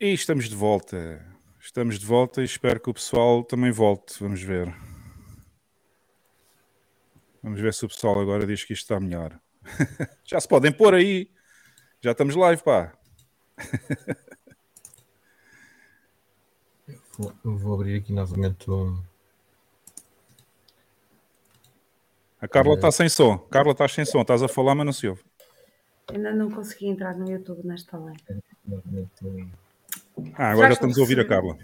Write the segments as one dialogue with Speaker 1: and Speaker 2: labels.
Speaker 1: E estamos de volta. Estamos de volta e espero que o pessoal também volte. Vamos ver. Vamos ver se o pessoal agora diz que isto está melhor. Já se podem pôr aí. Já estamos live, pá.
Speaker 2: Vou, vou abrir aqui novamente o.
Speaker 1: A Carla está sem som. Carla, estás sem som. Estás a falar, mas não se ouve.
Speaker 3: Ainda não consegui entrar no YouTube nesta live.
Speaker 1: Ah, agora já estamos a ouvir a Carla.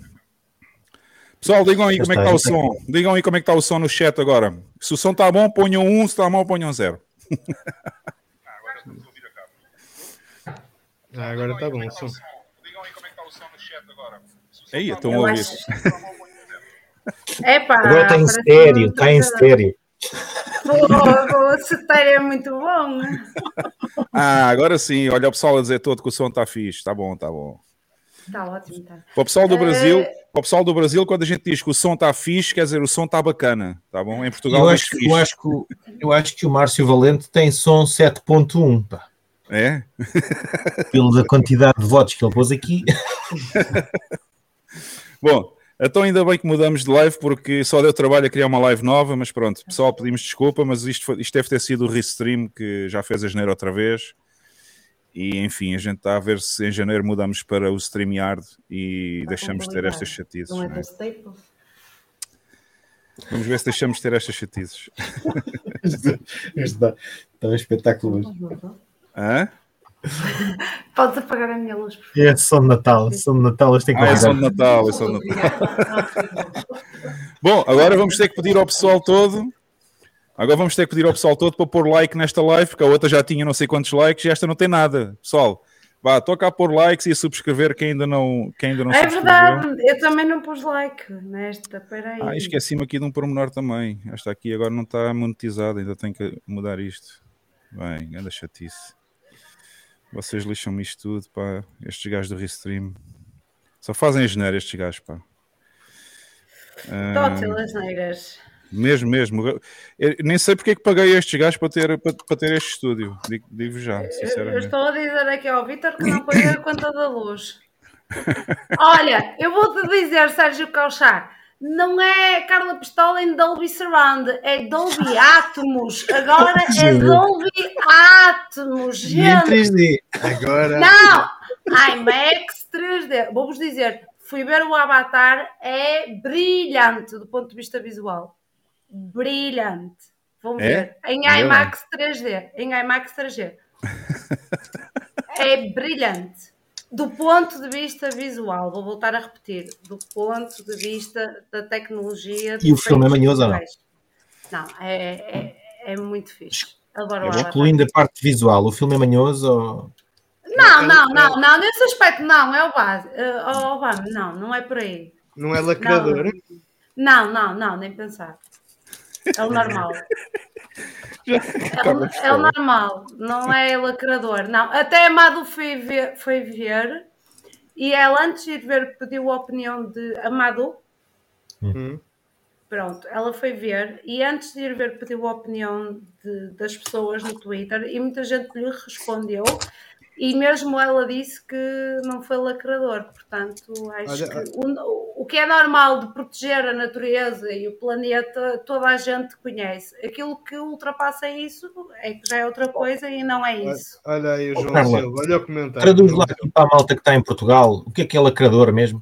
Speaker 1: Pessoal, digam aí como é que está o som. Digam aí como é que está o som no chat agora. Se o som está bom, ponham um. Se está mal, ponham zero.
Speaker 4: Ah, agora está bom o som.
Speaker 1: Digam aí como é que está o som no chat agora. Aí, estão a ouvir.
Speaker 2: Agora está em
Speaker 3: parece
Speaker 2: estéreo, está em estéreo.
Speaker 3: Pô, O é muito bom.
Speaker 1: Ah, agora sim. Olha o pessoal a dizer todo que o som está fixe. Está bom, está bom.
Speaker 3: Está ótimo, está.
Speaker 1: Para o pessoal do
Speaker 3: Eh,
Speaker 1: Brasil, para o pessoal do Brasil, quando a gente diz que o som está fixe, quer dizer o som está bacana, tá bom? Em Portugal
Speaker 2: Eu
Speaker 1: diz
Speaker 2: acho, que-
Speaker 1: fixe.
Speaker 2: eu, acho que, o- eu acho que o Márcio Valente tem som 7.1, pá.
Speaker 1: É?
Speaker 2: Pela quantidade de votos que ele pôs aqui.
Speaker 1: Bom, então ainda bem que mudamos de live porque só deu trabalho a criar uma live nova, mas pronto, pessoal, pedimos desculpa, mas isto, foi- isto deve ter sido o Restream que já fez a janeiro outra vez. E enfim, a gente está a ver se em janeiro mudamos para o StreamYard e deixamos de ter estas chatices.
Speaker 3: Não é
Speaker 1: é?
Speaker 3: Staples?
Speaker 1: Vamos ver se deixamos de ter estas chatices.
Speaker 2: Está, está um espetáculo hoje.
Speaker 1: Hã?
Speaker 3: Podes apagar a minha luz, por favor.
Speaker 2: É som de Natal, som de Natal, têm que
Speaker 1: Ah, é som
Speaker 2: convidar.
Speaker 1: de Natal, é som de Natal. Bom, agora vamos ter que pedir ao pessoal todo. Agora vamos ter que pedir ao pessoal todo para pôr like nesta live, porque a outra já tinha não sei quantos likes e esta não tem nada. Pessoal, vá, toca a pôr likes e a subscrever quem ainda não, quem ainda não
Speaker 3: É verdade, eu também não pus like nesta. Peraí.
Speaker 1: Ah, esqueci-me aqui de um pormenor também. Esta aqui agora não está monetizada, ainda tenho que mudar isto. Bem, anda chatice. Vocês lixam-me isto tudo, pá. Estes gajos do Restream. Só fazem a geneira estes gajos, pá.
Speaker 3: Tótil, as neiras.
Speaker 1: Mesmo, mesmo. Eu nem sei porque é que paguei estes gajos para ter, para, para ter este estúdio. Digo, digo já,
Speaker 3: Eu, eu
Speaker 1: sinceramente.
Speaker 3: estou a dizer aqui ao Vitor que não paguei a conta da luz. Olha, eu vou-te dizer, Sérgio Calchá, não é Carla Pistola em Dolby Surround, é Dolby Atmos. Agora é. Dolby Atmos,
Speaker 2: E em
Speaker 3: gente.
Speaker 2: 3D.
Speaker 4: Agora.
Speaker 3: Não! IMAX 3D. Vou-vos dizer, fui ver o Avatar, é brilhante do ponto de vista visual. Brilhante. Vão
Speaker 1: É?
Speaker 3: ver. Em
Speaker 1: É,
Speaker 3: IMAX 3D. Em IMAX 3D. É brilhante. Do ponto de vista visual, vou voltar a repetir, do ponto de vista da tecnologia.
Speaker 2: E o filme é manhoso ou não?
Speaker 3: Não, é, é, é muito fixe. Adoro
Speaker 2: É
Speaker 3: Avatar.
Speaker 2: Incluindo a parte visual, o filme é manhoso ou...
Speaker 3: Não, não, não, não, nesse aspecto não, é o base. Uh, Obama, não, não é por aí.
Speaker 4: Não é lacrador.
Speaker 3: Não, não, não, nem pensar. É o normal. É o, é o normal, não é lacrador. Não, até a Madu foi ver, foi ver e ela antes de ir ver pediu a opinião de a Madu.
Speaker 4: Hum.
Speaker 3: Pronto, ela foi ver e antes de ir ver pediu a opinião de- das pessoas no Twitter e muita gente lhe respondeu e mesmo ela disse que não foi lacrador, portanto acho
Speaker 4: Olha,
Speaker 3: que o que é normal de proteger a natureza e o planeta toda a gente conhece. Aquilo que ultrapassa isso é que já é outra coisa e não é isso.
Speaker 4: olha aí o
Speaker 2: Oh,
Speaker 4: João
Speaker 2: Carla,
Speaker 4: Silva, olha o comentário.
Speaker 2: Traduz lá aqui para a malta que está em Portugal. O que é que é lacrador mesmo?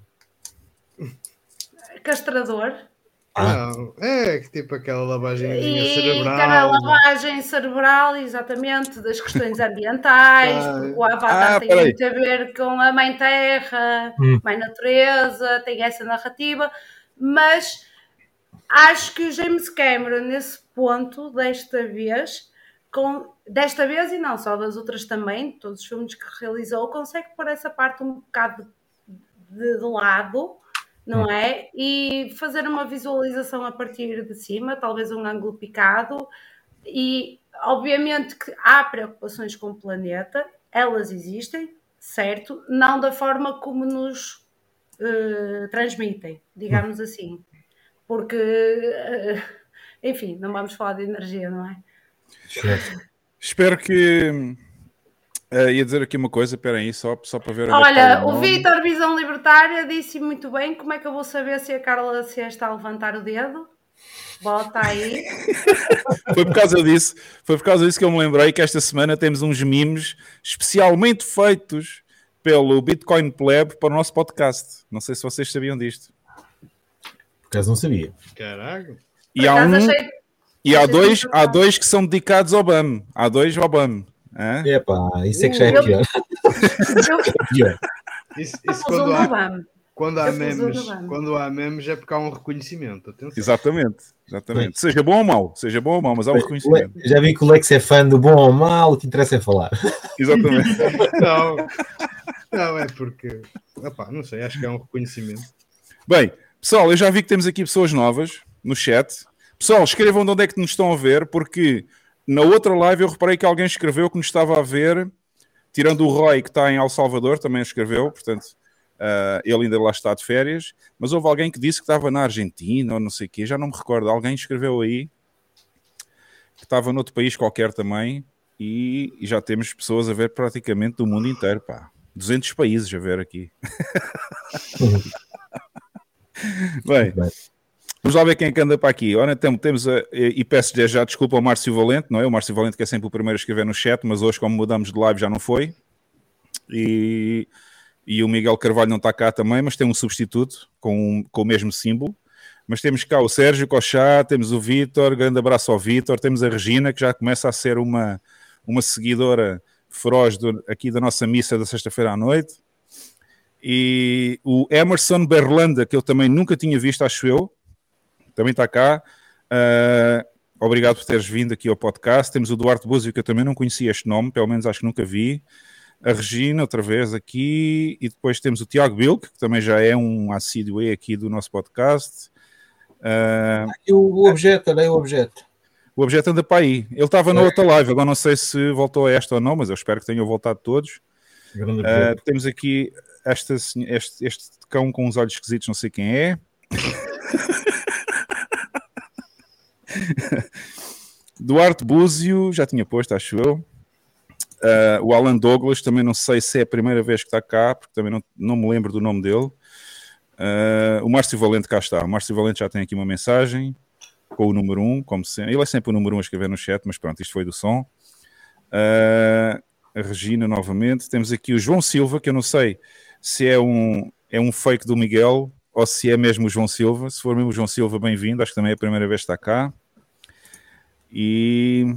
Speaker 3: Castrador
Speaker 4: Não, é que tipo aquela lavagem
Speaker 3: e
Speaker 4: cerebral.
Speaker 3: cada lavagem cerebral, exatamente, das questões ambientais,
Speaker 4: Ah,
Speaker 3: porque o Avatar
Speaker 1: ah,
Speaker 3: tem
Speaker 1: peraí.
Speaker 3: muito a ver com a Mãe Terra,
Speaker 2: Hum.
Speaker 3: Mãe Natureza, tem essa narrativa, mas acho que o James Cameron, nesse ponto, desta vez, com, desta vez e não só das outras também, todos os filmes que realizou, consegue pôr essa parte um bocado de, de lado, não é? E fazer uma visualização a partir de cima, talvez um ângulo picado, e obviamente que há preocupações com o planeta, elas existem, certo? Não da forma como nos eh, transmitem, digamos assim. Porque, eh, enfim, não vamos falar de energia, não é?
Speaker 1: Espero que Uh, ia dizer aqui uma coisa, espera aí, só, só para ver. é
Speaker 3: Olha, o. Vitor Visão Libertária disse muito bem. Como é que eu vou saber se a Carla se está a levantar o dedo? Bota aí.
Speaker 1: Foi por causa disso, foi por causa disso que eu me lembrei que esta semana temos uns memes especialmente feitos pelo Bitcoin Pleb para o nosso podcast. Não sei se vocês sabiam disto.
Speaker 5: Por acaso não sabia.
Speaker 4: Caralho.
Speaker 1: E há, um,
Speaker 3: achei-
Speaker 1: e há dois, há dois que são dedicados ao BAM. Há dois ao BAM. Hã?
Speaker 5: Epá, isso é que já é pior.
Speaker 4: Isso, quando, há, quando, há memes, quando há memes é porque há um reconhecimento. Atenção.
Speaker 1: Exatamente, exatamente. Seja bom ou mau, seja bom ou mau, mas há um reconhecimento.
Speaker 5: Já vi que o Lex é fã do bom ou mal, o que interessa é falar.
Speaker 1: Exatamente.
Speaker 4: Não, não, é porque. Epá, não sei, acho que é um reconhecimento.
Speaker 1: Bem, pessoal, eu já vi que temos aqui pessoas novas no chat. Pessoal, escrevam de onde é que nos estão a ver, porque na outra live eu reparei que alguém escreveu que nos estava a ver, tirando o Roy que está em El Salvador, também escreveu, portanto, ah, ele ainda lá está de férias, mas houve alguém que disse que estava na Argentina ou não sei o quê, já não me recordo, alguém escreveu aí que estava noutro país qualquer também, e, e já temos pessoas a ver praticamente do mundo inteiro, pá. 200 países a ver aqui. Bem,
Speaker 5: Bem.
Speaker 1: Vamos lá ver quem é que anda para aqui. Ora, então, temos a, e peço já desculpa ao Márcio Valente, não é? O Márcio Valente que é sempre o primeiro a escrever no chat, mas hoje, como mudamos de live, já não foi. E, e o Miguel Carvalho não está cá também, mas tem um substituto com, com o mesmo símbolo. Mas temos cá o Sérgio Cochá, temos o Vítor, grande abraço ao Vítor, temos a Regina, que já começa a ser uma, uma seguidora feroz do- aqui da nossa missa da sexta-feira à noite. E o Emerson Berlanda, que eu também nunca tinha visto, acho eu, também está cá. Ah, obrigado por teres vindo aqui ao podcast. Temos o Duarte Búzio, que eu também não conhecia este nome, pelo menos acho que nunca vi. A Regina, outra vez aqui. E depois temos o Tiago Bilk, que também já é um assíduo aqui do nosso podcast. Ah,
Speaker 5: E o, objeto, olha aí o objeto.
Speaker 1: o objeto anda para aí. Ele estava na outra live, agora não sei se voltou a esta ou não, mas eu espero que tenham voltado todos.
Speaker 5: Objeto.
Speaker 1: temos aqui esta, este, este cão com os olhos esquisitos, não sei quem é. Duarte Búzio, já tinha posto, acho eu. Ah, o Alan Douglas, também não sei se é a primeira vez que está cá, porque também não, não me lembro do nome dele. Ah, o Márcio Valente cá está. O Márcio Valente já tem aqui uma mensagem com o número 1, como sempre. Ele é sempre o número 1 a escrever no chat, mas pronto, isto foi do som. Ah, a Regina novamente. Temos aqui o João Silva, que eu não sei se é um, é um fake do Miguel ou se é mesmo o João Silva. Se for mesmo o João Silva, bem-vindo. Acho que também é a primeira vez que está cá. E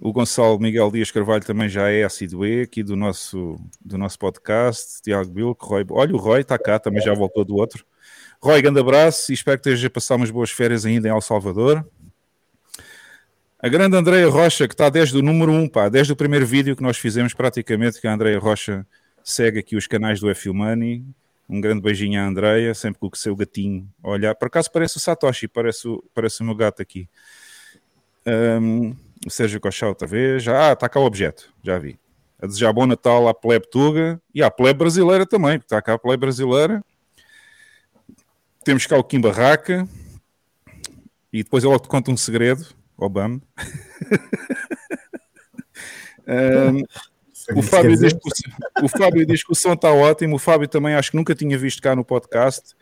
Speaker 1: o Gonçalo Miguel Dias Carvalho também já é assíduo aqui do nosso, do nosso podcast. Tiago Bilk, Roy. Olha, o Roy está cá, também já voltou do outro. Roy, grande abraço e espero que esteja a passar umas boas férias ainda em El Salvador. A grande Andreia Rocha, que está desde o número 1, pá, desde o primeiro vídeo que nós fizemos, praticamente, que a Andreia Rocha segue aqui os canais do F Money. Um grande beijinho à Andreia, sempre com o seu gatinho a olhar. Por acaso parece o Satoshi, parece o, parece o meu gato aqui. Um, o Sérgio Cochá outra vez. Ah, está cá o objeto, já vi. A desejar bom Natal à plebe Tuga e à plebe brasileira também, porque está cá a plebe brasileira. Temos cá o Kim Barraca. E depois eu logo te conto um segredo, Obama. Um, o Fábio, diz que o, o Fábio diz que o som está ótimo. O Fábio também acho que nunca tinha visto cá no podcast.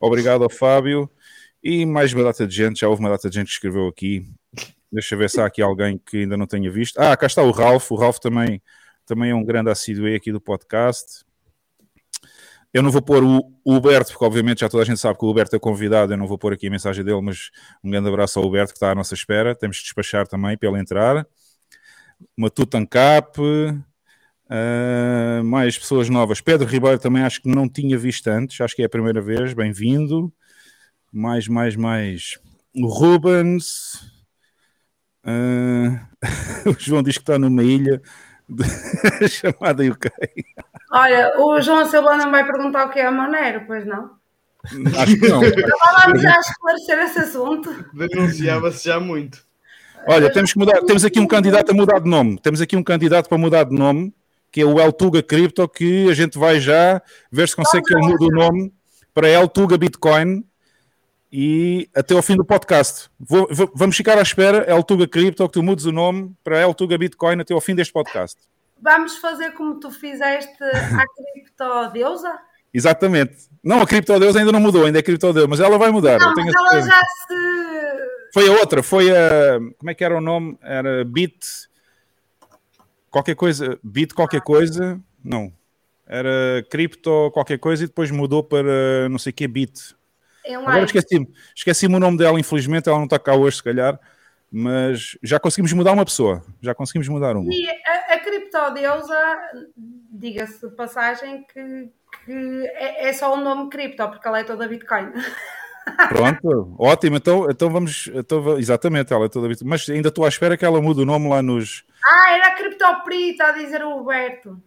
Speaker 1: Obrigado ao Fábio. E mais uma data de gente, já houve uma data de gente que escreveu aqui. Deixa ver se há aqui alguém que ainda não tenha visto. Ah, cá está o Ralph. O Ralph também, também é um grande assíduo aqui do podcast. Eu não vou pôr o Huberto, porque obviamente já toda a gente sabe que o Huberto é convidado. Eu não vou pôr aqui a mensagem dele, mas um grande abraço ao Huberto que está à nossa espera. Temos de despachar também para ele entrar. Uma Tutancap. Uh, mais pessoas novas. Pedro Ribeiro também acho que não tinha visto antes, acho que é a primeira vez. Bem-vindo. Mais, mais, mais. O Rubens. Uh, o João diz que está numa ilha de... chamada UK.
Speaker 3: Olha, o João Silva não vai perguntar o que é Monero, pois não?
Speaker 1: Acho que não.
Speaker 3: Vamos já esclarecer esse assunto.
Speaker 4: Denunciava-se já muito.
Speaker 1: Olha, temos que mudar. Temos aqui um candidato a mudar de nome. Temos aqui um candidato para mudar de nome, que é o El Tuga Crypto, que a gente vai já ver se consegue que ele mude o nome para El Tuga Bitcoin e até ao fim do podcast. Vou, vamos ficar à espera, El Tuga Crypto, que tu mudes o nome para El Tuga Bitcoin até ao fim deste podcast.
Speaker 3: vamos fazer como tu fizeste à criptodeusa?
Speaker 1: Exatamente. Não, a criptodeus ainda não mudou, ainda é criptodeus, mas ela vai mudar.
Speaker 3: Não, mas
Speaker 1: a
Speaker 3: ela já se.
Speaker 1: Foi a outra, foi a. Como é que era o nome? Era Bit. Qualquer coisa. Bit qualquer coisa. Não. Era cripto qualquer coisa e depois mudou para não sei o que Bit.
Speaker 3: É um
Speaker 1: Agora esqueci-me. Esqueci-me o nome dela, infelizmente, ela não está cá hoje, se calhar. Mas já conseguimos mudar uma pessoa. Já conseguimos mudar uma.
Speaker 3: E a, a criptodeusa, diga-se de passagem que, que é, é só o nome cripto, porque ela é toda Bitcoin.
Speaker 1: Pronto, ótimo. Então, então vamos. Então, exatamente, ela é toda. Mas ainda estou à espera que ela mude o nome lá nos.
Speaker 3: Ah, era a criptopri, está a dizer o Roberto.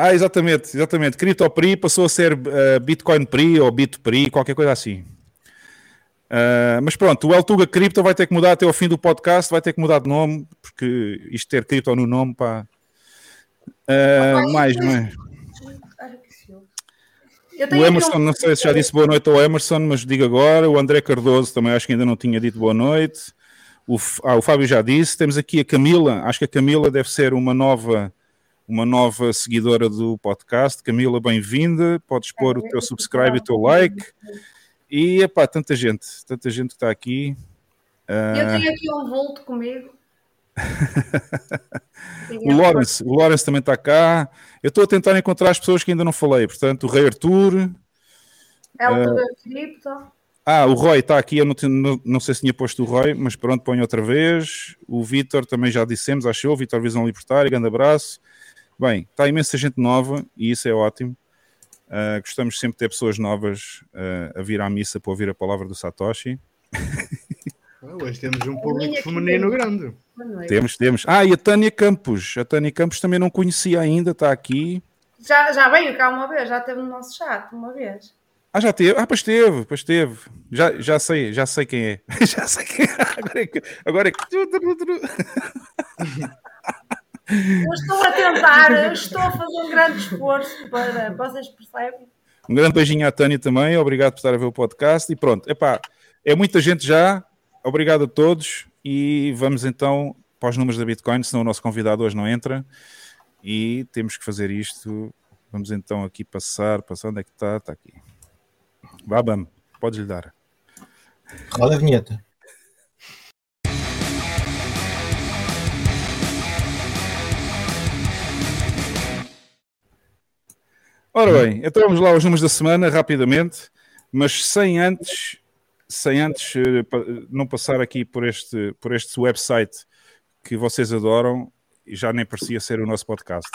Speaker 1: Ah, exatamente, exatamente. CryptoPri passou a ser uh, Bitcoin Pri ou BitPri, qualquer coisa assim. Uh, mas pronto, o Eltuga Cripto vai ter que mudar até ao fim do podcast, vai ter que mudar de nome, porque isto ter cripto no nome, pá. Uh, mais, mais.
Speaker 3: Eu
Speaker 1: O Emerson, não sei se já disse boa noite ao Emerson, mas digo agora. O André Cardoso também acho que ainda não tinha dito boa noite. O, ah, o Fábio já disse. Temos aqui a Camila. Acho que a Camila deve ser uma nova, uma nova seguidora do podcast. Camila, bem-vinda. Podes pôr o teu subscribe e o teu like. E, epá, tanta gente, tanta gente que está aqui.
Speaker 3: Eu
Speaker 1: Ah,
Speaker 3: tenho aqui um vulto comigo.
Speaker 1: o Lawrence, o Lawrence também está cá. Eu estou a tentar encontrar as pessoas que ainda não falei. Portanto, o Rei Arthur.
Speaker 3: É o Cripto.
Speaker 1: Ah, o Roy está aqui, eu não, não- não sei se tinha posto o Roy, mas pronto, ponho outra vez. O Vitor também já dissemos, achou, Vitor Visão Libertária, grande abraço. Bem, está imensa gente nova e isso é ótimo. Ah, gostamos sempre de ter pessoas novas ah, a vir à missa para ouvir a palavra do Satoshi.
Speaker 4: Ah, Hoje temos um público feminino grande.
Speaker 1: Temos, temos. Ah, e a Tânia Campos. A Tânia Campos também não conhecia ainda, está aqui.
Speaker 3: Já, já veio cá uma vez, já teve no nosso chat uma vez.
Speaker 1: Ah, já teve. Ah, pois teve, pois teve. Já, já sei, já sei quem é. já sei quem é. Agora é que. Agora é que...
Speaker 3: Eu estou a tentar, estou a fazer um grande esforço para. Vocês percebem?
Speaker 1: Um grande beijinho à Tânia também, obrigado por estar a ver o podcast. E pronto, epá, é muita gente já, obrigado a todos. E vamos então para os números da Bitcoin, senão o nosso convidado hoje não entra. E temos que fazer isto. Vamos então aqui passar, passar onde é que está? Está aqui. Vá, Bam, podes lhe dar.
Speaker 5: Roda a vinheta.
Speaker 1: Ora bem, então vamos lá aos números da semana, rapidamente, mas sem antes, sem antes eh, pa- não passar aqui por este, por este website que vocês adoram, e já nem parecia ser o nosso podcast.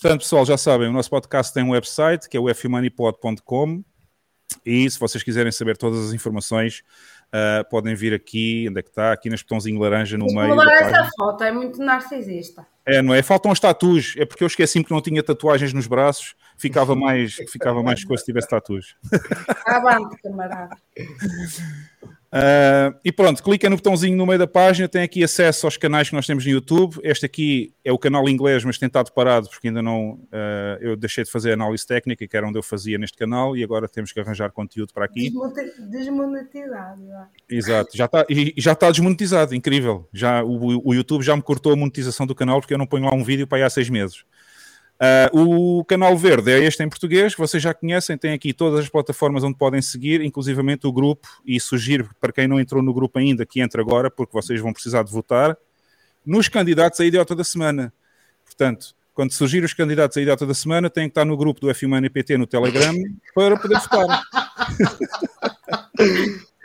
Speaker 1: Portanto, pessoal, já sabem, o nosso podcast tem um website que é o fmoneypod.com e se vocês quiserem saber todas as informações, ah, podem vir aqui, onde é que está? Aqui neste botãozinho laranja no
Speaker 3: Vou
Speaker 1: meio.
Speaker 3: mudar
Speaker 1: da
Speaker 3: essa foto, é muito narcisista.
Speaker 1: É, não é? Faltam as tatuas. É porque eu esqueci-me que não tinha tatuagens nos braços. Ficava mais, ficava mais coisa se tivesse tatuas.
Speaker 3: Avante, camarada.
Speaker 1: Ah, e pronto, clica no botãozinho no meio da página, tem aqui acesso aos canais que nós temos no YouTube. Este aqui é o canal inglês, mas tem estado parado porque ainda não. ah, eu deixei de fazer análise técnica, que era onde eu fazia neste canal, e agora temos que arranjar conteúdo para aqui.
Speaker 3: Desmoneti- Desmonetizado.
Speaker 1: Exato, já está, e já está desmonetizado, incrível. Já, o, o YouTube já me cortou a monetização do canal porque eu não ponho lá um vídeo para aí há seis meses. Ah, o canal verde é este em português, que vocês já conhecem, tem aqui todas as plataformas onde podem seguir, inclusivamente o grupo, e sugiro para quem não entrou no grupo ainda que entre agora, porque vocês vão precisar de votar, nos candidatos a idiota da semana. Portanto, quando surgir os candidatos a idiota da semana, têm que estar no grupo do F-Humano PT no Telegram para poder votar.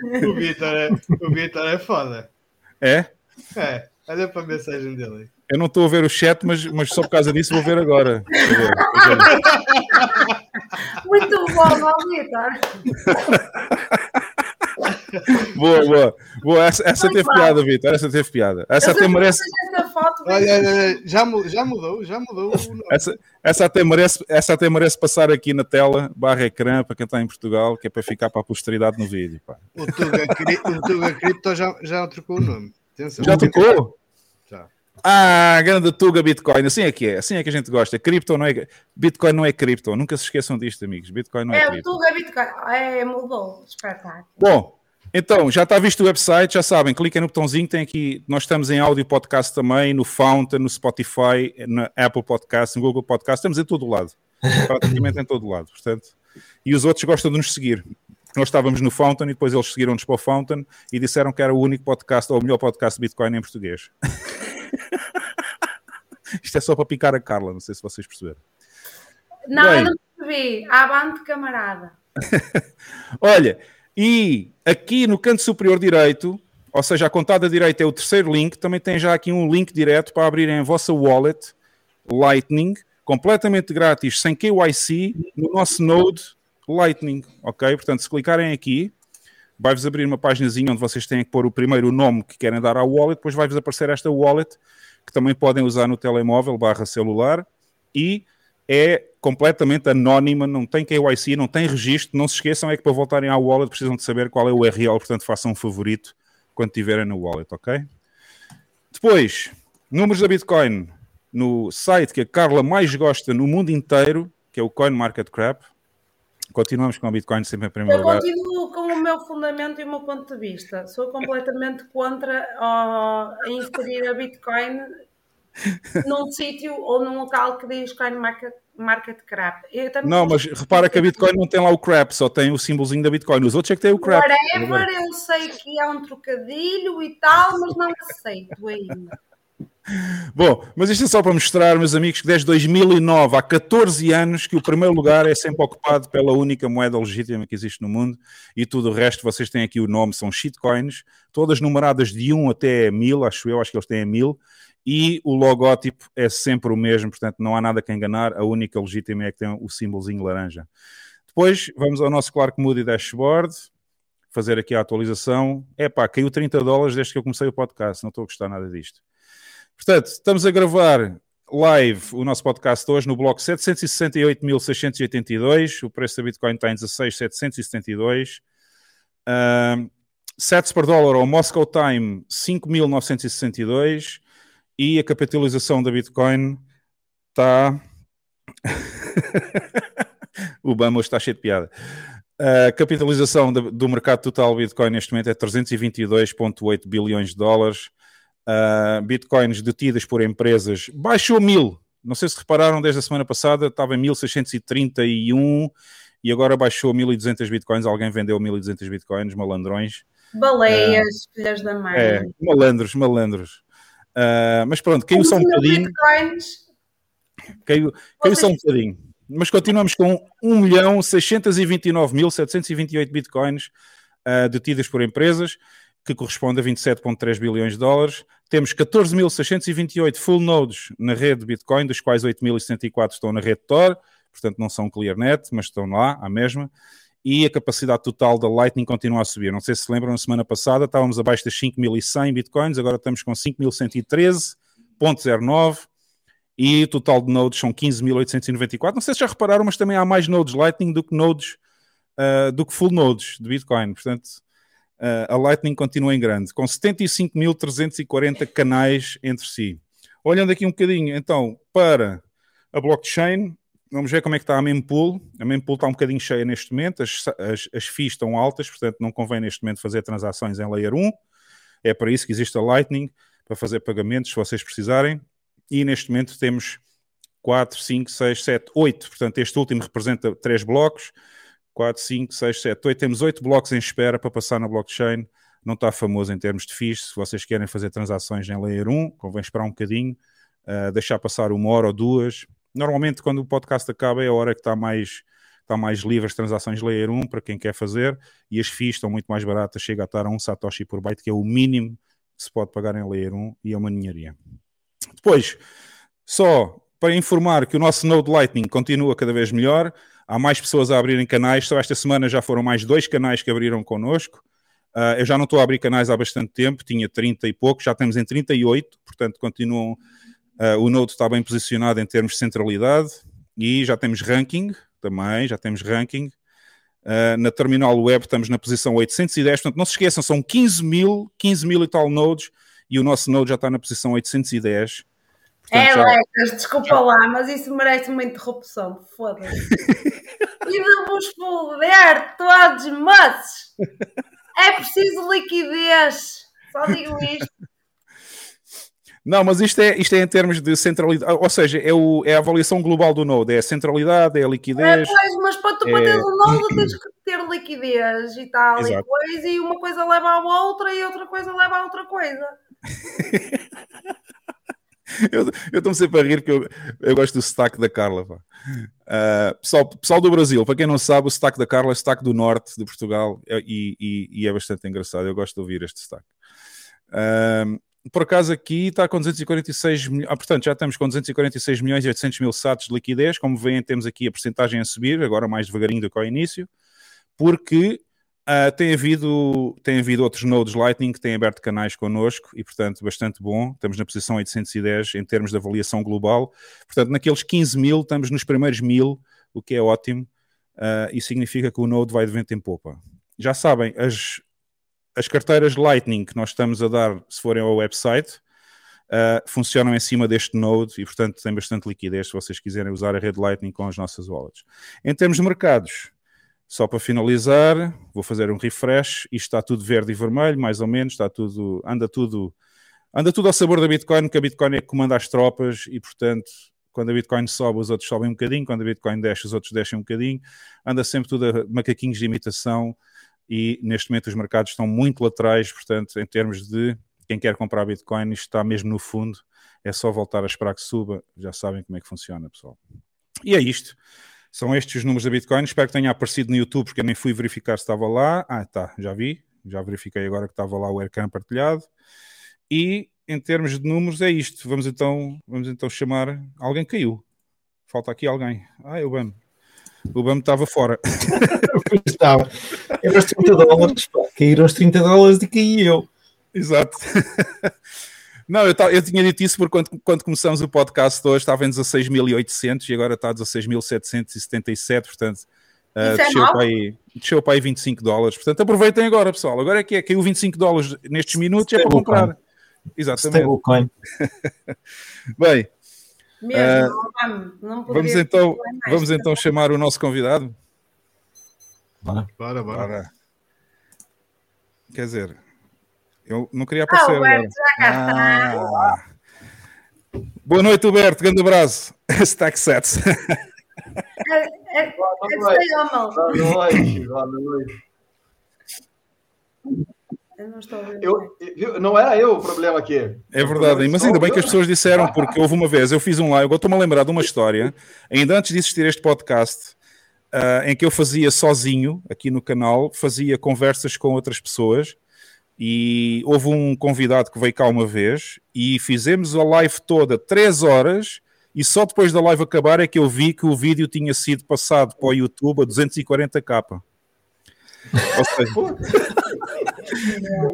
Speaker 4: O Vitor é, o é foda.
Speaker 1: É?
Speaker 4: É, olha para a mensagem dele.
Speaker 1: Eu não estou a ver o chat, mas, mas só por causa disso vou ver agora. Eu ver, eu ver.
Speaker 3: Muito bom, Vitor.
Speaker 1: Boa, boa. boa. Essa, essa teve piada, Vitor. Essa teve piada. Essa até merece.
Speaker 3: foto.
Speaker 4: Já, já mudou, já mudou o nome.
Speaker 1: Essa, essa, até merece, essa até merece passar aqui na tela, barra ecrã, para quem está em Portugal, que é para ficar para a posteridade no vídeo. pá.
Speaker 4: O Tuga, o Tuga Crypto já, já trocou o nome. Atenção.
Speaker 1: Já tocou? Ah, grande Tuga Bitcoin. Assim é que é. Assim é que a gente gosta. Cripto não é. Bitcoin não é cripto. Nunca se esqueçam disto, amigos. Bitcoin não é,
Speaker 3: É, o
Speaker 1: cripto.
Speaker 3: Tuga Bitcoin. É, mudou. Espetáculo.
Speaker 1: Bom, Então, já está visto o website, já sabem, cliquem no botãozinho, tem aqui, nós estamos em áudio podcast também, no Fountain, no Spotify, na Apple Podcast, no Google Podcast, estamos em todo lado, praticamente em todo lado, portanto, e os outros gostam de nos seguir, nós estávamos no Fountain e depois eles seguiram-nos para o Fountain e disseram que era o único podcast, ou o melhor podcast de Bitcoin em português. Isto é só para picar a Carla, não sei se vocês perceberam.
Speaker 3: Não,
Speaker 1: Bem.
Speaker 3: eu não percebi. Avante, camarada.
Speaker 1: Olha, e aqui no canto superior direito, ou seja, a contada direita é o terceiro link, também tem já aqui um link direto para abrirem a vossa wallet Lightning, completamente grátis, sem KYC, no nosso Node Lightning, ok? Portanto, se clicarem aqui, vai-vos abrir uma páginazinha onde vocês têm que pôr o primeiro nome que querem dar à wallet, depois vai-vos aparecer esta wallet, que também podem usar no telemóvel barra celular, e é completamente anónima, não tem KYC, não tem registro, não se esqueçam é que para voltarem à wallet precisam de saber qual é o URL, portanto façam um favorito quando tiverem no wallet, ok? Depois, números da Bitcoin no site que a Carla mais gosta no mundo inteiro, que é o CoinMarketCap. Continuamos com a Bitcoin sempre em primeiro
Speaker 3: Eu
Speaker 1: lugar.
Speaker 3: continuo com o meu fundamento e o meu ponto de vista. Sou completamente contra ó, inserir a Bitcoin num sítio ou num local que diz Coin Market, market Crap. Eu
Speaker 1: Não, mas repara que a Bitcoin não tem lá o crap, só tem o símbolozinho da Bitcoin. Os outros é que tem o crap.
Speaker 3: Whatever, eu sei que é um trocadilho e tal, mas não aceito ainda.
Speaker 1: Bom, mas isto é só para mostrar, meus amigos, que desde 2009, há 14 anos, que o primeiro lugar é sempre ocupado pela única moeda legítima que existe no mundo e tudo o resto, vocês têm aqui o nome, são shitcoins, todas numeradas de 1 até 1000, acho eu, acho que eles têm 1000, e o logótipo é sempre o mesmo, portanto não há nada que enganar, a única legítima é que tem o símbolozinho laranja. Depois vamos ao nosso Clark Moody dashboard, fazer aqui a atualização. Epá, caiu 30 dólares desde que eu comecei o podcast, não estou a gostar nada disto. Portanto, estamos a gravar live o nosso podcast hoje no bloco 768.682. O preço da Bitcoin está em 16.772. Uh, sets por dólar ao Moscow Time 5.962. E a capitalização da Bitcoin está. o Bama está cheio de piada. A capitalização do mercado total Bitcoin neste momento é 322,8 bilhões de dólares. Uh, bitcoins detidas por empresas baixou mil. Não sei se repararam, desde a semana passada estava em 1631 e agora baixou 1200 bitcoins. Alguém vendeu 1200 bitcoins, malandrões.
Speaker 3: Baleias, filhas da mãe.
Speaker 1: É, malandros, malandros. Uh, mas pronto, caiu só um bocadinho. Caiu, caiu só um bocadinho. Mas continuamos com 1.629.728 bitcoins uh, detidas por empresas, que corresponde a 27,3 bilhões de dólares. Temos 14.628 full nodes na rede de Bitcoin, dos quais 8.074 estão na rede Tor, portanto não são ClearNet, mas estão lá, à mesma. E a capacidade total da Lightning continua a subir. Não sei se se lembram, na semana passada estávamos abaixo das 5.100 Bitcoins, agora estamos com 5.113.09 e o total de nodes são 15.894. Não sei se já repararam, mas também há mais nodes Lightning do que nodes uh, do que full nodes de Bitcoin. Portanto, a Lightning continua em grande, com 75.340 canais entre si. Olhando aqui um bocadinho, então, para a blockchain, vamos ver como é que está a mempool. A mempool está um bocadinho cheia neste momento, as, as, as FIIs estão altas, portanto não convém neste momento fazer transações em Layer 1. É para isso que existe a Lightning, para fazer pagamentos, se vocês precisarem e neste momento temos 4, 5, 6, 7, 8. Portanto, este último representa 3 blocos. 4, 5, 6, 7, 8. Temos 8 blocos em espera para passar na blockchain. Não está famoso em termos de FIIs. Se vocês querem fazer transações em Layer 1, convém esperar um bocadinho, uh, deixar passar uma hora ou duas. Normalmente, quando o podcast acaba, é a hora que está mais, está mais livre as transações Layer 1 para quem quer fazer. E as FIIs estão muito mais baratas. Chega a estar a 1 Satoshi por byte, que é o mínimo que se pode pagar em Layer 1 e é uma ninharia. Depois, só para informar que o nosso Node Lightning continua cada vez melhor, há mais pessoas a abrirem canais, só esta semana já foram mais dois canais que abriram connosco. Uh, eu já não estou a abrir canais há bastante tempo, tinha 30 e pouco, já estamos em 38, portanto continuam, uh, o Node está bem posicionado em termos de centralidade e já temos ranking também, já temos ranking. Uh, na terminal web estamos na posição 810, portanto não se esqueçam, são 15 mil, 15 mil e tal nodes, e o nosso Node já está na posição 810.
Speaker 3: Portanto, é, já... Lecas, desculpa lá, mas isso merece uma interrupção, foda-se. e de vos foder todos moços! É preciso liquidez. Só digo isto.
Speaker 1: Não, mas isto é, isto é em termos de centralidade, ou seja, é, o, é a avaliação global do Node, é a centralidade, é a
Speaker 3: É,
Speaker 1: liquidez.
Speaker 3: pois, mas para tu
Speaker 1: É.
Speaker 3: teres um nome tens que ter liquidez e tal e
Speaker 1: Exato.
Speaker 3: coisa, e uma coisa leva à outra e outra coisa leva a outra coisa.
Speaker 1: Eu estou-me sempre a rir porque eu, eu gosto do sotaque da Carla. pá. Ah, pessoal, pessoal do Brasil, para quem não sabe, o sotaque da Carla é sotaque do norte de Portugal é- e, e- e é bastante engraçado. Eu gosto de ouvir este sotaque. Ah, por acaso aqui está com 246 milhões, ah, portanto já estamos com 246 milhões e 800 mil SATs de liquidez. Como veem, temos aqui a porcentagem a subir, agora mais devagarinho do que ao início, porque ah, tem, havido, tem havido outros nodes Lightning que têm aberto canais connosco e, portanto, bastante bom. Estamos na posição 810 em termos de avaliação global. Portanto, naqueles 15 mil, estamos nos primeiros mil, o que é ótimo, ah, e significa que o node vai de vento em popa. Já sabem, as, as carteiras Lightning que nós estamos a dar, se forem ao website, ah, funcionam em cima deste node e, portanto, tem bastante liquidez se vocês quiserem usar a rede Lightning com as nossas wallets. Em termos de mercados, só para finalizar, vou fazer um refresh. Isto está tudo verde e vermelho, mais ou menos, está tudo, anda tudo, anda tudo ao sabor da Bitcoin, porque a Bitcoin é que comanda as tropas e, portanto, quando a Bitcoin sobe, os outros sobem um bocadinho, quando a Bitcoin desce, os outros descem um bocadinho. Anda sempre tudo a macaquinhos de imitação e neste momento os mercados estão muito laterais, portanto, em termos de quem quer comprar Bitcoin, isto está mesmo no fundo. É só voltar a esperar que suba. Já sabem como é que funciona, pessoal. E é isto. São estes os números da Bitcoin. Espero que tenha aparecido no YouTube, porque eu nem fui verificar se estava lá. Ah, tá, já vi. Já verifiquei agora que estava lá o Aircam partilhado. E em termos de números é isto. Vamos então, vamos então chamar. Alguém caiu. Falta aqui alguém. Ah, é o BAM. O BAM estava fora.
Speaker 5: Estava. Eram os 30 dólares, pá. Caíram os 30 dólares e caí eu.
Speaker 1: Exato. Não, eu, eu tinha dito isso porque quando, quando começamos o podcast hoje estava em 16.800 e agora está a 16.777, portanto
Speaker 3: é
Speaker 1: desceu, para aí, desceu para aí 25 dólares. Portanto, aproveitem agora, pessoal. Agora é que é, caiu 25 dólares nestes minutos, é para comprar. Exatamente.
Speaker 5: Stablecoin.
Speaker 1: Bem,
Speaker 3: Mesmo,
Speaker 1: Ah,
Speaker 3: não, vamos,
Speaker 1: então, vamos então chamar o nosso convidado.
Speaker 5: Bora.
Speaker 4: Bora, bora.
Speaker 1: Ora, quer dizer, eu não queria
Speaker 3: Ah,
Speaker 1: aparecer
Speaker 3: o
Speaker 1: agora.
Speaker 3: Berto já cá está.
Speaker 1: Ah. Boa noite, Huberto. Grande abraço. Stack Sets.
Speaker 3: É, é,
Speaker 6: Boa
Speaker 3: é
Speaker 6: noite.
Speaker 3: homem.
Speaker 6: Boa noite. Boa noite.
Speaker 3: Eu não estou.
Speaker 6: Eu, viu? não era eu o problema aqui.
Speaker 1: É verdade, mas ainda bem que as pessoas disseram, porque houve uma vez, eu fiz um live, eu estou-me a lembrar de uma história, ainda antes de existir este podcast, ah, em que eu fazia sozinho, aqui no canal, fazia conversas com outras pessoas, e houve um convidado que veio cá uma vez, e fizemos a live toda, três horas, e só depois da live acabar é que eu vi que o vídeo tinha sido passado para o YouTube a 240k. Ou seja,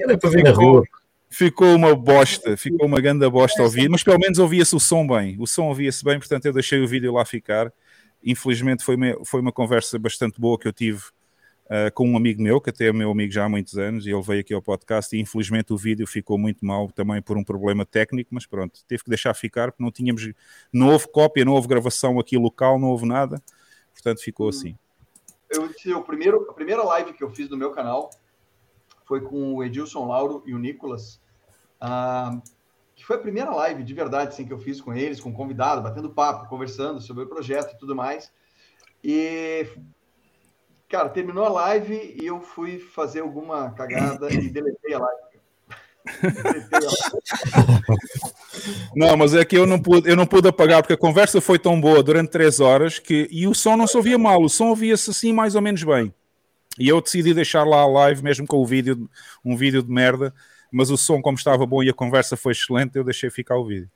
Speaker 5: Era para ver na rua.
Speaker 1: ficou uma bosta, ficou uma grande bosta ao ouvir, mas pelo menos ouvia-se o som bem. O som ouvia-se bem, portanto eu deixei o vídeo lá ficar. Infelizmente foi uma, foi uma conversa bastante boa que eu tive ah, com um amigo meu, que até é meu amigo já há muitos anos, e ele veio aqui ao podcast e infelizmente o vídeo ficou muito mal também por um problema técnico, mas pronto, teve que deixar ficar porque não tínhamos, não houve cópia, não houve gravação aqui local, não houve nada, portanto ficou assim.
Speaker 6: Eu disse, o primeiro, a primeira live que eu fiz no meu canal foi com o Edilson Lauro e o Nicolas. ah, que foi a primeira live de verdade assim, que eu fiz com eles, com convidado, batendo papo, conversando sobre o projeto e tudo mais. E, cara, terminou a live e eu fui fazer alguma cagada e deletei a live.
Speaker 1: Não, mas é que eu não pude, eu não pude apagar porque a conversa foi tão boa durante três horas que e o som não se ouvia mal, o som ouvia-se assim mais ou menos bem. E eu decidi deixar lá a live, mesmo com o vídeo, um vídeo de merda, mas o som, como estava bom e a conversa foi excelente, eu deixei ficar o vídeo.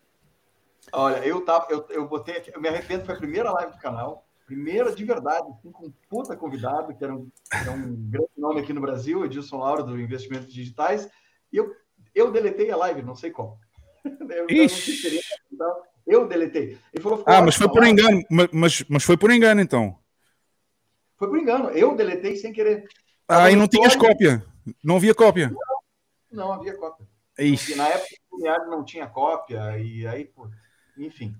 Speaker 6: Olha, eu tava, eu, eu botei aqui, eu me arrependo, foi a primeira live do canal, primeira de verdade, assim, com um puta convidado, que era um, que é um grande nome aqui no Brasil, Edilson Lauro, do Investimentos Digitais, e eu, eu deletei a live, não sei como. Eu, não teria, então, eu deletei. Ele falou,
Speaker 1: Ah, mas foi por
Speaker 6: live.
Speaker 1: engano, ma- mas, mas foi por engano então.
Speaker 6: Foi por engano, eu deletei sem querer.
Speaker 1: Ah, e não tinhas
Speaker 6: story,
Speaker 1: cópia, não havia cópia.
Speaker 6: Não havia cópia.
Speaker 1: Ixi.
Speaker 6: Na época o não tinha cópia, e aí, pô, enfim.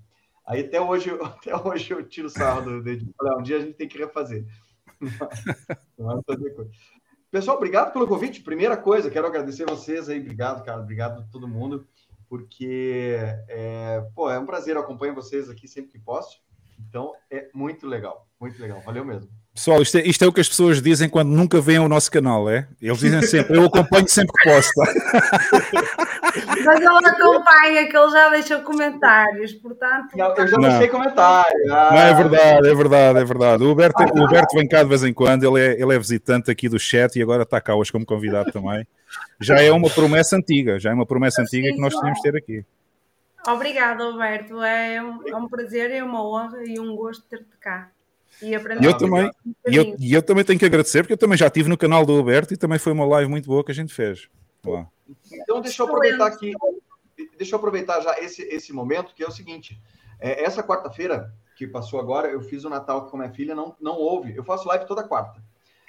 Speaker 6: Aí até hoje, eu- até hoje eu tiro sarro do dedo. Ah, um dia a gente tem que refazer. Não vai fazer coisa. pessoal, obrigado pelo convite. Primeira coisa, quero agradecer vocês aí. Obrigado, cara. Obrigado a todo mundo. Porque, é, pô, é um prazer. Eu acompanho vocês aqui sempre que posso. Então, é muito legal. Muito legal. Valeu mesmo.
Speaker 1: Pessoal, isto é, isto é o que as pessoas dizem quando nunca veem o nosso canal, é? Eles dizem sempre, eu acompanho sempre que posso. tá?
Speaker 3: Mas ele acompanha, que ele já deixou comentários, portanto.
Speaker 6: Não, eu já
Speaker 1: Não.
Speaker 6: deixei comentário. Ah,
Speaker 1: Não, é verdade, é verdade, é verdade. O Huberto, o Huberto vem cá de vez em quando, ele é, ele é visitante aqui do chat e agora está cá hoje como convidado também. Já é uma promessa antiga, já é uma promessa antiga que nós tínhamos de ter aqui.
Speaker 3: Obrigada, Alberto. É um, é um prazer, é uma honra e um gosto ter-te cá. E aprender
Speaker 1: E eu também, e eu, e eu também tenho que agradecer, porque eu também já estive no canal do Huberto e também foi uma live muito boa que a gente fez. Lá.
Speaker 6: Então, deixa eu aproveitar aqui. Deixa eu aproveitar já esse, esse momento, que é o seguinte: é, essa quarta-feira que passou agora, eu fiz o Natal com minha filha, não, não houve. Eu faço live toda quarta.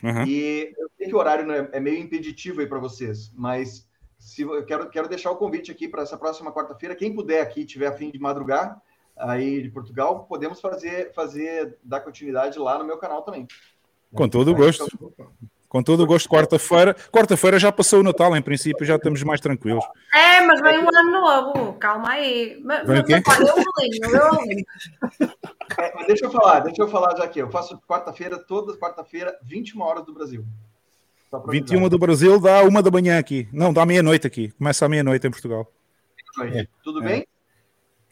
Speaker 1: Uhum.
Speaker 6: E eu sei que o horário né, é meio impeditivo aí para vocês, mas se, eu quero, quero deixar o convite aqui para essa próxima quarta-feira. Quem puder aqui, tiver a fim de madrugar aí de Portugal, podemos fazer, fazer dar continuidade lá no meu canal também.
Speaker 1: Com todo o gosto. Com todo o gosto, quarta-feira. Quarta-feira já passou o Natal, em princípio já estamos mais tranquilos.
Speaker 3: É, mas vem um ano novo, calma aí. Mas,
Speaker 1: Vem o quê?
Speaker 3: mas, olha, eu eu.
Speaker 6: É, deixa eu falar, deixa eu falar já aqui. Eu faço quarta-feira, toda quarta-feira, 21 horas do Brasil. Só pra
Speaker 1: 21
Speaker 6: avisar.
Speaker 1: do Brasil dá uma da manhã aqui. Não, dá meia-noite aqui. Começa à meia-noite em Portugal.
Speaker 6: Tudo bem?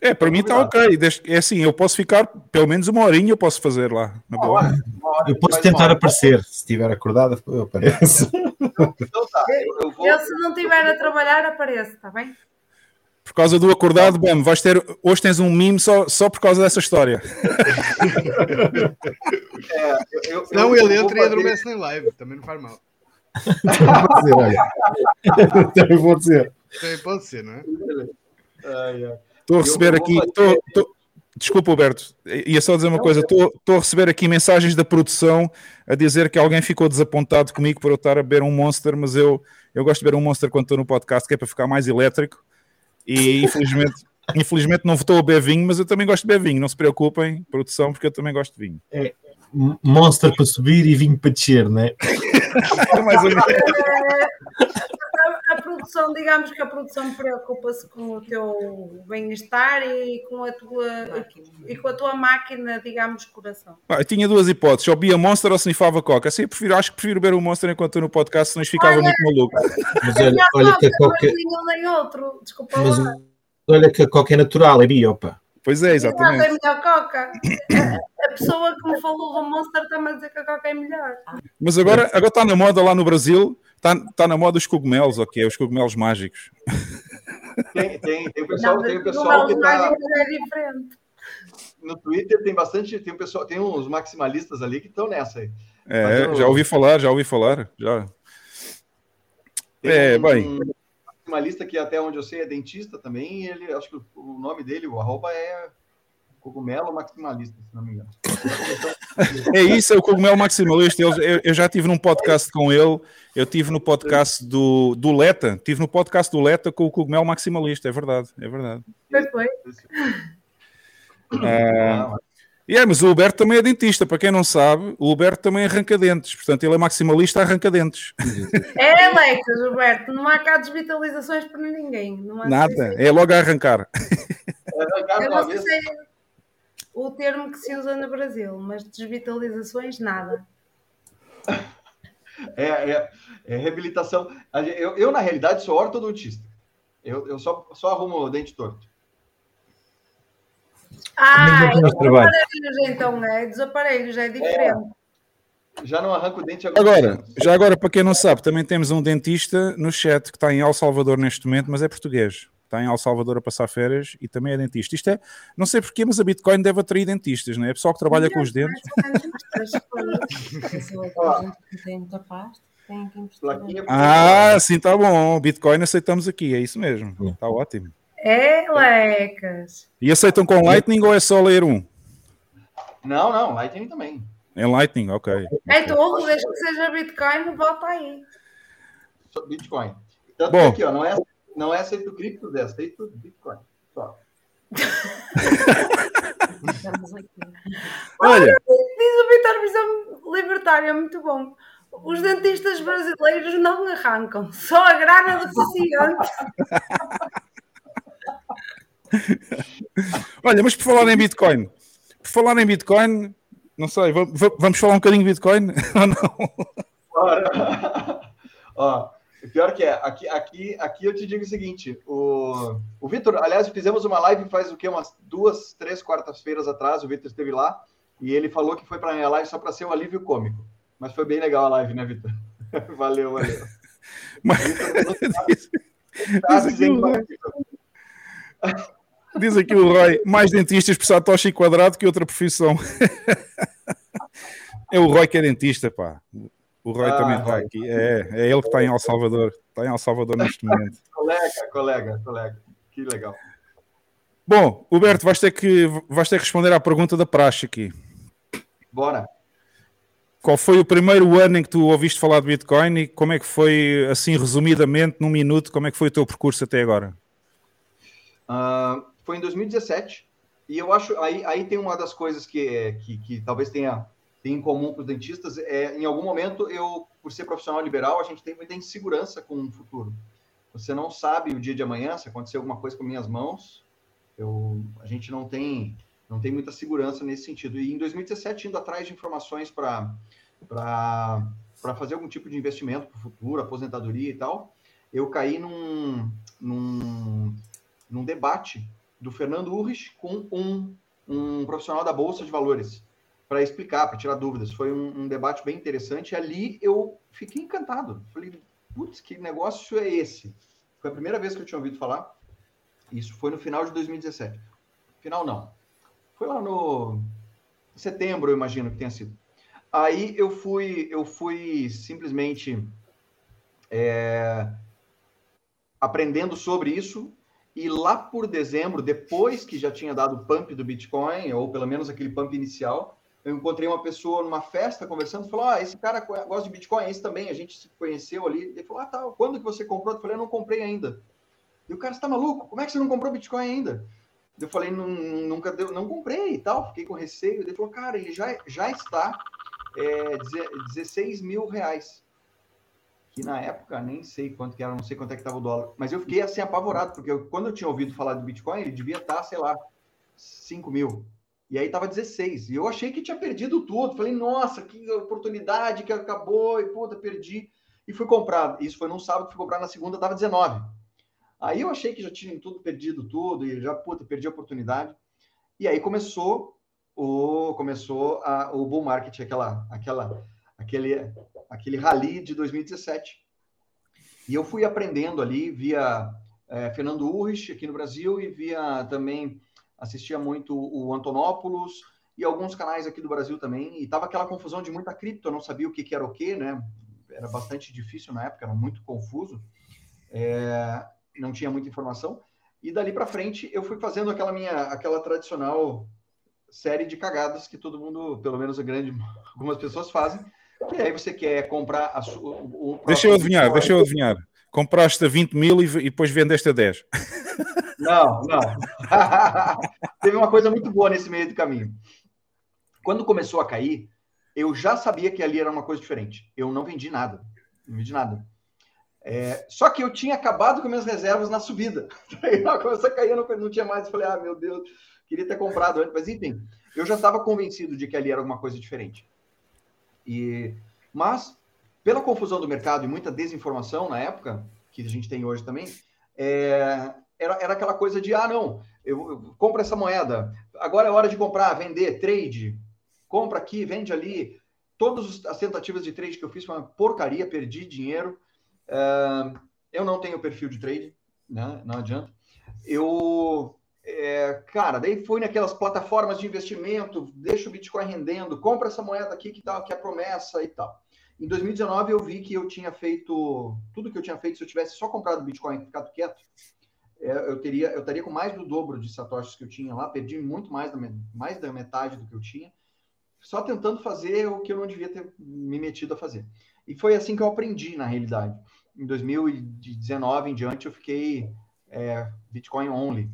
Speaker 1: É, para mim está ok. É assim, eu posso ficar pelo menos uma horinha, eu posso fazer lá. Na boa.
Speaker 6: hora, hora,
Speaker 5: Eu posso tentar aparecer. Se estiver acordado, eu apareço.
Speaker 6: Então tá, eu, eu vou.
Speaker 3: Eu, se não estiver a trabalhar, apareço, está bem?
Speaker 1: Por causa do acordado, bem, vais ter. Hoje tens um mime só, só por causa dessa história.
Speaker 6: é, eu- eu-
Speaker 4: Não, ele entra e adormece na live, também não faz mal.
Speaker 5: Vou dizer, olha. Também vou dizer.
Speaker 4: Também pode ser, não é?
Speaker 6: Ai, ai.
Speaker 1: Estou a receber aqui. tô- tô- Desculpa, Alberto. Ia só dizer uma coisa. Estou estou a receber aqui mensagens da produção a dizer que alguém ficou desapontado comigo por eu estar a beber um Monster, mas eu, eu gosto de beber um Monster quando estou no podcast, que é para ficar mais elétrico. E infelizmente, infelizmente não votou a beber vinho, mas eu também gosto de beber vinho. Não se preocupem, produção, porque eu também gosto de vinho.
Speaker 5: M- Monster para subir e vinho para descer, né?
Speaker 1: É mais ou menos.
Speaker 3: A, a produção, digamos que a produção preocupa-se com o teu bem-estar e com a tua e com a tua máquina, digamos, coração.
Speaker 1: Pá, eu tinha duas hipóteses, ou bebia Monster ou snifava Coca. Assim, eu prefiro, acho que prefiro beber o Monster enquanto estou no podcast, senão isto ficava
Speaker 3: Olha-
Speaker 1: muito maluco.
Speaker 5: Mas olha, olha que a coca.
Speaker 3: mas nenhum nem outro, desculpa
Speaker 5: Mas
Speaker 3: lá.
Speaker 5: olha que a coca é natural, é bio, opa.
Speaker 1: Pois é,
Speaker 3: Não,
Speaker 1: exatamente.
Speaker 3: é melhor coca. A pessoa que me falou do Monster está-me a dizer que a coca é melhor.
Speaker 1: Mas agora, agora está na moda lá no Brasil, está, está na moda os cogumelos, ok? Os cogumelos mágicos.
Speaker 6: Tem, tem, tem o pessoal,
Speaker 3: Não,
Speaker 6: tem o pessoal que tá
Speaker 3: mágico é diferente.
Speaker 6: no Twitter, tem bastante, tem pessoal, tem uns maximalistas ali que estão nessa aí.
Speaker 1: É,
Speaker 6: eu-
Speaker 1: já ouvi falar, já ouvi falar. Já.
Speaker 6: Tem
Speaker 1: É,
Speaker 6: um,
Speaker 1: bem.
Speaker 6: Maximalista que até onde eu sei é dentista também, e ele, acho que o, nome dele, o arroba é cogumelo maximalista, se não me engano.
Speaker 1: É isso, é o cogumelo maximalista. Eu, eu já estive num podcast com ele, eu estive no podcast do, do Leta, estive no podcast do Leta com o cogumelo maximalista, é verdade, é verdade.
Speaker 3: Foi, foi.
Speaker 1: Ah, e é, mas o Huberto também é dentista, para quem não sabe, o Huberto também arranca dentes, portanto ele é maximalista, arranca dentes.
Speaker 3: É Alexas, Roberto, não há cá desvitalizações para ninguém. Não há
Speaker 1: Nada, é logo a arrancar.
Speaker 6: Arrancar
Speaker 3: Eu não sei o termo que se usa no Brasil, mas desvitalizações, nada.
Speaker 6: é, é, é reabilitação. Eu, eu, na realidade, sou ortodontista. Eu, eu só, só arrumo o dente torto.
Speaker 3: Ah, é
Speaker 5: não temos trabalho.
Speaker 3: desaparelhos então, é desaparelhos, é diferente.
Speaker 6: Já não arranco o dente agora.
Speaker 1: Agora, já agora, para quem não sabe, também temos um dentista no chat que está em El Salvador neste momento, mas é português. Está em El Salvador a passar férias e também é dentista. Isto é, não sei porquê, mas a Bitcoin deve atrair dentistas, não é? Pessoal que trabalha com os dentes.
Speaker 6: Plaquinha
Speaker 1: Ah, sim, está bom. Bitcoin aceitamos aqui, é isso mesmo. Está ótimo.
Speaker 3: É, Lecas.
Speaker 1: E aceitam com Lightning ou é só ler um?
Speaker 6: Não, não, Lightning também.
Speaker 1: Em Lightning, ok.
Speaker 3: É tudo, desde que seja Bitcoin, volta aí.
Speaker 6: Bitcoin. Tanto
Speaker 1: Bom.
Speaker 6: aqui, ó, não é, não é aceito cripto, é aceito Bitcoin. Só.
Speaker 1: Olha,
Speaker 3: Diz o Vitor Visão Libertário, é muito bom. Os dentistas brasileiros não arrancam, só a grana do paciente.
Speaker 1: Olha, mas por falar em Bitcoin, por falar em Bitcoin, não sei, va- va- vamos falar um bocadinho de Bitcoin ou não?
Speaker 6: Ora. Ó, o pior que é, aqui, aqui, aqui eu te digo o seguinte: o, o Vitor, aliás, fizemos uma live faz o quê? Umas duas, três quartas-feiras atrás. O Vitor esteve lá e ele falou que foi para minha live só para ser um alívio cômico. Mas foi bem legal a live, né, Vitor? Valeu, valeu.
Speaker 1: Mas- diz,
Speaker 6: Tá.
Speaker 1: Diz aqui o Roy, mais dentistas por Satoshi quadrado que outra profissão. É o Roy que é dentista, pá. O Roy
Speaker 6: Ah,
Speaker 1: também está aqui. É, é ele que está em El Salvador. Está em El Salvador neste momento.
Speaker 6: colega, colega, colega. Que legal.
Speaker 1: Bom, Huberto, vais ter que, vais ter que responder à pergunta da praxe aqui.
Speaker 6: Bora.
Speaker 1: Qual foi o primeiro ano em que tu ouviste falar de Bitcoin e como é que foi, assim, resumidamente, num minuto, como é que foi o teu percurso até agora?
Speaker 6: Ah, foi em 2017 e eu acho aí, aí tem uma das coisas que, que, que talvez tenha, tenha em comum com os dentistas é em algum momento eu por ser profissional liberal a gente tem muita insegurança com o futuro. Você não sabe o dia de amanhã se acontecer alguma coisa com minhas mãos eu a gente não tem não tem muita segurança nesse sentido. E em 2017 indo atrás de informações para para para fazer algum tipo de investimento para o futuro aposentadoria e tal eu caí num, num num debate do Fernando Urrich com um, um profissional da Bolsa de Valores para explicar, para tirar dúvidas. Foi um, um debate bem interessante. Ali eu fiquei encantado. Falei, putz, que negócio é esse? Foi a primeira vez que eu tinha ouvido falar. Isso foi no final de 2017. Final não. Foi lá no setembro, eu imagino que tenha sido. Aí eu fui, eu fui simplesmente é, aprendendo sobre isso e lá por dezembro, depois que já tinha dado o pump do Bitcoin, ou pelo menos aquele pump inicial, eu encontrei uma pessoa numa festa conversando, falou: Ah, esse cara gosta de Bitcoin, esse também, a gente se conheceu ali. Ele falou: Ah, tá, quando que você comprou? Eu falei: Eu não comprei ainda. E o cara, você tá maluco? Como é que você não comprou Bitcoin ainda? Eu falei: "Nun- Nunca deu, não comprei e tal, fiquei com receio. Ele falou: Cara, ele já, já está é, deze- 16 mil reais que na época nem sei quanto que era, não sei quanto é que estava o dólar, mas eu fiquei assim apavorado, porque eu- quando eu tinha ouvido falar do Bitcoin, ele devia estar, sei lá, 5 mil. E aí estava 16. E eu achei que tinha perdido tudo. Falei, nossa, que oportunidade que acabou, e puta, perdi. E fui comprar. Isso foi num sábado, fui comprar na segunda, estava 19. Aí eu achei que já tinha tudo perdido, tudo, e já, puta, perdi a oportunidade. E aí começou o começou a, o bull market, aquela, aquela, aquele, aquele rally de 2017. E eu fui aprendendo ali via eh, Fernando Urrich aqui no Brasil e via também assistia muito o Antonopoulos e alguns canais aqui do Brasil também. E tava aquela confusão de muita cripto, eu não sabia o que, que era o que, né? Era bastante difícil na época, era muito confuso. É, não tinha muita informação. E dali para frente eu fui fazendo aquela minha, aquela tradicional série de cagadas que todo mundo, pelo menos a grande, algumas pessoas fazem. E aí você quer comprar a o, o
Speaker 1: Deixa eu adivinhar, deixa eu adivinhar. Compraste a 20 mil e, e depois vendeste a 10.
Speaker 6: Não, não. Teve uma coisa muito boa nesse meio do caminho. Quando começou a cair, eu já sabia que ali era uma coisa diferente. Eu não vendi nada. Não vendi nada. É, só que eu tinha acabado com minhas reservas na subida. Aí começou a cair, eu não, não tinha mais. Eu falei, ah, meu Deus, queria ter comprado antes. Mas enfim, eu já estava convencido de que ali era alguma coisa diferente. E, mas, pela confusão do mercado e muita desinformação na época, que a gente tem hoje também, é, era, era aquela coisa de, ah, não, eu, eu compro essa moeda, agora é hora de comprar, vender, trade, compra aqui, vende ali. Todas as tentativas de trade que eu fiz foi uma porcaria, perdi dinheiro. Uh, eu não tenho perfil de trade, né? não adianta. Eu, é, cara, daí fui naquelas plataformas de investimento, deixa o Bitcoin rendendo, compra essa moeda aqui que, tá, que é promessa e tal. Em 2019 eu vi que eu tinha feito tudo que eu tinha feito, se eu tivesse só comprado Bitcoin e ficado quieto, é, eu teria eu estaria com mais do dobro de satoshis que eu tinha lá, perdi muito mais da, mais da metade do que eu tinha, só tentando fazer o que eu não devia ter me metido a fazer. E foi assim que eu aprendi, na realidade. Em 2019 em diante, eu fiquei é, Bitcoin only.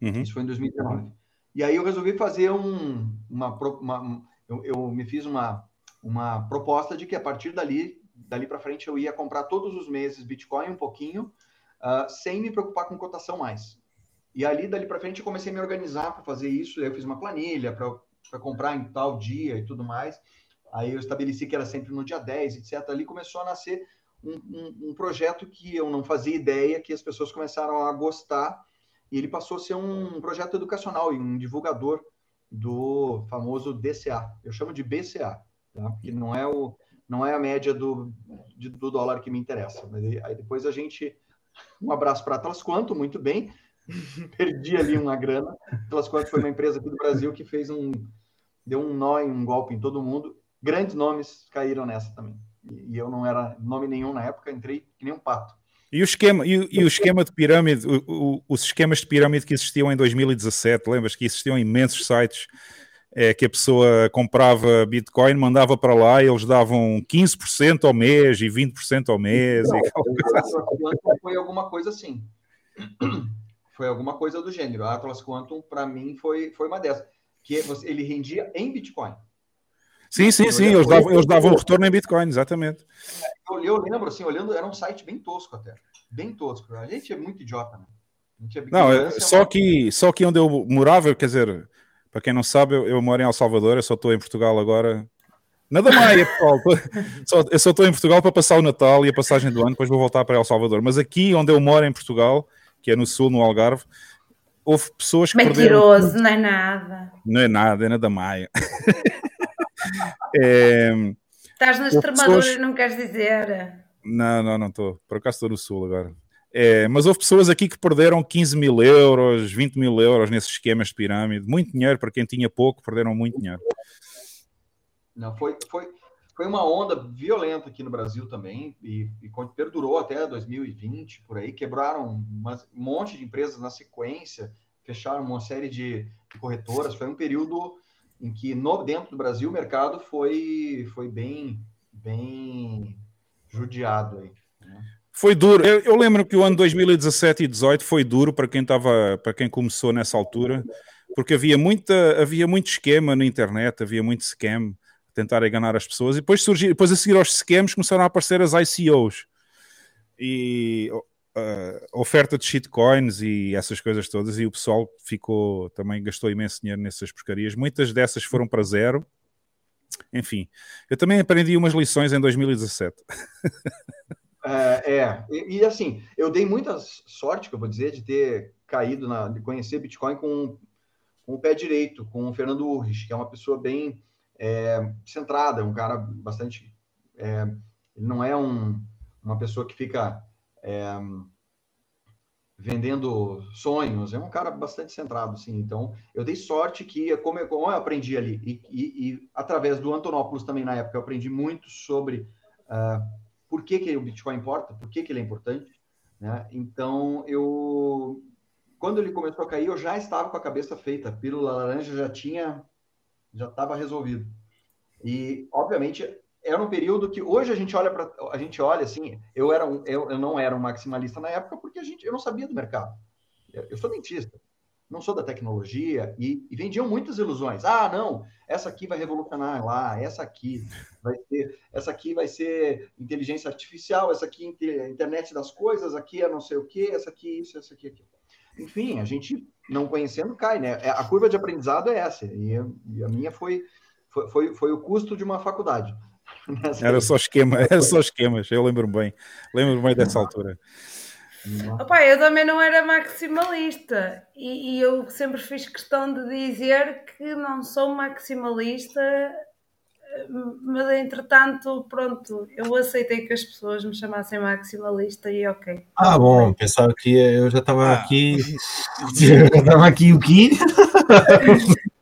Speaker 6: Uhum. Isso foi em 2019. E aí eu resolvi fazer um, uma, uma eu, eu, me fiz uma uma proposta de que a partir dali, dali para frente, eu ia comprar todos os meses Bitcoin um pouquinho, uh, sem me preocupar com cotação mais. E ali, dali para frente, eu comecei a me organizar para fazer isso. Eu fiz uma planilha para comprar em tal dia e tudo mais. Aí eu estabeleci que era sempre no dia 10, etc. Ali começou a nascer um, um, um projeto que eu não fazia ideia, que as pessoas começaram a gostar. E ele passou a ser um projeto educacional e um divulgador do famoso DCA. Eu chamo de BCA, tá? porque não é, o, não é a média do, de, do dólar que me interessa. Mas aí, depois a gente. Um abraço para Atlas Quanto, muito bem. Perdi ali uma grana. Atlas Quanto foi uma empresa aqui do Brasil que fez um. deu um nó um golpe em todo mundo. Grandes nomes caíram nessa também. E, e eu não era nome nenhum na época, entrei que nem um pato.
Speaker 1: E o esquema, e, e o esquema de pirâmide, o- o- os esquemas de pirâmide que existiam em 2017, lembras que existiam imensos sites é, que a pessoa comprava Bitcoin, mandava para lá e eles davam 15% ao mês e 20% ao mês. e aquela coisa assim.
Speaker 6: Atlas Quantum foi alguma coisa assim. Foi alguma coisa do gênero. A Atlas Quantum, para mim, foi, foi uma dessas. Que ele rendia em Bitcoin.
Speaker 1: Sim, sim, sim, eles davam, eles davam o retorno em Bitcoin, exatamente.
Speaker 6: Eu, eu lembro, assim, olhando, era um site bem tosco até. Bem tosco. A gente é muito idiota, né? É
Speaker 1: Não, é-
Speaker 6: ignorância,
Speaker 1: só que, só que onde eu morava, quer dizer, para quem não sabe, eu, eu moro em El Salvador, eu só estou em Portugal agora. Nada mais, pessoal. Só- eu só estou em Portugal para passar o Natal e a passagem do ano, depois vou voltar para El Salvador. Mas aqui onde eu moro em Portugal, que é no sul, no Algarve, houve pessoas que perderam.
Speaker 3: Mentiroso, não é nada.
Speaker 1: Não é nada, é nada maia. É,
Speaker 3: Estás na
Speaker 1: Houve
Speaker 3: Extremadura
Speaker 1: pessoas-
Speaker 3: e não queres dizer.
Speaker 1: Não, não, não estou. Por acaso estou no Sul agora. É, mas houve pessoas aqui que perderam 15 mil euros, 20 mil euros nesses esquemas de pirâmide. Muito dinheiro para quem tinha pouco, perderam muito dinheiro.
Speaker 6: Não, foi, foi, foi uma onda violenta aqui no Brasil também, e, e perdurou até 2020, por aí. Quebraram umas- um monte de empresas na sequência, fecharam uma série de, de corretoras. Foi um período em que, no, dentro do Brasil, o mercado foi, foi bem, bem judiado aí.
Speaker 1: Foi duro. Eu, eu lembro que o ano 2017 e 2018 foi duro para quem estava, para quem começou nessa altura, porque havia muita, havia muito esquema na internet, havia muito scam, tentar enganar as pessoas, e depois surgiu, depois a seguir aos scams começaram a aparecer as ICOs e uh, oferta de shitcoins e essas coisas todas, e o pessoal ficou também gastou imenso dinheiro nessas porcarias. Muitas dessas foram para zero. Enfim, eu também aprendi umas lições em 2017.
Speaker 6: É, é. E, e, assim, eu dei muita sorte, que eu vou dizer, de ter caído na, de conhecer Bitcoin com, com o pé direito, com o Fernando Urrich, que é uma pessoa bem é, centrada, um cara bastante. É, ele não é um, uma pessoa que fica é, vendendo sonhos, é um cara bastante centrado, assim. Então, eu dei sorte que, como eu, como eu aprendi ali, e, e, e através do Antonopoulos também na época, eu aprendi muito sobre. Uh, por que, que o Bitcoin importa, por que, que ele é importante. Né? Então, eu, quando ele começou a cair, eu já estava com a cabeça feita, a pílula laranja já tinha, já estava resolvido. E, obviamente, era um período que hoje a gente olha para, a gente olha assim, eu era um, eu, eu não era um maximalista na época porque a gente, eu não sabia do mercado. Eu, sou dentista, não sou da tecnologia e, e, vendiam muitas ilusões. Ah, não, essa aqui vai revolucionar lá, essa aqui vai ser, essa aqui vai ser inteligência artificial, essa aqui internet das coisas, aqui é não sei o que, essa aqui isso, essa aqui aquilo. Enfim, a gente não conhecendo cai, né? A curva de aprendizado é essa e e a minha foi, foi, foi foi o custo de uma faculdade.
Speaker 1: Era só esquema, era só esquemas. Eu lembro bem, lembro bem dessa altura.
Speaker 3: Opa, eu também não era maximalista e, e, eu sempre fiz questão de dizer que não sou maximalista, mas entretanto, pronto, eu aceitei que as pessoas me chamassem maximalista e ok.
Speaker 5: Ah, bom, pensava que eu já estava aqui. já estava aqui o quê?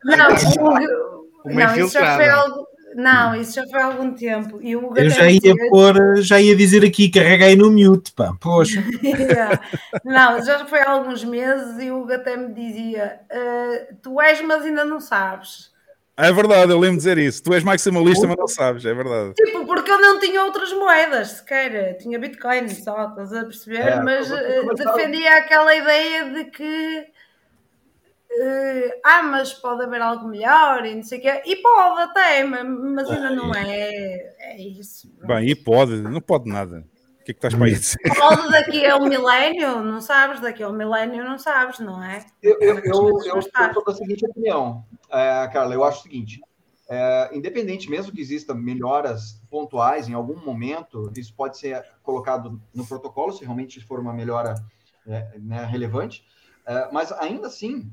Speaker 3: Não, o, não isso já foi algo. Não, isso já foi há algum tempo. E o
Speaker 5: eu já ia dizer... pôr, já ia dizer aqui, carrega aí no mute, pá, poxa.
Speaker 3: yeah. Não, já foi há alguns meses e o Hugo até me dizia: uh, Tu és, mas ainda não sabes.
Speaker 1: É verdade, eu lembro de dizer isso. Tu és maximalista, mas não sabes, é verdade.
Speaker 3: Tipo, porque eu não tinha outras moedas sequer. Tinha Bitcoin só, estás a perceber? É, mas uh, defendia aquela ideia de que eh, ah, mas pode haver algo melhor e não sei o quê. E pode até, ma- mas ainda não é. É isso.
Speaker 1: Bem, e pode, não pode nada. O que é que estás para aí a dizer?
Speaker 3: Pode daqui a um milénio, não sabes, daqui a um milénio não sabes, não é?
Speaker 6: Eu, eu, eu, eu, sou da seguinte opinião, é, Carla. Eu acho o seguinte: é, independente, mesmo que exista melhoras pontuais em algum momento, isso pode ser colocado no protocolo, se realmente for uma melhora é, né, relevante. É, mas ainda assim,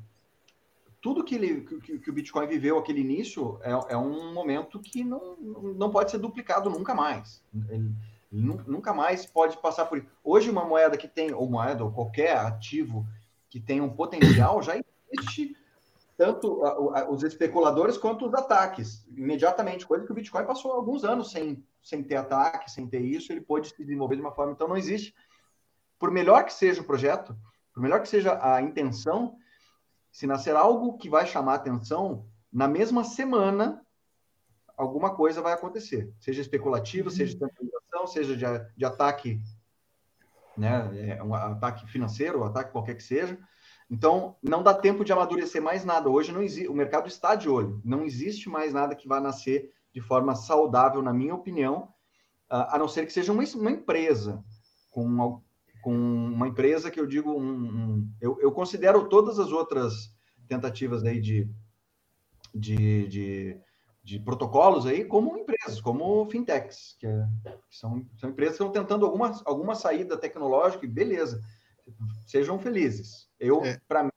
Speaker 6: tudo que, ele, que, que o Bitcoin viveu aquele início é, é um momento que não, não pode ser duplicado nunca mais. Ele, ele nu- nunca mais pode passar por isso. Hoje, uma moeda que tem, ou moeda, ou qualquer ativo que tem um potencial, já existe tanto os especuladores quanto os ataques, imediatamente, coisa que o Bitcoin passou alguns anos sem, sem ter ataque, sem ter isso, ele pôde se desenvolver de uma forma, então não existe. Por melhor que seja o projeto, por melhor que seja a intenção, se nascer algo que vai chamar atenção, na mesma semana, alguma coisa vai acontecer, seja especulativo, seja de tentativação, seja de, de ataque, né, é, um ataque financeiro, um ataque qualquer que seja. Então, não dá tempo de amadurecer mais nada. Hoje não existe, o mercado está de olho. Não existe mais nada que vá nascer de forma saudável, na minha opinião, a não ser que seja uma, uma empresa com, com uma empresa que eu digo um, um- eu, eu considero todas as outras tentativas aí de, de, de, de protocolos aí como empresas, como fintechs, que, é- que são, são empresas que estão tentando alguma, alguma saída tecnológica e beleza, sejam felizes. Eu,
Speaker 4: É.
Speaker 6: para mim,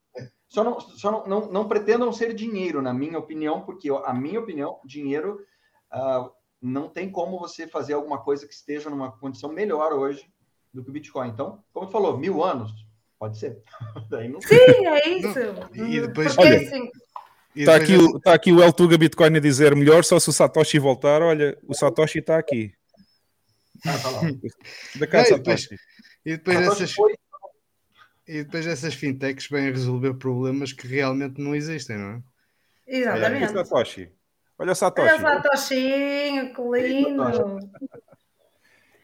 Speaker 6: só, não, só não, não, não pretendam ser dinheiro, na minha opinião, porque a minha opinião, dinheiro ah, não tem como você fazer alguma coisa que esteja numa condição melhor hoje do que o Bitcoin. Então, como falou, mil anos, pode ser. Daí não
Speaker 3: Sim, é isso.
Speaker 4: E depois-
Speaker 3: Porque
Speaker 1: Olha,
Speaker 3: assim,
Speaker 1: Está aqui, o, tá aqui o El Tuga Bitcoin a dizer melhor só se o Satoshi voltar. Olha, o Satoshi está aqui.
Speaker 6: Ah, tá lá.
Speaker 1: Da
Speaker 4: Não, e depois-
Speaker 1: Satoshi.
Speaker 4: E depois,
Speaker 6: Satoshi foi-
Speaker 4: e depois essas fintechs vêm resolver problemas que realmente não existem, não é?
Speaker 1: Olha
Speaker 3: exatamente.
Speaker 1: aqui o Satoshi. Olha o
Speaker 3: Olha
Speaker 1: Satoshi.
Speaker 3: o Satoshinho, que lindo.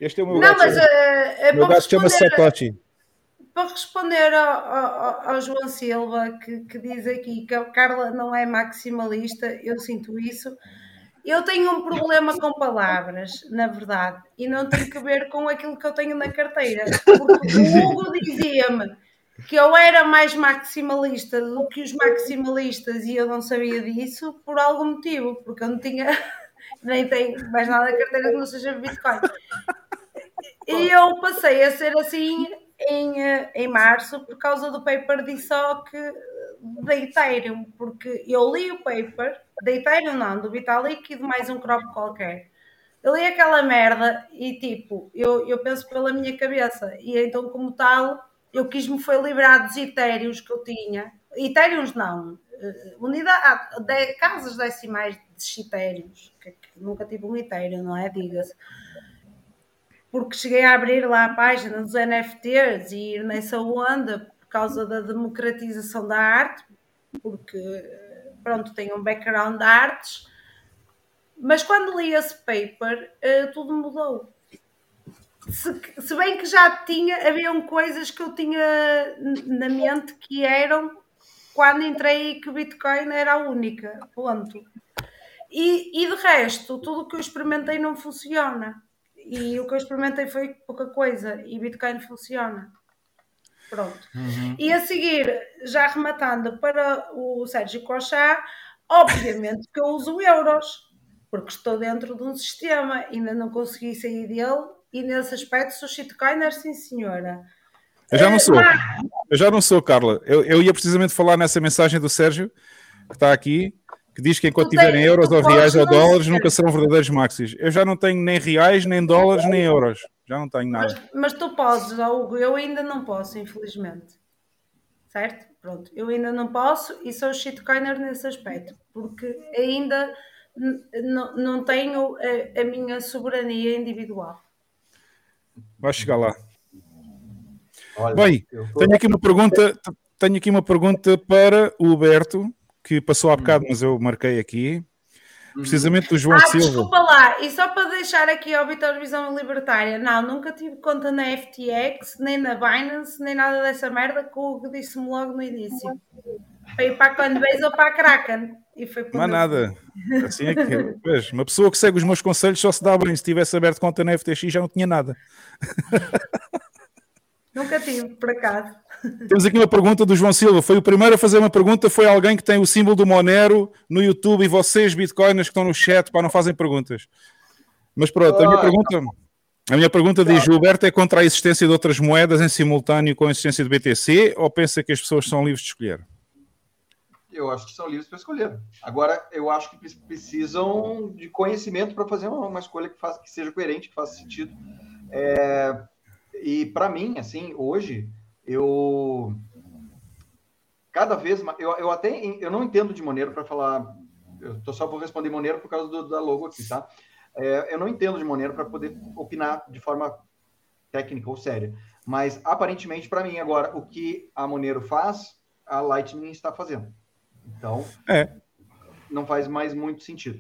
Speaker 1: Este é o meu
Speaker 3: Não,
Speaker 1: gato.
Speaker 3: mas é
Speaker 1: meu
Speaker 3: para
Speaker 1: gato chama-se
Speaker 3: responder,
Speaker 1: Satoshi.
Speaker 3: para responder ao, ao- ao João Silva, que, que diz aqui que a Carla não é maximalista, eu sinto isso. Eu tenho um problema com palavras, na verdade, e não tem que ver com aquilo que eu tenho na carteira. Porque o Hugo dizia-me que eu era mais maximalista do que os maximalistas e eu não sabia disso por algum motivo, porque eu não tinha, nem tenho mais nada na carteira que não seja Bitcoin. E eu passei a ser assim em, eh, em março por causa do paper de SOC da Ethereum, porque eu li o paper da Ethereum, não, do Vitalik e de mais um crop qualquer. Eu li aquela merda e tipo, eu, eu penso pela minha cabeça, e então, como tal, eu quis-me foi livrar dos Ethereums que eu tinha. Ethereums não, eh, unidade, ah, de, casas decimais de Ethereums, que, que nunca tive um Ethereum, não é? Diga-se porque cheguei a abrir lá a página dos NFTs e ir nessa onda por causa da democratização da arte, porque pronto, tenho um background de artes, mas quando li esse paper, eh, tudo mudou. Se, se bem que já tinha, haviam coisas que eu tinha na mente que eram quando entrei que o Bitcoin era a única, ponto. E, e de resto, tudo o que eu experimentei não funciona. E o que eu experimentei foi pouca coisa. E Bitcoin funciona. Pronto. E a seguir, já rematando para o Sérgio Cochá, obviamente que eu uso euros, porque estou dentro de um sistema, ainda não consegui sair dele, e nesse aspecto sou shitcoiner, sim senhora.
Speaker 1: Eu já não sou.
Speaker 3: Mas-
Speaker 1: Eu já não sou, Carla. Eu, eu ia precisamente falar nessa mensagem do Sérgio, que está aqui, que diz que enquanto tiverem euros ou reais ou dólares,
Speaker 3: ser.
Speaker 1: nunca serão verdadeiros maxis. Eu já não tenho nem reais, nem dólares, nem euros. Já não tenho
Speaker 3: Mas,
Speaker 1: nada.
Speaker 3: mas tu podes, Hugo, eu ainda não posso, infelizmente. Certo? Pronto, eu ainda não posso e sou shitcoiner nesse aspecto, porque ainda não tenho a, a minha soberania individual.
Speaker 1: Vai chegar lá.
Speaker 6: Olha,
Speaker 1: Bem,
Speaker 6: tô-
Speaker 1: tenho aqui uma pergunta, tenho aqui uma pergunta para o Huberto, que passou há bocado, mas eu marquei aqui. Precisamente do João
Speaker 3: ah,
Speaker 1: Silva.
Speaker 3: desculpa lá, e só para deixar aqui ao Vitor Visão Libertária, não, nunca tive conta na FTX, nem na Binance, nem nada dessa merda que o Hugo disse-me logo no início. Ir para a Coinbase ou para a Kraken. E foi
Speaker 1: Não há nada. Assim é que é. Pois, uma pessoa que segue os meus conselhos só se dá bem. Se tivesse aberto conta na FTX já não tinha nada.
Speaker 3: Nunca tive, por acaso.
Speaker 1: Temos aqui uma pergunta do João Silva. Foi o primeiro a fazer uma pergunta. Foi alguém que tem o símbolo do Monero no YouTube e vocês, bitcoiners, que estão no chat, para não fazem perguntas. Mas pronto, a minha
Speaker 6: Ah,
Speaker 1: pergunta, a minha pergunta diz: Gilberto é contra a existência de outras moedas em simultâneo com a existência de BTC ou pensa que as pessoas são livres de escolher?
Speaker 6: Eu acho que são livres para escolher. Agora, eu acho que pre- precisam de conhecimento para fazer uma, uma escolha que, faça, que seja coerente, que faça sentido. É, e para mim, assim, hoje, eu cada vez mais, eu, eu até eu não entendo de Monero para falar, eu tô só vou responder Monero por causa do- da logo aqui, tá? É, eu não entendo de Monero para poder opinar de forma técnica ou séria, mas aparentemente para mim agora o que a Monero faz, a Lightning está fazendo. Então,
Speaker 1: É.
Speaker 6: não faz mais muito sentido.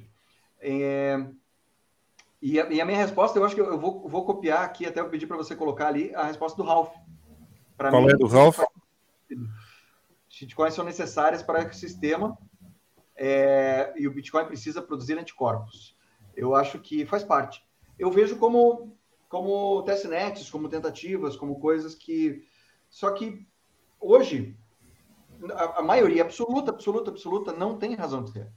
Speaker 6: É, e, a, e a minha resposta, eu acho que eu, eu vou, vou copiar aqui, até eu pedir para você colocar ali a resposta do Ralph. Pra
Speaker 1: Qual é do Ralph?
Speaker 6: Shitcoins são necessárias para o ecossistema é, e o Bitcoin precisa produzir anticorpos. Eu acho que faz parte. Eu vejo como, como testnets, como tentativas, como coisas que. Só que hoje, a, a maioria absoluta, absoluta, absoluta, não tem razão de ser.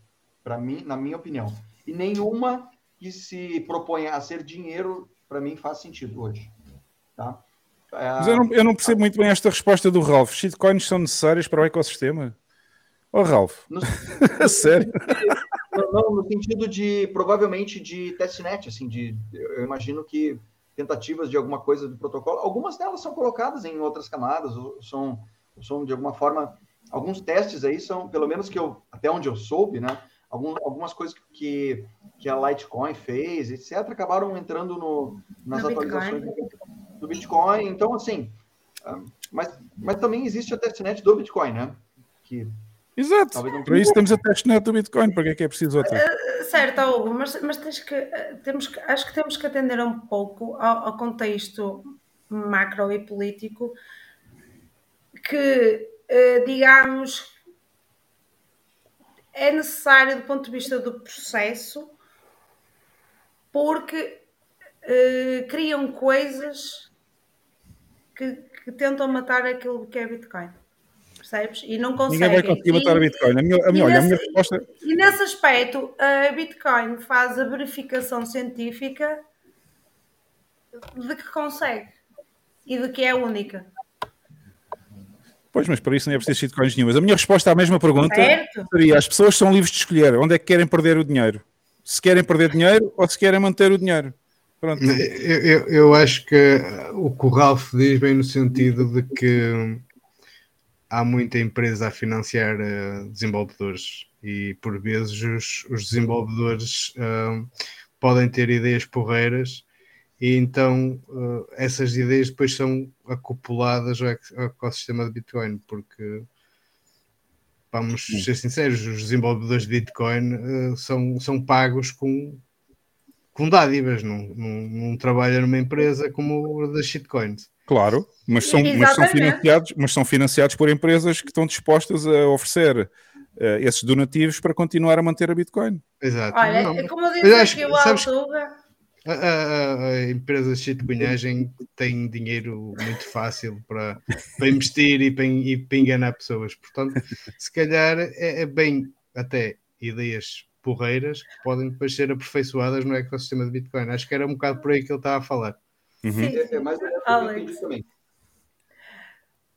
Speaker 6: Para mim, na minha opinião. E nenhuma que se proponha a ser dinheiro, para mim, faz sentido hoje. Tá?
Speaker 1: Mas eu não, eu não percebo muito bem esta resposta do Ralph. Shitcoins são necessárias para o ecossistema? Oh, Ralph,
Speaker 6: no-
Speaker 1: sério?
Speaker 6: Não, não, no sentido de, provavelmente, de testnet, assim, de, eu imagino que tentativas de alguma coisa do protocolo, algumas delas são colocadas em outras camadas, ou são, ou são de alguma forma, alguns testes aí são, pelo menos que eu, até onde eu soube, né, algum, algumas coisas que, que a Litecoin fez, etc., acabaram entrando no, nas
Speaker 3: No
Speaker 6: atualizações do, do Bitcoin, então, assim, ah, mas, mas também existe a testnet do Bitcoin, né, que
Speaker 1: Exato. Para isso temos a testnet do Bitcoin. Para que é que é preciso outra?
Speaker 3: Certo, Hugo, mas, mas tens que, eh, temos que, acho que temos que atender um pouco ao, ao contexto macro e político que, eh, digamos, é necessário do ponto de vista do processo porque eh, criam coisas que, que tentam matar aquilo que é Bitcoin. Percebes? E não conseguem.
Speaker 1: Ninguém vai conseguir matar a
Speaker 3: E-
Speaker 1: Bitcoin. A minha, a minha,
Speaker 3: e
Speaker 1: olha, a minha
Speaker 3: nesse-
Speaker 1: resposta.
Speaker 3: e nesse aspecto, a Bitcoin faz a verificação científica de que consegue e de que é única.
Speaker 1: Pois, mas para isso não é preciso shitcoins nenhumas. A minha resposta à mesma pergunta
Speaker 3: Certo?
Speaker 1: seria: as pessoas são livres de escolher onde é que querem perder o dinheiro. Se querem perder dinheiro ou se querem manter o dinheiro. Pronto.
Speaker 4: Eu, eu, eu acho que o que o Ralph diz bem no sentido de que há muita empresa a financiar eh, desenvolvedores e por vezes os, os desenvolvedores ah, podem ter ideias porreiras e então eh, essas ideias depois são acopladas ao, ao ecossistema de Bitcoin porque vamos ser sinceros, os desenvolvedores de Bitcoin são, são pagos com com dádivas, não, não, não trabalha numa empresa como a das shitcoins.
Speaker 1: Claro, mas são, mas, são financiados, mas são financiados por empresas que estão dispostas a oferecer eh, esses donativos para continuar a manter a Bitcoin.
Speaker 4: Exato.
Speaker 3: Olha,
Speaker 4: Não,
Speaker 3: como diz
Speaker 4: acho
Speaker 3: aqui
Speaker 4: que-
Speaker 3: o
Speaker 4: sabes-
Speaker 3: Altuga,
Speaker 4: a, a- a empresa de shitcoinhagem tem dinheiro muito fácil para, para investir e para, e para enganar pessoas. Portanto, se calhar é, é bem até ideias porreiras que podem depois ser aperfeiçoadas no ecossistema de Bitcoin. Acho que era um bocado por aí que ele estava a falar.
Speaker 1: Uhum.
Speaker 3: sim,
Speaker 6: É, é mais
Speaker 3: Alex.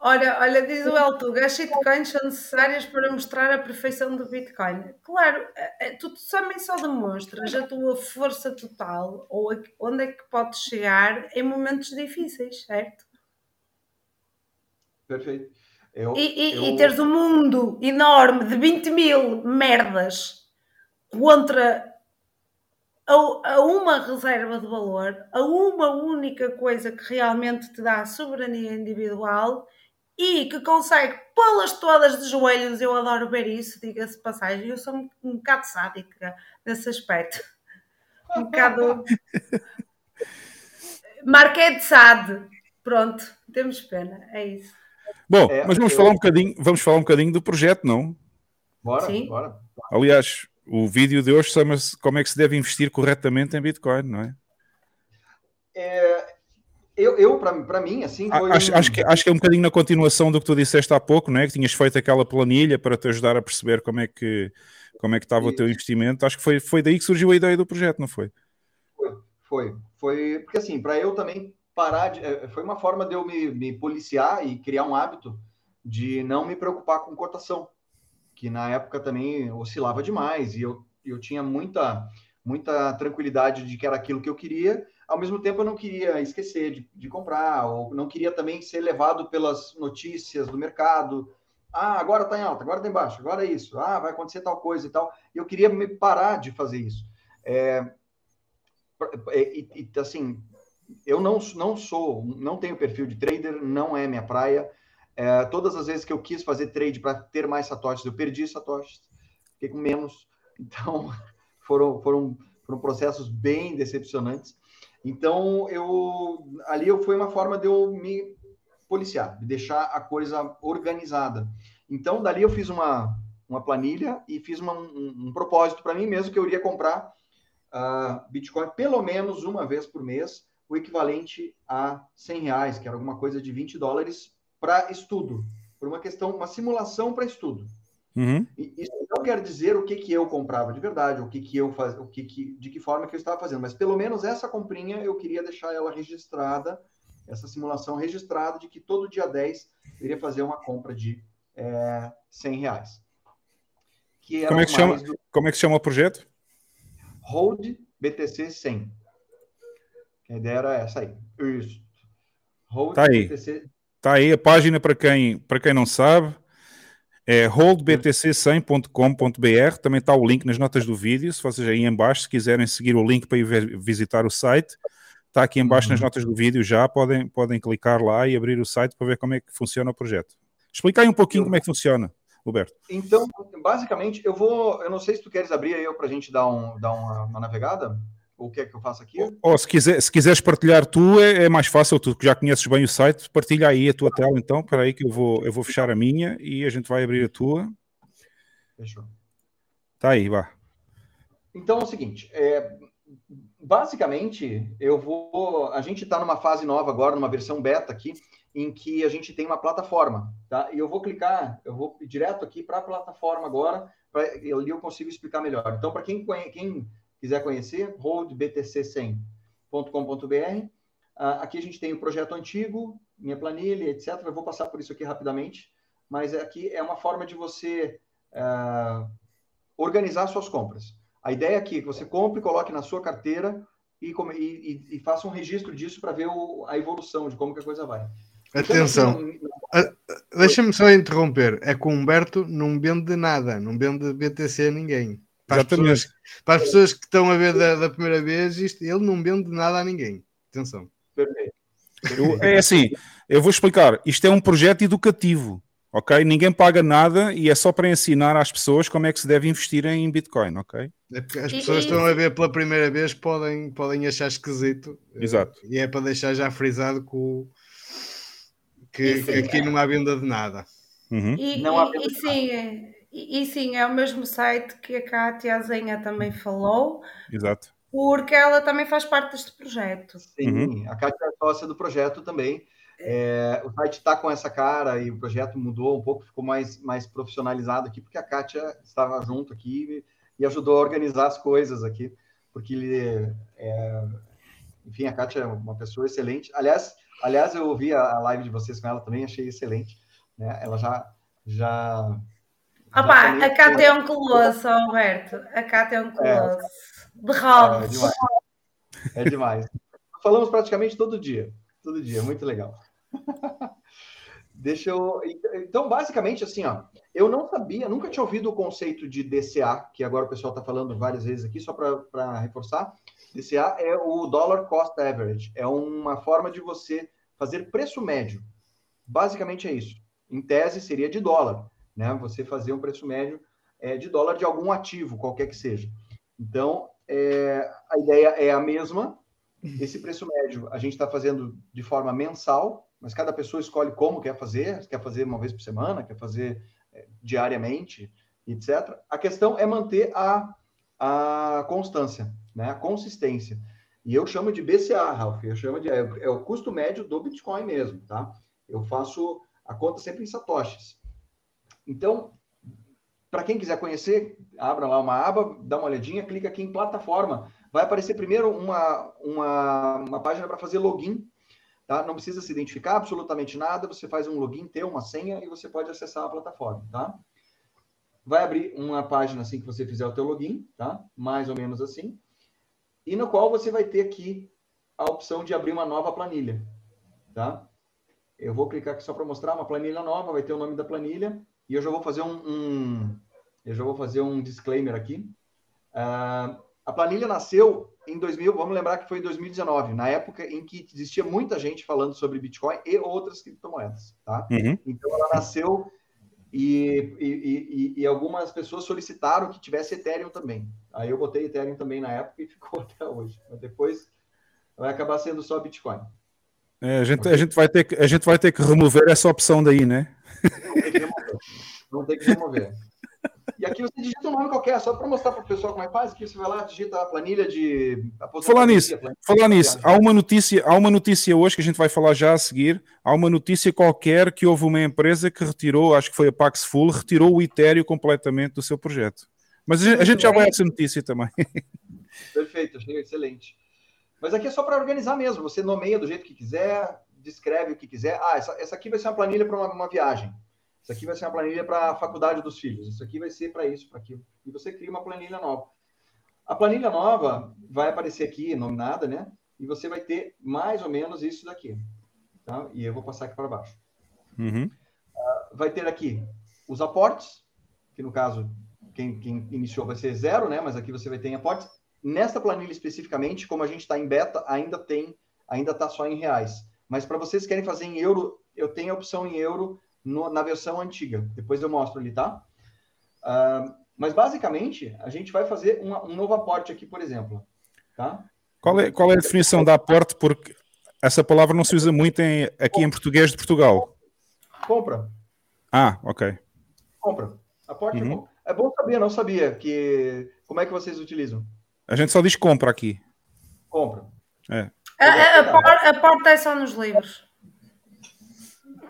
Speaker 3: Olha, olha, diz o Altuga, as shitcoins são necessárias para mostrar a perfeição do Bitcoin. Claro, eh, eh, tu também só demonstras a tua força total ou a- onde é que podes chegar em momentos difíceis, certo?
Speaker 6: Perfeito. Eu,
Speaker 3: E, e-
Speaker 6: eu-
Speaker 3: e teres um mundo enorme de 20 mil merdas contra a, a uma reserva de valor, a uma única coisa que realmente te dá soberania individual e que consegue pô-las todas de joelhos. Eu adoro ver isso, diga-se passagem. Eu sou um, um bocado sádica nesse aspecto. Um bocado. Marquês de Sade. Pronto, temos pena, é isso.
Speaker 1: Bom,
Speaker 6: É,
Speaker 1: mas vamos falar um bocadinho, vamos falar um bocadinho do projeto, não?
Speaker 6: Bora,
Speaker 3: Sim.
Speaker 6: bora.
Speaker 1: Aliás, o vídeo de hoje chama-se Como é que se deve investir corretamente em Bitcoin, não é?
Speaker 6: Eu, eu para mim, assim, foi.
Speaker 1: Acho,
Speaker 6: um-
Speaker 1: acho que, acho que é um bocadinho na continuação do que tu disseste há pouco, não é? Que tinhas feito aquela planilha para te ajudar a perceber como é que, como é que estava o teu investimento. Acho que foi, foi daí que surgiu a ideia do projeto, não foi?
Speaker 6: Foi, foi, porque assim, para eu também parar de. eh, Foi uma forma de eu me, me policiar e criar um hábito de não me preocupar com cotação, que na época também oscilava demais e eu, eu tinha muita, muita tranquilidade de que era aquilo que eu queria. Ao mesmo tempo, eu não queria esquecer de, de comprar, ou não queria também ser levado pelas notícias do mercado. Ah, agora está em alta, agora está em baixa, agora é isso. Ah, vai acontecer tal coisa e tal. Eu queria me parar de fazer isso. É, e, e, assim, eu não, não sou, não tenho perfil de trader, não é minha praia. É, todas as vezes que eu quis fazer trade para ter mais satoshis, eu perdi satoshis, fiquei com menos. Então, foram, foram, foram processos bem decepcionantes. Então, eu ali eu foi uma forma de eu me policiar, de deixar a coisa organizada. Então, dali eu fiz uma, uma planilha e fiz uma, um, um propósito para mim mesmo que eu iria comprar uh, Bitcoin pelo menos uma vez por mês, o equivalente a 100 reais, que era alguma coisa de 20 dólares para estudo, por uma questão, uma simulação para estudo.
Speaker 1: Uhum.
Speaker 6: Isso não quer dizer o que, que eu comprava de verdade, o que, que eu faz, o que, que de que forma que eu estava fazendo, mas pelo menos essa comprinha eu queria deixar ela registrada, essa simulação registrada de que todo dia 10 eu iria fazer uma compra de é, 100 reais. Que
Speaker 1: Como é que, chama, do... como é que chama o projeto?
Speaker 6: Hold BTC 100. A ideia era essa aí. Isso.
Speaker 1: Hold tá aí. BTC. Tá aí a página para quem, para quem não sabe. É holdbtc100.com.br. Também está o link nas notas do vídeo. Se vocês aí em baixo, se quiserem seguir o link para ir visitar o site, está aqui em baixo uhum. nas notas do vídeo já. Podem, podem clicar lá e abrir o site para ver como é que funciona o projeto. Explica aí um pouquinho como é que funciona. Roberto.
Speaker 6: Então, basicamente, eu vou. Eu não sei se tu queres abrir aí para a gente dar, um, dar uma, uma navegada. Ou o que é que eu faço aqui?
Speaker 1: Ou, ou se, quiser, se quiseres partilhar tu, é, é, mais fácil, tu que já conheces bem o site, partilha aí a tua tela então, para aí que eu vou, eu vou fechar a minha e a gente vai abrir a tua.
Speaker 6: Fechou.
Speaker 1: Tá aí, vá.
Speaker 6: Então é o seguinte, é, basicamente eu vou. A gente está numa fase nova agora, numa versão beta aqui, em que a gente tem uma plataforma, tá? E eu vou clicar, eu vou direto aqui para a plataforma agora, para ali eu consigo explicar melhor. Então, para quem, quem quiser conhecer, holdbtc100.com.br. Uh, aqui a gente tem o projeto antigo, minha planilha, etc. Eu vou passar por isso aqui rapidamente, mas aqui é uma forma de você uh, organizar suas compras. A ideia aqui é que você compre, coloque na sua carteira e, e, e faça um registro disso para ver o, a evolução de como que a coisa vai.
Speaker 4: Atenção, então, assim, deixa-me só interromper. É que o Humberto não vende nada, não vende BTC a ninguém. Para as, pessoas, para as pessoas que estão a ver da, da, primeira vez, isto, ele não vende nada a ninguém. Atenção.
Speaker 1: Eu, é assim, eu vou explicar. Isto é um projeto educativo, ok? Ninguém paga nada e é só para ensinar às pessoas como é que se deve investir em Bitcoin, ok?
Speaker 4: É porque as pessoas que estão a ver pela primeira vez podem, podem achar esquisito.
Speaker 1: Exato.
Speaker 4: E é para deixar já frisado que, que, que aqui não há venda de nada.
Speaker 1: Uhum.
Speaker 3: E,
Speaker 6: Não há
Speaker 3: e, e sim, é, e, e sim, é o mesmo site que a Cátia Azenha também falou,
Speaker 1: Exato.
Speaker 3: porque ela também faz parte deste projeto.
Speaker 6: Sim,
Speaker 1: Uhum.
Speaker 6: a Cátia é sócia do projeto também. É, o site está com essa cara e o projeto mudou um pouco, ficou mais, mais profissionalizado aqui, porque a Kátia estava junto aqui e, e ajudou a organizar as coisas aqui, porque ele, é, enfim, a Kátia é uma pessoa excelente. Aliás, aliás, eu ouvi a live de vocês com ela também, achei excelente. Né? Ela já, já
Speaker 3: Opa, a Cátia é um colosso, Alberto. A Cátia é um colosso. De
Speaker 6: É, é demais. É demais. Falamos praticamente todo dia. Todo dia, muito legal. Deixa eu. Então, basicamente, assim, ó, eu não sabia, nunca tinha ouvido o conceito de DCA, que agora o pessoal está falando várias vezes aqui, só para reforçar. DCA é o Dollar Cost Average, é uma forma de você fazer preço médio. Basicamente é isso. Em tese, seria de dólar, né? Você fazer um preço médio é, de dólar de algum ativo, qualquer que seja. Então, é, a ideia é a mesma, Esse preço médio a gente está fazendo de forma mensal, mas cada pessoa escolhe como quer fazer, quer fazer uma vez por semana, quer fazer é, diariamente, etc. A questão é manter a, a constância, né? a consistência. E eu chamo de BCA, Ralph, eu chamo de é, é o custo médio do Bitcoin mesmo, tá? Eu faço a conta sempre em satoshis. Então, para quem quiser conhecer, abra lá uma aba, dá uma olhadinha, clica aqui em plataforma. Vai aparecer primeiro uma, uma, uma página para fazer login. Tá? Não precisa se identificar absolutamente nada. Você faz um login, ter uma senha e você pode acessar a plataforma. Tá? Vai abrir uma página assim que você fizer o teu login, tá? mais ou menos assim. E no qual você vai ter aqui a opção de abrir uma nova planilha. Tá? Eu vou clicar aqui só para mostrar uma planilha nova, vai ter o nome da planilha e eu já vou fazer um, um eu já vou fazer um disclaimer aqui. Uh, a planilha nasceu em 2000, vamos lembrar que foi em 2019, na época em que existia muita gente falando sobre Bitcoin e outras criptomoedas, tá?
Speaker 1: Uhum.
Speaker 6: Então ela nasceu e, e, e, e, algumas pessoas solicitaram que tivesse Ethereum também. Aí eu botei Ethereum também na época e ficou até hoje. Mas depois vai acabar sendo só Bitcoin.
Speaker 1: É, a, gente, a, gente vai ter que, a gente vai ter que remover essa opção daí, né?
Speaker 6: Não tem que remover. Que. E aqui você digita um nome qualquer, só para mostrar para o pessoal como é que faz. Aqui você vai lá, digita a planilha de.
Speaker 1: Falar nisso, falar nisso, há uma, notícia, há uma notícia hoje que a gente vai falar já a seguir. Há uma notícia qualquer que houve uma empresa que retirou, acho que foi a Pax Full, retirou o Ethereum completamente do seu projeto. Mas a gente, a gente já vai a essa notícia também.
Speaker 6: Perfeito, achei excelente. Mas aqui é só para organizar mesmo. Você nomeia do jeito que quiser, descreve o que quiser. Ah, essa, essa aqui vai ser uma planilha para uma, uma, viagem. Isso aqui vai ser uma planilha para a faculdade dos filhos. Isso aqui vai ser para isso, para aquilo. E você cria uma planilha nova. A planilha nova vai aparecer aqui, nominada, né? E você vai ter mais ou menos isso daqui. Tá? E eu vou passar aqui para baixo.
Speaker 1: Uhum.
Speaker 6: Uh, vai ter aqui os aportes, que no caso, quem, quem iniciou vai ser zero, né? Mas aqui você vai ter aportes. Nesta planilha especificamente, como a gente está em beta, ainda tem, ainda está só em reais. Mas para vocês que querem fazer em euro, eu tenho a opção em euro no, na versão antiga. Depois eu mostro ali, tá? Uh, mas basicamente, a gente vai fazer uma, um novo aporte aqui, por exemplo. Tá?
Speaker 1: Qual é, qual é a definição de aporte? Porque essa palavra não se usa muito em, aqui em português de Portugal.
Speaker 6: Compra.
Speaker 1: Ah, ok.
Speaker 6: Compra. Aporte uhum. é bom saber, não sabia que como é que vocês utilizam.
Speaker 1: A gente só diz compra aqui.
Speaker 6: Compra.
Speaker 1: É.
Speaker 3: A, a, a, porta, a porta é só nos livros.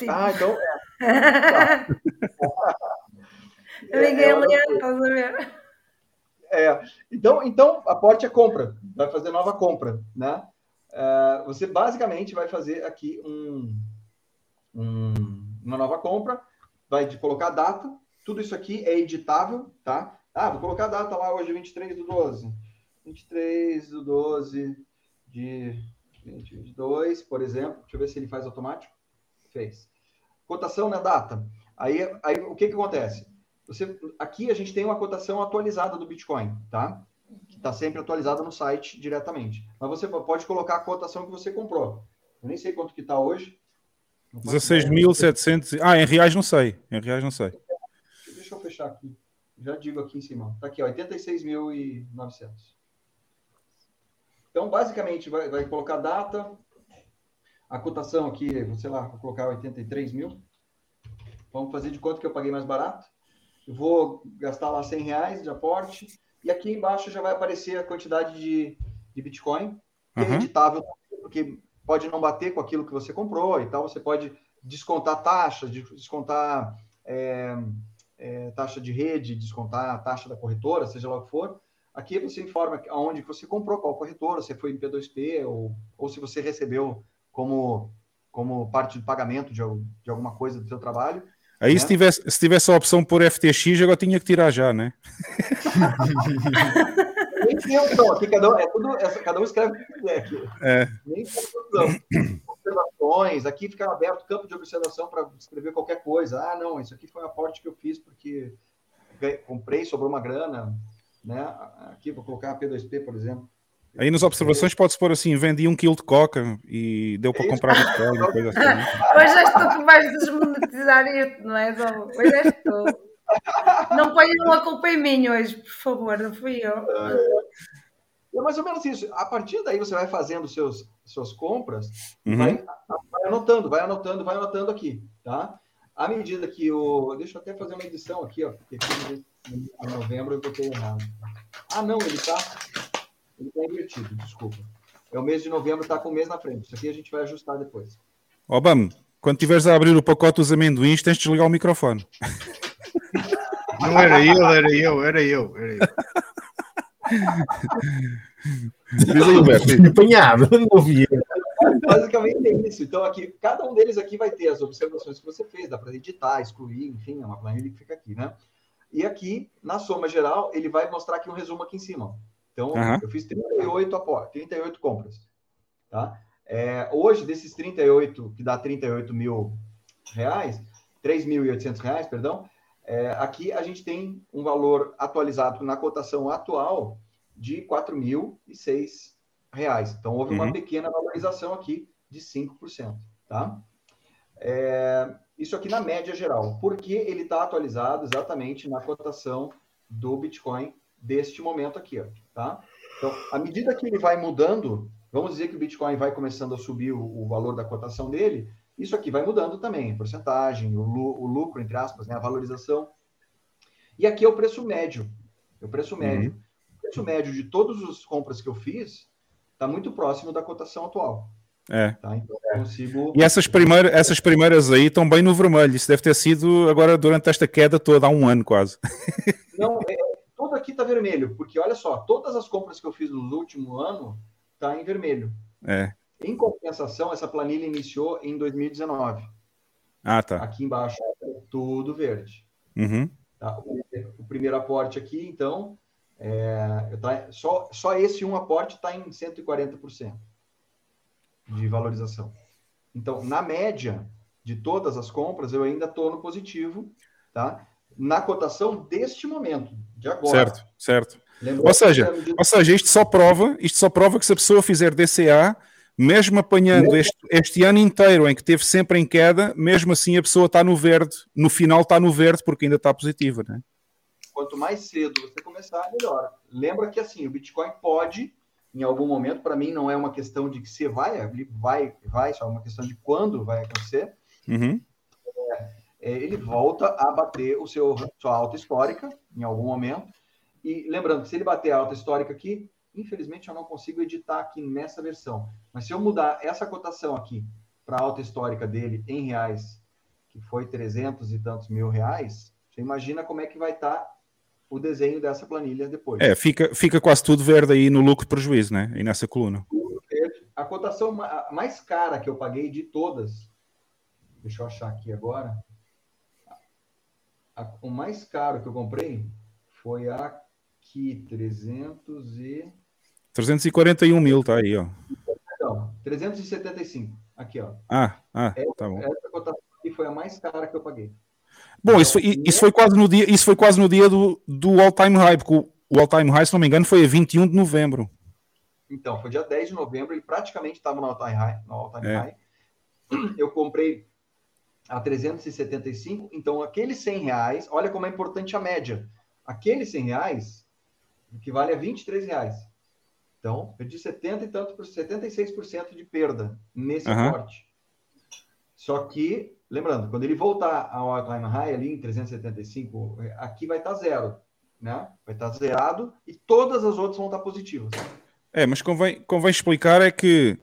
Speaker 6: Ah, então.
Speaker 3: É. Ninguém lê, estás a ver?
Speaker 6: É, então, então, a porta é compra, vai fazer nova compra, né? Uh, você basicamente vai fazer aqui um, um, uma nova compra, vai de colocar data, tudo isso aqui é editável, tá? Ah, vou colocar a data lá hoje, 23 do 12. 23 do 12 de 2022, por exemplo. Deixa eu ver se ele faz automático. Fez. Cotação na data. Aí, aí o que, que acontece? Você, aqui a gente tem uma cotação atualizada do Bitcoin, tá? Que está sempre atualizada no site diretamente. Mas você pode colocar a cotação que você comprou. Eu nem sei quanto que está hoje.
Speaker 1: 16.700. Ah, em reais não sei. Em reais não sei.
Speaker 6: Deixa eu fechar aqui. Já digo aqui em cima. Está aqui, 86.900. Então, basicamente, vai, vai colocar data, a cotação aqui, sei lá, vou colocar 83 mil. Vamos fazer de quanto que eu paguei mais barato. Eu vou gastar lá 100 reais de aporte. E aqui embaixo já vai aparecer a quantidade de, de Bitcoin, que uhum. é editável, porque pode não bater com aquilo que você comprou e tal. Você pode descontar taxa, descontar é, é, taxa de rede, descontar a taxa da corretora, seja lá o que for. Aqui você informa aonde você comprou, qual corretora, se foi em P2P ou, ou se você recebeu como, como parte de pagamento de, de alguma coisa do seu trabalho.
Speaker 1: Aí né? se, tivesse, se tivesse a opção por FTX, agora tinha que tirar já, né?
Speaker 6: Nem tem opção, aqui cada um, é tudo, cada um escreve o que quiser aqui.
Speaker 1: É.
Speaker 6: Nem tem opção. Observações, aqui fica aberto campo de observação para escrever qualquer coisa. Ah, não, isso aqui foi um aporte que eu fiz porque comprei, sobrou uma grana. Né? Aqui vou colocar a P2P, por exemplo.
Speaker 1: Aí nas observações pode-se pôr assim: vendi um quilo de coca e deu para é comprar Bitcoin, coisa assim. Né?
Speaker 3: Hoje és tu que vais desmonetizar isto, não é? Hoje és tu. Não ponham a culpa em mim hoje, por favor, não fui eu.
Speaker 6: É mais ou menos isso. A partir daí você vai fazendo seus, suas compras,
Speaker 1: Uhum.
Speaker 6: vai, vai anotando, vai anotando, vai anotando aqui, tá? À medida que o. Deixa eu até fazer uma edição aqui, ó. Porque aqui em novembro eu botei errado. Ah, não, ele tá. Ele tá invertido, desculpa. É o mês de novembro, tá com o mês na frente. Isso aqui a gente vai ajustar depois.
Speaker 1: Ó, Bam, quando tiveres a abrir o pacote dos amendoins, tens de desligar o microfone.
Speaker 4: Não era eu, era eu, era eu, era eu.
Speaker 1: Diz aí, Humberto.
Speaker 5: Apanhado, não ouvi.
Speaker 6: Basicamente é isso. Então, aqui, cada um deles aqui vai ter as observações que você fez, dá para editar, excluir, enfim, é uma planilha que fica aqui, né? E aqui, na soma geral, ele vai mostrar aqui um resumo aqui em cima. Então,
Speaker 1: Aham.
Speaker 6: eu fiz 38, apo- 38 compras. Tá? É, hoje, desses 38, que dá 38 mil reais, 3.800 reais, perdão, é, aqui a gente tem um valor atualizado na cotação atual de 4.006 reais. Então, houve uma
Speaker 1: Uhum.
Speaker 6: pequena valorização aqui de 5%, tá? É, isso aqui na média geral, porque ele está atualizado exatamente na cotação do Bitcoin deste momento aqui, ó, tá? Então, à medida que ele vai mudando, vamos dizer que o Bitcoin vai começando a subir o, o valor da cotação dele, isso aqui vai mudando também, a porcentagem, o, o lucro, entre aspas, né, a valorização. E aqui é o preço médio, é o preço médio. O preço médio de todas as compras que eu fiz está muito próximo da cotação atual,
Speaker 1: É.
Speaker 6: tá? Então, eu consigo...
Speaker 1: E essas primeiras, essas primeiras aí estão bem no vermelho. Isso deve ter sido agora durante esta queda toda, há um ano quase.
Speaker 6: Não, é, tudo aqui está vermelho, porque olha só, todas as compras que eu fiz no último ano tá em vermelho.
Speaker 1: É.
Speaker 6: Em compensação, essa planilha iniciou em 2019.
Speaker 1: Ah, tá.
Speaker 6: Aqui embaixo é tudo verde.
Speaker 1: Uhum.
Speaker 6: tá? O, o primeiro aporte aqui, então, é, tá- só, só esse um aporte está em 140% de valorização. Então, na média de todas as compras, eu ainda estou no positivo, tá? Na cotação deste momento, de agora.
Speaker 1: Certo, certo.
Speaker 6: Lembrando
Speaker 1: Ou seja, Ou seja, isto só prova, isto só prova que se a pessoa fizer DCA, mesmo apanhando este, este ano inteiro em que teve sempre em queda, mesmo assim a pessoa está no verde, no final está no verde porque ainda está positiva, né?
Speaker 6: quanto mais cedo você começar, melhor. Lembra que assim, o Bitcoin pode, em algum momento, para mim não é uma questão de que você vai, ele vai, vai, só é uma questão de quando vai acontecer.
Speaker 1: Uhum.
Speaker 6: é, ele volta a bater o seu sua alta histórica em algum momento. E lembrando que se ele bater a alta histórica aqui, infelizmente eu não consigo editar aqui nessa versão. Mas se eu mudar essa cotação aqui para a alta histórica dele em reais, que foi 300 e tantos mil reais, você imagina como é que vai estar o desenho dessa planilha depois.
Speaker 1: É, fica, fica quase tudo verde aí no lucro e prejuízo, né? Aí nessa coluna.
Speaker 6: A cotação mais cara que eu paguei de todas, deixa eu achar aqui agora. A- o mais caro que eu comprei foi aqui, 300 e...
Speaker 1: 341 mil, tá aí, ó.
Speaker 6: Não, 375. Aqui, ó.
Speaker 1: Ah, ah, tá bom.
Speaker 6: Essa cotação aqui foi a mais cara que eu paguei.
Speaker 1: Bom, isso foi, isso foi quase no dia, isso foi quase no dia do, do all-time high, porque o, o all-time high, se não me engano, foi a 21 de novembro.
Speaker 6: Então, foi dia 10 de novembro, ele praticamente estava no all-time high, no all-time
Speaker 1: É.
Speaker 6: high. Eu comprei a 375, então aqueles 100 reais, olha como é importante a média. Aqueles 100 reais equivale a 23 reais. Então, perdi 70 e tanto por 76% de perda nesse
Speaker 1: Aham.
Speaker 6: aporte. Só que, lembrando, quando ele voltar ao all-time high ali em 375, aqui vai estar zero, né? Vai estar zerado e todas as outras vão estar positivas.
Speaker 1: É, mas convém, convém explicar é que,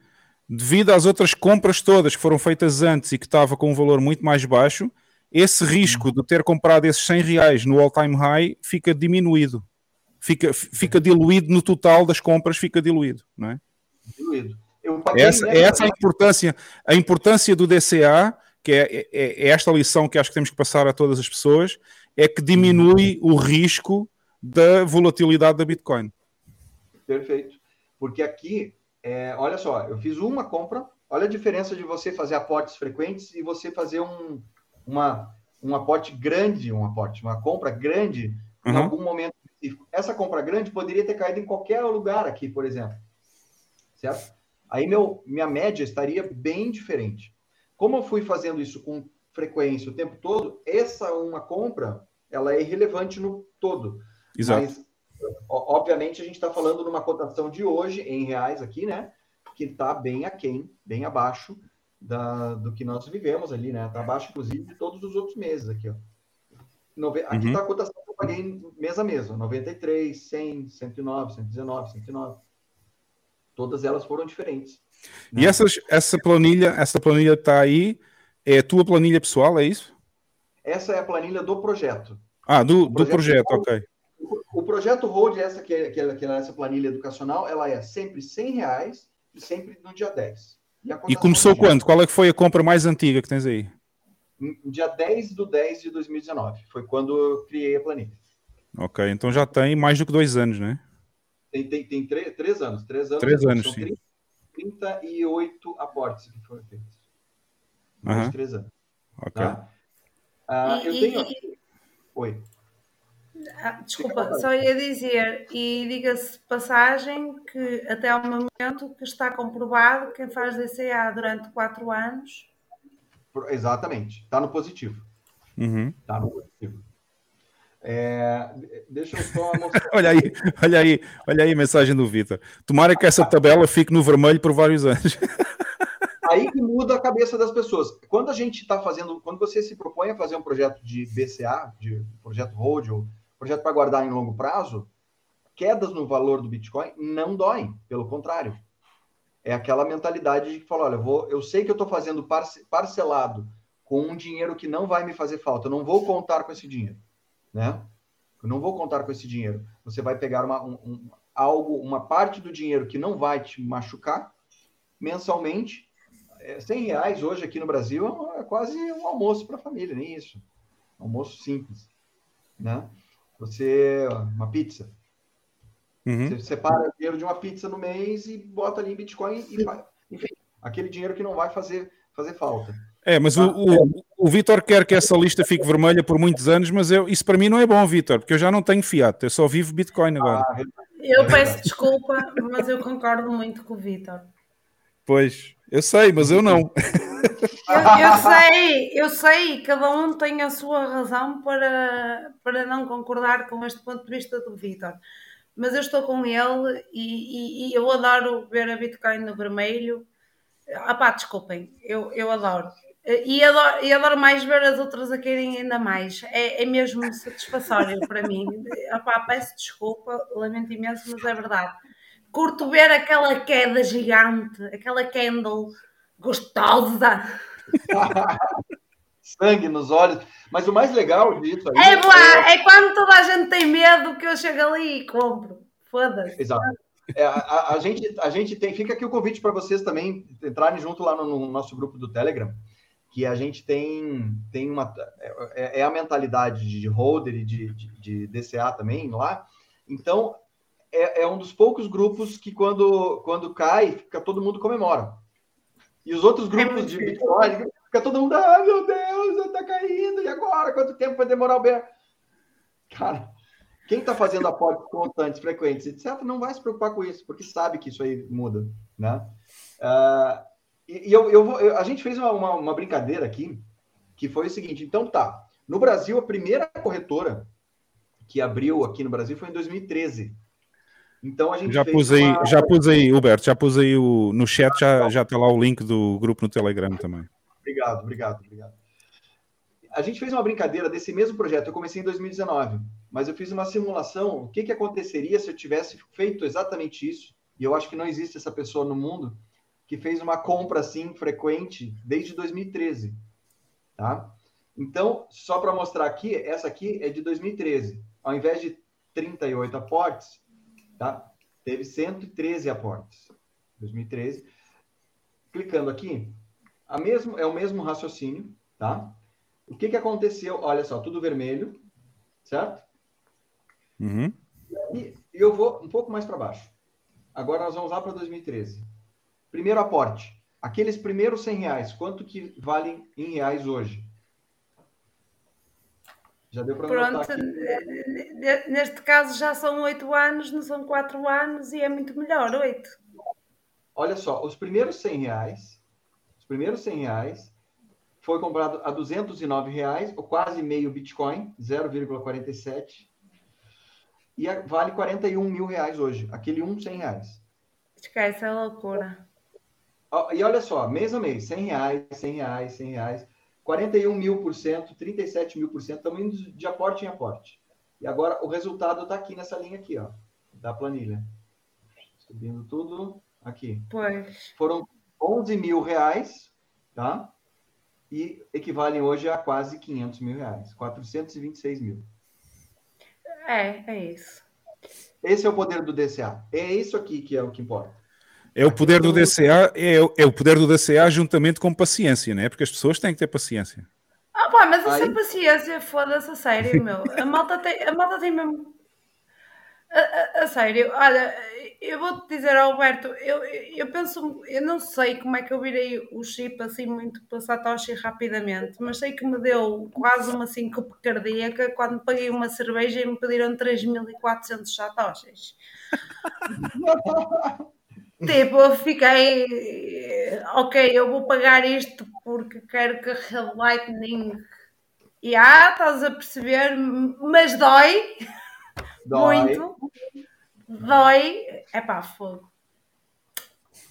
Speaker 1: devido às outras compras todas que foram feitas antes e que estava com um valor muito mais baixo, esse risco de ter comprado esses 100 reais no all-time high fica diminuído. Fica, fica diluído no total das compras, fica diluído, não é?
Speaker 6: diluído. Eu
Speaker 1: Essa,
Speaker 6: nessa-
Speaker 1: essa é a importância, a importância do DCA, que é, é- é esta lição que acho que temos que passar a todas as pessoas, é que diminui o risco da volatilidade da Bitcoin.
Speaker 6: Perfeito. Porque aqui, é, olha só, eu fiz uma compra, olha a diferença de você fazer aportes frequentes e você fazer um, uma, um aporte grande, um aporte, uma compra grande em
Speaker 1: Uhum.
Speaker 6: algum momento específico. Essa compra grande poderia ter caído em qualquer lugar aqui, por exemplo. Certo? Aí meu, minha média estaria bem diferente. Como eu fui fazendo isso com frequência o tempo todo, essa uma compra, ela é irrelevante no todo.
Speaker 1: Exato.
Speaker 6: Mas obviamente, a gente está falando numa cotação de hoje, em reais aqui, né? Que está bem aquém, bem abaixo da, do que nós vivemos ali, né? Está abaixo, inclusive, de todos os outros meses aqui, ó. Nove... Aqui
Speaker 1: Uhum.
Speaker 6: está a cotação que eu paguei mês a mês, ó, 93, 100, 109, 119, 109. Todas elas foram diferentes. né?
Speaker 1: E essas, essa planilha, essa planilha está aí, é tua planilha pessoal, é isso?
Speaker 6: Essa é a planilha do projeto.
Speaker 1: Ah, do, do
Speaker 6: projeto-
Speaker 1: projeto, ok.
Speaker 6: O projeto Hold, essa que é, que é- que é essa planilha educacional, ela é sempre 100 reais e sempre no dia 10. a
Speaker 1: E
Speaker 6: cotação
Speaker 1: começou
Speaker 6: dia?
Speaker 1: quando? Qual é que foi a compra mais antiga que tens aí?
Speaker 6: No Dia 10 do 10 de 2019. Foi quando eu criei a planilha.
Speaker 1: Ok, então já tem mais do que dois anos, né?
Speaker 6: Tem, tem, tem três, três anos. Três anos,
Speaker 1: Três anos,
Speaker 6: são
Speaker 1: sim.
Speaker 6: 30, 38 aportes que foram feitos. Mais três anos.
Speaker 1: Ok.
Speaker 6: Tá? Ah,
Speaker 3: E-
Speaker 6: eu
Speaker 3: e-
Speaker 6: tenho.
Speaker 3: e-
Speaker 6: Oi.
Speaker 3: Ah, desculpa, só ia dizer, e diga-se passagem que até ao momento que está comprovado quem faz DCA durante 4 anos.
Speaker 6: Exatamente. Está no positivo.
Speaker 1: Uhum.
Speaker 6: Está no positivo. É, deixa eu só mostrar.
Speaker 1: Olha aí, olha aí, olha aí a mensagem do Vitor. Tomara que essa tabela fique no vermelho por vários anos.
Speaker 6: Aí que muda a cabeça das pessoas. Quando a gente está fazendo, quando você se propõe a fazer um projeto de BCA, de projeto hold ou projeto para guardar em longo prazo, quedas no valor do Bitcoin não doem, pelo contrário. É aquela mentalidade de que fala, olha, eu, vou, eu sei que eu estou fazendo parce- parcelado com um dinheiro que não vai me fazer falta, eu não vou contar com esse dinheiro, né? Eu não vou contar com esse dinheiro. Você vai pegar uma, um- um- algo, uma parte do dinheiro que não vai te machucar mensalmente é, 100 reais hoje aqui no Brasil é quase um almoço para a família, nem isso. Almoço simples, né? Você, uma pizza,
Speaker 1: Uhum.
Speaker 6: você separa o dinheiro de uma pizza no mês e bota ali em Bitcoin e, enfim, aquele dinheiro que não vai fazer, fazer falta.
Speaker 1: É, mas o, o, o Vitor quer que essa lista fique vermelha por muitos anos, mas eu, isso para mim não é bom, Vitor, porque eu já não tenho fiat, eu só vivo Bitcoin agora.
Speaker 6: Ah,
Speaker 3: Eu peço desculpa, mas eu concordo muito com o Vitor.
Speaker 1: Pois, eu sei, mas eu não.
Speaker 3: Eu, eu sei, eu sei, cada um tem a sua razão para, para não concordar com este ponto de vista do Vitor. Mas eu estou com ele e, e- e eu adoro ver a Bitcoin no vermelho. Ah pá, desculpem, eu, eu adoro. E adoro, e adoro mais ver as outras a caírem ainda mais. É, é mesmo satisfatório para mim. Ah peço desculpa, lamento imenso, mas é verdade. Curto ver aquela queda gigante, aquela candle gostosa.
Speaker 6: sangue nos olhos. Mas o mais legal disso aí
Speaker 3: É boa, é quando toda a gente tem medo que eu chego ali e compro. Foda-se.
Speaker 6: Exato. É, a, a- a gente, a gente tem. Fica aqui o convite para vocês também entrarem junto lá no, no nosso grupo do Telegram, que a gente tem, tem uma. É, é a mentalidade de holder e de, de, de DCA também lá. Então, é, é um dos poucos grupos que, quando, quando cai, fica todo mundo comemora. E os outros grupos
Speaker 3: muito
Speaker 6: de. Bitcoin, fica todo mundo, ah, meu Deus, tá caindo, e agora? Quanto tempo vai demorar o bear? Cara, quem está fazendo aportes constantes, frequentes, etc., não vai se preocupar com isso, porque sabe que isso aí muda, né? Ah, e e eu, eu vou- eu- a gente fez uma, uma, uma brincadeira aqui, que foi o seguinte, então tá, no Brasil, a primeira corretora que abriu aqui no Brasil foi em 2013. Então a gente
Speaker 1: Já pus aí,
Speaker 6: uma-
Speaker 1: já pus aí, Huberto, já pus aí o, no chat, já já está lá o link do grupo no Telegram também.
Speaker 6: Obrigado, obrigado, obrigado. A gente fez uma brincadeira desse mesmo projeto. Eu comecei em 2019, mas eu fiz uma simulação. O que, que aconteceria se eu tivesse feito exatamente isso? E eu acho que não existe essa pessoa no mundo que fez uma compra assim frequente desde 2013, tá? Então, só para mostrar aqui, essa aqui é de 2013. Ao invés de 38 aportes, tá? Teve 113 aportes. 2013. Clicando aqui, a mesmo, é o mesmo raciocínio, tá? O que, que aconteceu? Olha só, tudo vermelho, certo?
Speaker 1: Uhum.
Speaker 6: E eu vou um pouco mais para baixo. Agora nós vamos lá para 2013. Primeiro aporte. Aqueles primeiros 100 reais, quanto que valem em reais hoje? Já deu para
Speaker 3: Pronto, ne- neste caso já são oito anos, não são quatro anos e é muito melhor, oito.
Speaker 6: Olha só, os primeiros 100 reais, os primeiros 100 reais foi comprado a 209 reais, ou quase meio Bitcoin, 0,47. e vale 41 mil reais hoje. Aquele um, 100 reais.
Speaker 3: Esquece, é loucura.
Speaker 6: E olha só, mês a mês, 100 reais, 100 reais, 100 reais, 41 mil por cento, 37 mil por cento, estamos indo de aporte em aporte. E agora o resultado está aqui nessa linha aqui, ó, da planilha. Subindo tudo aqui.
Speaker 3: Pois.
Speaker 6: Foram 11 mil reais, tá? E equivalem hoje a quase 500 mil reais, 426 mil.
Speaker 3: É, é isso.
Speaker 6: Esse é o poder do DCA. É isso aqui que é o que importa.
Speaker 1: É o poder do DCA, é, o- é o poder do DCA juntamente com paciência, né? Porque as pessoas têm que ter paciência.
Speaker 3: Ah, pá, mas essa
Speaker 6: Aí-
Speaker 3: paciência, foda-se, a sério, meu. A malta tem, a malta tem mesmo. A, a- a sério, olha, eu vou-te dizer, Alberto, eu, eu penso, eu não sei como é que eu virei o chip assim muito para Satoshi rapidamente, mas sei que me deu quase uma síncope cardíaca quando paguei uma cerveja e me pediram 3.400 Satoshis. Tipo, eu fiquei, ok, eu vou pagar isto porque quero que a Red Lightning. E ah, estás a perceber, mas dói,
Speaker 6: Dói.
Speaker 3: muito. Dói. É pá, fogo.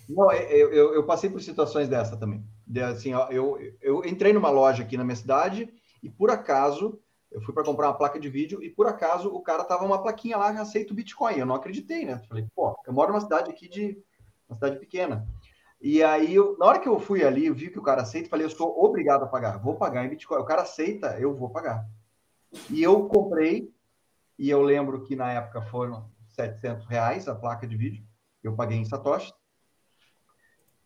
Speaker 6: Não, eu, eu, eu passei por situações dessa também. De, assim, eu, eu entrei numa loja aqui na minha cidade e por acaso eu fui para comprar uma placa de vídeo e por acaso o cara tava uma plaquinha lá aceito Bitcoin. Eu não acreditei, né? Falei, pô, eu moro numa cidade aqui de uma cidade pequena. E aí, eu, na hora que eu fui ali, eu vi que o cara aceita, falei, eu sou obrigado a pagar, vou pagar em Bitcoin. O cara aceita, eu vou pagar. E eu comprei, e eu lembro que na época foram 700 reais a placa de vídeo, eu paguei em Satoshi.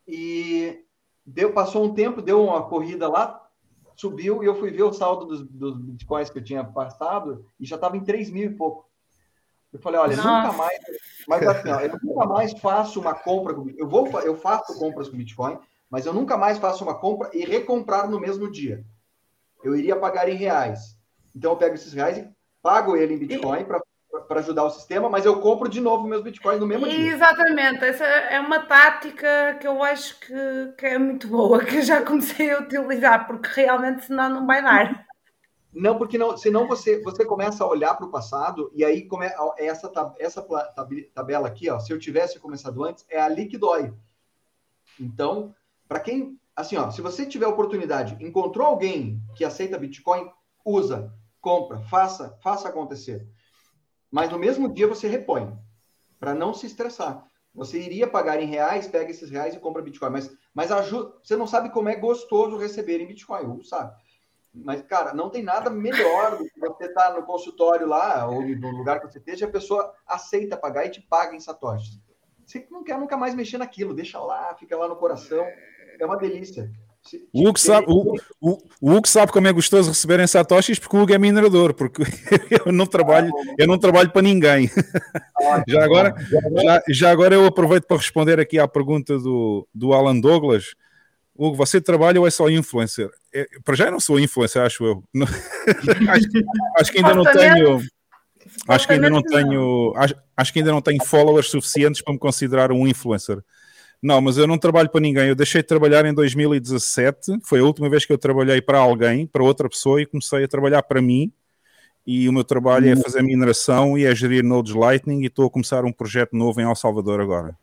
Speaker 6: E deu, passou um tempo, deu uma corrida lá, subiu e eu fui ver o saldo dos, dos bitcoins que eu tinha passado e já estava em 3 mil e pouco. Eu falei, olha,
Speaker 3: Nossa.
Speaker 6: nunca mais, mas assim, ó, eu nunca mais faço uma compra com eu vou eu faço compras com Bitcoin, mas eu nunca mais faço uma compra e recomprar no mesmo dia. Eu iria pagar em reais. Então eu pego esses reais e pago ele em Bitcoin para ajudar o sistema, mas eu compro de novo meus Bitcoins no mesmo dia.
Speaker 3: Exatamente, essa é uma tática que eu acho que, que é muito boa, que eu já comecei a utilizar, porque realmente senão não vai dar.
Speaker 6: Não, porque não, senão você, você começa a olhar para o passado e aí come, essa, essa tabela aqui, ó, se eu tivesse começado antes, é ali que dói. Então, para quem, assim, ó, se você tiver oportunidade, encontrou alguém que aceita Bitcoin, usa, compra, faça, faça acontecer. Mas no mesmo dia você repõe, para não se estressar. Você iria pagar em reais, pega esses reais e compra Bitcoin, mas, mas ajuda, você não sabe como é gostoso receber em Bitcoin, sabe. Mas, cara, não tem nada melhor do que você estar no consultório lá, ou no lugar que você esteja, e a pessoa aceita pagar e te paga em satoshis. Você não quer nunca mais mexer naquilo, deixa lá, fica lá no coração. É uma delícia.
Speaker 1: O Hugo, sabe, o, o, o Hugo sabe como é gostoso receber em satoshis porque o Hugo é minerador, porque eu não trabalho, eu não trabalho para ninguém. Já agora, já, já agora eu aproveito para responder aqui à pergunta do, do Alan Douglas. Hugo, você trabalha ou é só influencer? É, para já eu não sou influencer, acho eu. Não- acho, que- acho que ainda não tenho. Acho que ainda não tenho. Acho, acho que ainda não tenho followers suficientes para me considerar um influencer. Não, mas eu não trabalho para ninguém. Eu deixei de trabalhar em 2017. Foi a última vez que eu trabalhei para alguém, para outra pessoa, e comecei a trabalhar para mim. E o meu trabalho é fazer mineração e é gerir nodes Lightning. E estou a começar um projeto novo em El Salvador agora.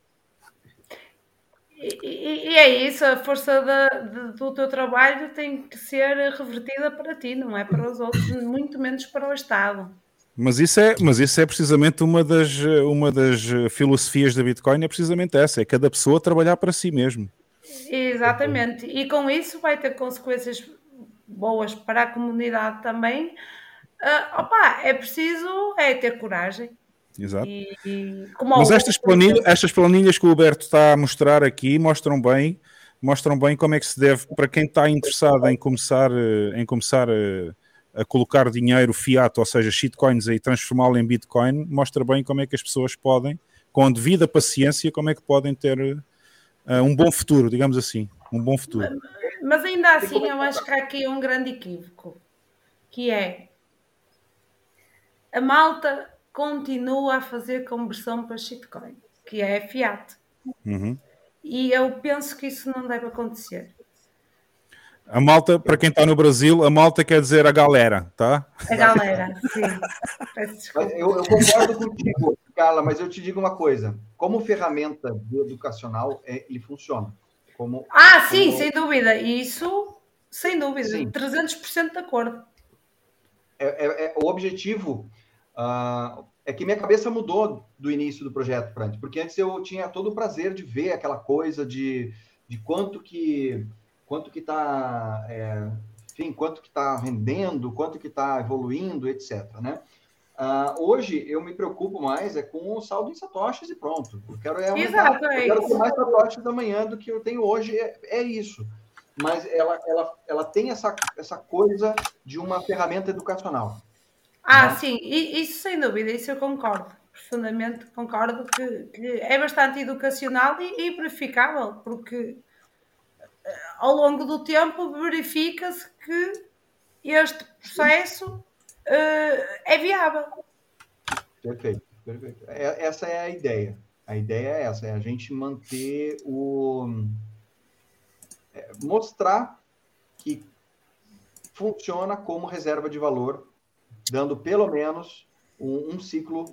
Speaker 3: E, e- e é isso, a força da- de- do teu trabalho tem que ser revertida para ti, não é para os outros, muito menos para o Estado.
Speaker 1: Mas isso é, mas isso é precisamente uma das, uma das filosofias da Bitcoin, é precisamente essa: é cada pessoa trabalhar para si mesmo.
Speaker 3: Exatamente, e com isso vai ter consequências boas para a comunidade também. Ah, opa, é preciso é ter coragem.
Speaker 1: Exato.
Speaker 3: E, e-
Speaker 1: Mas estas planilhas, estas planilhas que o Huberto está a mostrar aqui mostram bem, mostram bem como é que se deve, para quem está interessado em começar, eh, em começar eh, a colocar dinheiro fiat, ou seja, shitcoins e transformá-lo em Bitcoin, mostra bem como é que as pessoas podem, com a devida paciência, como é que podem ter eh, um bom futuro, digamos assim, um bom futuro.
Speaker 3: Mas ainda assim, eu acho que há aqui um grande equívoco, que é a malta continua a fazer conversão para shitcoin, que é fiat.
Speaker 1: Uhum.
Speaker 3: E eu penso que isso não deve acontecer.
Speaker 1: A malta, para quem está no Brasil, a malta quer dizer a galera, tá?
Speaker 3: A galera, sim.
Speaker 6: Eu, eu concordo contigo, Carla, mas eu te digo uma coisa: como ferramenta educacional, é, ele funciona. Como,
Speaker 3: Ah, sim,
Speaker 6: como-
Speaker 3: sem dúvida. Isso, sem dúvida.
Speaker 6: Sim.
Speaker 3: 300% de acordo.
Speaker 6: é, é- é- o objetivo ah, é que minha cabeça mudou do início do projeto, Frank, porque antes eu tinha todo o prazer de ver aquela coisa de, de quanto que quanto que está, enfim, quanto que está rendendo, quanto que está evoluindo, etc. Né? Ah, hoje eu me preocupo mais é com o saldo em satoshis e pronto. Eu quero é aumentar,
Speaker 3: é
Speaker 6: eu quero ter mais satoshis amanhã do que eu tenho hoje, é, é isso. Mas ela, ela, ela tem essa, essa coisa de uma ferramenta educacional.
Speaker 3: Ah,
Speaker 6: Não.
Speaker 3: sim, i- isso sem dúvida, isso eu concordo. Profundamente concordo que, que é bastante educacional e, e verificável, porque eh, ao longo do tempo verifica-se que este processo eh, é viável.
Speaker 6: Perfeito, perfeito. É- essa é a ideia. A ideia é essa, é a gente manter o. é, mostrar que funciona como reserva de valor, dando pelo menos um, um ciclo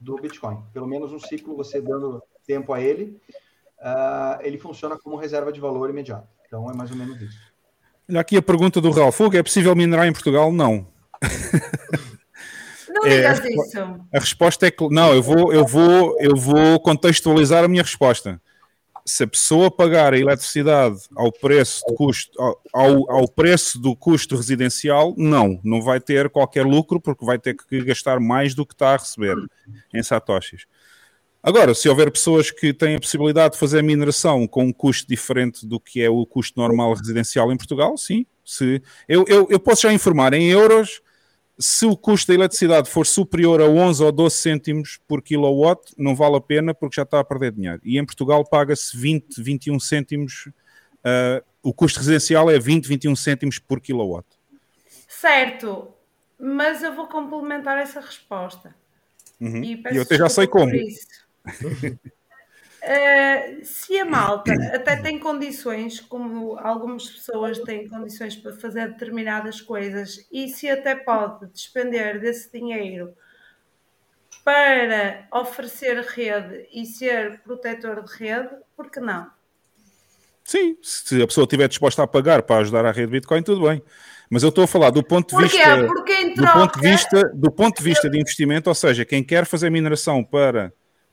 Speaker 6: do Bitcoin. Pelo menos um ciclo você dando tempo a ele, ah, ele funciona como reserva de valor imediato. Então é mais ou menos isso.
Speaker 1: Olha aqui a pergunta do Ralf. Fogo, é possível minerar em Portugal? Não.
Speaker 3: Não
Speaker 1: É,
Speaker 3: digas isso.
Speaker 1: A resposta é que não, eu vou, eu vou, eu vou contextualizar a minha resposta. Se a pessoa pagar a eletricidade ao preço de custo, ao, ao, preço do custo residencial, não, não vai ter qualquer lucro porque vai ter que gastar mais do que está a receber em satoshis. Agora, se houver pessoas que têm a possibilidade de fazer a mineração com um custo diferente do que é o custo normal residencial em Portugal, sim. Se, eu, eu, eu posso já informar em euros, se o custo da eletricidade for superior a 11 ou 12 cêntimos por kilowatt, não vale a pena porque já está a perder dinheiro. E em Portugal paga-se 20, 21 cêntimos. ah, o custo residencial é 20, 21 cêntimos por kilowatt.
Speaker 3: Certo, mas eu vou complementar essa resposta.
Speaker 1: Uhum.
Speaker 3: E,
Speaker 1: E eu até já sei como.
Speaker 3: Eh, se a malta até tem condições, como algumas pessoas têm condições para fazer determinadas coisas, e se até pode despender desse dinheiro para oferecer rede e ser protetor de rede, por que não?
Speaker 1: Sim, se a pessoa estiver disposta a pagar para ajudar a rede Bitcoin, tudo bem. Mas eu estou a falar do ponto de vista.
Speaker 3: Em
Speaker 1: do ponto de
Speaker 3: troca.
Speaker 1: vista, do ponto de vista de investimento, ou seja, quem quer fazer mineração para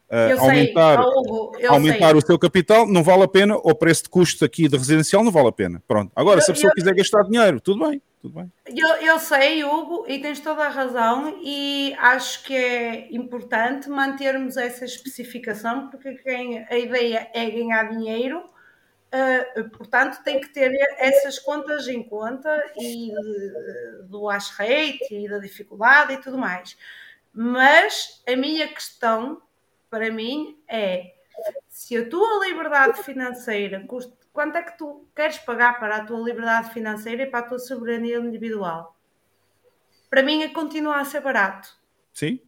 Speaker 1: ah,
Speaker 3: Eu sei,
Speaker 1: aumentar,
Speaker 3: ó, Hugo, eu
Speaker 1: aumentar
Speaker 3: sei.
Speaker 1: o seu capital, não vale a pena, o preço de custo aqui de residencial não vale a pena. Pronto. Agora,
Speaker 3: Eu-
Speaker 1: se a pessoa
Speaker 3: eu-
Speaker 1: quiser gastar dinheiro, tudo bem, tudo bem.
Speaker 3: Eu, eu sei, Hugo, e tens toda a razão, e acho que é importante mantermos essa especificação, porque quem, a ideia é ganhar dinheiro, eh, portanto, tem que ter essas contas em conta e eh, do hash rate e da dificuldade e tudo mais. Mas a minha questão, para mim, é se a tua liberdade financeira custa, quanto é que tu queres pagar para a tua liberdade financeira e para a tua soberania individual? Para mim, é continua a ser barato.
Speaker 1: Sim.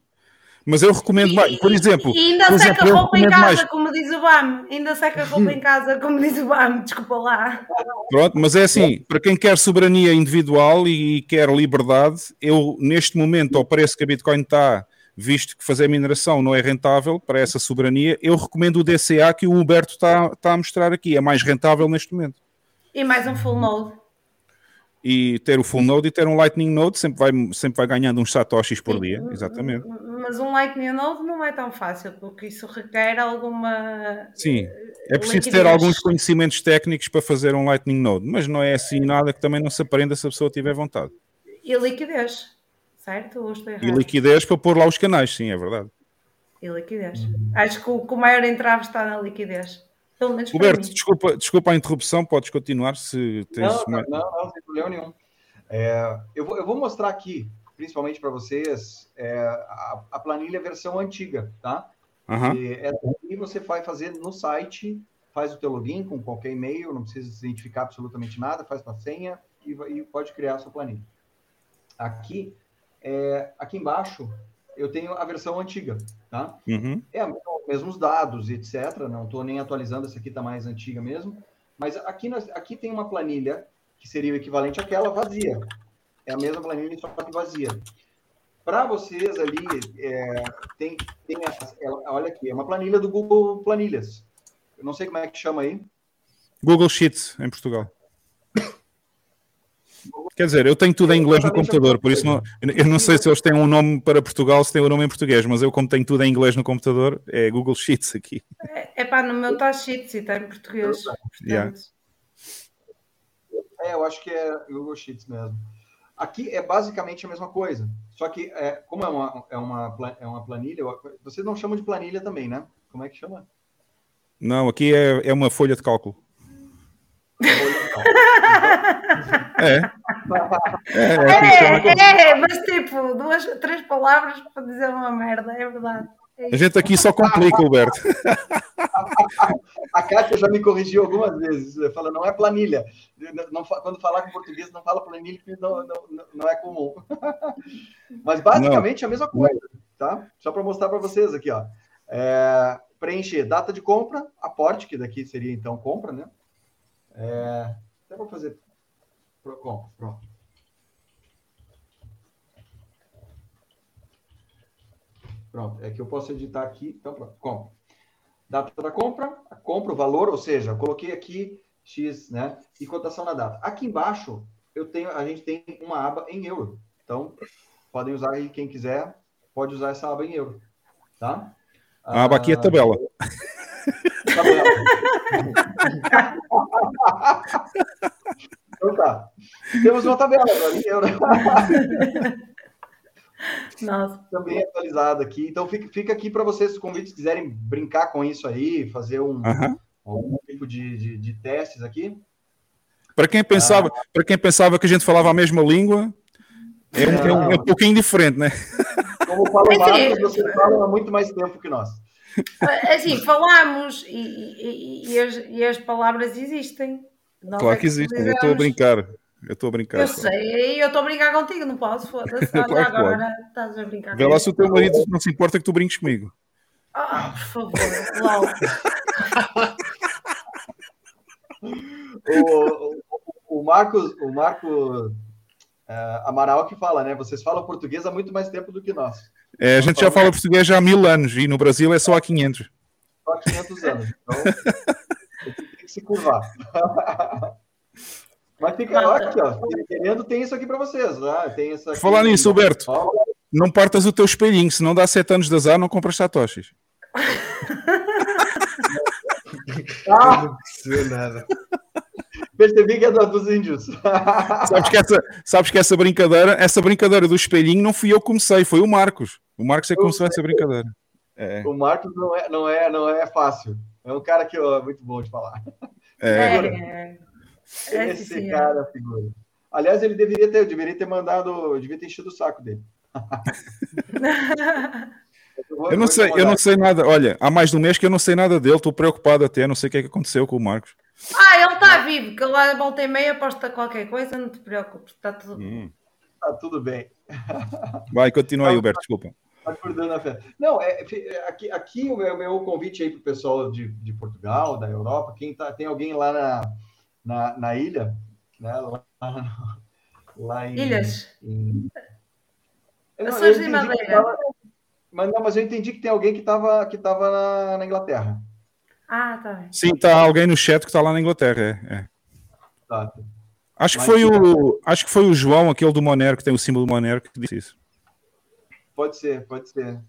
Speaker 1: Mas eu recomendo mais. Por exemplo,
Speaker 3: E ainda
Speaker 1: por
Speaker 3: seca
Speaker 1: exemplo,
Speaker 3: roupa em casa,
Speaker 1: mais.
Speaker 3: como diz o BAM. Ainda seca a roupa em casa, como diz o BAM. Desculpa lá.
Speaker 1: Pronto, mas é assim, para quem quer soberania individual e quer liberdade, eu neste momento, ao preço que a Bitcoin está, visto que fazer mineração não é rentável para essa soberania, eu recomendo o DCA que o Huberto está, está a mostrar aqui, é mais rentável neste momento.
Speaker 3: E mais um full node.
Speaker 1: E ter o full node e ter um lightning node sempre vai, sempre vai ganhando uns satoshis por
Speaker 3: Sim.
Speaker 1: dia, exatamente.
Speaker 3: Mas um Lightning Node não é tão fácil, porque isso requer alguma.
Speaker 1: Sim, é preciso ter alguns conhecimentos técnicos para fazer um lightning node, mas não é assim nada que também não se aprenda se a pessoa tiver vontade.
Speaker 3: E liquidez, certo? Ou estou errado?
Speaker 1: E liquidez para pôr lá os canais, sim, é verdade.
Speaker 3: E liquidez. Acho que o, que o maior entrave está na liquidez. Pelo menos
Speaker 1: Roberto, desculpa, desculpa a interrupção, podes continuar se tens
Speaker 6: Não,
Speaker 1: mais.
Speaker 6: não, não, sem problema nenhum. É, eu, vou, eu vou mostrar aqui, principalmente para vocês, é, a, a planilha versão antiga, tá?
Speaker 1: Aham.
Speaker 6: E essa aqui você vai fazer no site, faz o teu login com qualquer e-mail, não precisa se identificar absolutamente nada, faz tua senha e, e pode criar a sua planilha. Aqui, é, aqui embaixo, eu tenho a versão antiga, tá?
Speaker 1: Uhum.
Speaker 6: É, os mesmos dados, etc. Não estou nem atualizando, essa aqui está mais antiga mesmo. Mas aqui, nós, aqui tem uma planilha que seria o equivalente àquela vazia. É a mesma planilha, só que vazia. Para vocês ali, é, tem, tem essa, ela- olha aqui, é uma planilha do Google Planilhas. Eu não sei como é que chama aí.
Speaker 1: Google Sheets em Portugal. Quer dizer, eu tenho tudo em inglês no computador, por isso não, eu não sei se eles têm um nome para Portugal, se têm um nome em português, mas eu, como tenho tudo em inglês no computador, é Google Sheets aqui.
Speaker 3: É pá, no meu está sheets e está em português. Portanto,
Speaker 1: Yeah.
Speaker 6: É, eu acho que é Google Sheets mesmo. Aqui é basicamente a mesma coisa. Só que, é, como é uma, é, uma, é uma planilha, vocês não chamam de planilha também, né? Como é que chama?
Speaker 1: Não, aqui é, é uma folha de cálculo. É. É, é, se chama.
Speaker 3: É, é, mas tipo, duas, três palavras para dizer uma merda, é verdade. É
Speaker 1: A gente aqui só complica, Alberto.
Speaker 6: A Kátia já me corrigiu algumas vezes. Fala, não é planilha. Não quando falar com português, não fala planilha, porque não, não, não- não é comum. Mas basicamente é a mesma coisa, tá? Só para mostrar para vocês aqui, ó. É, preencher data de compra, aporte, que daqui seria então compra, né? É, até vou fazer pro- compra, pronto. Pronto, é que eu posso editar aqui, então pronto, compra. Data da compra, a compra, o valor, ou seja, eu coloquei aqui X, né? E cotação na data. Aqui embaixo, eu tenho, a gente tem uma aba em euro. Então, podem usar aí, quem quiser, pode usar essa aba em euro. Tá?
Speaker 1: A aba aqui é tabela.
Speaker 6: tabela. então tá. Temos uma tabela agora euro.
Speaker 3: Nossa,
Speaker 6: Também atualizada aqui. Então, fica, fica aqui para vocês, os convites, quiserem brincar com isso aí, fazer um,
Speaker 1: Aham.
Speaker 6: algum tipo de, de, de testes aqui.
Speaker 1: Para quem, pensava, para quem pensava que a gente falava a mesma língua, é um, é um- é um pouquinho diferente, né?
Speaker 6: Como fala o. Marcos, vocês falam há muito mais tempo que nós.
Speaker 3: assim, falamos e, e- e as, e as palavras existem. Nós
Speaker 1: Claro que existem, eu estou a brincar. Eu estou a brincar.
Speaker 3: Eu
Speaker 1: só.
Speaker 3: sei, eu estou a brincar contigo, não posso, foda-se.
Speaker 1: Claro que
Speaker 3: agora estás a brincar
Speaker 1: Vê lá se o teu marido não se importa que tu brinques comigo.
Speaker 3: Ah, por favor, Lau.
Speaker 6: O, o, o Marcos, o Marco eh, Amaral que fala, né? Vocês falam português há muito mais tempo do que nós.
Speaker 1: É, a gente já fala português já há mil anos e no Brasil é só há 500.
Speaker 6: Só 500 anos. Então, que se curvar. Mas fica ó, aqui, ó. Querendo, tem isso aqui para vocês, né? Tem essa
Speaker 1: Por falar nisso, Huberto.
Speaker 6: Ó,
Speaker 1: Não partas o teu espelhinho, se não dá 7 anos de azar, não compras satoshis.
Speaker 6: Ah,
Speaker 4: Não percebeu nada.
Speaker 6: percebi que é do- dos índios.
Speaker 1: Sabes que, essa, sabes que essa brincadeira, essa brincadeira do espelhinho não fui eu que comecei, foi o Marcos. O Marcos é que começou essa brincadeira. É,
Speaker 6: O Marcos não é, não é, não é fácil. É um cara que ó, é muito bom de falar.
Speaker 1: é.
Speaker 3: É, é,
Speaker 6: Esse
Speaker 3: sim, senhor.
Speaker 6: cara, é figura. Aliás, ele deveria ter, eu deveria ter mandado, eu devia ter enchido o saco dele. vou-
Speaker 1: Eu não sei, eu não sei nada. Olha, há mais de um mês que eu não sei nada dele, estou preocupado até, não sei o que é que aconteceu com o Marcos.
Speaker 3: Ah, ele está vivo, que lá volta e meia posta qualquer coisa, não te preocupes, está tudo bem.
Speaker 6: Tá tudo bem.
Speaker 1: Vai, continua aí, Huberto, desculpa.
Speaker 6: Tá acordando a fé. Não, é, é, aqui, aqui o meu, meu convite aí para o pessoal de, de Portugal, da Europa, quem tá, tem alguém lá na, na, na ilha, né? Lá, lá em.
Speaker 3: Ilhas.
Speaker 6: em- Eu não-
Speaker 3: Açores
Speaker 6: eu
Speaker 3: de Madeira.
Speaker 6: tava- mas, não, mas eu entendi que tem alguém que estava que tava na, na Inglaterra.
Speaker 3: Ah, bem.
Speaker 1: Sim, está alguém no chat que está lá na Inglaterra. é, é.
Speaker 6: Tá.
Speaker 1: Acho que foi o, acho que foi o João, aquele do Monero que tem o símbolo do Monero, que disse isso.
Speaker 6: Pode ser, pode ser.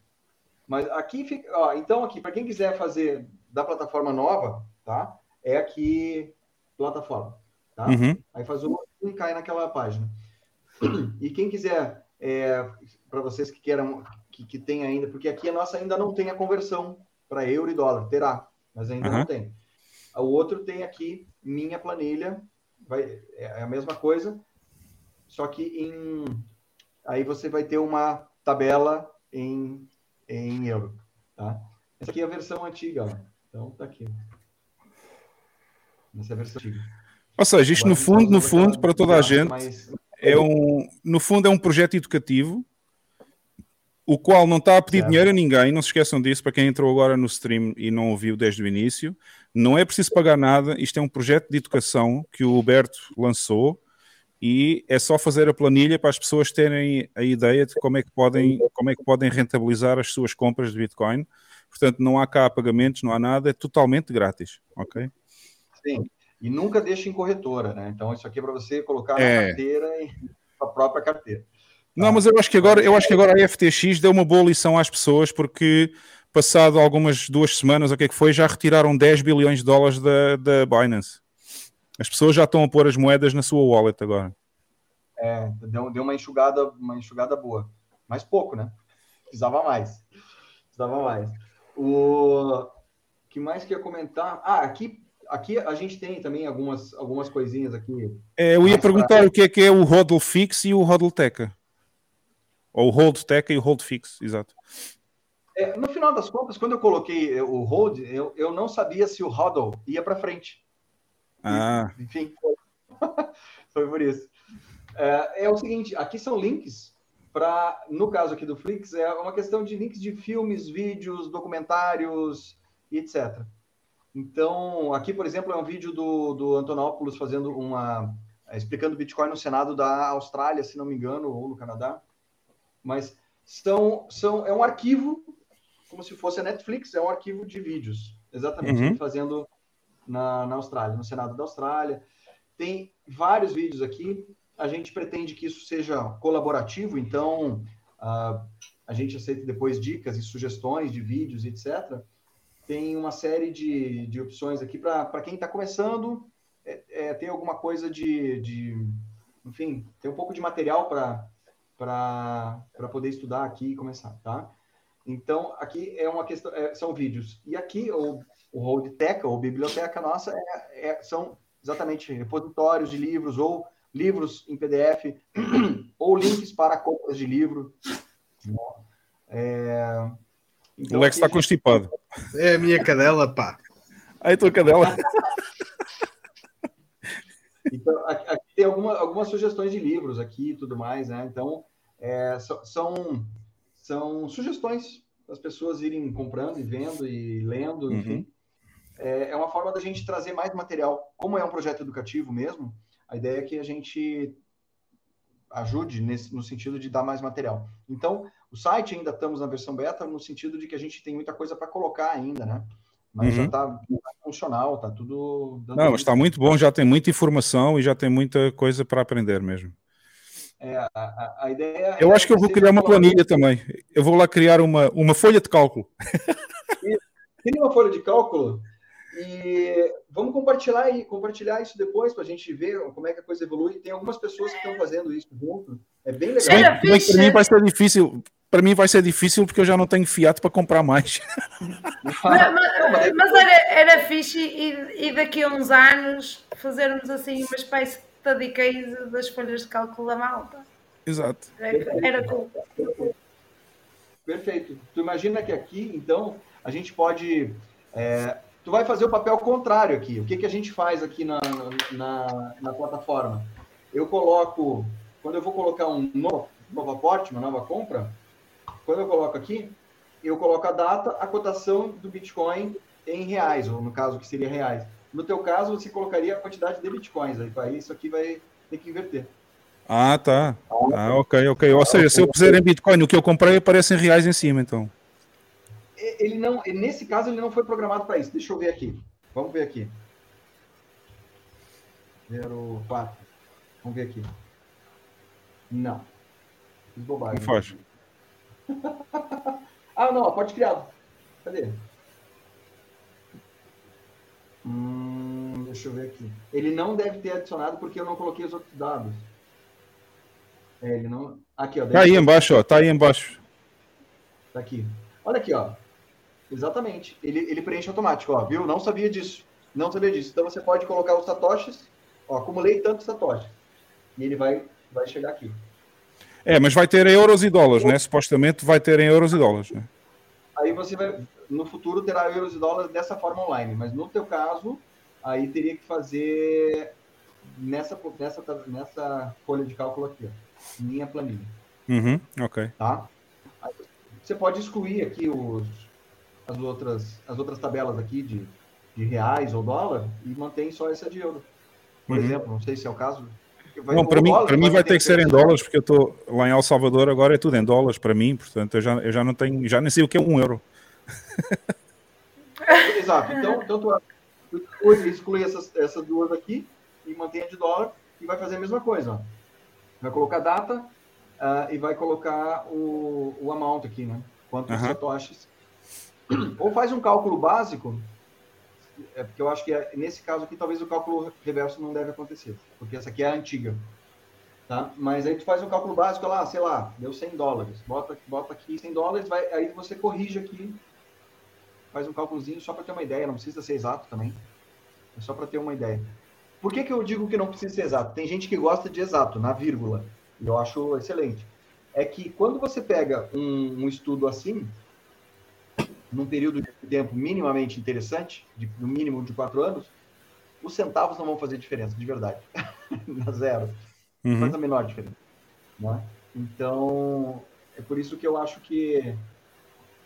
Speaker 6: Mas aqui fica, ó, então aqui para quem quiser fazer da plataforma nova, tá? É aqui plataforma, tá?
Speaker 1: Uhum.
Speaker 6: Aí faz o e cai naquela página. E quem quiser, para vocês que queiram, que, que tem ainda, porque aqui a nossa ainda não tem a conversão para euro e dólar, terá, mas ainda
Speaker 1: Aham.
Speaker 6: não tem. O outro tem aqui minha planilha, vai, é a mesma coisa, só que em aí você vai ter uma tabela em, em euro, tá? Essa aqui é a versão antiga, ó. então tá aqui. Essa é a versão antiga.
Speaker 1: Ou seja, isto no fundo, no
Speaker 6: vamos
Speaker 1: fundo, para toda a gente,
Speaker 6: mais-
Speaker 1: é um, no fundo é um projeto educativo, o qual não está a pedir
Speaker 6: Certo.
Speaker 1: dinheiro a ninguém, não se esqueçam disso, para quem entrou agora no stream e não ouviu desde o início, Não é preciso pagar nada, isto é um projeto de educação que o Huberto lançou e é só fazer a planilha para as pessoas terem a ideia de como é que podem, como é que podem rentabilizar as suas compras de Bitcoin. Portanto, não há cá pagamentos, não há nada, é totalmente grátis, ok?
Speaker 6: Sim. E nunca deixa em corretora, né? Então, isso aqui é para você colocar na
Speaker 1: É.
Speaker 6: carteira e a própria carteira.
Speaker 1: Não, mas eu acho que agora, eu acho que agora a FTX deu uma boa lição às pessoas porque passado algumas duas semanas, o que é que foi, já retiraram 10 bilhões de dólares da, da Binance. As pessoas já estão a pôr as moedas na sua wallet agora.
Speaker 6: É, deu, deu uma enxugada, uma enxugada boa. Mas pouco, né? Precisava mais. Precisava mais. O que mais que ia comentar? Ah, aqui, aqui a gente tem também algumas, algumas coisinhas aqui.
Speaker 1: É, eu ia perguntar
Speaker 6: prático.
Speaker 1: o que é que é o hodl fix e o hodl teca. Ou o hold teca e o hold fix, exato.
Speaker 6: É, no final das contas, quando eu coloquei o hold, eu, eu não sabia se o hodl ia para frente.
Speaker 1: Ah,
Speaker 6: Enfim, foi, por isso. É, é o seguinte, aqui são links para, no caso aqui do Flix, é uma questão de links de filmes, vídeos, documentários e etc. Então, aqui, por exemplo, é um vídeo do, do Antonopoulos fazendo uma. é, explicando Bitcoin no Senado da Austrália, se não me engano, ou no Canadá. Mas são, são, é um arquivo, como se fosse a Netflix, é um arquivo de vídeos. Exatamente,
Speaker 1: Uhum.
Speaker 6: fazendo na, na Austrália, no Senado da Austrália. Tem vários vídeos aqui. A gente pretende que isso seja colaborativo, então ah, a gente aceita depois dicas e sugestões de vídeos, etc. Tem uma série de, de opções aqui para quem está começando, é, é, tem alguma coisa de, de. Enfim, tem um pouco de material para poder estudar aqui e começar, tá? Então, aqui é uma questão, é, são vídeos. E aqui, o, o Holdteca, ou biblioteca nossa, é- é- são exatamente repositórios de livros, ou livros em PDF, ou links para compras de livro. É,
Speaker 1: o
Speaker 6: então,
Speaker 1: Lex
Speaker 6: aqui
Speaker 1: está
Speaker 6: gente-
Speaker 1: constipado.
Speaker 4: É a minha cadela, pá.
Speaker 1: Aí tua cadela.
Speaker 6: Então, aqui, tem alguma, algumas sugestões de livros aqui e tudo mais, né? Então, é, são, são sugestões para as pessoas irem comprando e vendo e lendo,
Speaker 1: Uhum.
Speaker 6: É, é uma forma da gente trazer mais material. Como é um projeto educativo mesmo, a ideia é que a gente ajude nesse, no sentido de dar mais material. Então, o site ainda estamos na versão beta, no sentido de que a gente tem muita coisa para colocar ainda, né? Mas já
Speaker 1: Uhum.
Speaker 6: está funcional, está tudo
Speaker 1: Não, mas está muito bom, já tem muita informação e já tem muita coisa para aprender mesmo.
Speaker 6: É, a, a- ideia
Speaker 1: Eu
Speaker 6: é
Speaker 1: acho que eu vou criar uma planilha também. Eu vou lá criar uma, uma folha de cálculo.
Speaker 6: Cria uma folha de cálculo e vamos compartilhar aí, compartilhar isso depois para a gente ver como é que a coisa evolui. Tem algumas pessoas que estão fazendo isso junto. É bem legal.
Speaker 1: Para mim vai ser difícil. Para mim vai ser difícil porque eu já não tenho fiato para comprar mais.
Speaker 3: Mas, mas- mas era, era fixe e, e daqui a uns anos fazermos assim uma espécie de case das folhas de cálculo da malta.
Speaker 1: Exato.
Speaker 3: Era, era cool.
Speaker 6: Perfeito. Tu imagina que aqui, então, a gente pode. é, tu vai fazer o papel contrário aqui. O que, que a gente faz aqui na, na, na plataforma? Eu coloco, quando eu vou colocar um novo, novo aporte, uma nova compra, quando eu coloco aqui, eu coloco a data, a cotação do Bitcoin em reais, ou no caso que seria reais. No teu caso, você colocaria a quantidade de Bitcoins. Aí, aí isso aqui vai ter que inverter.
Speaker 1: Ah, tá. Ah, ok, ok. Ou seja, se eu puser em Bitcoin o que eu comprei, aparece em reais em cima, então.
Speaker 6: E- Ele não, e nesse caso, ele não foi programado para isso. Deixa eu ver aqui. Vamos ver aqui. 04. Vamos ver aqui. Não. Fiz bobagem.
Speaker 1: Não faz.
Speaker 6: Ah, não, aporte criado. Cadê? Hum, deixa eu ver aqui. Ele não deve ter adicionado porque eu não coloquei os outros dados. É, ele não. Aqui, ó.
Speaker 1: Tá aí embaixo, ó. Tá aí embaixo.
Speaker 6: Tá aqui. Olha aqui, ó. Exatamente. Ele, ele preenche automático, ó. Viu? Não sabia disso. Não sabia disso. Então você pode colocar os satoshis. Ó, acumulei tantos satoshis. E ele vai, vai chegar aqui.
Speaker 1: É, mas vai ter em euros e dólares, né? Supostamente vai ter em euros e dólares, né?
Speaker 6: Aí você vai, no futuro, terá euros e dólares dessa forma online. Mas no teu caso, aí teria que fazer nessa, nessa, nessa folha de cálculo aqui, ó. Minha planilha.
Speaker 1: Uhum, ok.
Speaker 6: tá? Aí Você pode excluir aqui os, as, outras, as outras tabelas aqui de de reais ou dólar e mantém só essa de euro. Por
Speaker 1: Uhum.
Speaker 6: exemplo, não sei se é o caso. Vai-
Speaker 1: Não, para mim,
Speaker 6: dólar
Speaker 1: para mim vai ter que ser em dólares, porque eu estou lá em El Salvador, agora é tudo em dólares para mim, portanto eu já, eu já não tenho, já nem sei o que é um euro.
Speaker 6: Exato. Então, então tu exclui, exclui essas, essas duas aqui e mantém a de dólar e vai fazer a mesma coisa. ó. Vai colocar data ah, e vai colocar o, o amount aqui, né? Quantos
Speaker 1: Aham.
Speaker 6: satoshis. Ou faz um cálculo básico, é porque eu acho que é- nesse caso aqui talvez o cálculo reverso não deve acontecer, porque essa aqui é a antiga. Tá? Mas aí tu faz um cálculo básico lá, sei lá, deu 100 dólares. Bota, bota aqui 100 dólares, vai, aí você corrige aqui faz um cálculozinho só para ter uma ideia, não precisa ser exato também. É só para ter uma ideia. Por que, que eu digo que não precisa ser exato? Tem gente que gosta de exato, na vírgula, e eu acho excelente. É que quando você pega um, um estudo assim, num período de tempo minimamente interessante, de, no mínimo de quatro anos, os centavos não vão fazer diferença, de verdade. na zero. Não
Speaker 1: Uhum.
Speaker 6: faz a menor diferença. Né? Então, é por isso que eu acho que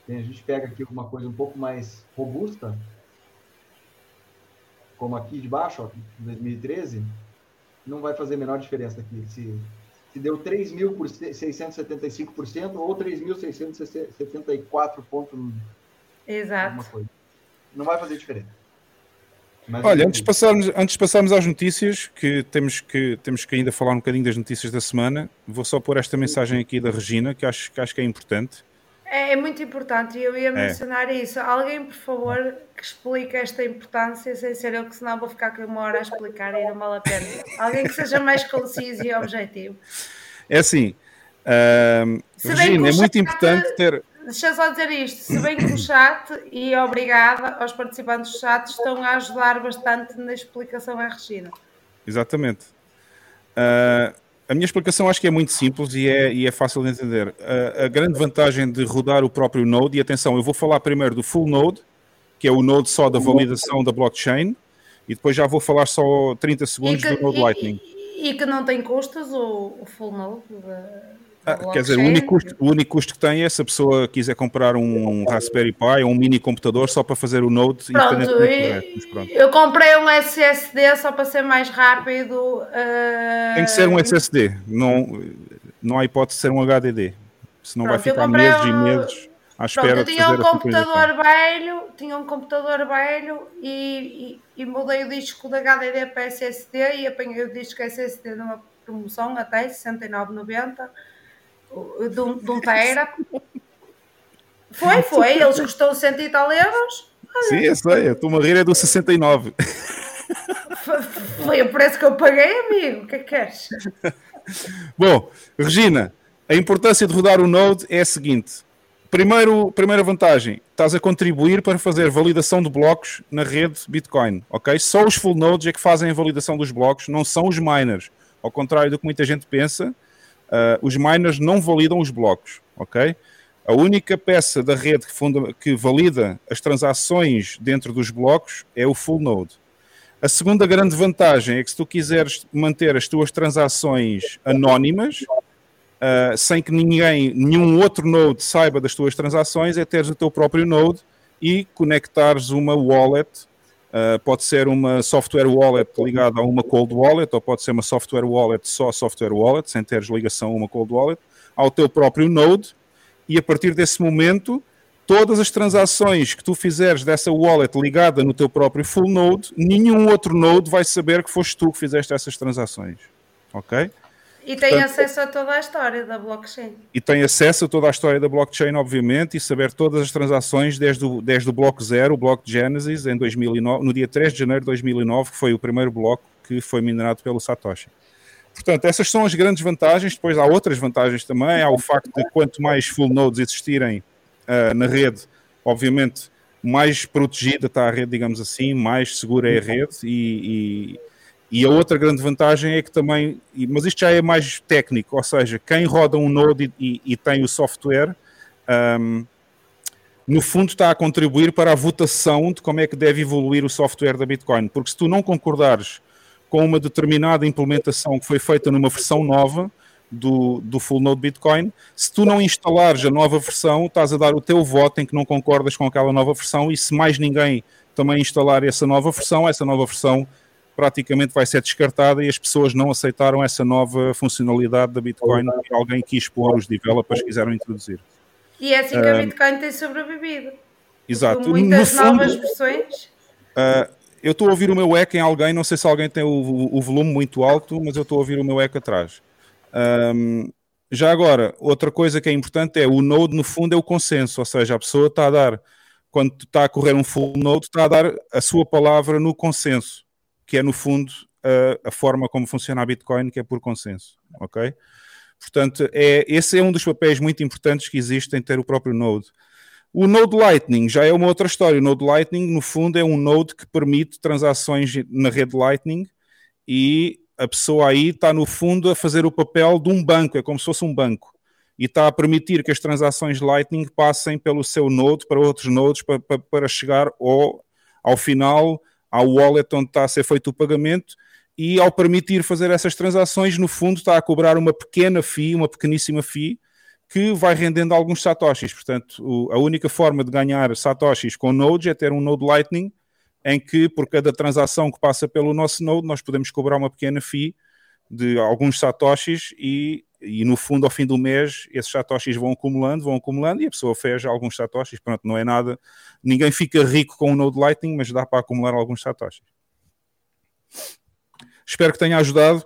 Speaker 6: a gente pega aqui uma coisa um pouco mais robusta, como aqui de baixo, ó, 2013, não vai fazer a menor diferença aqui. Se, se deu 3.675% ou 3.674 pontos alguma
Speaker 3: Exato.
Speaker 6: coisa. Não vai fazer diferença. Mas
Speaker 1: Olha, antes de, passarmos, antes de passarmos às notícias, que temos, que temos que ainda falar um bocadinho das notícias da semana, vou só pôr esta mensagem aqui da Regina, que acho que, acho que é importante.
Speaker 3: É, é muito importante e eu ia mencionar isso. Alguém, por favor, que explique esta importância sem ser eu, que senão vou ficar aqui uma hora a explicar e não vale a pena. Alguém que seja mais conciso e objetivo.
Speaker 1: É assim,
Speaker 3: que
Speaker 1: Regina, é muito importante ter.
Speaker 3: Deixa só dizer isto, se bem que o chat, e obrigada aos participantes do chat, estão a ajudar bastante na explicação à Regina.
Speaker 1: Exatamente. Ah, a minha explicação acho que é muito simples e é, e é fácil de entender. Ah, a grande vantagem de rodar o próprio Node, e atenção, eu vou falar primeiro do Full Node, que é o Node só da validação da blockchain, e depois já vou falar só 30 segundos do Node
Speaker 3: e-
Speaker 1: Lightning.
Speaker 3: e que não tem custos o, o full node da,
Speaker 1: Ah, quer dizer, o único, custo, o único custo que tem é se a pessoa quiser comprar um Raspberry Pi ou um mini computador só para fazer o Node
Speaker 3: Pronto, e-
Speaker 1: mas pronto.
Speaker 3: eu comprei um SSD só para ser mais rápido. ah,
Speaker 1: Tem que ser um SSD, não, não há hipótese de ser um HDD, senão vai
Speaker 3: Pronto, eu
Speaker 1: ficar meses e
Speaker 3: um-
Speaker 1: meses à
Speaker 3: Pronto,
Speaker 1: espera
Speaker 3: eu
Speaker 1: de
Speaker 3: tinha
Speaker 1: fazer
Speaker 3: um computador velho, tinha um computador velho e, e, e mudei o disco da HDD para SSD e apanhei o disco SSD numa promoção até 69,90 o- de um, de um tera. Foi, foi, eles custou 100 e tal euros.
Speaker 1: Sim, eu sei, eu estou-me a rir é do 69.
Speaker 3: Foi, foi o preço que eu paguei, amigo. O que é que queres?
Speaker 1: Bom, Regina, a importância de rodar o Node é a seguinte. Primeiro, primeira vantagem, estás a contribuir para fazer validação de blocos na rede Bitcoin, ok? Só os full nodes é que fazem a validação dos blocos, não são os miners. Ao contrário do que muita gente pensa, ah, os miners não validam os blocos, ok? A única peça da rede que, funda- que valida as transações dentro dos blocos é o full node. A segunda grande vantagem é que se tu quiseres manter as tuas transações anónimas, uh, sem que ninguém, nenhum outro node saiba das tuas transações, é teres o teu próprio node e conectares uma wallet. Uh, pode ser uma software wallet ligada a uma cold wallet, ou pode ser uma software wallet só software wallet, sem teres ligação a uma cold wallet, ao teu próprio node, e a partir desse momento todas as transações que tu fizeres dessa wallet ligada no teu próprio full node, nenhum outro node vai saber que foste tu que fizeste essas transações. Ok?
Speaker 3: E tem
Speaker 1: Portanto-
Speaker 3: acesso a toda a história da blockchain.
Speaker 1: E tem acesso a toda a história da blockchain, obviamente, e saber todas as transações desde o, desde o bloco zero, o bloco de Genesis, em 2009, no dia 3 de janeiro de 2009, que foi o primeiro bloco que foi minerado pelo Satoshi. Portanto, essas são as grandes vantagens. Depois há outras vantagens também. Há o facto de quanto mais full nodes existirem ah, na rede, obviamente, mais protegida está a rede, digamos assim, mais segura é a rede. E, e, a outra grande vantagem é que também, mas isto já é mais técnico, ou seja, quem roda um node e, e- tem o software, ahm, no fundo está a contribuir para a votação de como é que deve evoluir o software da Bitcoin. Porque se tu não concordares com uma determinada implementação que foi feita numa versão nova, do, do full node Bitcoin. Se tu não instalares a nova versão, estás a dar o teu voto em que não concordas com aquela nova versão e se mais ninguém também instalar essa nova versão, essa nova versão praticamente vai ser descartada e as pessoas não aceitaram essa nova funcionalidade da Bitcoin que alguém quis pôr, os developers quiseram introduzir.
Speaker 3: E é assim que a Bitcoin tem sobrevivido.
Speaker 1: Exato.
Speaker 3: Com muitas
Speaker 1: No fundo,
Speaker 3: novas versões.
Speaker 1: Uh, eu estou a ouvir o meu eco em alguém, não sei se alguém tem o, o- o volume muito alto, mas eu estou a ouvir o meu eco atrás. Um, já agora, outra coisa que é importante é o node, no fundo, é o consenso, ou seja, a pessoa está a dar, quando está a correr um full node, está a dar a sua palavra no consenso, que é, no fundo, a, a forma como funciona a Bitcoin, que é por consenso, ok? Portanto, é, esse é um dos papéis muito importantes que existe em ter o próprio node. O Node Lightning já é uma outra história. O Node Lightning, no fundo, é um node que permite transações na rede Lightning e a pessoa aí está, no fundo, a fazer o papel de um banco, é como se fosse um banco. E está a permitir que as transações Lightning passem pelo seu node para outros nodes para, para, para chegar ao, ao final ao wallet onde está a ser feito o pagamento e ao permitir fazer essas transações, no fundo, está a cobrar uma pequena fee, uma pequeníssima fee, que vai rendendo alguns satoshis. Portanto, o- a única forma de ganhar satoshis com nodes é ter um node Lightning, em que por cada transação que passa pelo nosso node, nós podemos cobrar uma pequena fee de alguns satoshis e, e no fundo, ao fim do mês, esses satoshis vão acumulando, vão acumulando e a pessoa fez alguns satoshis. Pronto, não é nada, ninguém fica rico com o node Lightning, mas dá para acumular alguns satoshis. Espero que tenha ajudado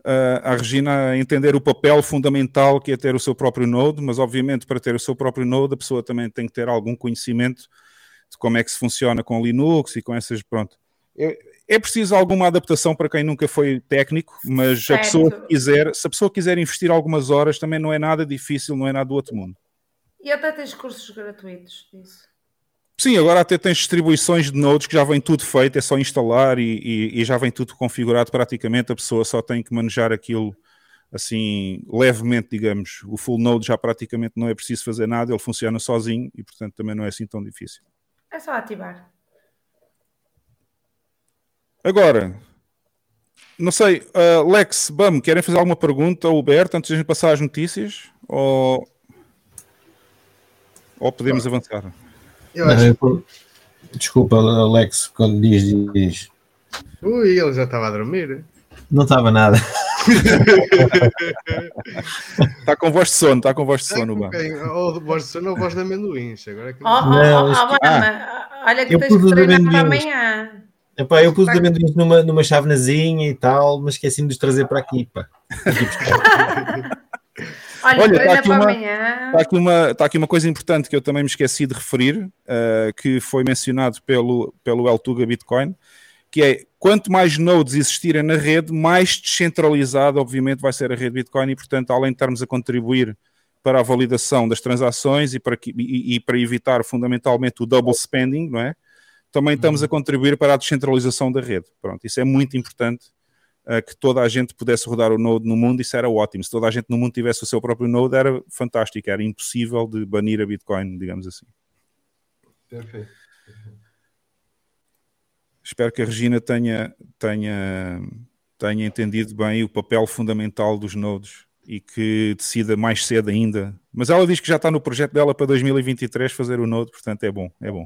Speaker 1: uh, a Regina a entender o papel fundamental que é ter o seu próprio node, mas obviamente para ter o seu próprio node a pessoa também tem que ter algum conhecimento de como é que se funciona com Linux e com essas, pronto. É, é preciso alguma adaptação para quem nunca foi técnico, mas a pessoa que quiser, se a pessoa quiser investir algumas horas, também não é nada difícil, não é nada do outro mundo.
Speaker 3: E até tens cursos gratuitos disso.
Speaker 1: Sim, agora até tens distribuições de nodes que já vem tudo feito, é só instalar e, e- e já vem tudo configurado praticamente, a pessoa só tem que manejar aquilo assim levemente, digamos. O full node já praticamente não é preciso fazer nada, ele funciona sozinho e portanto também não é assim tão difícil.
Speaker 3: É só ativar.
Speaker 1: Agora, não sei, uh, Lex, Bam, querem fazer alguma pergunta ao Huberto antes de a gente passar às notícias? Ou, ou podemos avançar?
Speaker 4: Eu
Speaker 5: Não,
Speaker 4: acho
Speaker 5: eu- Desculpa, Alex, quando diz, diz.
Speaker 4: Ui, ele já estava a dormir.
Speaker 5: Não estava nada.
Speaker 1: Está com voz de sono, está com voz de sono,
Speaker 4: quem? Ou de voz de sono ou voz de amendoins. Agora é que
Speaker 3: Oh, oh, oh, oh, Bama, olha que
Speaker 5: eu
Speaker 3: tens que treinar amanhã.
Speaker 5: Epá, eu pus os amendoins numa, numa chávenazinha e tal, mas esqueci-me de os trazer para aqui. Pá.
Speaker 3: Olha,
Speaker 1: Olha,
Speaker 3: treina
Speaker 1: tá aqui
Speaker 3: para
Speaker 1: uma-
Speaker 3: amanhã.
Speaker 1: Está aqui, uma, está aqui uma coisa importante que eu também me esqueci de referir, eh, que foi mencionado pelo, pelo El Tuga Bitcoin, que é quanto mais nodes existirem na rede, mais descentralizada, obviamente, vai ser a rede Bitcoin, e portanto, além de estarmos a contribuir para a validação das transações e para, que- e- e para evitar fundamentalmente o double spending, não é? Também estamos a contribuir para a descentralização da rede. Pronto, isso é muito importante uh, que toda a gente pudesse rodar o Node no mundo, isso era ótimo. Se toda a gente no mundo tivesse o seu próprio Node, era fantástico, era impossível de banir a Bitcoin, digamos assim.
Speaker 6: Perfeito.
Speaker 1: Espero que a Regina tenha, tenha, tenha entendido bem o papel fundamental dos nodes e que decida mais cedo ainda. Mas ela diz que já está no projeto dela para 2023 fazer o Node, portanto é bom, é bom.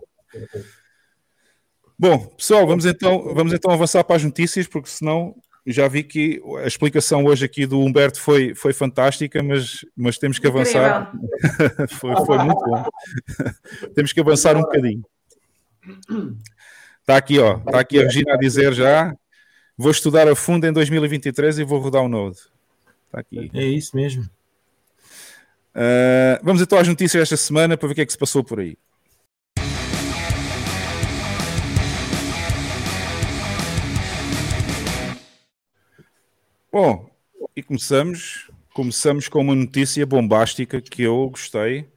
Speaker 1: Bom, pessoal, vamos então, vamos então avançar para as notícias, porque senão já vi que a explicação hoje aqui do Humberto foi, foi fantástica, mas, mas temos que avançar. foi, foi muito bom. temos que avançar um bocadinho. Está aqui, ó. Está aqui a Regina a dizer já. Vou estudar a fundo em 2023 e vou rodar o Node. Está aqui.
Speaker 5: É isso mesmo.
Speaker 1: Uh, vamos então às notícias desta semana para ver o que é que se passou por aí. Bom, e começamos. Começamos com uma notícia bombástica que eu gostei.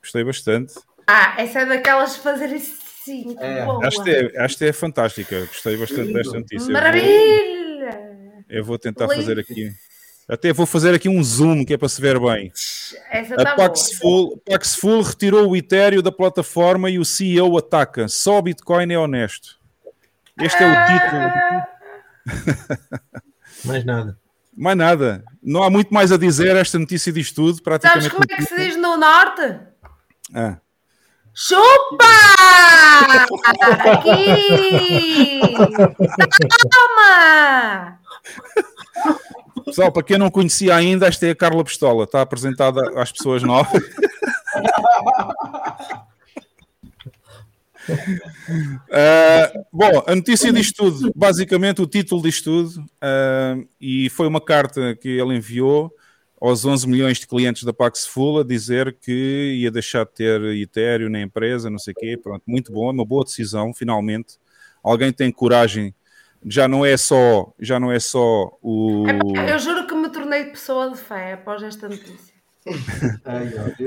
Speaker 1: Gostei bastante.
Speaker 3: Ah, essa é daquelas de fazer assim. que
Speaker 6: É,
Speaker 3: boa.
Speaker 1: Esta é, esta é fantástica. Gostei bastante desta notícia.
Speaker 3: Maravilha!
Speaker 1: Eu vou tentar
Speaker 3: Lindo.
Speaker 1: fazer aqui. Até vou fazer aqui um zoom que é para se ver bem.
Speaker 3: Essa
Speaker 1: A
Speaker 3: boa.
Speaker 1: Paxful, Paxful retirou o Ethereum da plataforma e o CEO ataca. Só o Bitcoin é honesto. Este é o título.
Speaker 3: Ah,
Speaker 5: Mais nada.
Speaker 1: Mais nada. Não há muito mais a dizer. Esta notícia diz tudo.
Speaker 3: Sabes
Speaker 1: Praticamente.
Speaker 3: como é que se diz no norte?
Speaker 1: Ah.
Speaker 3: Chupa! Aqui! Toma!
Speaker 1: Pessoal, para quem não conhecia ainda, esta é a Carla Pistola. Está apresentada às pessoas novas. Ah, bom, a notícia diz tudo. Basicamente, o título diz tudo. ah, e foi uma carta que ele enviou aos 11 milhões de clientes da Pax Full a dizer que ia deixar de ter Ethereum na empresa, não sei o quê. Pronto, muito bom, é uma boa decisão, finalmente. Alguém tem coragem. Já não é só, já não é só o.
Speaker 3: Eu juro que me tornei pessoa de fé após esta notícia.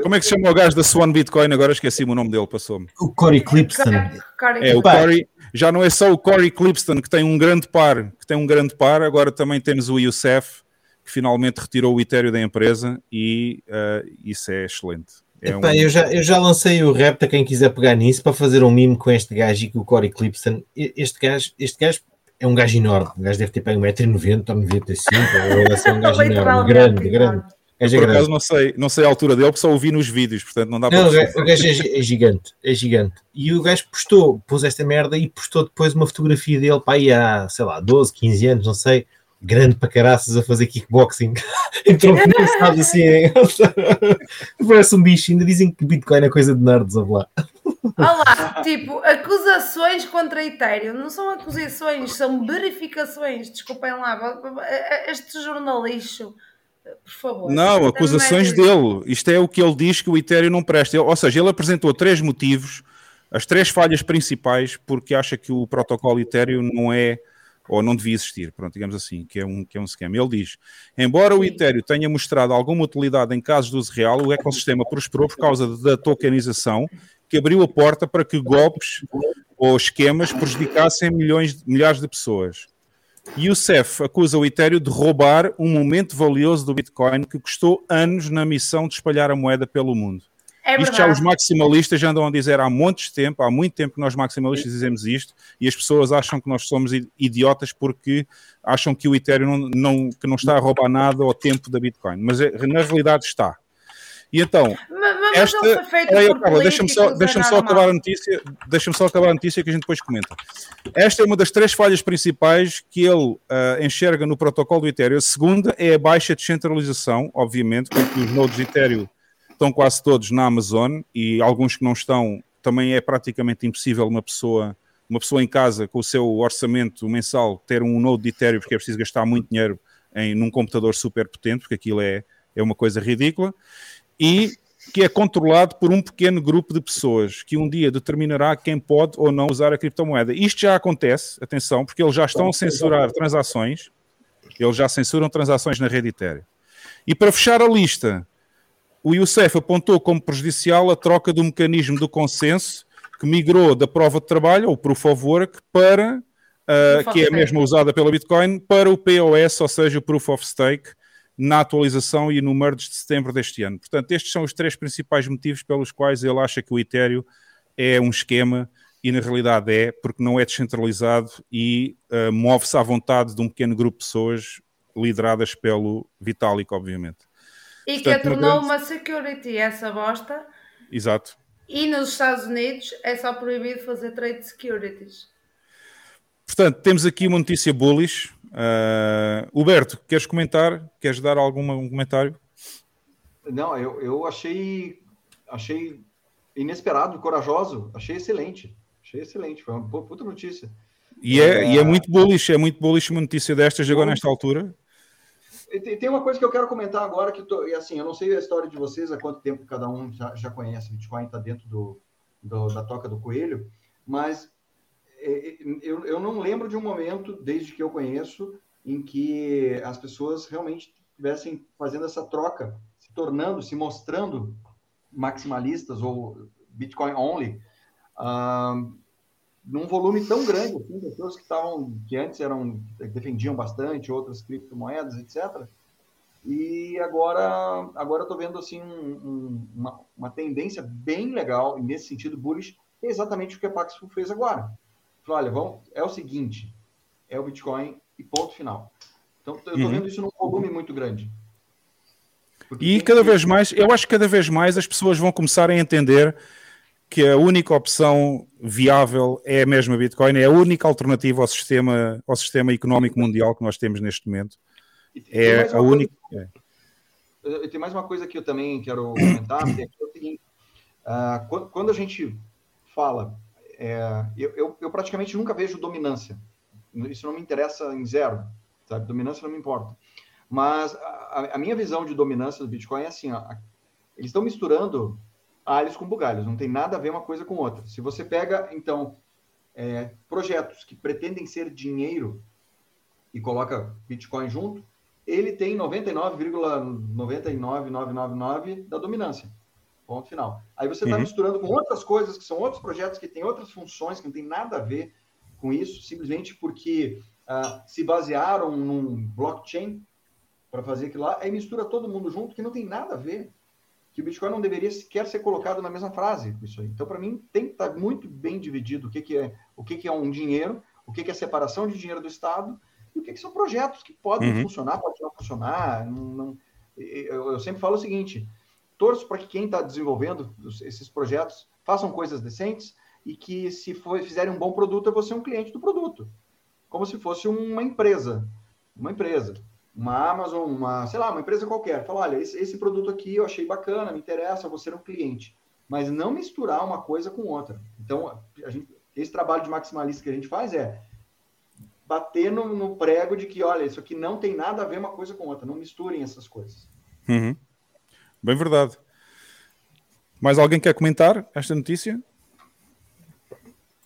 Speaker 1: Como é que se chama o gajo da Swan Bitcoin? Agora esqueci-me o nome dele, passou-me.
Speaker 5: O Corey Clipston.
Speaker 1: É o. Corey, já não é só o Corey Clipston que tem um grande par, que tem um grande par, agora também temos o Youssef, que finalmente retirou o Ethereum da empresa e eh, isso é excelente. É um-
Speaker 5: Epá, eu, já, eu já lancei o rap a quem quiser pegar nisso para fazer um mimo com este gajo e com o Corey Clipston. Este gajo, este gajo é um gajo enorme. O gajo deve ter pego 1,90m ou 95 ou deve ser um gajo enorme, grande, grande. É
Speaker 1: Por acaso não sei, não sei a altura dele, porque só o vi nos vídeos, portanto não dá para
Speaker 5: Não, gajo, o gajo é, é gigante, é gigante. E o gajo postou, pôs esta merda e postou depois uma fotografia dele para aí há, sei lá, 12, 15 anos, não sei, grande para caraças a fazer kickboxing. Entrou começado assim, parece um bicho. Ainda dizem que Bitcoin é coisa de nerds, lá.
Speaker 3: Olá, tipo, acusações contra Ethereum não são acusações, são verificações. Desculpem lá, este jornalista, por favor.
Speaker 1: Não, acusações
Speaker 3: Também é
Speaker 1: dele. Isto é o que ele diz que o Ethereum não presta. Ou seja, ele apresentou três motivos, as três falhas principais, porque acha que o protocolo Ethereum não é ou não devia existir, pronto, digamos assim, que é um, que é um esquema. Ele diz, embora o Ethereum tenha mostrado alguma utilidade em casos de uso real, o ecossistema prosperou por causa da tokenização, que abriu a porta para que golpes ou esquemas prejudicassem milhões, milhares de pessoas. CEF acusa o Ethereum de roubar um momento valioso do Bitcoin que custou anos na missão de espalhar a moeda pelo mundo.
Speaker 3: É
Speaker 1: isto já os maximalistas já andam a dizer há montes de tempo, há muito tempo que nós maximalistas dizemos isto, e as pessoas acham que nós somos idiotas porque acham que o Ethereum não, não- que não está a roubar nada ao tempo da Bitcoin. Mas é- na realidade está. E então,
Speaker 3: Mas, mas
Speaker 1: esta,
Speaker 3: ele foi feito
Speaker 1: Peraí,
Speaker 3: por
Speaker 1: Carla, deixa-me só, deixa
Speaker 3: é
Speaker 1: só acabar a notícia, deixa-me só acabar a notícia que a gente depois comenta. Esta é uma das três falhas principais que ele ah, enxerga no protocolo do Ethereum. A segunda é a baixa descentralização, obviamente, porque os nodos Ethereum estão quase todos na Amazon e alguns que não estão também é praticamente impossível uma pessoa uma pessoa em casa com o seu orçamento mensal ter um node de Ethereum porque é preciso gastar muito dinheiro em num computador super potente, porque aquilo é, é uma coisa ridícula e que é controlado por um pequeno grupo de pessoas que um dia determinará quem pode ou não usar a criptomoeda. Isto já acontece, atenção, porque eles já estão a censurar transações, eles já censuram transações na rede Ethereum. E para fechar a lista, o Youssef apontou como prejudicial a troca do mecanismo do consenso que migrou da prova de trabalho, ou Proof of Work, para,
Speaker 3: of
Speaker 1: que é a mesma usada pela Bitcoin, para o POS, ou seja, o Proof of Stake, na atualização e no merge de setembro deste ano. Portanto, estes são os três principais motivos pelos quais ele acha que o Ethereum é um esquema e na realidade é, porque não é descentralizado e ah, move-se à vontade de um pequeno grupo de pessoas lideradas pelo Vitalik, obviamente.
Speaker 3: E que a tornou
Speaker 1: grande-
Speaker 3: uma security essa bosta.
Speaker 1: Exato.
Speaker 3: E nos Estados Unidos é só proibido fazer trade securities.
Speaker 1: Portanto, temos aqui uma notícia bullish. Ah, Huberto, queres comentar? Queres dar algum um comentário?
Speaker 6: Não, eu, eu achei, achei inesperado, corajoso, achei excelente. Achei excelente, foi uma pu- puta notícia.
Speaker 1: E é, e é muito bullish, é muito bullish uma notícia destas agora nesta altura.
Speaker 6: E tem, uma coisa que eu quero comentar agora, que tô, e assim, eu não sei a história de vocês, há quanto tempo cada um já, já conhece Bitcoin, está dentro do, do- da toca do coelho, mas é, é, eu, eu não lembro de um momento, desde que eu conheço, em que as pessoas realmente estivessem fazendo essa troca, se tornando, se mostrando maximalistas ou Bitcoin only, ah, num volume tão grande, assim, pessoas que estavam, que antes eram, defendiam bastante outras criptomoedas, etc. E agora, agora eu estou vendo assim um- um- uma, uma tendência bem legal nesse sentido bullish, é exatamente o que a Paxful fez agora. Falou, olha, vamos, é o seguinte, é o Bitcoin e ponto final. Então, eu estou vendo isso num volume muito grande. Porque
Speaker 1: E cada
Speaker 6: que-
Speaker 1: vez mais, eu acho que cada vez mais as pessoas vão começar a entender que a única opção viável é a mesma Bitcoin, é a única alternativa ao sistema, ao sistema económico mundial que nós temos neste momento. É a
Speaker 6: uma coisa-
Speaker 1: única. é.
Speaker 6: Tem mais uma coisa que eu também quero comentar, que é o seguinte, quando, quando a gente fala, é, eu, eu- eu praticamente nunca vejo dominância. Isso não me interessa em zero, sabe? Dominância não me importa. Mas a, a minha visão de dominância do Bitcoin é assim, ó, eles estão misturando alhos com bugalhos, não tem nada a ver uma coisa com outra. Se você pega, então, é, projetos que pretendem ser dinheiro e coloca Bitcoin junto, ele tem 99,99999 da dominância. Ponto final. Aí você está
Speaker 1: Uhum.
Speaker 6: misturando com outras coisas, que são outros projetos que têm outras funções, que não tem nada a ver com isso, simplesmente porque ah, se basearam num blockchain para fazer aquilo lá, aí mistura todo mundo junto, que não tem nada a ver. Que o Bitcoin não deveria sequer ser colocado na mesma frase com isso aí. Então, para mim, tem que estar muito bem dividido o que, que é o que, que é um dinheiro, o que, que é separação de dinheiro do Estado e o que, que são projetos que podem
Speaker 1: Uhum.
Speaker 6: funcionar, podem não funcionar. Não, não- eu, eu sempre falo o seguinte: torço para que quem está desenvolvendo esses projetos façam coisas decentes e que, se for, fizerem um bom produto, eu vou ser um cliente do produto. Como se fosse uma empresa. Uma empresa. Uma Amazon, uma, sei lá, uma empresa qualquer. Fala, olha, esse, esse produto aqui eu achei bacana, me interessa, vou ser um cliente. Mas não misturar uma coisa com outra. Então, gente, esse trabalho de maximalista que a gente faz é bater no, no prego de que, olha, isso aqui não tem nada a ver uma coisa com outra. Não misturem essas coisas.
Speaker 1: Uhum. Bem verdade. Mais alguém quer comentar esta notícia?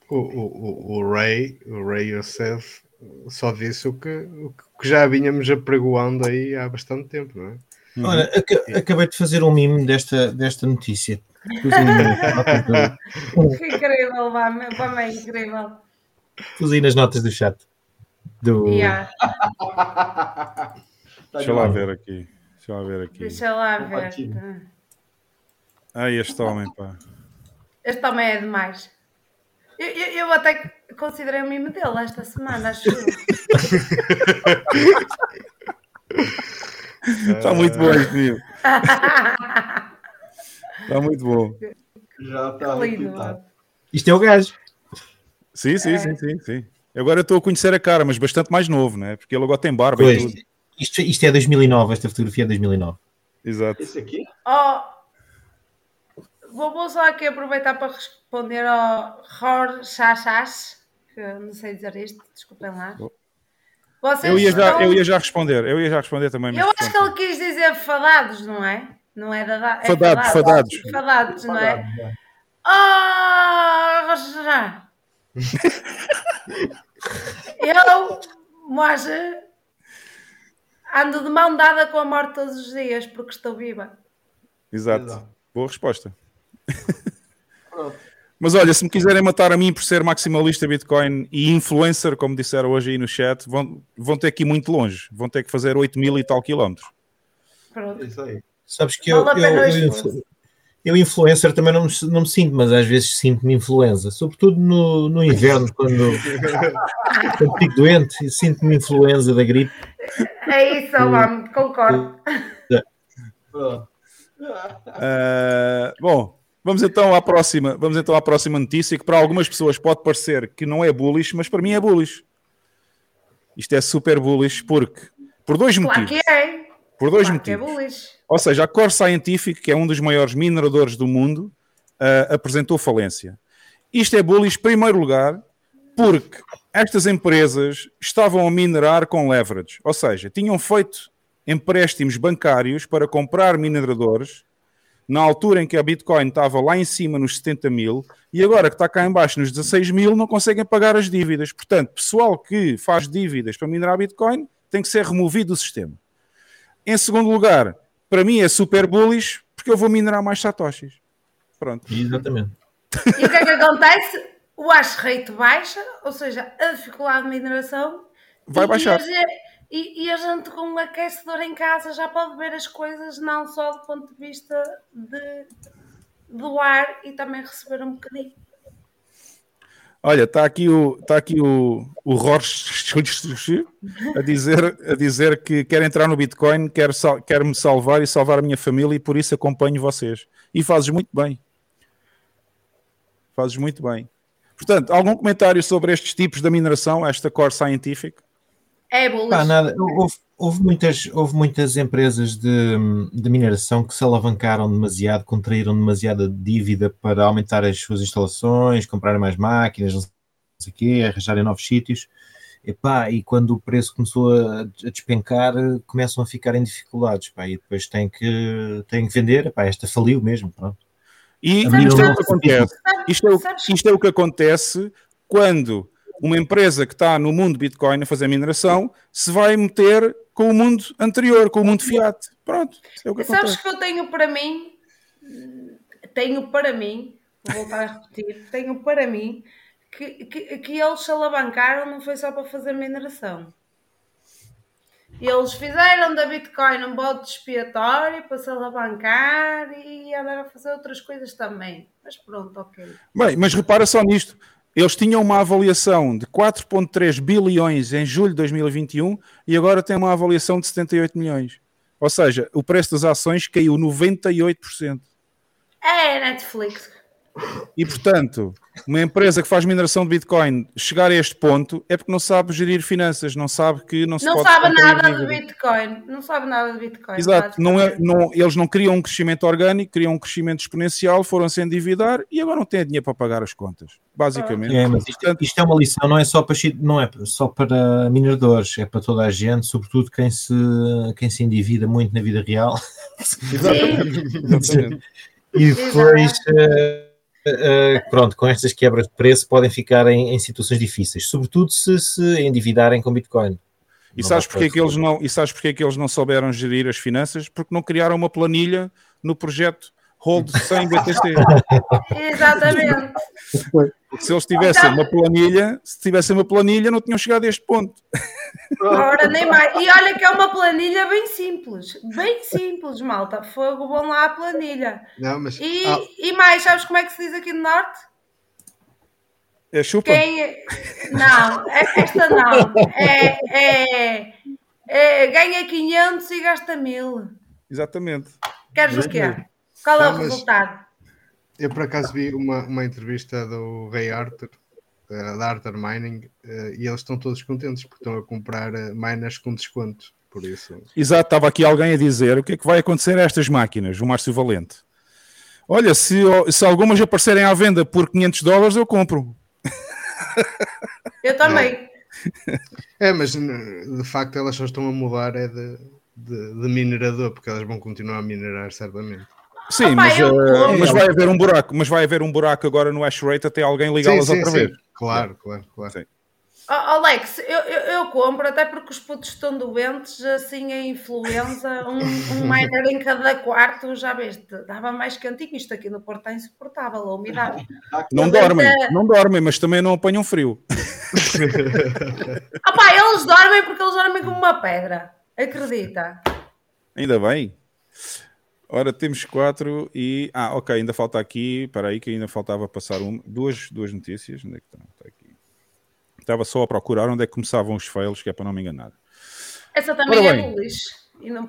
Speaker 4: O, o, o, o Ray, o Ray Youssef, só disse o que, o que já vínhamos apregoando aí há bastante tempo, não é?
Speaker 1: Uhum.
Speaker 5: Olha, aca- acabei de fazer um mimo desta, desta notícia.
Speaker 3: Incrível, vá, vá bem, incrível.
Speaker 5: pus aí nas notas do chat. Do...
Speaker 3: Yeah,
Speaker 1: Deixa lá ver aqui. Deixa lá ver aqui.
Speaker 3: deixa lá ver.
Speaker 1: Ai, este homem, pá.
Speaker 3: Este também é demais. Eu, eu, eu até considerei o mimo dele esta semana, acho.
Speaker 1: Está muito bom este vídeo. Está muito bom.
Speaker 6: Já está
Speaker 3: lindo.
Speaker 6: retweetado.
Speaker 5: Isto é o gajo.
Speaker 1: Sim, sim, sim, sim, sim. Agora eu estou a conhecer a cara, mas bastante mais novo, né? Porque ele agora tem barba e
Speaker 5: Pois,
Speaker 1: tudo.
Speaker 5: Isto, isto é 2009, esta fotografia é 2009.
Speaker 1: Exato.
Speaker 6: Esse aqui?
Speaker 3: Oh, vou, só aqui aproveitar para responder ao Ror Chachas, que eu não sei dizer isto, desculpem lá. Vocês
Speaker 1: Eu ia, já,
Speaker 3: estão-
Speaker 1: eu ia já responder, eu ia já responder também.
Speaker 3: Eu acho que ele quis dizer fadados, não é? Não é da é
Speaker 1: Fadados, fadados.
Speaker 3: Fadados, não é?
Speaker 6: Fadado, já.
Speaker 3: Oh, já. Eu, mas ando de mão dada com a morte todos os dias porque estou viva.
Speaker 1: Exato.
Speaker 6: Exato.
Speaker 1: Boa resposta. Mas olha, se me quiserem matar a mim por ser maximalista Bitcoin e influencer, como disseram hoje aí no chat, vão, vão ter que ir muito longe. Vão ter que fazer 8 mil e tal quilómetros.
Speaker 3: Pronto.
Speaker 6: É Isso aí.
Speaker 5: Sabes que eu, eu, eu, eu influencer também não me, não me sinto, mas às vezes sinto-me influenza, sobretudo no, no inverno, quando, quando fico doente, e sinto-me influenza da gripe.
Speaker 3: É isso, vamos, concordo.
Speaker 1: Ah, bom, vamos então à próxima. Vamos então à próxima notícia que para algumas pessoas pode parecer que não é bullish, mas para mim é bullish. Isto é super bullish porque por dois
Speaker 3: Claro
Speaker 1: motivos.
Speaker 3: que é.
Speaker 1: Por dois
Speaker 3: Claro é
Speaker 1: motivos.
Speaker 3: bullish.
Speaker 1: Ou seja, a Core Scientific, que é um dos maiores mineradores do mundo, ah, apresentou falência. Isto é bullish, em primeiro lugar, porque estas empresas estavam a minerar com leverage. Ou seja, tinham feito empréstimos bancários para comprar mineradores na altura em que a Bitcoin estava lá em cima nos 70 mil e agora que está cá em baixo nos 16 mil não conseguem pagar as dívidas. Portanto, pessoal que faz dívidas para minerar Bitcoin tem que ser removido do sistema. Em segundo lugar, para mim é super bullish porque eu vou minerar mais satoshis. Pronto.
Speaker 5: Exatamente.
Speaker 3: E o que é que acontece? O hash rate baixa, ou seja, a dificuldade de mineração.
Speaker 1: Vai
Speaker 3: e,
Speaker 1: baixar.
Speaker 3: E a, gente, e- a gente com um aquecedor em casa já pode ver as coisas não só do ponto de vista de, do ar e também receber um bocadinho.
Speaker 1: Olha, está aqui o, está aqui o, o Roche a dizer, a dizer que quer entrar no Bitcoin, quer, sal- quer me salvar e salvar a minha família e por isso acompanho vocês. E fazes muito bem. Fazes muito bem. Portanto, algum comentário sobre estes tipos da mineração, esta Core Scientific?
Speaker 3: É.
Speaker 5: Pá, nada. Houve, houve muitas, houve muitas empresas de, de mineração que se alavancaram demasiado, contraíram demasiada dívida para aumentar as suas instalações, comprarem mais máquinas, não sei o quê, arranjarem novos sítios. Epá, e quando o preço começou a, a despencar, começam a ficar em dificuldades. Pá, e depois têm que, têm que vender. Epá, esta faliu mesmo. Pronto.
Speaker 1: E isto é o que acontece. Isto é o, isto é o que acontece quando uma empresa que está no mundo Bitcoin a fazer mineração se vai meter com o mundo anterior, com o mundo Fiat. Pronto, é o que
Speaker 3: Sabes que eu tenho para mim, tenho para mim, vou voltar a repetir, tenho para mim que, que, que eles se alavancaram não foi só para fazer mineração. Eles fizeram da Bitcoin um bode expiatório para se alavancar e andaram a fazer outras coisas também. Mas pronto, ok.
Speaker 1: Bem, mas repara só nisto. Eles tinham uma avaliação de 4,3 bilhões em julho de 2021 e agora têm uma avaliação de 78 milhões. Ou seja, o preço das ações caiu 98%.
Speaker 3: É Netflix.
Speaker 1: E, portanto, uma empresa que faz mineração de Bitcoin chegar a este ponto é porque não sabe gerir finanças, não sabe que não se
Speaker 3: Não
Speaker 1: pode
Speaker 3: sabe nada de. Bitcoin. Não sabe nada de Bitcoin.
Speaker 1: Exato, não é, não, eles não criam um crescimento orgânico, criam um crescimento exponencial, foram se endividar e agora não têm dinheiro para pagar as contas, basicamente.
Speaker 5: É, mas isto,
Speaker 1: Portanto,
Speaker 5: isto é uma lição, não é só para não é só para mineradores, é para toda a gente, sobretudo quem se, quem se endivida muito na vida real.
Speaker 1: exatamente.
Speaker 5: E depois, eh, pronto, com estas quebras de preço podem ficar em, em situações difíceis, sobretudo se se endividarem com Bitcoin.
Speaker 1: E sabes porque é que eles não, e sabes porque é que eles não souberam gerir as finanças? Porque não criaram uma planilha no projeto Hold 100 BTC.
Speaker 3: Exatamente.
Speaker 1: Se eles tivessem uma planilha, se tivessem uma planilha, não tinham chegado a este ponto.
Speaker 3: Ora, nem mais. E olha que é uma planilha bem simples. Bem simples, malta. Fogo, bom lá a planilha.
Speaker 4: Não, mas
Speaker 3: E,
Speaker 4: ah,
Speaker 3: e mais, sabes como é que se diz aqui no Norte?
Speaker 1: É chupa.
Speaker 3: Quem. é- Não, é- esta não. É, é, é, ganha 500 e gasta 1000.
Speaker 1: Exatamente.
Speaker 3: Queres o quê? Qual é o
Speaker 4: mas-
Speaker 3: resultado?
Speaker 4: eu por acaso vi uma, uma entrevista do Ray Arthur, eh, da Arthur Mining, eh, e eles estão todos contentes porque estão a comprar eh, miners com desconto. Por isso,
Speaker 1: Exato, estava aqui alguém a dizer o que é que vai acontecer a estas máquinas, o Márcio Valente. Olha, se, se algumas aparecerem à venda por 500 dólares, eu compro.
Speaker 3: Eu também.
Speaker 4: É, mas n- de facto elas só estão a mudar é de, de, de minerador, porque elas vão continuar a minerar certamente.
Speaker 1: Sim,
Speaker 3: Opa,
Speaker 1: mas,
Speaker 3: eu compro.
Speaker 1: mas vai haver um buraco, mas vai haver um buraco agora no hash rate até alguém ligá-las outra
Speaker 4: sim.
Speaker 1: vez.
Speaker 4: Claro, claro, claro.
Speaker 1: Sim.
Speaker 3: Alex, eu, eu, eu compro até porque os putos estão doentes, assim a influenza, um, um miner em cada quarto, já viste, dava mais cantinho. Isto aqui no Porto está insuportável, a umidade.
Speaker 1: Não dormem,
Speaker 3: eh,
Speaker 1: não dormem, mas também não apanham frio.
Speaker 3: Ah pá, eles dormem porque eles dormem como uma pedra. Acredita?
Speaker 1: Ainda bem. Ora, temos quatro e. Ah, ok, ainda falta aqui. Espera aí, que ainda faltava passar uma. Duas, duas notícias. Onde é que estão? Está aqui. Estava só a procurar onde é que começavam os fails, que é para não me enganar.
Speaker 3: Essa também
Speaker 1: Ora
Speaker 3: é
Speaker 1: bem.
Speaker 3: bullish.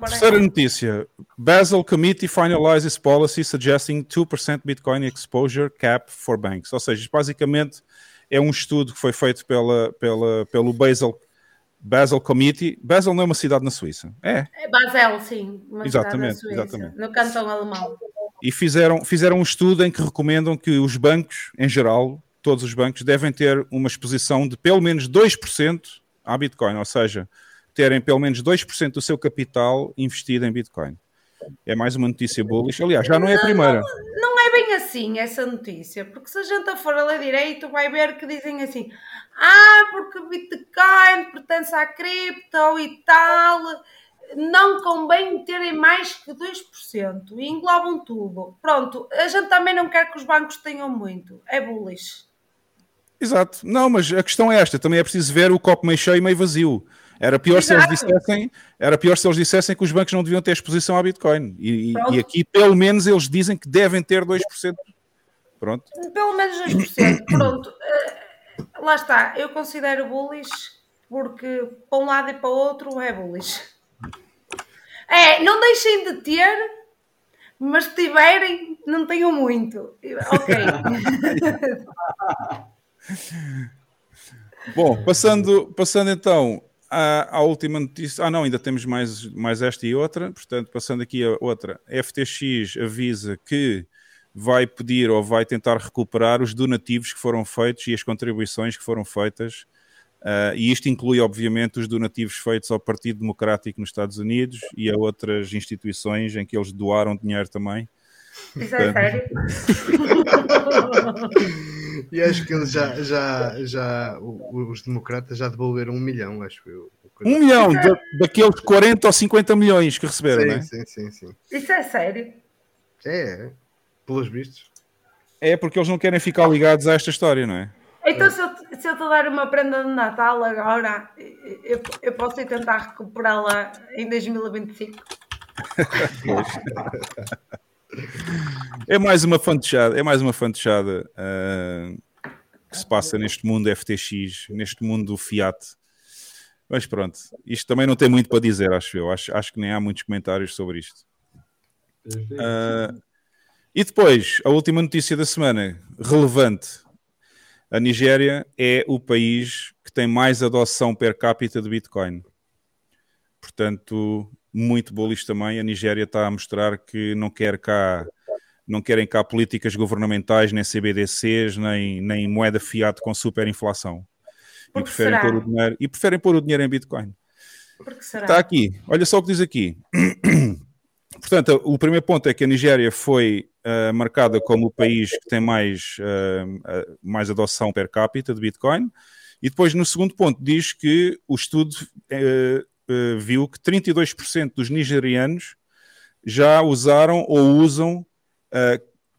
Speaker 1: Terceira notícia. Basel Committee finalizes policy suggesting 2% Bitcoin exposure cap for banks. Ou seja, basicamente é um estudo que foi feito pela, pela, pelo Basel, Basel Committee. Basel não é uma cidade na Suíça. É.
Speaker 3: É Basel, sim. Uma
Speaker 1: Exatamente,
Speaker 3: cidade da Suíça,
Speaker 1: exatamente.
Speaker 3: No cantão alemão.
Speaker 1: E fizeram, fizeram um estudo em que recomendam que os bancos, em geral, todos os bancos, devem ter uma exposição de pelo menos 2% à Bitcoin. Ou seja, terem pelo menos 2% do seu capital investido em Bitcoin. É mais uma notícia bullish. Aliás, já não é a primeira.
Speaker 3: Não é bem assim essa notícia, porque se a gente for a ler direito, vai ver que dizem assim: ah, porque Bitcoin pertence à cripto e tal, não convém terem mais que 2% e englobam tudo. Pronto, a gente também não quer que os bancos tenham muito, é bullish.
Speaker 1: Exato. Não, mas a questão é esta. Também é preciso ver o copo meio cheio e meio vazio. Era pior, se eles dissessem, era pior se eles dissessem que os bancos não deviam ter exposição à Bitcoin. E, e aqui, pelo menos, eles dizem que devem ter 2%. Pronto.
Speaker 3: Pelo menos 2%. Pronto. Lá está, eu considero bullish porque para um lado e para o outro é bullish. É, não deixem de ter, mas se tiverem, não tenham muito. Ok.
Speaker 1: Bom, passando, passando então à, à última notícia. Ah, não, ainda temos mais, mais esta e outra. Portanto, passando aqui a outra. FTX avisa que vai pedir ou vai tentar recuperar os donativos que foram feitos e as contribuições que foram feitas. Uh, e isto inclui, obviamente, os donativos feitos ao Partido Democrático nos Estados Unidos e a outras instituições em que eles doaram dinheiro também.
Speaker 3: Isso é sério?
Speaker 4: E acho que eles já, já, já os democratas já devolveram um milhão, acho eu.
Speaker 1: Um milhão da, daqueles 40 ou 50 milhões que receberam,
Speaker 4: sim,
Speaker 1: não é?
Speaker 4: Sim, sim, sim.
Speaker 3: Isso é sério?
Speaker 4: É, é. Pelos vistos.
Speaker 1: É porque eles não querem ficar ligados a esta história, não é?
Speaker 3: Então, se eu, se eu te dar uma prenda de Natal agora, eu, eu posso ir tentar recuperá-la em 2025?
Speaker 1: É mais uma fantechada, é mais uma fantechada uh, que se passa neste mundo FTX, neste mundo Fiat. Mas pronto, isto também não tem muito para dizer, acho eu. Acho, acho que nem há muitos comentários sobre isto. Uh, e depois, a última notícia da semana, relevante. A Nigéria é o país que tem mais adoção per capita de Bitcoin. Portanto, muito bullish também. A Nigéria está a mostrar que não quer cá, não querem cá políticas governamentais, nem CBDCs, nem, nem moeda fiat com superinflação. E preferem, pôr o dinheiro, e preferem pôr o dinheiro em Bitcoin. Está aqui, olha só o que diz aqui. Portanto, o primeiro ponto é que a Nigéria foi uh, marcada como o país que tem mais, uh, mais adoção per capita de Bitcoin. E depois, no segundo ponto, diz que o estudo uh, viu que 32% dos nigerianos já usaram ou usam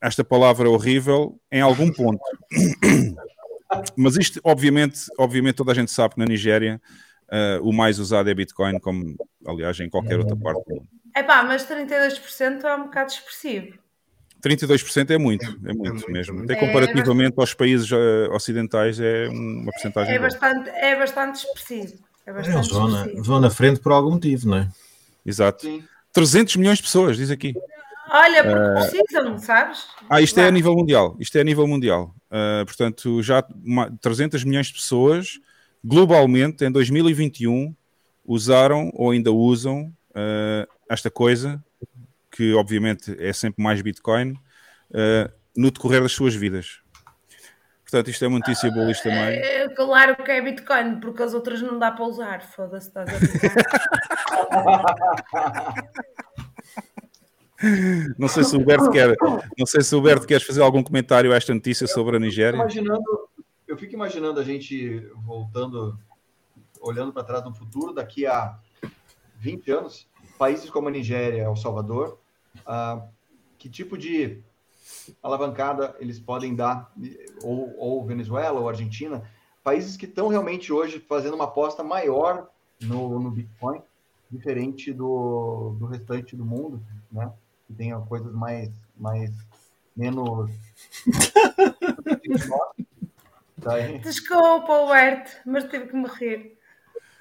Speaker 1: esta palavra horrível em algum ponto. Mas isto, obviamente, obviamente, toda a gente sabe que na Nigéria o mais usado é Bitcoin, como aliás em qualquer outra parte do mundo.
Speaker 3: É pá, mas 32% é um bocado expressivo.
Speaker 1: 32% é muito, é muito, é muito mesmo. Até comparativamente é bastante... aos países ocidentais é uma porcentagem.
Speaker 3: É bastante, é bastante expressivo. É
Speaker 5: Eles vão na, vão na, frente por algum motivo, não é?
Speaker 1: Exato. Sim. 300 milhões de pessoas, diz aqui.
Speaker 3: Olha, porque uh, precisam, sabes?
Speaker 1: Ah, isto é a nível mundial. Isto é a nível mundial. Uh, portanto, já 300 milhões de pessoas, globalmente, em 2021, usaram ou ainda usam uh, esta coisa, que obviamente é sempre mais Bitcoin, no decorrer das suas vidas. Portanto, isto é uma notícia boa isto também.
Speaker 3: É, claro que é Bitcoin, porque as outras não dá para usar. Foda-se, estás a
Speaker 1: Não sei se o Berto quer, não sei se o Berto queres fazer algum comentário a esta notícia sobre a Nigéria.
Speaker 6: Eu fico imaginando, eu fico imaginando a gente voltando, olhando para trás no futuro, daqui a 20 anos, países como a Nigéria, El Salvador, uh, que tipo de alavancada eles podem dar, ou, ou Venezuela ou Argentina, países que estão realmente hoje fazendo uma aposta maior no, no Bitcoin, diferente do, do restante do mundo, né? Que tenha coisas mais, mais menos.
Speaker 3: Desculpa, Alberto, mas tive que morrer.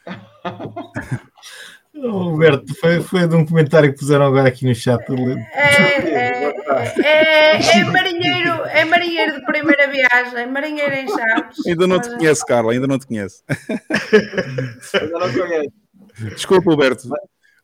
Speaker 5: Roberto, foi, foi de um comentário que puseram agora aqui no chat.
Speaker 3: É, é, é, é, marinheiro, é marinheiro de primeira viagem, marinheiro em Chaves.
Speaker 1: Ainda não te conhece, Carla, ainda não te conhece. ainda não conhece. Desculpa, Roberto.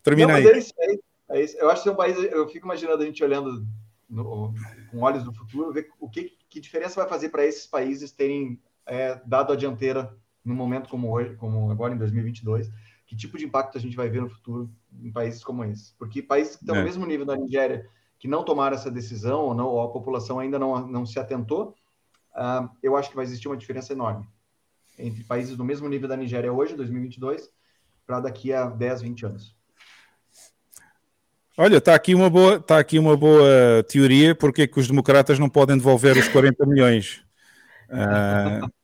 Speaker 1: Termina aí.
Speaker 6: É isso, é isso, é isso. Eu acho que é um país, eu fico imaginando a gente olhando no, com olhos do futuro, ver o que, que diferença vai fazer para esses países terem é, dado a dianteira num momento como hoje, como agora em 2022 que tipo de impacto a gente vai ver no futuro em países como esse. Porque países que estão é. no mesmo nível da Nigéria, que não tomaram essa decisão, ou, não, ou a população ainda não, não se atentou, uh, eu acho que vai existir uma diferença enorme entre países do mesmo nível da Nigéria hoje, 2022, para daqui a 10, 20 anos.
Speaker 1: Olha, está aqui uma boa, tá aqui uma boa teoria porque que os democratas não podem devolver os 40 milhões. Uh,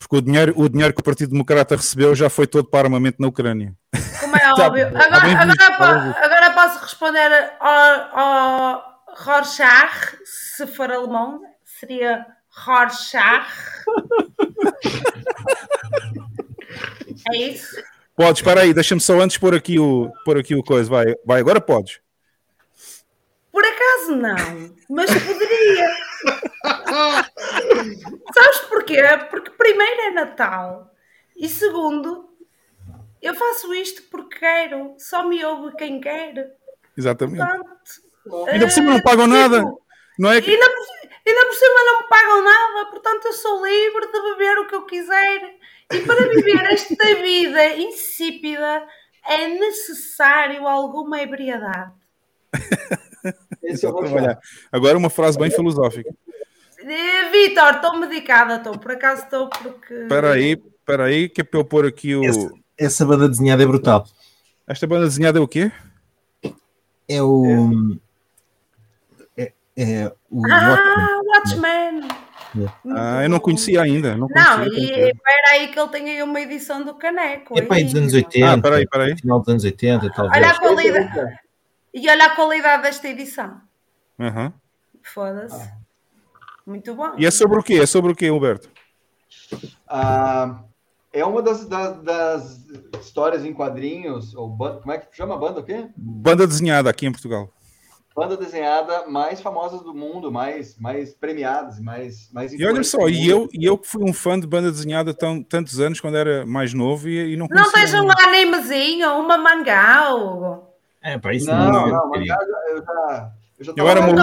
Speaker 1: porque o dinheiro, o dinheiro que o Partido Democrata recebeu já foi todo para armamento na Ucrânia.
Speaker 3: Como é tá óbvio. Agora, agora, agora, agora, posso responder ao, ao Rorschach, se for alemão, seria Rorschach. É isso?
Speaker 1: Podes, espera aí, deixa-me só antes pôr aqui o, pôr aqui o coisa. Vai, vai, agora podes.
Speaker 3: Por acaso não, mas poderia. Sabes porquê? Porque primeiro é Natal e segundo, eu faço isto porque quero, só me ouve quem quer.
Speaker 1: Exatamente.
Speaker 3: Portanto,
Speaker 1: Ainda por cima não
Speaker 3: eh,
Speaker 1: pagam
Speaker 3: tipo,
Speaker 1: nada. Não é que...
Speaker 3: Ainda por, ainda por cima não me pagam nada, portanto eu sou livre de beber o que eu quiser. E para viver esta vida insípida é necessário alguma ebriedade.
Speaker 6: Esse é o Rorschach.
Speaker 1: Olha, agora uma frase bem filosófica.
Speaker 3: Eh, Vitor, estou medicada, estou. Por acaso estou porque.
Speaker 1: Espera aí, espera aí, que é para eu pôr aqui o...
Speaker 5: Essa, essa banda desenhada é brutal.
Speaker 1: Esta banda desenhada é o quê?
Speaker 5: É o. É, é o Watchmen.
Speaker 3: Ah, Watchmen!
Speaker 1: Ah, eu não conhecia ainda. Não,
Speaker 3: Não,
Speaker 1: conhecia,
Speaker 3: e espera aí que ele tem aí uma edição do caneco.
Speaker 5: É para aí dos anos
Speaker 3: aí.
Speaker 5: 80.
Speaker 1: Ah, espera aí, espera aí.
Speaker 5: Final dos anos 80, talvez.
Speaker 3: Olha a
Speaker 6: é o
Speaker 3: qualidade. E olha a qualidade desta edição.
Speaker 1: Aham.
Speaker 3: Foda-se. Muito bom.
Speaker 1: E é sobre o quê? É sobre o quê, Humberto?
Speaker 6: Ah, é uma das, das, das histórias em quadrinhos, ou como é que chama a banda o quê?
Speaker 1: Banda desenhada aqui em Portugal.
Speaker 6: Banda desenhada mais famosas do mundo, mais, mais premiadas, mais, mais
Speaker 1: E olha só, e eu, e eu que fui um fã de banda desenhada tão, tantos anos quando era mais novo e, e não
Speaker 3: Não tens um animezinho, uma mangau,
Speaker 5: É, para isso
Speaker 6: Não,
Speaker 5: não,
Speaker 6: não, eu já. Eu, já
Speaker 1: Eu era maluco.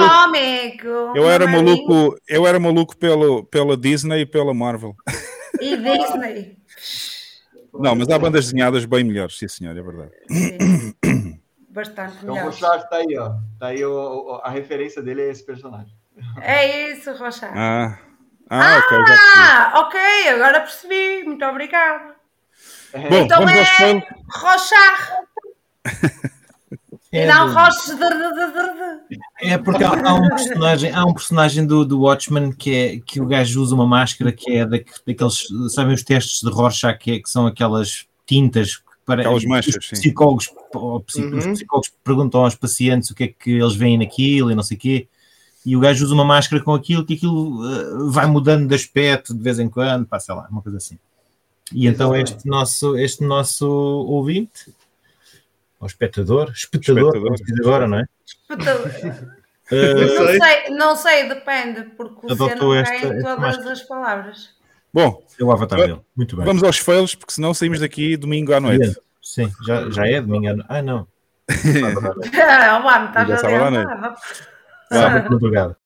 Speaker 1: Eu era
Speaker 3: maninha
Speaker 1: maluco, eu era maluco pelo, pela Disney e pela Marvel.
Speaker 3: E Disney.
Speaker 1: Não, mas há bandas desenhadas bem melhores, sim senhor, é verdade.
Speaker 3: Sim. Bastante
Speaker 6: Então o
Speaker 3: melhor.
Speaker 6: Rorschach tá aí, ó. Tá aí o, o- a referência dele é esse personagem.
Speaker 3: É isso, Rocha.
Speaker 1: Ah, ah.
Speaker 3: Ah, ok, agora percebi. Muito obrigada.
Speaker 6: É,
Speaker 1: Bom,
Speaker 3: Então
Speaker 1: vamos
Speaker 3: é
Speaker 1: aos spoilers.
Speaker 3: Rochar. E
Speaker 5: É,
Speaker 3: não Roches.
Speaker 5: é porque há, há um personagem, há um personagem do, do Watchmen que, é, que o gajo usa uma máscara que é da, daqueles, sabem os testes de Rorschach, que, é- que são aquelas tintas para
Speaker 1: Aquelas manchas,
Speaker 5: os psicólogos, psi-
Speaker 4: Uhum.
Speaker 5: os psicólogos perguntam aos pacientes o que é que eles veem naquilo e não sei o quê. E o gajo usa uma máscara com aquilo, que aquilo eh, vai mudando de aspecto de vez em quando, pá, sei lá, uma coisa assim. E então este nosso, este nosso ouvinte, ou espectador, espectador,
Speaker 1: Espectador.
Speaker 5: diz agora, não é?
Speaker 4: Eu
Speaker 3: Não
Speaker 4: sei.
Speaker 3: sei, não sei, depende, porque o
Speaker 5: Adotou
Speaker 3: não
Speaker 5: esta-
Speaker 3: cai
Speaker 5: esta
Speaker 3: todas
Speaker 5: máscara.
Speaker 3: as palavras.
Speaker 1: Bom,
Speaker 5: É o avatar dele. Muito bem.
Speaker 1: vamos aos fails, porque senão saímos daqui domingo à noite.
Speaker 5: Sim, já, já é domingo. à no- Ah, não.
Speaker 3: Ah, me estás
Speaker 1: Já
Speaker 3: a
Speaker 1: sábado à noite.
Speaker 5: Sábado madrugada.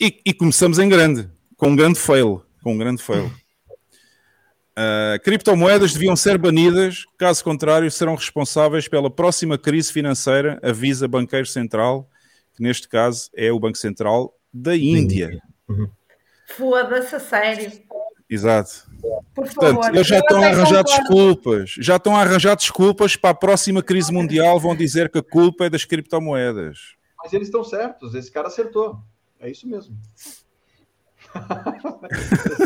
Speaker 1: E, e começamos em grande, com um grande fail. Com um grande fail. Uh, criptomoedas deviam ser banidas, caso contrário, serão responsáveis pela próxima crise financeira, avisa Banqueiro Central, que neste caso é o Banco Central da Índia.
Speaker 3: Foda-se a sério.
Speaker 1: Exato.
Speaker 3: Por favor.
Speaker 1: Portanto, eles já estão a arranjar
Speaker 3: concordo.
Speaker 1: desculpas, já estão a arranjar desculpas para a próxima crise mundial, vão dizer que a culpa é das criptomoedas.
Speaker 6: Mas eles estão certos, esse cara acertou. É isso mesmo.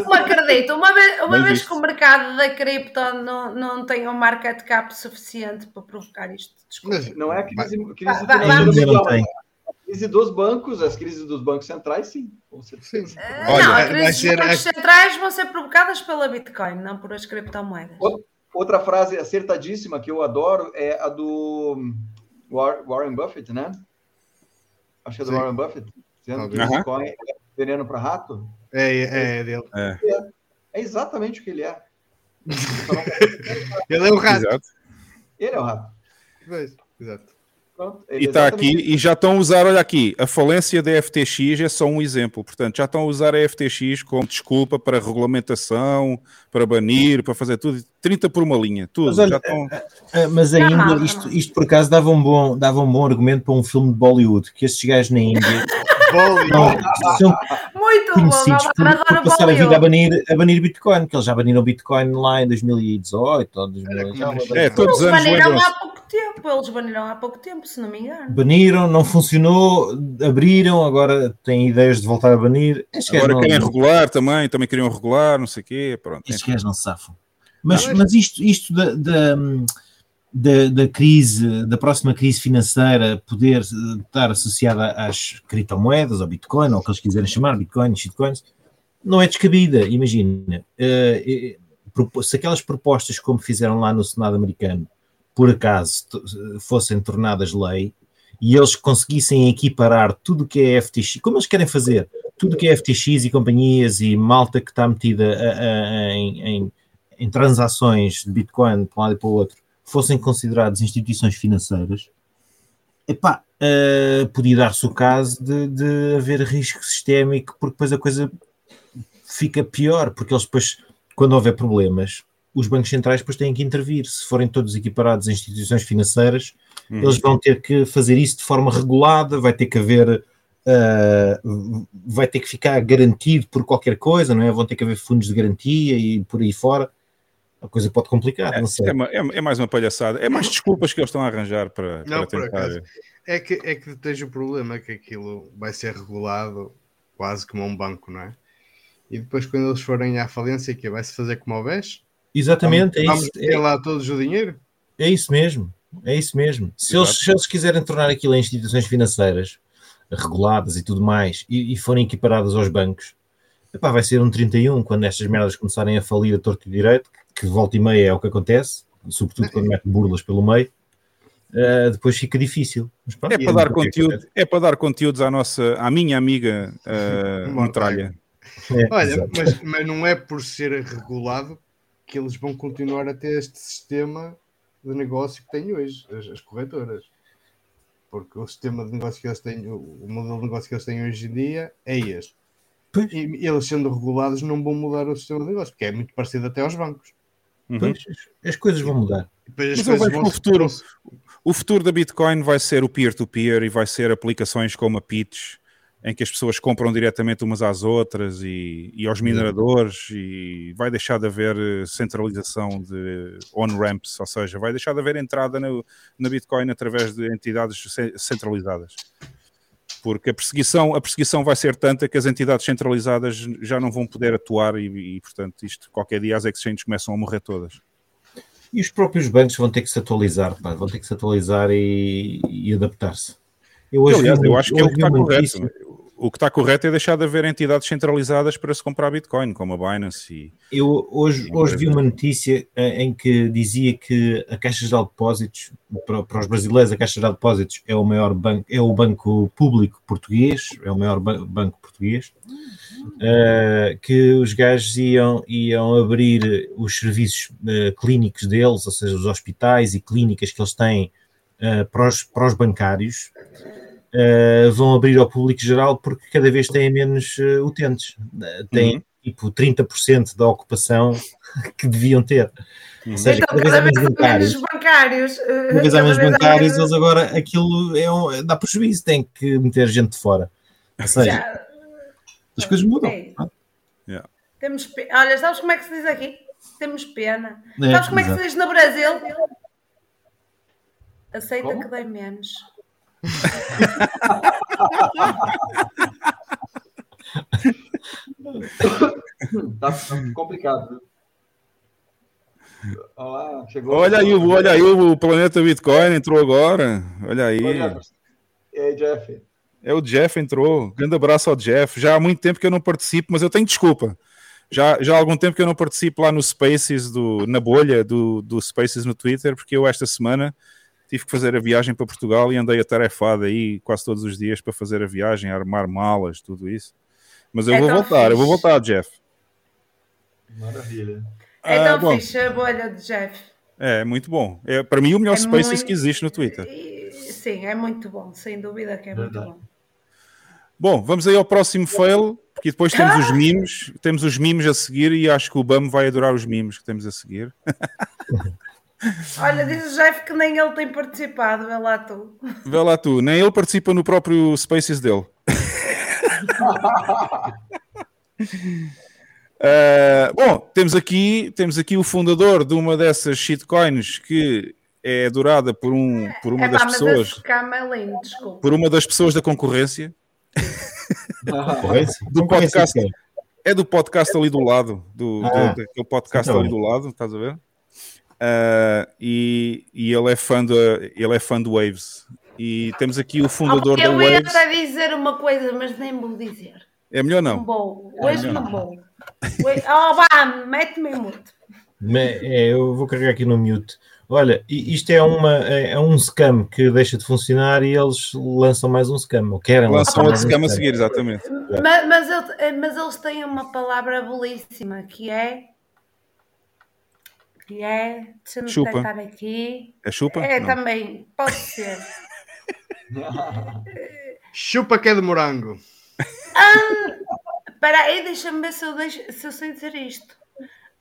Speaker 3: Não acredito. Uma vez, uma vez que o mercado da cripto não, não tem um market cap suficiente para provocar isto. Desculpa.
Speaker 4: Mas
Speaker 6: Não é a crise,
Speaker 3: Vai- vai-.
Speaker 6: A crise dos bancos, as crises dos bancos centrais, sim. Com certeza.
Speaker 4: Sim.
Speaker 3: Ah,
Speaker 1: Olha,
Speaker 3: não,
Speaker 4: vai
Speaker 3: as crises
Speaker 4: ser-
Speaker 3: dos bancos centrais vão ser provocadas pela Bitcoin, não por as criptomoedas.
Speaker 6: Outra frase acertadíssima que eu adoro é a do War- Warren Buffett, né? Acho que é do
Speaker 4: Sim.
Speaker 6: Warren Buffett. Dizendo que Bitcoin é veneno para rato.
Speaker 4: É, é, é dele.
Speaker 6: É exatamente o que ele é.
Speaker 4: Ele é o rato.
Speaker 1: Exato.
Speaker 6: Ele é o rato.
Speaker 4: Exato.
Speaker 6: Pronto,
Speaker 1: E
Speaker 6: é
Speaker 1: está aqui, e já estão a usar, olha aqui, a falência da FTX é só um exemplo. Portanto, já estão a usar a FTX como desculpa para regulamentação, para banir, para fazer tudo. 30 por uma linha, tudo.
Speaker 5: Mas olha,
Speaker 1: já estão...
Speaker 5: Ah, Mas
Speaker 3: Não,
Speaker 5: ainda, isto, isto por acaso dava um, bom, dava um bom argumento para um filme de Bollywood, que estes gajos na Índia são
Speaker 3: Muito bom,
Speaker 5: conhecidos por,
Speaker 3: agora
Speaker 5: por
Speaker 3: adoro
Speaker 5: passar a vida a banir, a banir Bitcoin, que eles já baniram Bitcoin lá em 2018 ou 2000, já,
Speaker 4: como
Speaker 1: É, todos os
Speaker 3: Eles
Speaker 1: anos
Speaker 3: baniram há pouco tempo, eles baniram há pouco tempo, se não me engano.
Speaker 5: baniram, não funcionou, abriram, agora têm ideias de voltar a banir. Gajos
Speaker 1: Agora
Speaker 5: não,
Speaker 1: querem regular também, também queriam regular, não sei o quê. Pronto.
Speaker 5: estes gajos não safam. Mas,
Speaker 4: Não, mas-
Speaker 5: mas isto, isto da, da, da, da crise, da próxima crise financeira poder eh, estar associada às criptomoedas, ao Bitcoin, ou o que eles quiserem chamar, Bitcoin, shitcoins, não é descabida, imagina. Eh, eh, se aquelas propostas como fizeram lá no Senado americano, por acaso fossem tornadas lei, e eles conseguissem equiparar tudo o que é FTX, como eles querem fazer, tudo o que é FTX e companhias e malta que está metida a- a- em, em- em transações de Bitcoin para um lado e para o outro, fossem considerados instituições financeiras, epá, eh, podia dar-se o caso de, de haver risco sistémico, porque depois a coisa fica pior, porque eles depois, quando houver problemas, os bancos centrais depois têm que intervir. Se forem todos equiparados a instituições financeiras,
Speaker 1: Uhum.
Speaker 5: eles vão ter que fazer isso de forma regulada, vai ter que haver. uh, vai ter que ficar garantido por qualquer coisa, não é? Vão ter que haver fundos de garantia e por aí fora. A coisa pode complicar, não sei.
Speaker 1: É, uma- é- é mais uma palhaçada. É mais desculpas que eles estão a arranjar para,
Speaker 4: Não,
Speaker 1: para
Speaker 4: por
Speaker 1: tentar.
Speaker 4: acaso. É que, é que tens o problema que aquilo vai ser regulado quase como um banco, não é? E depois, quando eles forem à falência, que vai-se fazer como ao BES?
Speaker 5: Exatamente, é
Speaker 4: Vamos
Speaker 5: isso.
Speaker 4: ter
Speaker 5: É,
Speaker 4: lá todos o dinheiro?
Speaker 5: é isso mesmo. É isso mesmo. Se eles, se eles quiserem tornar aquilo em instituições financeiras reguladas e tudo mais e, e forem equiparadas aos bancos, epá, vai ser um 31 quando estas merdas começarem a falir a torto e direito, que volta e meia é o que acontece, sobretudo quando mete burlas pelo meio. uh, depois fica difícil. Mas pronto,
Speaker 1: É para dar conteúdo, é para dar conteúdos à nossa, à minha amiga uh,
Speaker 4: Mortalha.
Speaker 1: Metralha.
Speaker 5: É,
Speaker 4: Olha, mas, mas não é por ser regulado que eles vão continuar a ter este sistema de negócio que têm hoje, as, as corretoras. Porque o sistema de negócio que eles têm, o o modelo de negócio que eles têm hoje em dia é este.
Speaker 5: Pois.
Speaker 4: E eles sendo regulados não vão mudar o sistema de negócio, porque é muito parecido até aos bancos.
Speaker 1: Uhum.
Speaker 5: As- as coisas vão mudar.
Speaker 4: Depois
Speaker 1: Mas eu vejo que o futuro- O futuro da Bitcoin vai ser o peer-to-peer e vai ser aplicações como a Pitch, em que as pessoas compram diretamente umas às outras e, e aos mineradores e vai deixar de haver eh, centralização de on-ramps, ou seja, vai deixar de haver entrada no- na Bitcoin através de entidades ce- centralizadas. Porque a perseguição, a perseguição vai ser tanta que as entidades centralizadas já não vão poder atuar e, e, portanto, isto qualquer dia as exchanges começam a morrer todas.
Speaker 5: E os próprios bancos vão ter que se atualizar, pá, vão ter que se atualizar e, e adaptar-se. Eu hoje
Speaker 1: Aliás,
Speaker 5: vi
Speaker 1: eu acho que é o que está correto. O que está correto é deixar de haver entidades centralizadas para se comprar Bitcoin, como a Binance. E...
Speaker 5: Eu hoje, hoje vi uma notícia eh, em que dizia que a Caixa Geral de Depósitos, para, para os brasileiros, a Caixa Geral de Depósitos é o maior banco, é o banco público português, é o maior ba- banco português, eh, que os gajos iam, iam abrir os serviços eh, clínicos deles, ou seja, os hospitais e clínicas que eles têm eh, para, os, para os bancários, eh, vão abrir ao público geral porque cada vez têm menos eh, utentes. Eh, têm
Speaker 1: Uhum.
Speaker 5: tipo 30% da ocupação que deviam ter. Ou seja,
Speaker 3: Então,
Speaker 5: cada vez há menos bancários.
Speaker 3: bancários.
Speaker 5: Cada vez há menos bancários, eles agora aquilo é um, dá prejuízo, têm que meter gente de fora. Ou seja,
Speaker 3: Já,
Speaker 5: as coisas mudam.
Speaker 3: É Temos pe- Olha, sabes como é que se diz aqui? Temos pena.
Speaker 5: É,
Speaker 3: sabes como é que se diz no Brasil? Aceita
Speaker 6: Como?
Speaker 3: que dei menos.
Speaker 6: Tá complicado. viu? Olha lá, chegou.
Speaker 1: Olha aí, olha aí o planeta Bitcoin entrou agora. Olha aí.
Speaker 6: E aí, Jeff?
Speaker 1: É o Jeff entrou. Grande abraço ao Jeff. Já há muito tempo que eu não participo, mas eu tenho desculpa. Já, já há algum tempo que eu não participo lá no Spaces, do, na bolha do, do Spaces no Twitter, porque eu esta semana tive que fazer a viagem para Portugal e andei atarefado aí quase todos os dias para fazer a viagem, armar malas, tudo isso. Mas eu
Speaker 3: É
Speaker 1: vou voltar, eu vou
Speaker 3: fixe.
Speaker 1: voltar, Jeff.
Speaker 6: Maravilha.
Speaker 3: É
Speaker 1: Ah,
Speaker 3: tão
Speaker 1: bom.
Speaker 3: fixe a bolha de Jeff.
Speaker 1: É, muito bom. É para mim o melhor
Speaker 3: É
Speaker 1: Spaces
Speaker 3: muito-
Speaker 1: que existe no Twitter.
Speaker 3: E- Sim, é muito bom, sem dúvida que é
Speaker 6: Verdade.
Speaker 3: muito bom.
Speaker 1: Bom, vamos aí ao próximo fail, porque depois temos os memes, temos os memes a seguir e acho que o BAM vai adorar os memes que temos a seguir.
Speaker 3: Olha, diz o Jeff que nem ele tem participado, vê lá tu.
Speaker 1: Vê lá tu, nem ele participa no próprio Spaces dele. Uh, bom, temos aqui, temos aqui o fundador de uma dessas shitcoins que é adorada por, um, por uma
Speaker 3: é
Speaker 1: das
Speaker 3: pá,
Speaker 1: pessoas,
Speaker 3: é lindo,
Speaker 1: por uma das pessoas da concorrência.
Speaker 5: Concorrência?
Speaker 1: Do podcast. É do podcast ali do lado, do, do-
Speaker 5: Ah.
Speaker 1: daquele podcast
Speaker 5: Então.
Speaker 1: ali do lado, estás a ver? Ah, e, e ele é fã do, ele é fã do Waves. E temos aqui o fundador da
Speaker 3: eu ia
Speaker 1: Waves.
Speaker 3: até dizer uma coisa, mas nem vou dizer.
Speaker 1: É melhor
Speaker 3: Não
Speaker 1: não.
Speaker 3: vou.
Speaker 1: É
Speaker 3: Hoje
Speaker 1: melhor
Speaker 3: não vou. Oh, vá, mete-me em mudo.
Speaker 5: Me- é, eu vou carregar aqui no mute. Olha, isto é, uma, é é um scam que deixa de funcionar e eles lançam mais um scam. Ou querem
Speaker 1: Lançam
Speaker 5: lançar
Speaker 1: outro
Speaker 5: mais um
Speaker 1: scam a seguir, exatamente.
Speaker 3: Mas, mas, eu- mas eles têm uma palavra belíssima que é. Que é. Deixa-me
Speaker 1: Chupa.
Speaker 3: tentar aqui.
Speaker 1: É chupa?
Speaker 3: É
Speaker 1: Não.
Speaker 3: também, pode ser.
Speaker 4: Chupa que é de morango.
Speaker 3: Espera aí, deixa-me ver se eu, deixo- se eu sei dizer isto.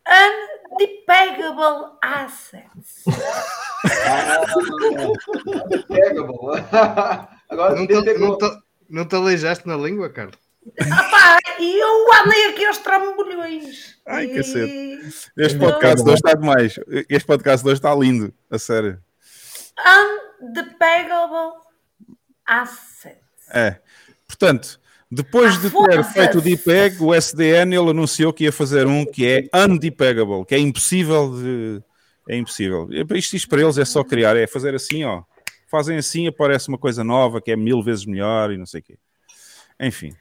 Speaker 3: Undepegable assets.
Speaker 6: Pega, bola. Agora
Speaker 4: Não te, não, te, não te aleijaste na língua, cara?
Speaker 3: Pá, e eu andei aqui aos trambolhões.
Speaker 1: Ai,
Speaker 3: E-
Speaker 1: cacete. Este podcast de hoje está demais. Este podcast de hoje está lindo, a sério.
Speaker 3: Undepegable assets.
Speaker 1: É. Portanto, depois
Speaker 3: Ah,
Speaker 1: de ter feito o DPEG, o SDN ele anunciou que ia fazer um que é undepegable, que é impossível de. É impossível. Isto, isto para eles é só criar, é fazer assim, ó. Fazem assim, aparece uma coisa nova que é mil vezes melhor e não sei o quê. Enfim,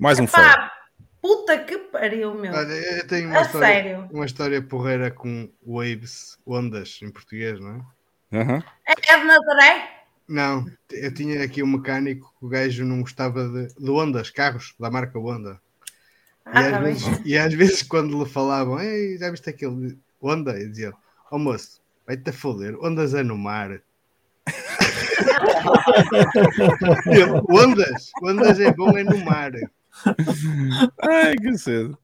Speaker 1: mais um fail.
Speaker 3: Pá, puta que pariu, meu.
Speaker 4: Olha, eu tenho uma
Speaker 3: A
Speaker 4: história,
Speaker 3: sério.
Speaker 4: uma história porreira com waves, ondas em português, não é?
Speaker 1: Aham.
Speaker 3: É de Nazaré?
Speaker 4: Não, eu tinha aqui um mecânico que o gajo não gostava de, de ondas, carros, da marca Honda. E,
Speaker 3: Ah,
Speaker 4: às
Speaker 3: tá
Speaker 4: vezes, e às vezes quando lhe falavam, Ei, já viste aquele Honda? Eu dizia, ó moço, vai-te a foder, ondas é no mar. Ondas, ondas é bom é no mar.
Speaker 1: Ai, que cedo.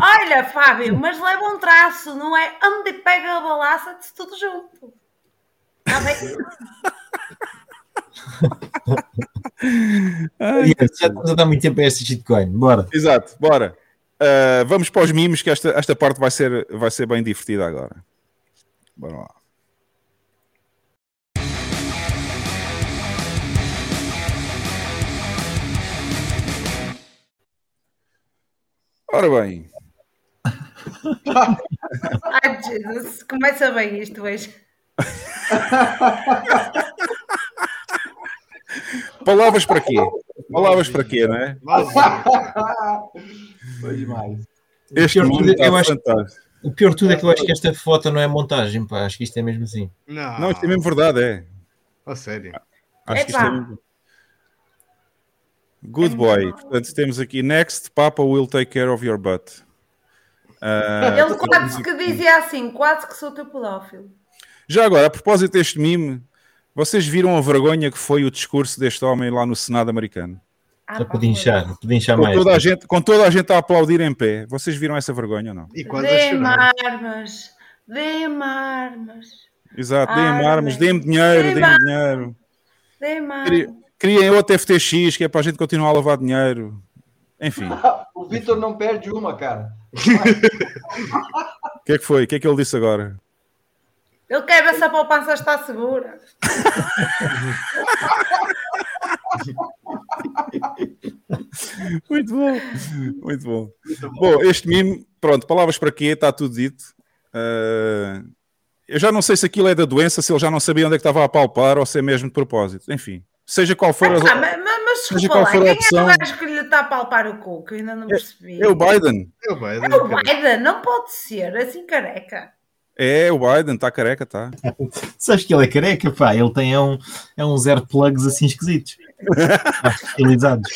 Speaker 3: Olha, Fábio, mas leva um traço, não é undepegable assets, tudo junto. Está bem?
Speaker 1: Ai,
Speaker 5: Já estamos a dar muito tempo a este shitcoin. Bora.
Speaker 1: Exato, bora. Uh, vamos para os mimos, que esta, esta parte vai ser, vai ser bem divertida agora. Bora lá. Ora bem,
Speaker 3: Ai, Jesus, começa bem isto hoje.
Speaker 1: palavras para quê? Palavras para quê, não é?
Speaker 6: Foi demais.
Speaker 1: Este
Speaker 5: pior
Speaker 1: mimo
Speaker 5: tudo,
Speaker 1: está
Speaker 5: eu acho-
Speaker 1: fantástico.
Speaker 5: O pior de tudo é que eu acho que esta foto não é montagem, pá. Acho que isto é mesmo assim.
Speaker 4: Não,
Speaker 1: Não, isto é mesmo verdade, é.
Speaker 4: a sério.
Speaker 1: Acho que isto é mesmo... Good boy. Portanto, temos aqui Next, Papa will take care of your butt. Ah,
Speaker 3: Ele quase que dizia assim, quase que sou teu pedófilo.
Speaker 1: Já agora, a propósito deste mime, vocês viram a vergonha que foi o discurso deste homem lá no Senado americano?
Speaker 3: Ah,
Speaker 5: Só
Speaker 3: pá,
Speaker 5: para inchar, para inchar
Speaker 1: Com
Speaker 5: mais.
Speaker 1: toda, a gente, com toda a gente a aplaudir em pé. Vocês viram essa vergonha ou não?
Speaker 4: E quase a
Speaker 3: Dê-me
Speaker 4: chorar.
Speaker 3: armas, dê-me armas,
Speaker 1: Exato, deem-me armas, deem-me dinheiro,
Speaker 3: Dê-me
Speaker 1: deem-me dinheiro.
Speaker 3: dê-me armas.
Speaker 1: Criem outro FTX, que é para a gente continuar a lavar dinheiro. Enfim, o
Speaker 6: O Vitor não perde uma, cara.
Speaker 1: que é que foi? O que é que ele disse agora?
Speaker 3: Ele quer ver se a poupança está segura.
Speaker 1: Muito bom, muito bom. Bom, este mime, pronto, palavras para quê? Está tudo dito. Ah, eu já não sei se aquilo é da doença, se ele já não sabia onde é que estava a palpar ou se é mesmo de propósito. Enfim, seja qual for a.
Speaker 3: Ah, mas, mas, mas
Speaker 1: Seja qual
Speaker 3: lá,
Speaker 1: for a
Speaker 3: quem
Speaker 1: opção.
Speaker 3: é o gajo que lhe está a palpar o cu? Que eu ainda não percebi.
Speaker 1: É o Biden.
Speaker 4: Eu, vai,
Speaker 3: É o Biden, não pode ser, assim careca.
Speaker 1: É o Biden, está careca, está.
Speaker 5: Sabes que ele é careca, pá. Ele tem é um, é um zero plugs assim esquisitos. Pá, Estilizados.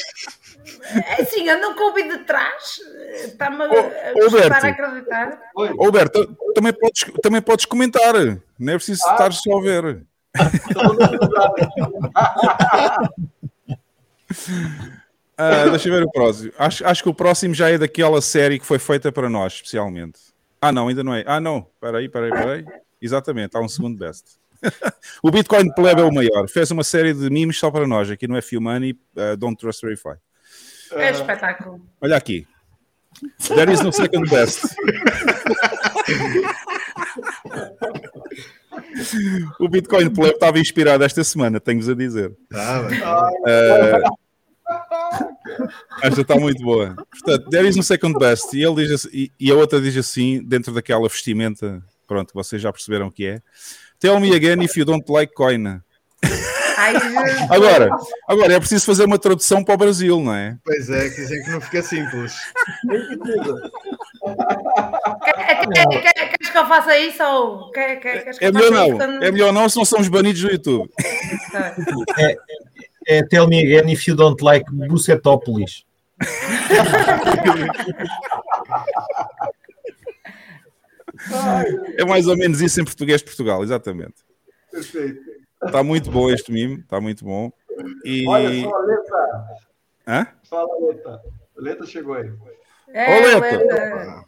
Speaker 3: É assim, eu nunca ouvi de trás. Está-me a, a a acreditar.
Speaker 6: Oi.
Speaker 1: Ô, Berto, também podes, também podes comentar. Não é preciso
Speaker 6: Ah.
Speaker 1: estar só a ver. Ah, deixa eu ver o próximo. Acho, acho que o próximo já é daquela série que foi feita para nós, especialmente. Ah, não, ainda não é. Ah, não. Espera aí, espera aí, espera aí. Exatamente, há um segundo best. o Bitcoin Pleb é o maior. Fez uma série de memes só para nós. Aqui no F Money, uh, Don't Trust Verify.
Speaker 3: É espetáculo.
Speaker 1: Olha aqui. There is no second best. o Bitcoin Pleb estava inspirado esta semana, tenho-vos a dizer.
Speaker 4: Bem.
Speaker 1: Esta está muito boa. Portanto, there is no second best. E, ele diz assim- e, e a outra diz assim, dentro daquela vestimenta Pronto, vocês já perceberam o que é. Tell me again if you don't like coin. Agora, agora é preciso fazer uma tradução para o Brasil, não é?
Speaker 4: Pois é, que dizem que não fica simples.
Speaker 3: Quer- quer- quer- Queres que eu faça isso ou quer- quer- queres que
Speaker 1: É melhor não. É melhor não, senão somos banidos do YouTube.
Speaker 5: É Tell me again if you don't like Bucetópolis.
Speaker 1: É mais ou menos isso em português de Portugal, exatamente.
Speaker 6: Perfeito.
Speaker 1: Está muito bom este mimo, está muito bom. E.
Speaker 6: Olha só, Leta.
Speaker 1: Hã?
Speaker 6: Fala, Leta. Leta chegou aí.
Speaker 3: É. Leta.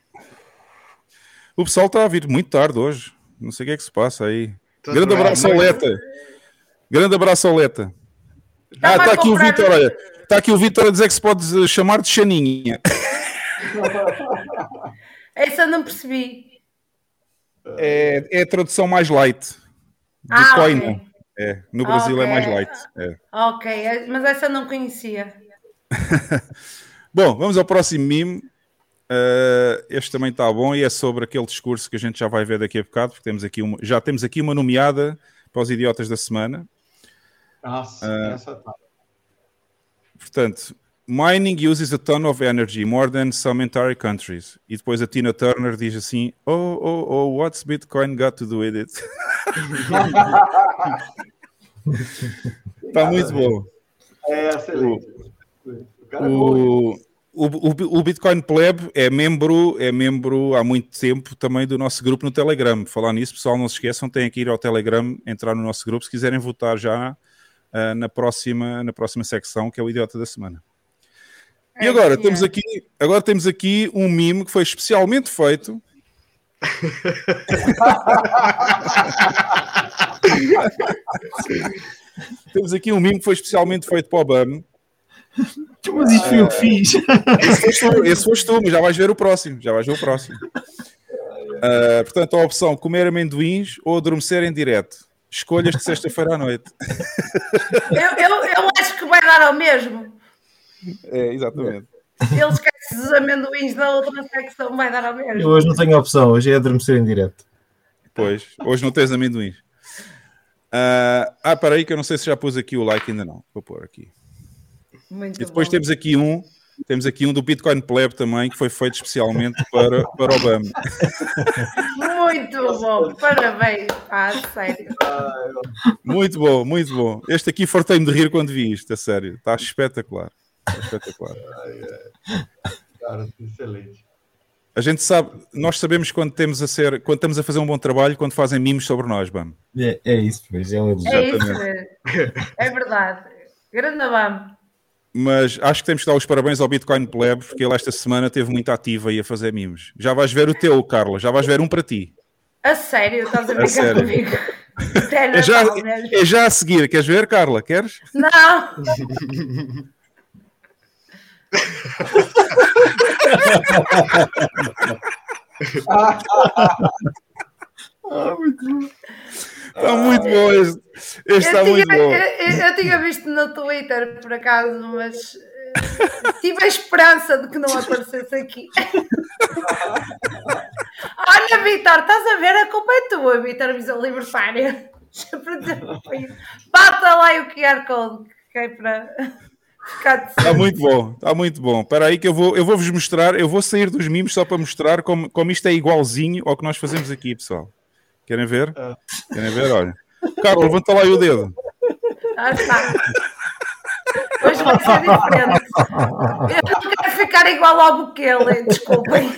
Speaker 1: O pessoal está a vir muito tarde hoje. Não sei o que é que se passa aí.
Speaker 4: Então,
Speaker 1: Grande
Speaker 4: é
Speaker 1: abraço ao Leta. Grande abraço ao Leta.
Speaker 3: Tá
Speaker 1: Ah, está aqui o Vitor, olha. Está aqui o Vitor a dizer que se pode chamar de Xaninha.
Speaker 3: Essa eu não percebi.
Speaker 1: É, é a tradução mais light. De
Speaker 3: Ah,
Speaker 1: coin.
Speaker 3: ok.
Speaker 1: É, no Brasil é
Speaker 3: Ok.
Speaker 1: mais light. é.
Speaker 3: Ok, é- mas essa eu não conhecia.
Speaker 1: Bom, vamos ao próximo meme. Uh, este também está bom e é sobre aquele discurso que a gente já vai ver daqui a bocado, porque temos aqui uma, já temos aqui uma nomeada para os idiotas da semana.
Speaker 6: Nossa,
Speaker 1: Ah.
Speaker 6: essa tá.
Speaker 1: Portanto, mining uses a ton of energy, more than some entire countries. E depois a Tina Turner diz assim: Oh, oh, oh, what's Bitcoin got to do with it? Está muito bom.
Speaker 6: É excelente. O cara é?
Speaker 1: O, o, o, o Bitcoin Pleb é membro, é membro há muito tempo também do nosso grupo no Telegram. Falar nisso, pessoal, não se esqueçam, têm que ir ao Telegram, entrar no nosso grupo se quiserem votar já ah, na, próxima, na próxima secção, que é o Idiota da Semana. E
Speaker 3: É,
Speaker 1: agora temos
Speaker 3: é.
Speaker 1: aqui, agora temos aqui um mime que foi especialmente feito. temos aqui um mime que foi especialmente feito para o BAM.
Speaker 5: Mas isto foi eu que fiz.
Speaker 1: Esse foste tu, esse foste tu, mas já vais ver o próximo. Já vais ver o próximo. Ah, portanto, a opção comer amendoins ou adormecer em direto. Escolhas de sexta-feira à noite.
Speaker 3: Eu, eu, eu acho que vai dar ao mesmo.
Speaker 1: É, exatamente.
Speaker 3: Ele esquece os amendoins da outra secção, vai dar ao
Speaker 5: Eu
Speaker 3: mesmo.
Speaker 5: hoje não tenho opção, hoje é adormecer em direto.
Speaker 1: Pois, hoje não tens amendoins. Ah, ah, para aí que eu não sei se já pus aqui o like, ainda não. Vou pôr aqui.
Speaker 3: Muito
Speaker 1: E depois
Speaker 3: bom.
Speaker 1: temos aqui um, temos aqui um do Bitcoin Pleb também, que foi feito especialmente para, para o BAM.
Speaker 3: Muito bom, parabéns. Ah, sério.
Speaker 1: Muito bom, muito bom. Este aqui fartei-me de rir quando vi isto, a sério. Está espetacular. Está espetacular.
Speaker 6: Cara, excelente.
Speaker 1: A gente sabe, nós sabemos quando temos a ser, quando estamos a fazer um bom trabalho, quando fazem mimos sobre nós, BAM.
Speaker 5: É, é isso, pois é um elogio.
Speaker 3: É isso. É verdade. Grande vamos.
Speaker 1: Mas acho que temos que dar os parabéns ao Bitcoin Pleb, porque ele esta semana esteve muito ativo aí a fazer mimos. Já vais ver o teu, Carla, já vais ver um para ti.
Speaker 3: A sério, estás a brincar
Speaker 1: sério.
Speaker 3: comigo? Sério,
Speaker 1: É já, é já a seguir, queres ver, Carla? Queres?
Speaker 3: Não!
Speaker 1: Está muito bom este. Este está
Speaker 3: eu,
Speaker 1: muito
Speaker 3: tinha,
Speaker 1: bom.
Speaker 3: eu, eu- eu tinha visto no Twitter, por acaso, mas eh, tive a esperança de que não aparecesse aqui. Olha, Vitor, estás a ver? A culpa é tua, Vitor Visão Libertária. Bata lá o QR Code, que é para ficar de
Speaker 1: Está muito bom, está muito bom. Espera aí que eu vou, eu vou vos mostrar, eu vou sair dos mimos só para mostrar como, como isto é igualzinho ao que nós fazemos aqui, pessoal. Querem ver? Querem ver? Olha. Carlos, levanta lá aí o dedo.
Speaker 3: Ah, está. Hoje vai ser diferente. Eu não quero ficar igual ao Bukele, desculpem.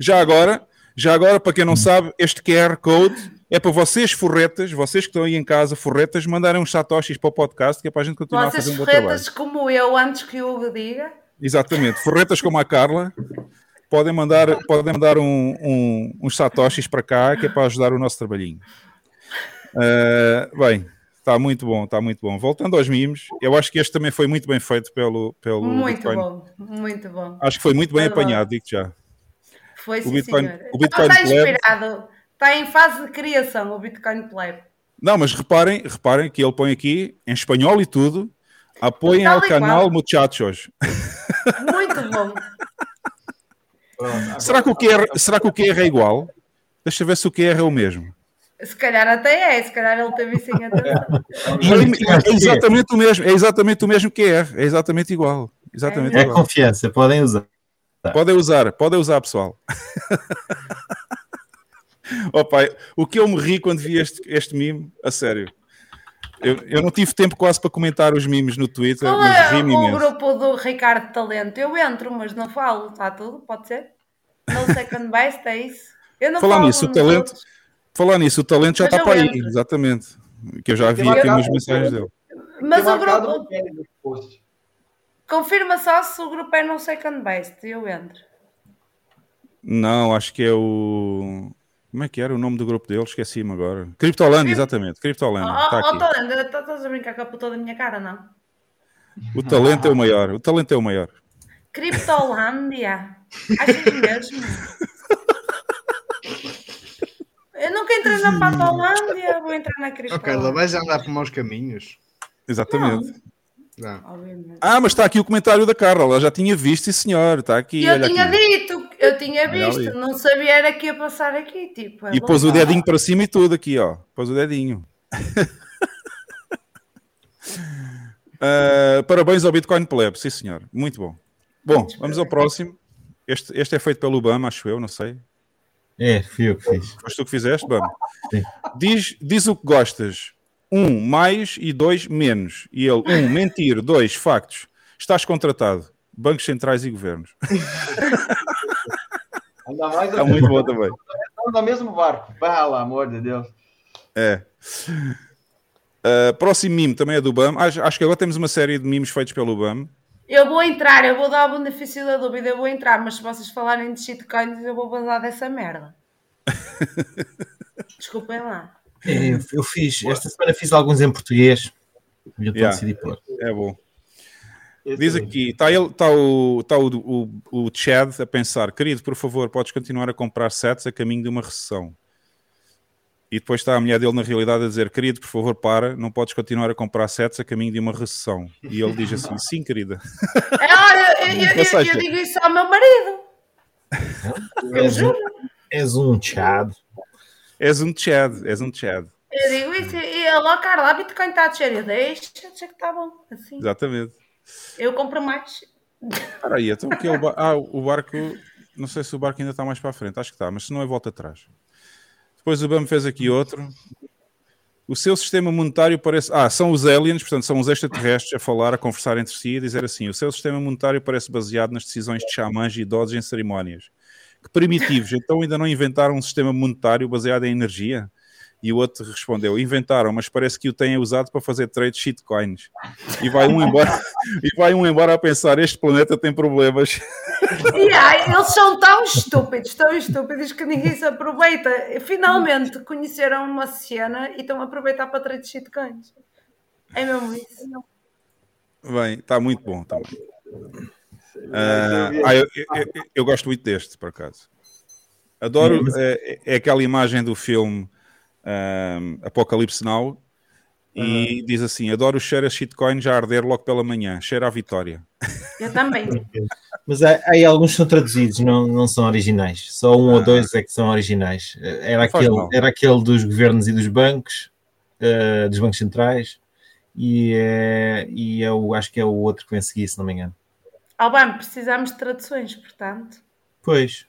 Speaker 1: Já agora, já agora, para quem não sabe, este QR Code é para vocês, forretas, vocês que estão aí em casa, forretas, mandarem uns satoshis para o podcast, que é para a gente continuar a
Speaker 3: Vocês
Speaker 1: fazer um bom trabalho.
Speaker 3: ferretas como eu, antes que o Hugo diga.
Speaker 1: Exatamente, forretas como a Carla, podem mandar, podem mandar um, um- uns satoshis para cá, que é para ajudar o nosso trabalhinho. Ah, bem, está muito bom, está muito bom. Voltando aos mimos, eu acho que este também foi muito bem feito pelo, pelo
Speaker 3: Muito
Speaker 1: Bitcoin.
Speaker 3: bom, muito bom.
Speaker 1: Acho que foi muito bem apanhado, digo já.
Speaker 3: Foi
Speaker 1: O
Speaker 3: sim,
Speaker 1: Bitcoin-
Speaker 3: senhor.
Speaker 1: o Bitcoin
Speaker 3: está
Speaker 1: Pleb-
Speaker 3: inspirado. Está em fase de criação o Bitcoin Pleb.
Speaker 1: Não, mas reparem, reparem que ele põe aqui, em espanhol e tudo, apoiem ao canal muchachos.
Speaker 3: Muito bom.
Speaker 6: Pronto,
Speaker 1: Será que o QR, será que o QR é igual? Deixa eu ver se o QR é o mesmo.
Speaker 3: Se calhar até é, se calhar ele teve sem atenção.
Speaker 1: É exatamente o mesmo, é exatamente o mesmo QR, é exatamente igual. Exatamente
Speaker 5: É
Speaker 1: igual.
Speaker 5: confiança, podem usar.
Speaker 1: Podem usar, podem usar, pessoal. oh, pai, o que eu me ri quando vi este, este mime, a sério. Eu, eu não tive tempo quase para comentar os memes no Twitter,
Speaker 3: Qual
Speaker 1: mas
Speaker 3: é o grupo do Ricardo Talento? Eu entro, mas não falo. Está tudo? Pode ser? No second best, é isso? Eu não
Speaker 1: Falar
Speaker 3: falo
Speaker 1: nisso, o talento-
Speaker 3: outros.
Speaker 1: Falar nisso, o talento já
Speaker 3: Mas
Speaker 1: está para aí,
Speaker 3: entro.
Speaker 1: exatamente. Que eu já vi aqui umas mensagens dele.
Speaker 3: Mas o
Speaker 6: marcado
Speaker 3: grupo... Confirma só se o grupo é no second best. Eu entro.
Speaker 1: Não, acho que é o. Como é que era o nome do grupo dele? Esqueci-me agora. Criptoland, exatamente. Criptoland.
Speaker 3: Ó,
Speaker 1: Está
Speaker 3: ó,
Speaker 1: aqui.
Speaker 3: Talento, estás a brincar com a puta da minha cara, não?
Speaker 1: O talento é o maior. O talento é o maior.
Speaker 3: Criptolândia. Achas mesmo? Eu nunca entrei na Patolândia, vou entrar na
Speaker 4: Oh, Carla,
Speaker 3: Criptolândia.
Speaker 4: vais andar por maus caminhos.
Speaker 1: Exatamente.
Speaker 4: Não.
Speaker 3: Obviamente.
Speaker 1: Ah, mas está aqui o comentário da Carla. Ela já tinha visto, sim senhor. Está aqui.
Speaker 3: E eu
Speaker 1: olha
Speaker 3: tinha
Speaker 1: aqui.
Speaker 3: dito, eu tinha visto, não sabia era que ia passar aqui, tipo. é
Speaker 1: E pôs o dedinho para cima e tudo aqui, ó. Pôs o dedinho. Ah, parabéns ao Bitcoin Pleb, sim senhor. Muito bom. Bom, vamos ao próximo. Este, este é feito pelo BAM, acho eu, não sei.
Speaker 5: É, fui eu que fiz.
Speaker 1: Foste tu que fizeste, BAM?
Speaker 5: Sim.
Speaker 1: Diz, diz o que gostas. Um, mais e dois, menos. E ele, um, mentir. Dois, factos. Estás contratado. Bancos centrais e governos.
Speaker 6: Ainda mais
Speaker 1: Está muito bom também.
Speaker 6: Estamos no mesmo barco. Pelo amor de Deus.
Speaker 1: É. Uh, próximo mime também é do BAM. Acho, acho que agora temos uma série de memes feitos pelo BAM.
Speaker 3: Eu vou entrar, eu vou dar o benefício da dúvida, eu vou entrar, mas se vocês falarem de shitcoins, eu vou vazar dessa merda. Desculpem lá.
Speaker 5: É, eu, eu fiz, esta semana fiz alguns em português. E eu estou
Speaker 1: Yeah.
Speaker 5: a decidir pôr.
Speaker 1: É bom.
Speaker 6: Esse
Speaker 1: Diz aqui, está ele, tá o, tá o, o, o Chad a pensar, querido, por favor, podes continuar a comprar sets a caminho de uma recessão. E depois está a mulher dele na realidade a dizer, querido, por favor, para, não podes continuar a comprar sets a caminho de uma recessão. E ele diz assim, sim, querida.
Speaker 3: É, olha, eu, eu- eu-
Speaker 1: seja-
Speaker 3: eu digo isso ao meu marido. Eu
Speaker 5: És um,
Speaker 3: juro.
Speaker 5: és um chad.
Speaker 1: És um Chad, és um Chad.
Speaker 3: Eu digo isso e ele, ó Carla, a Bitcoin está a descer. Eu deixo, deixa que está bom. Assim.
Speaker 1: Exatamente.
Speaker 3: Eu compro mais.
Speaker 1: Espera aí, então aquele ba- ah, o barco, não sei se o barco ainda está mais para a frente, acho que está, mas se não é volta atrás. Depois o BAM fez aqui outro. O seu sistema monetário parece. Ah, são os aliens, portanto, são os extraterrestres a falar, a conversar entre si e dizer assim: o seu sistema monetário parece baseado nas decisões de xamãs e idosos em cerimónias. Que primitivos, então ainda não inventaram um sistema monetário baseado em energia? E o outro respondeu: inventaram, mas parece que o têm usado para fazer trade de shitcoins. E vai um embora, e vai um embora a pensar: este planeta tem problemas.
Speaker 3: E ai, eles são tão estúpidos, tão estúpidos que ninguém se aproveita. Finalmente conheceram uma cena e estão a aproveitar para trade de shitcoins. É mesmo isso.
Speaker 1: Bem, está muito bom também. Ah, ah, eu, eu- eu- eu gosto muito deste, por acaso. Adoro. É, é aquela imagem do filme ahm, Apocalipse Now e diz assim: Adoro o cheiro a shitcoin já a arder logo pela manhã. Cheiro à vitória.
Speaker 3: Eu também.
Speaker 5: Mas há, alguns que são traduzidos, não, não são originais. Só um
Speaker 1: Ah.
Speaker 5: ou dois é que são originais. Eh, Era aquele,
Speaker 1: mal.
Speaker 5: era aquele dos governos e dos bancos, eh, dos bancos centrais, e, é, e é o, acho que é o outro que vem seguir, se não me engano.
Speaker 3: Albano, precisamos de traduções, portanto.
Speaker 5: Pois,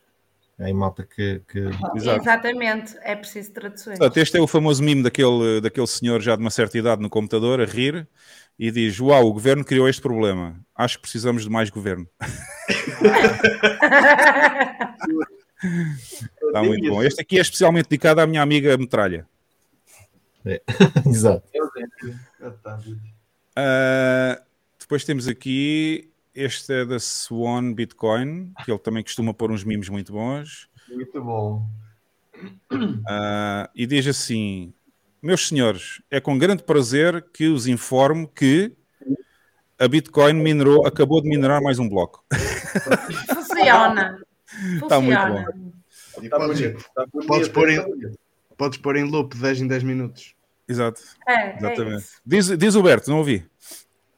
Speaker 5: aí malta que. que...
Speaker 1: Exato.
Speaker 3: Exatamente, é preciso traduções.
Speaker 1: Portanto, este é o famoso mime daquele, daquele senhor já de uma certa idade no computador a rir e diz: Uau, o governo criou este problema. Acho que precisamos de mais governo. Está muito bom. Este aqui é especialmente dedicado à minha amiga Metralha.
Speaker 5: Exato.
Speaker 6: Tá, gente.
Speaker 1: Ah, depois temos aqui. Este é da Swan Bitcoin, que ele também costuma pôr uns mimos muito bons.
Speaker 6: Muito bom.
Speaker 1: Ah, e diz assim: Meus senhores, é com grande prazer que os informo que a Bitcoin minerou, acabou de minerar mais um bloco.
Speaker 3: Funciona.
Speaker 1: Tá muito
Speaker 3: Funciona.
Speaker 4: E
Speaker 6: Tá bonito. Tá bonito.
Speaker 4: podes pôr em- podes pôr em loop 10 em 10 minutos.
Speaker 1: Exato,
Speaker 3: É, é
Speaker 1: exatamente.
Speaker 3: isso.
Speaker 1: diz, diz o Berto, não ouvi.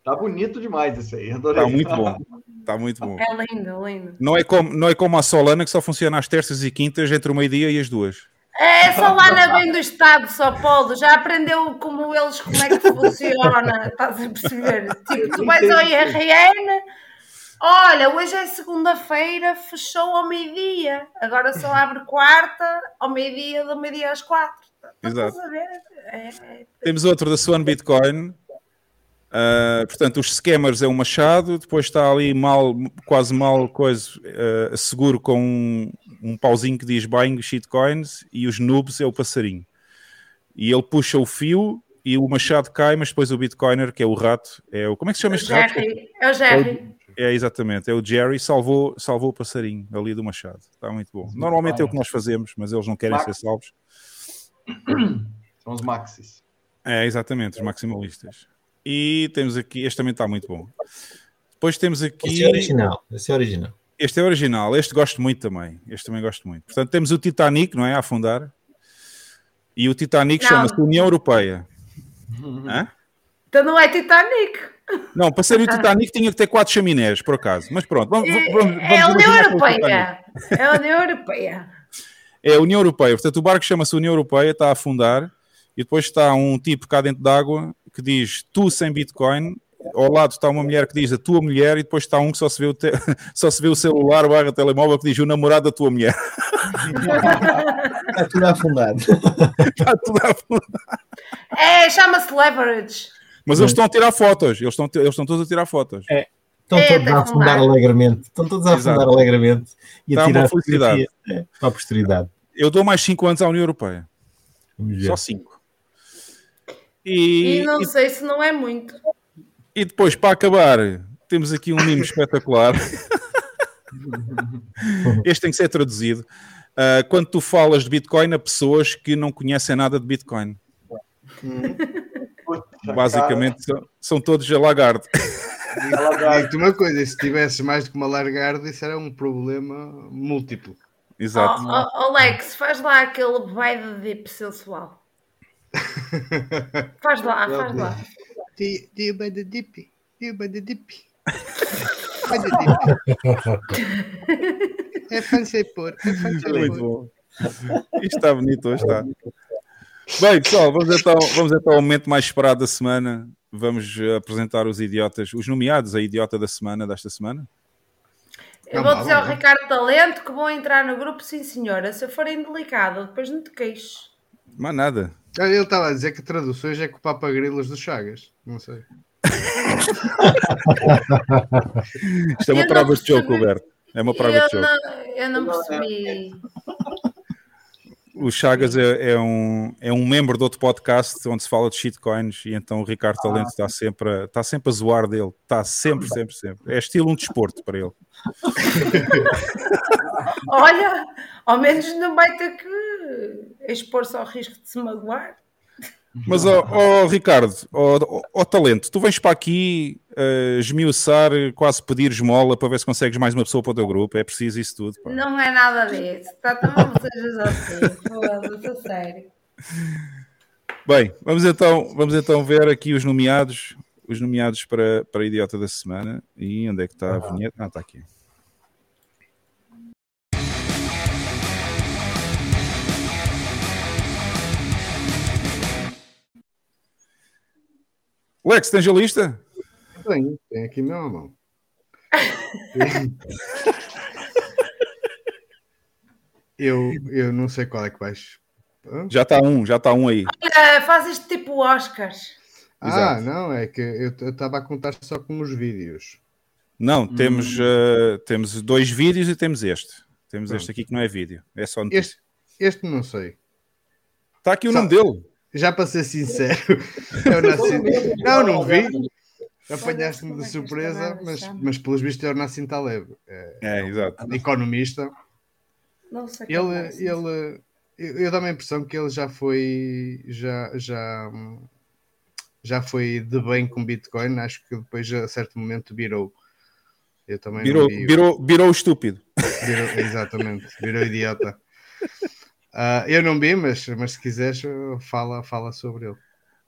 Speaker 6: Tá bonito demais isso aí. Adorei.
Speaker 1: Está muito bom. Está muito bom.
Speaker 3: É lindo, lindo.
Speaker 1: Não é, como, não é como a Solana que só funciona às terças e quintas entre o meio-dia e as duas.
Speaker 3: É, só lá na bem do Estado, só pode. Já aprendeu como eles, como é que funciona. Estás a perceber? Tipo, tu vais ao IRN. Olha, hoje é segunda-feira, fechou ao meio-dia. Agora só abre quarta, ao meio-dia, do meio-dia às quatro. Estás
Speaker 1: Exato.
Speaker 3: a ver? É, é.
Speaker 1: Temos outro da Swan Bitcoin. Uh, portanto, os scammers é um machado, depois está ali mal, quase mal coisa, uh, seguro com um, um pauzinho que diz buying shitcoins e os noobs é o passarinho. E ele puxa o fio e o machado cai, mas depois o bitcoiner, que é o rato, é o. Como é que se chama
Speaker 3: O
Speaker 1: este rato?
Speaker 3: Jerry. É o Jerry.
Speaker 1: É exatamente, é o Jerry, salvou, salvou o passarinho ali do machado. Está muito bom. Normalmente é o que nós fazemos, mas eles não querem ser salvos.
Speaker 6: São os maxis.
Speaker 1: É, exatamente, os maximalistas. E temos aqui, este também está muito bom. Depois temos aqui.
Speaker 5: Esse é original. Esse é original.
Speaker 1: Este é original, este gosto muito também. Este também gosto muito. Portanto, temos o Titanic, não é? A afundar. E o Titanic chama-se União Europeia. Hã?
Speaker 3: Então não é Titanic.
Speaker 1: Não, para ser o Titanic tinha que ter quatro chaminés, por acaso. Mas pronto, vamos, vamos, vamos
Speaker 3: É a União
Speaker 1: é.
Speaker 3: Europeia. É a União Europeia.
Speaker 1: É a União Europeia. Portanto, o barco chama-se União Europeia, está a afundar. E depois está um tipo cá dentro d'água que diz tu sem Bitcoin. Ao lado está uma mulher que diz a tua mulher. E depois está um que só se vê o, te- só se vê o celular barra telemóvel que diz o namorado da tua mulher.
Speaker 5: Está tudo afundado.
Speaker 1: Está tudo a afundar.
Speaker 3: É, chama-se Leverage.
Speaker 1: Mas eles estão a tirar fotos. Eles estão, eles estão todos a tirar fotos.
Speaker 5: Estão
Speaker 3: É,
Speaker 5: todos
Speaker 3: tá
Speaker 5: a afundar
Speaker 3: afundar.
Speaker 5: alegremente. Estão todos a afundar
Speaker 1: Exato.
Speaker 5: alegremente e
Speaker 1: Dá
Speaker 5: a
Speaker 1: uma
Speaker 5: tirar
Speaker 1: felicidade.
Speaker 5: É, para a posteridade.
Speaker 1: Eu dou mais 5 anos à União Europeia. Só 5. E,
Speaker 3: E não
Speaker 1: e,
Speaker 3: sei se não é muito.
Speaker 1: e depois, para acabar, temos aqui um mimo espetacular. este tem que ser traduzido. Ah, quando tu falas de Bitcoin a pessoas que não conhecem nada de Bitcoin. Basicamente, são, são todos a lagarde.
Speaker 4: Digo-te uma coisa, se tivesse mais do que uma largarda, isso era um problema múltiplo.
Speaker 1: Exato.
Speaker 3: Oh, oh, oh, Lex, faz lá aquele baile de sensual. Faz lá, faz lá.
Speaker 4: Do you, do you buy the dippy? Do you buy the dippy? Buy the dippy. É fancy por, é
Speaker 1: É muito bom. Isto está bonito hoje, está. Bem, pessoal, vamos então, vamos então ao momento mais esperado da semana. Vamos apresentar os idiotas, os nomeados a idiota da semana, desta semana.
Speaker 3: Eu vou dizer ao. Ricardo Talento que vão entrar no grupo, sim senhora. Se eu for indelicado, depois não te queixes.
Speaker 1: Mais nada.
Speaker 4: Ah, Ele estava a dizer que traduções é com o Papa Grilos dos Chagas. Não sei.
Speaker 1: Isto é uma
Speaker 3: Eu
Speaker 1: prova de jogo. Roberto. É uma prova de
Speaker 3: Eu
Speaker 1: jogo.
Speaker 3: não, eu não percebi.
Speaker 1: O Chagas é, é um, é um membro de outro podcast onde se fala de shitcoins e então o Ricardo Talento está sempre, a, está sempre a zoar dele. Está sempre, sempre, sempre. É estilo um desporto para ele.
Speaker 3: Olha, ao menos não vai ter que expor-se ao risco de se magoar.
Speaker 1: Mas, ó ó, Ricardo, ó Talento, tu vens para aqui uh, esmiuçar, quase pedir esmola para ver se consegues mais uma pessoa para o teu grupo. É preciso isso tudo. pá.
Speaker 3: Não é nada disso. Tá, também não sejas assim. A sério.
Speaker 1: Bem, vamos então, vamos então ver aqui os nomeados, os nomeados para, para a Idiota da Semana. E onde é que está a vinheta? Ah, está aqui. Lex, tens a lista?
Speaker 4: Tenho, tem aqui na mão. Eu, eu não sei qual é que vais. Hã?
Speaker 1: Já está um, já está um aí.
Speaker 3: Olha, faz isto tipo Oscars.
Speaker 4: Ah,
Speaker 1: Exato.
Speaker 4: não, é que eu estava a contar só com os vídeos.
Speaker 1: Não, temos, uh, temos dois vídeos e temos este. Temos
Speaker 4: Pronto.
Speaker 1: este aqui que não é vídeo, é só notícia.
Speaker 4: Este, este não sei.
Speaker 1: Está aqui o
Speaker 4: Só-
Speaker 1: nome dele.
Speaker 4: Já para ser sincero, eu nasci. Não, não vi. Apanhaste-me de surpresa, mas, mas pelos vistos é o Nassim Taleb, é,
Speaker 1: É, exato.
Speaker 4: economista.
Speaker 3: Não sei qual é
Speaker 4: Ele, ele, eu, eu dou-me a impressão que ele já foi, já, já, já foi de bem com Bitcoin. Acho que depois a certo momento virou. Eu também
Speaker 1: Virou, virou, virou o estúpido.
Speaker 4: Virou- exatamente, virou idiota. Ah, eu não vi, mas, mas se quiseres, fala, fala sobre ele.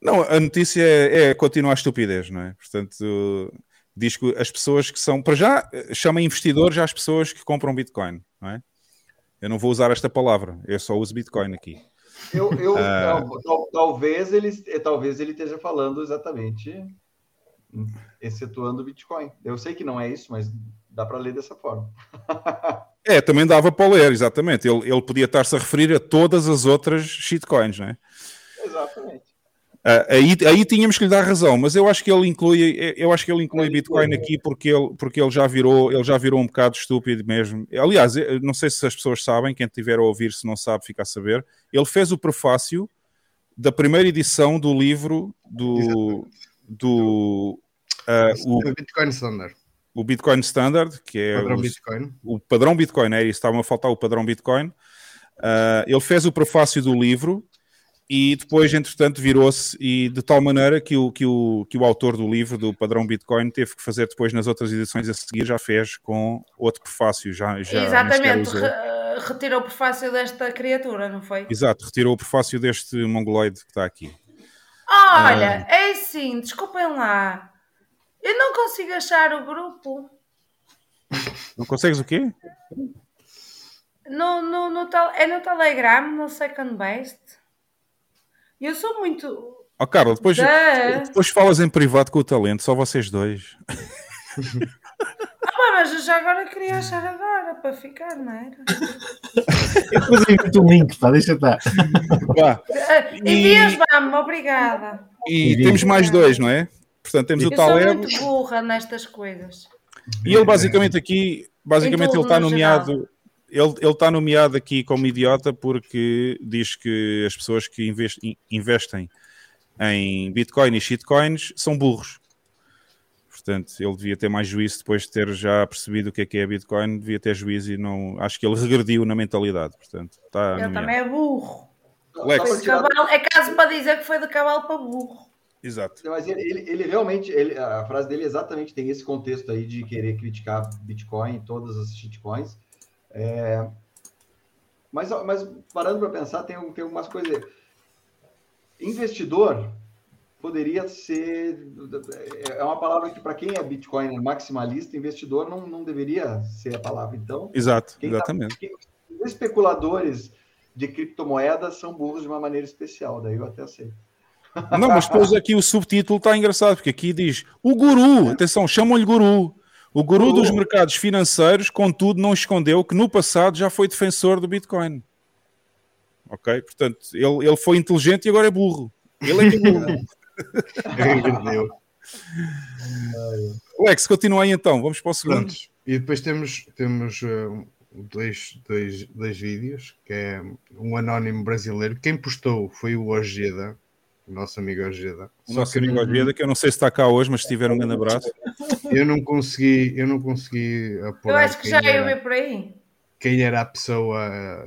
Speaker 1: Não, a notícia é, é continuar a estupidez, não é? Portanto, diz que as pessoas que são, para já, chama investidores às pessoas que compram Bitcoin, não é? Eu não vou usar esta palavra, eu só uso Bitcoin aqui.
Speaker 6: Eu, eu
Speaker 1: Ah.
Speaker 6: tal- tal- talvez, ele, talvez ele esteja falando exatamente excetuando o Bitcoin. Eu sei que não é isso, mas dá para ler dessa forma.
Speaker 1: É, também dava para ler, exatamente. Ele, ele podia estar-se a referir a todas as outras shitcoins, não é?
Speaker 6: Exatamente.
Speaker 1: Ah, aí, aí tínhamos que lhe dar razão, mas eu acho que ele inclui, eu acho que ele inclui Bitcoin
Speaker 6: inclui.
Speaker 1: aqui porque ele, porque ele já virou, ele já virou um bocado estúpido mesmo. Aliás, não sei se as pessoas sabem, quem estiver a ouvir, se não sabe, fica a saber. Ele fez o prefácio da primeira edição do livro do, do o,
Speaker 4: O Bitcoin Standard.
Speaker 1: O Bitcoin Standard, que é
Speaker 4: Padrão
Speaker 1: o-
Speaker 4: Bitcoin.
Speaker 1: o padrão Bitcoin, é isso, estava a faltar o padrão Bitcoin. Ah, ele fez o prefácio do livro e depois, entretanto, virou-se e de tal maneira que o, que, o, que o autor do livro, do padrão Bitcoin, teve que fazer depois nas outras edições a seguir, já fez com outro prefácio, já, já
Speaker 3: Exatamente, re- retirou o prefácio desta criatura, não foi?
Speaker 1: Exato, retirou o prefácio deste mongoloide que está aqui.
Speaker 3: Olha, é assim, desculpem lá. Eu não consigo achar o grupo.
Speaker 1: Não consegues o quê?
Speaker 3: No, no, no, é no Telegram, no Second Best. Eu sou muito.
Speaker 1: Ó Carla, depois,
Speaker 3: Da-
Speaker 1: depois falas em privado com o talento, só vocês dois.
Speaker 3: Ah, mas eu já agora queria achar agora para ficar, não era?
Speaker 5: Eu depois invento um link, pá, deixa estar.
Speaker 1: Vá.
Speaker 3: Ah, Envias, vamos, obrigada.
Speaker 1: E
Speaker 5: Envia.
Speaker 1: temos mais dois, não é? Portanto, temos o
Speaker 3: Eu sou
Speaker 1: Taleb.
Speaker 3: muito burra nestas coisas.
Speaker 1: E ele basicamente aqui, basicamente ele está
Speaker 3: no
Speaker 1: nomeado, ele, ele está nomeado aqui como idiota porque diz que as pessoas que invest- investem em Bitcoin e shitcoins são burros. Portanto, ele devia ter mais juízo depois de ter já percebido o que é que é Bitcoin, devia ter juízo e não. Acho que ele regrediu na mentalidade. Portanto, está
Speaker 3: Ele
Speaker 1: nomeado.
Speaker 3: também é burro.
Speaker 1: Lex.
Speaker 3: É caso para dizer que foi de cavalo para burro.
Speaker 1: Exato.
Speaker 6: Mas ele, ele, ele realmente, ele- a frase dele exatamente tem esse contexto aí de querer criticar Bitcoin, todas as shitcoins. É, mas, mas parando para pensar, tem, tem algumas coisas. Investidor poderia ser. É uma palavra que, para quem é Bitcoin maximalista, investidor não, não deveria ser a palavra. Então,
Speaker 1: Exato,
Speaker 6: tá-
Speaker 1: exatamente.
Speaker 6: os especuladores de criptomoedas são burros de uma maneira especial, daí eu até sei.
Speaker 1: Não, mas depois aqui o subtítulo está engraçado, porque aqui diz o guru, atenção, chamam-lhe guru. O guru dos mercados financeiros, contudo, não escondeu que no passado já foi defensor do Bitcoin. Ok? Portanto, ele, ele foi inteligente e agora é burro. Ele é que é burro. Lex, continua aí então, vamos para o segundo.
Speaker 4: E depois temos, temos uh, dois, dois, dois vídeos, que é um anónimo brasileiro. Quem postou foi o Ojeda, o nosso amigo Ojeda.
Speaker 1: O nosso
Speaker 4: que
Speaker 1: amigo Ojeda, que eu não sei se está cá hoje, mas se tiver um grande abraço.
Speaker 4: eu não consegui, eu não consegui
Speaker 3: Eu
Speaker 4: apurar
Speaker 3: acho que já ia
Speaker 4: era,
Speaker 3: ver por aí.
Speaker 4: quem era a pessoa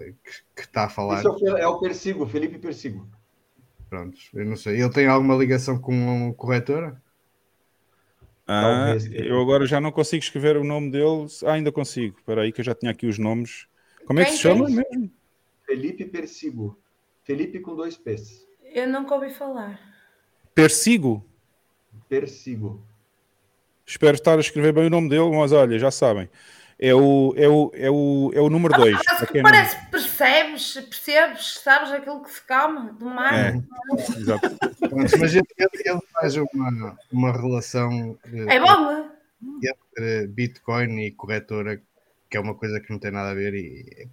Speaker 4: que, está a falar.
Speaker 6: Esse é o, é o Persigo, Felipe Persigo.
Speaker 4: Prontos, eu não sei. Ele tem alguma ligação com a corretora?
Speaker 1: Ah, eu agora já não consigo escrever o nome dele. Ah, ainda consigo. Espera aí que eu já tinha aqui os nomes. Como é que
Speaker 3: Quem
Speaker 1: se chama
Speaker 3: tem?
Speaker 1: mesmo?
Speaker 6: Felipe Persigo. Felipe com dois P's.
Speaker 3: Eu nunca ouvi falar.
Speaker 1: Persigo?
Speaker 6: Persigo.
Speaker 1: Espero estar a escrever bem o nome dele, mas olha, já sabem. É o, é o, é o, é o número 2.
Speaker 3: Parece, que parece que percebes, percebes, sabes aquilo que se calma do mar.
Speaker 1: É. Exato.
Speaker 4: Mas ele, ele- faz uma, uma relação uh,
Speaker 3: É bom, né?
Speaker 4: entre Bitcoin e corretora, que é uma coisa que não tem nada a ver. E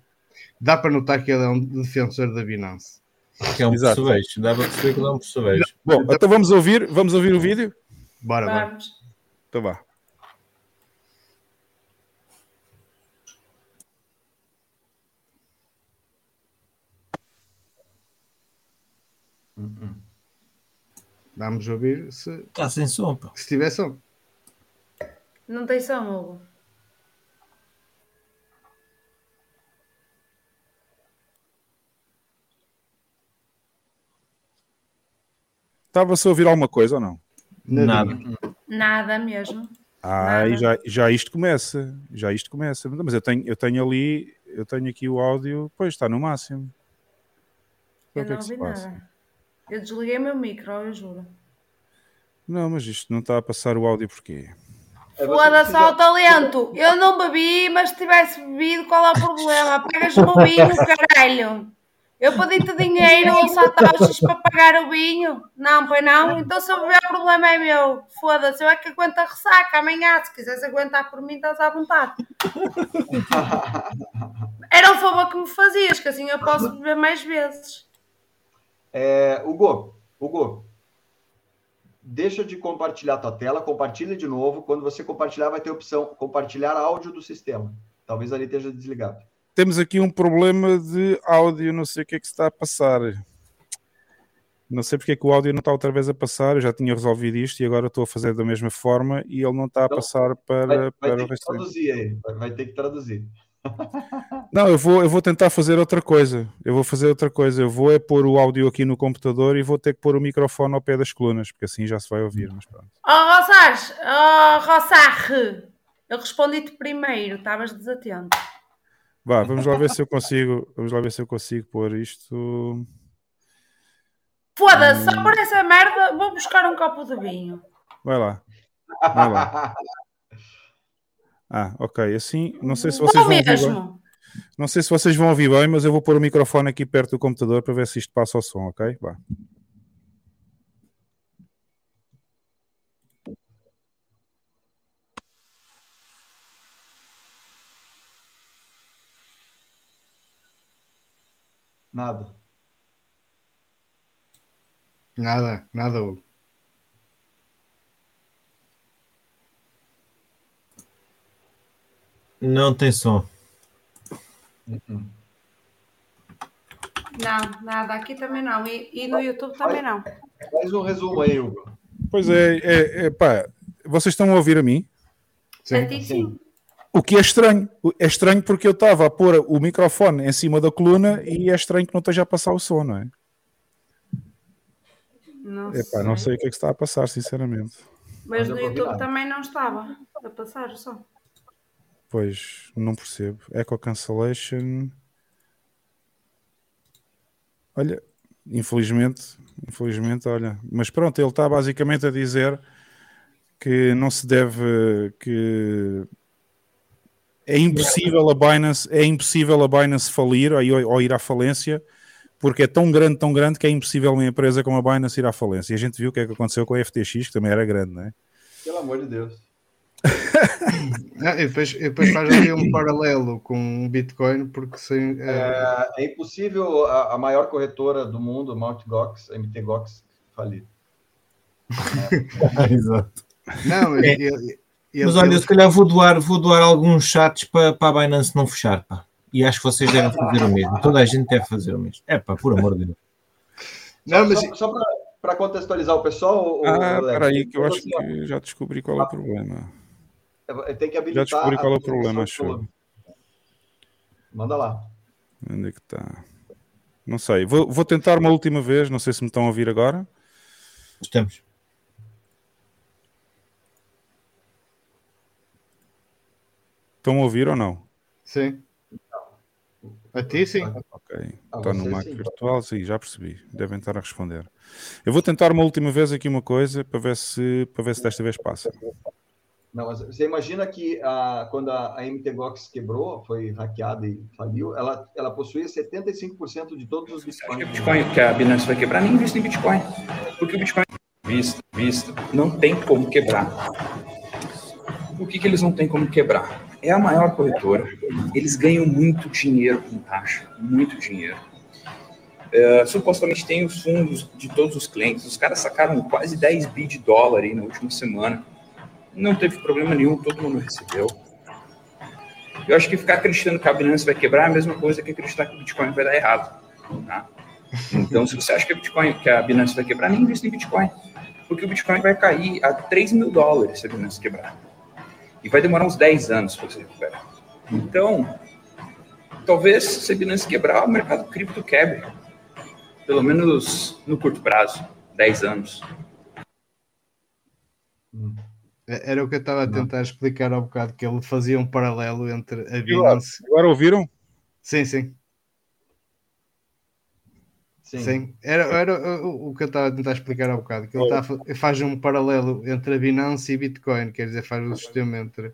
Speaker 4: dá para notar que ele é um defensor da Binance.
Speaker 5: Que é um
Speaker 1: Exato.
Speaker 5: percevejo. Dá para perceber que ele é um percevejo.
Speaker 1: Bom, então vamos ouvir, vamos ouvir o vídeo?
Speaker 4: Bora, bora.
Speaker 3: Vamos.
Speaker 1: Então vá.
Speaker 4: Vamos ouvir se,
Speaker 5: Está sem som, pá.
Speaker 4: se tiver som.
Speaker 3: Não tem som, Hugo.
Speaker 1: Estava-se a ouvir alguma coisa ou não?
Speaker 5: Nada.
Speaker 3: Nada mesmo.
Speaker 1: Ah,
Speaker 3: Nada.
Speaker 1: e já, já isto começa. Já isto começa. Mas eu tenho, eu tenho ali, eu tenho aqui o áudio, pois está no máximo.
Speaker 3: Eu
Speaker 1: o que é
Speaker 3: não
Speaker 1: que se
Speaker 3: ouvi
Speaker 1: passa?
Speaker 3: nada. Eu desliguei meu micro, eu juro.
Speaker 1: Não, mas isto não está a passar o áudio porquê?
Speaker 6: É,
Speaker 3: Foda-se ao talento. Eu não bebi, mas se tivesse bebido, qual é o problema? Pagas o vinho, caralho. Eu pedi-te dinheiro ou satoshis para pagar o vinho? Não, pois não? Então se eu beber, o problema é meu. Foda-se, eu é que aguento a ressaca amanhã. Se quiseres aguentar por mim, estás à vontade. Era um favor que me fazias, que assim eu posso beber mais vezes.
Speaker 6: É, Hugo, Hugo, deixa de compartilhar tua tela, compartilha de novo. Quando você compartilhar, vai ter a opção compartilhar áudio do sistema. Talvez ali esteja desligado.
Speaker 1: Temos aqui um problema de áudio, não sei o que é que se está a passar. Não sei porque é que o áudio não está outra vez a passar. Eu já tinha resolvido isto e agora estou a fazer da mesma forma e ele não está a
Speaker 6: Então,
Speaker 1: passar para,
Speaker 6: Vai, vai
Speaker 1: para o
Speaker 6: ter que
Speaker 1: resto.
Speaker 6: traduzir aí. Vai, vai ter que traduzir.
Speaker 1: Não, eu vou, eu vou tentar fazer outra coisa. Eu vou fazer outra coisa. Eu vou é pôr o áudio aqui no computador e vou ter que pôr o microfone ao pé das colunas, porque assim já se vai ouvir. Mas pronto.
Speaker 3: Oh, Rosares, oh, Rossarre, eu respondi-te primeiro, estavas desatento.
Speaker 1: Vá, vamos lá ver se eu consigo. Vamos lá ver se eu consigo pôr isto.
Speaker 3: Foda-se, só por essa merda vou buscar um copo de vinho.
Speaker 1: Vai lá. Vai lá. Ah, ok. Assim, não sei se vocês vão ouvir bem. Não sei se vocês vão ouvir bem, mas eu vou pôr o microfone aqui perto do computador para ver se isto passa o som, ok? Vá.
Speaker 6: Nada.
Speaker 4: Nada, nada, Hugo.
Speaker 5: Não tem som.
Speaker 3: Não, nada, aqui também não. E, e no YouTube também não.
Speaker 6: Faz um resumo aí, Hugo.
Speaker 1: Pois é, é, é pá, vocês estão a ouvir a mim?
Speaker 3: A ti sim.
Speaker 1: O que é estranho. É estranho porque eu estava a pôr o microfone em cima da coluna e é estranho que não esteja a passar o som, não é?
Speaker 3: Não
Speaker 1: Epá,
Speaker 3: sei.
Speaker 1: não sei o que é que está a passar, sinceramente.
Speaker 3: Mas no YouTube também não estava a passar o som.
Speaker 1: Pois, não percebo. Echo cancellation. Olha, infelizmente, infelizmente, olha. Mas pronto, ele está basicamente a dizer que não se deve, que é impossível a Binance, é impossível a Binance falir ou, ou ir à falência, porque é tão grande, tão grande que é impossível uma empresa como a Binance ir à falência. E a gente viu o que é que aconteceu com a FTX, que também era grande, não é?
Speaker 6: Pelo amor de Deus.
Speaker 4: Ah, e, depois, e depois faz ali um paralelo com o Bitcoin, porque sem, eh,
Speaker 6: É, é impossível a, a maior corretora do mundo, Mt. Gox, MT Gox, falir.
Speaker 5: Exato.
Speaker 4: não,
Speaker 5: É.
Speaker 4: ele- ele-
Speaker 5: Mas olha, eu se calhar vou doar, vou doar alguns chats para, para a Binance não fechar, pá. E acho que vocês devem fazer o mesmo. Toda a gente deve fazer o mesmo. É pá, por amor de Deus.
Speaker 4: não, mas
Speaker 6: Só, só para contextualizar o pessoal,
Speaker 1: Ah,
Speaker 6: o Alex,
Speaker 1: espera aí, que eu acho que já descobri qual é o problema.
Speaker 6: Tem que habilitar.
Speaker 1: Já descobri qual é o problema,
Speaker 6: toda. Manda lá.
Speaker 1: Onde é que está? Não sei. Vou, vou tentar uma última vez. Não sei se me estão a ouvir agora.
Speaker 5: Estamos.
Speaker 1: Estão a ouvir ou não?
Speaker 4: sim. A ti sim.
Speaker 1: Ok.
Speaker 6: Ah,
Speaker 1: Está no Mac
Speaker 6: sim.
Speaker 1: virtual. Sim, já percebi. Devem estar a responder. Eu vou tentar uma última vez aqui uma coisa para ver se, para ver se desta vez passa.
Speaker 6: Não, mas você imagina que a, quando a, a MT Gox quebrou, foi hackeada e faliu, ela, ela possuía 75% de todos os
Speaker 7: Acho que o
Speaker 6: bitcoins.
Speaker 7: Bitcoin, que a Binance vai quebrar, nem invista em Bitcoin. Porque o Bitcoin, visto, visto, não tem como quebrar. Por que, que eles não têm como quebrar? É a maior corretora. Eles ganham muito dinheiro com taxa, muito dinheiro. É, supostamente tem os fundos de todos os clientes. Os caras sacaram quase 10 bi de dólar aí na última semana. Não teve problema nenhum, todo mundo recebeu. Eu acho que ficar acreditando que a Binance vai quebrar é a mesma coisa que acreditar que o Bitcoin vai dar errado. Tá? Então, se você acha que, Bitcoin, que a Binance vai quebrar, nem invista em Bitcoin. Porque o Bitcoin vai cair a 3 mil dólares se a Binance quebrar. E vai demorar uns 10 anos para você recuperar. Então, talvez se a Binance quebrar, o mercado cripto quebre. Pelo menos no curto prazo, 10 anos.
Speaker 4: Era o que eu estava a tentar explicar há bocado, que ele fazia um paralelo entre a
Speaker 1: E?
Speaker 4: Binance.
Speaker 1: Agora ouviram?
Speaker 4: Sim, sim.
Speaker 6: Sim.
Speaker 4: Sim, era, era o, que eu estava a tentar explicar há bocado, que ele tá faz um paralelo entre a Binance e Bitcoin, quer dizer, faz o sistema entre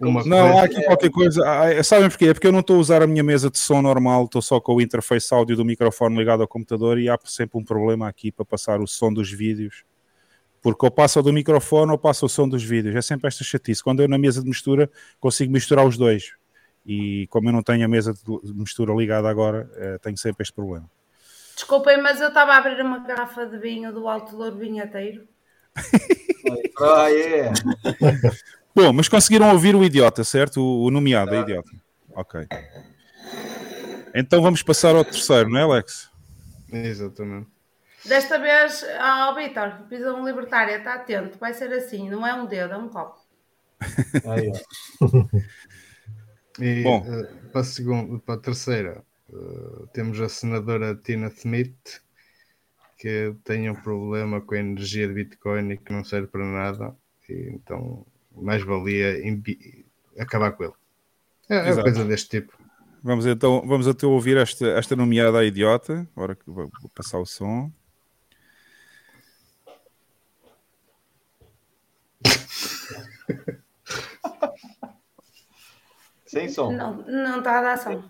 Speaker 4: uma
Speaker 1: Não, há aqui qualquer coisa. Ah, sabem porquê? É porque eu não estou a usar a minha mesa de som normal, estou só com o interface áudio do microfone ligado ao computador e há sempre um problema aqui para passar o som dos vídeos. Porque ou passa o do microfone ou passa o som dos vídeos. É sempre esta chatice. Quando eu na mesa de mistura consigo misturar os dois. E como eu não tenho a mesa de mistura ligada agora, eh, tenho sempre este problema.
Speaker 3: Desculpem, mas eu estava a abrir uma garrafa de vinho do Alto Louro Vinheteiro.
Speaker 6: Ah, é.
Speaker 1: Bom, mas conseguiram ouvir o idiota, certo? O, o nomeado é idiota. Ok. Então vamos passar ao terceiro, não é, Alex?
Speaker 4: Exatamente.
Speaker 3: Desta vez, ao Vitor, visão libertária, está atento, vai ser assim, não é um dedo, é um copo.
Speaker 5: Ó.
Speaker 4: E
Speaker 1: Bom.
Speaker 4: eh, para, a segunda, para a terceira, eh, temos a senadora Tina Smith, que tem um problema com a energia de Bitcoin e que não serve para nada, e então mais valia acabar com ele. É, é coisa deste tipo.
Speaker 1: Vamos então, vamos até ouvir esta, esta nomeada à idiota. Agora que vou vou passar o som.
Speaker 6: Sem som.
Speaker 3: Não, não está a dar som.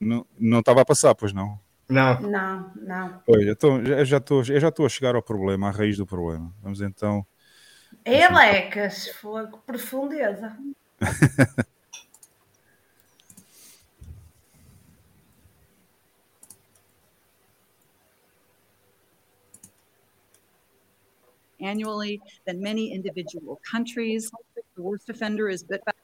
Speaker 1: Não não estava a passar, pois não.
Speaker 4: Não,
Speaker 3: Não, não.
Speaker 1: Pois, então, já já estou eu já estou a chegar ao problema, à raiz do problema. Vamos então.
Speaker 3: Elecas, fogo, profundeza.
Speaker 8: annually than many individual countries. The worst offender is Bitbox.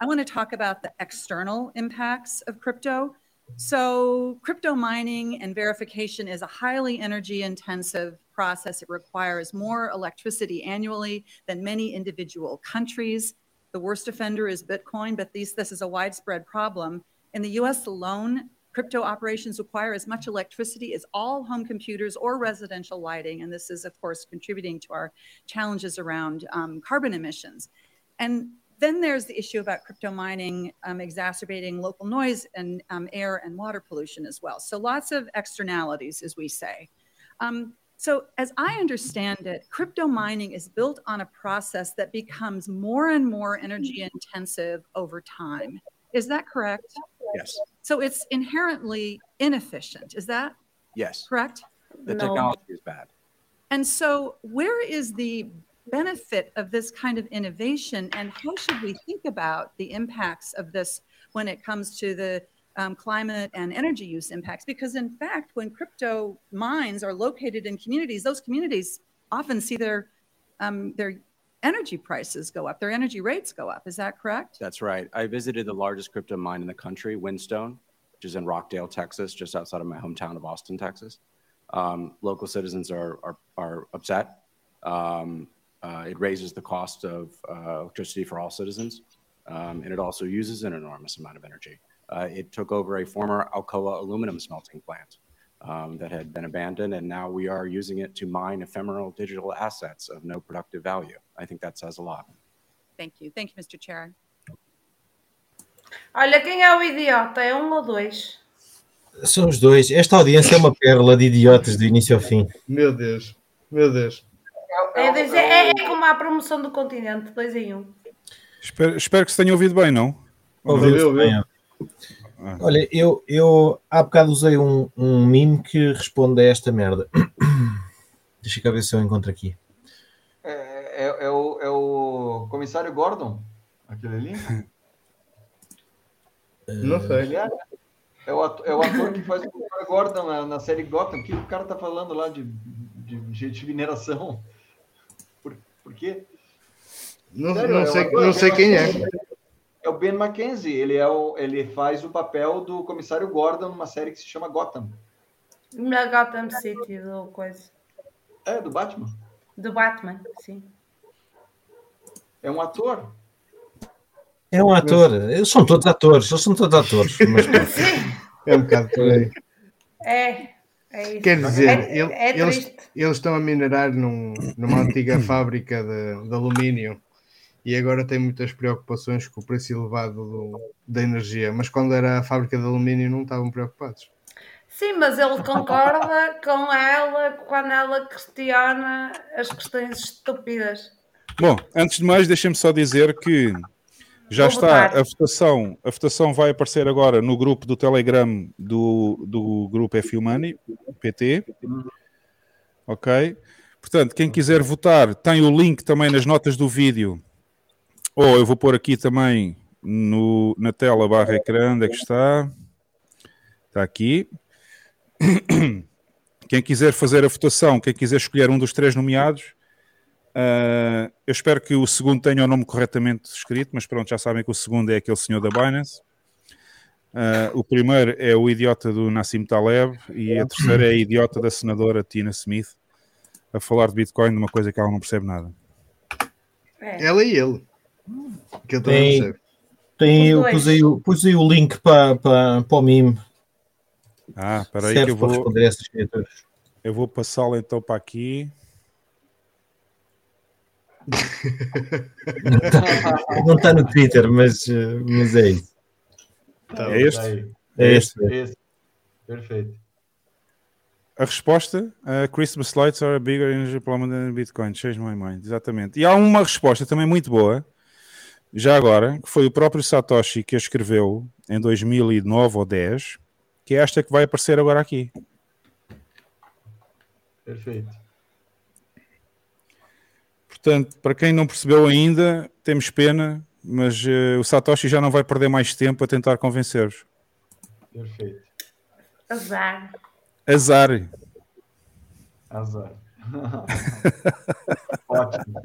Speaker 8: I want to talk about the external impacts of crypto. So, crypto mining and verification is a highly energy intensive process. It requires more electricity annually than many individual countries. The worst offender is Bitcoin, but these, this is a widespread problem. In the US alone, crypto operations require as much electricity as all home computers or residential lighting. And this is, of course, contributing to our challenges around um, carbon emissions. And then there's the issue about crypto mining um, exacerbating local noise and um, air and water pollution as well. So lots of externalities, as we say. Um, so, as I understand it, crypto mining is built on a process that becomes more and more energy intensive over time. Is that correct?
Speaker 9: Yes.
Speaker 8: So, it's inherently inefficient. Is that
Speaker 9: Yes.
Speaker 8: correct?
Speaker 9: The
Speaker 3: No.
Speaker 9: technology is bad.
Speaker 8: And so, where is the benefit of this kind of innovation, and how should we think about the impacts of this when it comes to the um, climate and energy use impacts? Because, in fact, when crypto mines are located in communities, those communities often see their um, their energy prices go up, their energy rates go up. Is that correct?
Speaker 9: That's right. I visited the largest crypto mine in the country, Windstone, which is in Rockdale, Texas, just outside of my hometown of Austin, Texas. Um, local citizens are, are, are upset. Um, uh, it raises the cost of uh, electricity for all citizens, um, and it also uses an enormous amount of energy. Uh, it took over a former Alcoa aluminum smelting plant um, that had been abandoned, and now we are using it to mine ephemeral digital assets of no productive value. I think that says a lot.
Speaker 8: Thank you. Thank you, Mr. Chair.
Speaker 3: Olha, quem é o idiota? É um ou dois?
Speaker 5: São os dois. Esta audiência é uma pérola de idiotas do início ao fim.
Speaker 4: meu Deus, meu Deus.
Speaker 3: É, dois- é- é como a promoção do continente, dois em um.
Speaker 1: Espero, espero que se tenha ouvido bem, não?
Speaker 4: Ouviu,
Speaker 5: bem, ó. Olha, eu, eu há bocado usei um, um meme que responde a esta merda. Deixa eu ver se eu encontro aqui.
Speaker 6: É, é- é o, é o comissário Gordon, aquele ali.
Speaker 4: Não sei.
Speaker 6: Ele é, é, o ator, é o ator que faz o comissário Gordon na, na série Gotham. O que o cara tá falando lá de, de, de, de mineração? Por, por quê?
Speaker 4: Não,
Speaker 6: Sério,
Speaker 4: não
Speaker 6: é
Speaker 4: sei, não sei quem é.
Speaker 6: É o Ben Mackenzie. Ele, é o, ele faz o papel do comissário Gordon numa série que se chama Gotham.
Speaker 3: Na Gotham City, do coisa.
Speaker 6: É, do Batman.
Speaker 3: Do Batman, sim.
Speaker 6: É um ator.
Speaker 5: É um ator. Eles são todos atores. Eles são todos atores. Mas.
Speaker 4: É um bocado por aí.
Speaker 3: É, é isso.
Speaker 4: Quer dizer,
Speaker 3: é,
Speaker 4: ele-
Speaker 3: é
Speaker 4: eles, eles estão a minerar num- numa antiga fábrica de, de alumínio e agora tem muitas preocupações com o preço elevado do- da energia. Mas quando era a fábrica de alumínio não estavam preocupados.
Speaker 3: Sim, mas ele concorda com ela quando ela questiona as questões estúpidas.
Speaker 1: Bom, antes de mais, deixem-me só dizer que já
Speaker 3: Vou
Speaker 1: está
Speaker 3: votar.
Speaker 1: a votação. A votação vai aparecer agora no grupo do Telegram do, do grupo F Money, PT. Ok? Portanto, quem quiser votar, tem o link também nas notas do vídeo. Ou eu vou pôr aqui também no, na tela barra ecrã, onde é que está? Está aqui. Quem quiser fazer a votação, quem quiser escolher um dos três nomeados, ah, eu espero que o segundo tenha o nome corretamente escrito, mas pronto, já sabem que o segundo é aquele senhor da Binance. Ah, o primeiro é o idiota do Nassim Taleb e a terceira é a idiota da senadora Tina Smith a falar de Bitcoin de uma coisa que ela não percebe nada.
Speaker 3: É.
Speaker 4: Ela e ele. Que eu também
Speaker 5: Tem-. Tem, eu pus aí, o- pus aí o link para, para, para o mime.
Speaker 1: Ah, espera aí que eu vou, eu vou passá-la então para aqui.
Speaker 5: Não está no Twitter, mas, mas é isso.
Speaker 6: Tá,
Speaker 1: É este?
Speaker 6: tá aí.
Speaker 5: É este.
Speaker 6: Esse. Perfeito.
Speaker 1: A resposta, uh, Christmas lights are a bigger energy problem than Bitcoin. Change my mind. Exatamente. E há uma resposta também muito boa, já agora, que foi o próprio Satoshi que a escreveu em 2009 ou 10, que é esta que vai aparecer agora aqui.
Speaker 6: Perfeito.
Speaker 1: Portanto, para quem não percebeu ainda, temos pena, mas uh, o Satoshi já não vai perder mais tempo a tentar convencer-vos.
Speaker 6: Perfeito.
Speaker 3: Azar.
Speaker 1: Azar.
Speaker 6: Azar. Ótimo.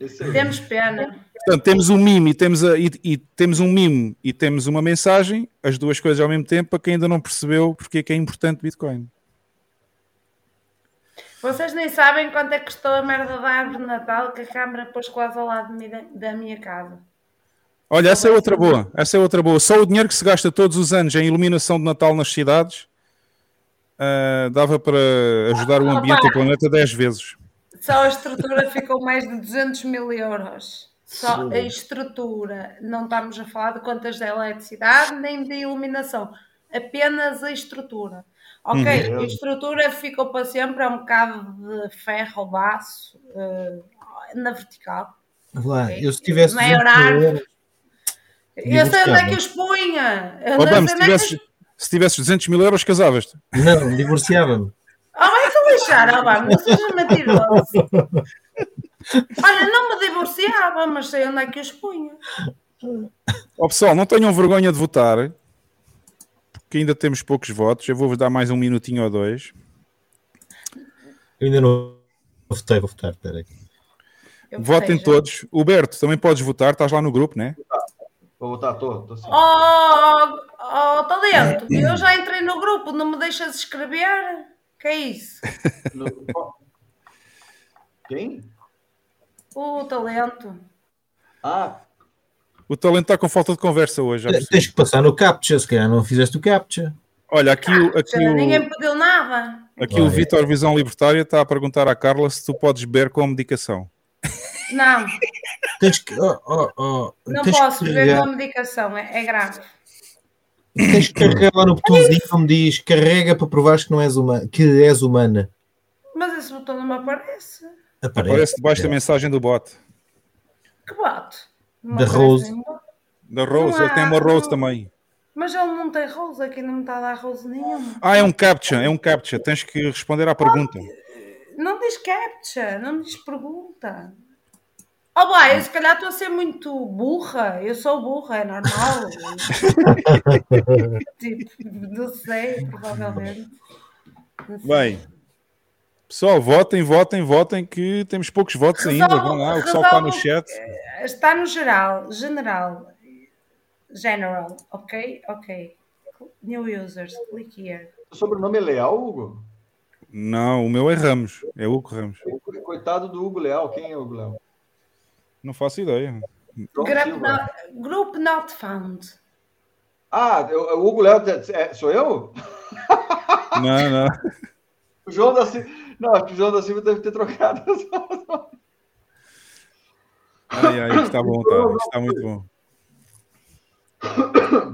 Speaker 6: Excelente.
Speaker 3: Temos pena.
Speaker 1: Portanto, temos um mimo e temos, a- e- e temos um mimo e temos uma mensagem, as duas coisas ao mesmo tempo, para quem ainda não percebeu porque é que é importante Bitcoin.
Speaker 3: Vocês nem sabem quanto é que custou a merda da árvore de Natal que a Câmara pôs quase ao lado de mim, da, da minha casa.
Speaker 1: Olha, essa é outra boa. Essa é outra boa. Só o dinheiro que se gasta todos os anos em iluminação de Natal nas cidades ah, dava para ajudar o ambiente do planeta 10 vezes.
Speaker 3: Só a estrutura ficou mais de 200 mil euros. Só a estrutura. Não estamos a falar de contas de eletricidade nem de iluminação. Apenas a estrutura. Ok,
Speaker 6: Uhum.
Speaker 3: a estrutura ficou para sempre, é um bocado de ferro ou baço eh, na vertical.
Speaker 5: Lá,
Speaker 3: Ok.
Speaker 5: eu se tivesse
Speaker 3: Não é
Speaker 5: 200 mil
Speaker 3: horário.
Speaker 5: euros,
Speaker 3: Eu sei onde é que os punha. Eu
Speaker 1: vamos,
Speaker 3: sei
Speaker 1: se
Speaker 3: é que
Speaker 1: tivesses, se tivesses 200 mil euros, casavas-te.
Speaker 5: não, divorciava-me.
Speaker 3: Oh, vai-te lixar, oh, vá, não seja mentiroso. Olha, não me divorciava, mas sei onde é que os punha.
Speaker 1: Ó pessoal, não tenham vergonha de votar, porque ainda temos poucos votos. Eu vou-vos dar mais um minutinho ou dois.
Speaker 5: Eu ainda não votei, vou votar, espera aí.
Speaker 3: Eu
Speaker 1: Votem
Speaker 3: já.
Speaker 1: todos. Huberto, também podes votar, estás lá no grupo, né?
Speaker 6: Vou voltar, tô, tô sim.
Speaker 3: Oh, oh, talento, eu já entrei no grupo, não me deixas escrever? Que é isso?
Speaker 6: No- Quem?
Speaker 3: O talento.
Speaker 6: Ah,
Speaker 1: O talento está com falta de conversa hoje.
Speaker 5: Tens que passar no CAPTCHA, se calhar não fizeste o CAPTCHA.
Speaker 1: Olha, aqui, o- aqui,
Speaker 3: ninguém
Speaker 1: o,
Speaker 3: me pediu nada.
Speaker 1: aqui o. Vitor Visão Libertária está a perguntar à Carla se tu podes beber com medicação.
Speaker 3: Não,
Speaker 5: Tens que. oh, oh, oh,
Speaker 3: não
Speaker 5: tens
Speaker 3: posso
Speaker 5: que
Speaker 3: beber com a medicação, é, é grave.
Speaker 5: Tens que carregar lá no botãozinho onde diz carrega para provares que, não és humana, que és humana.
Speaker 3: Mas esse botão não me aparece.
Speaker 5: Aparece.
Speaker 1: Aparece debaixo da mensagem do bot.
Speaker 3: Que bote? Não
Speaker 5: Da Rose.
Speaker 3: bote.
Speaker 1: Da Rose,
Speaker 3: Não
Speaker 1: ele tem uma Rose
Speaker 3: não.
Speaker 1: também.
Speaker 3: Mas ele não tem rose aqui, não me está a dar rose nenhuma.
Speaker 1: Ah, é um captcha, é um captcha. Tens que responder à pergunta.
Speaker 3: Não diz captcha, não diz pergunta. Oh, bem, eu se calhar estou a ser muito burra. Eu sou burra, é normal. tipo, não sei, provavelmente. Não sei.
Speaker 1: Bem, pessoal, votem, votem, votem, que temos poucos votos ainda.
Speaker 3: Resolve-
Speaker 1: Vão lá, o pessoal está no chat.
Speaker 3: Está no geral, general. General, ok? Ok. New users, click here.
Speaker 6: o sobrenome é Leal, Hugo?
Speaker 1: Não, o meu é Ramos, é Hugo Ramos.
Speaker 6: Coitado do Hugo Leal. Quem é o Hugo Leal?
Speaker 1: Não faço ideia.
Speaker 3: Group not, group not found.
Speaker 6: Ah, eu- o Hugo Leal é- sou eu?
Speaker 1: Não, não.
Speaker 6: O João da Silva. Não, acho que o João da Silva deve ter trocado.
Speaker 1: Ai, ai, isto está bom, tá. Isto está muito bom.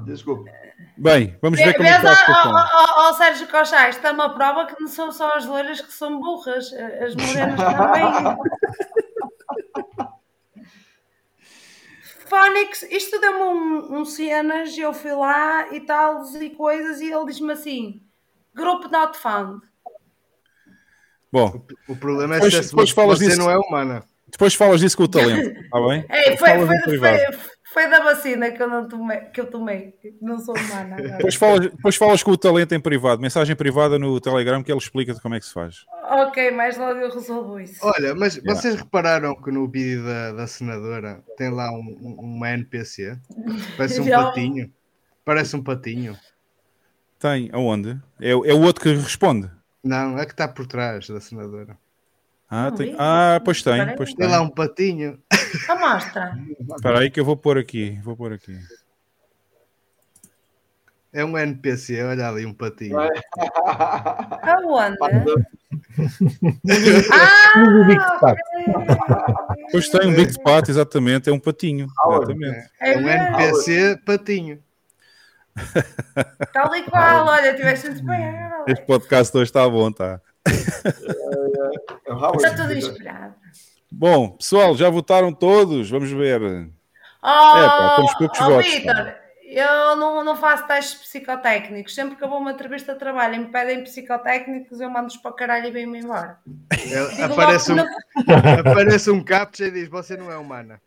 Speaker 6: Desculpa.
Speaker 1: Bem, vamos ver como é que está a
Speaker 3: ó, Sérgio Cochá, isto é uma prova que não são só as loiras que são burras, as morenas também. Fónix, isto deu-me um, um cenas eu fui lá e tal, e coisas, e ele diz-me assim: Grupo not found.
Speaker 1: Bom,
Speaker 4: O problema é
Speaker 1: Depois-
Speaker 4: se
Speaker 1: depois falas
Speaker 4: você
Speaker 1: disso.
Speaker 4: não é humana.
Speaker 1: depois falas disso com o talento, está bem?
Speaker 3: Ei, foi, foi, foi, foi da vacina que eu, não tomei, que eu tomei, não sou humana agora.
Speaker 1: Depois falas, depois falas com o talento em privado, mensagem privada no Telegram que ele explica-te como é que se faz.
Speaker 3: Ok, mais logo eu resolvo isso.
Speaker 4: Olha, mas
Speaker 1: Yeah.
Speaker 4: vocês repararam que no vídeo da, da senadora tem lá um, um- uma NPC? Parece um
Speaker 3: Já.
Speaker 4: patinho. Parece um patinho.
Speaker 1: Tem, aonde? É, é o outro que responde.
Speaker 4: Não, é que está por trás da senadora.
Speaker 1: Ah, tem, ah pois tem, pois
Speaker 4: Tem
Speaker 1: tem.
Speaker 4: lá um patinho.
Speaker 3: Então mostra.
Speaker 1: Espera aí que eu vou pôr aqui, vou pôr aqui.
Speaker 4: É um NPC, olha ali um patinho.
Speaker 3: Aonde? Ah,
Speaker 5: Pato.
Speaker 1: Depois tem um Big Pat, exatamente, é um patinho. Exatamente.
Speaker 3: é
Speaker 4: É um? NPC patinho.
Speaker 3: Tal e qual, olha, tiveste muito bem.
Speaker 1: Este podcast hoje está bom, tá?
Speaker 6: É Howard.
Speaker 3: Está tudo inspirado.
Speaker 1: Bom, pessoal, já votaram todos? Vamos ver.
Speaker 3: Oh,
Speaker 1: pá, temos poucos
Speaker 3: oh,
Speaker 1: votos,
Speaker 3: Vitor, eu não, não faço testes psicotécnicos. Sempre que eu vou a uma entrevista de trabalho e me pedem psicotécnicos, eu mando-os para o caralho e venho-me embora.
Speaker 4: É- aparece, um,
Speaker 3: que
Speaker 4: aparece um captcha e diz: Você não é humana.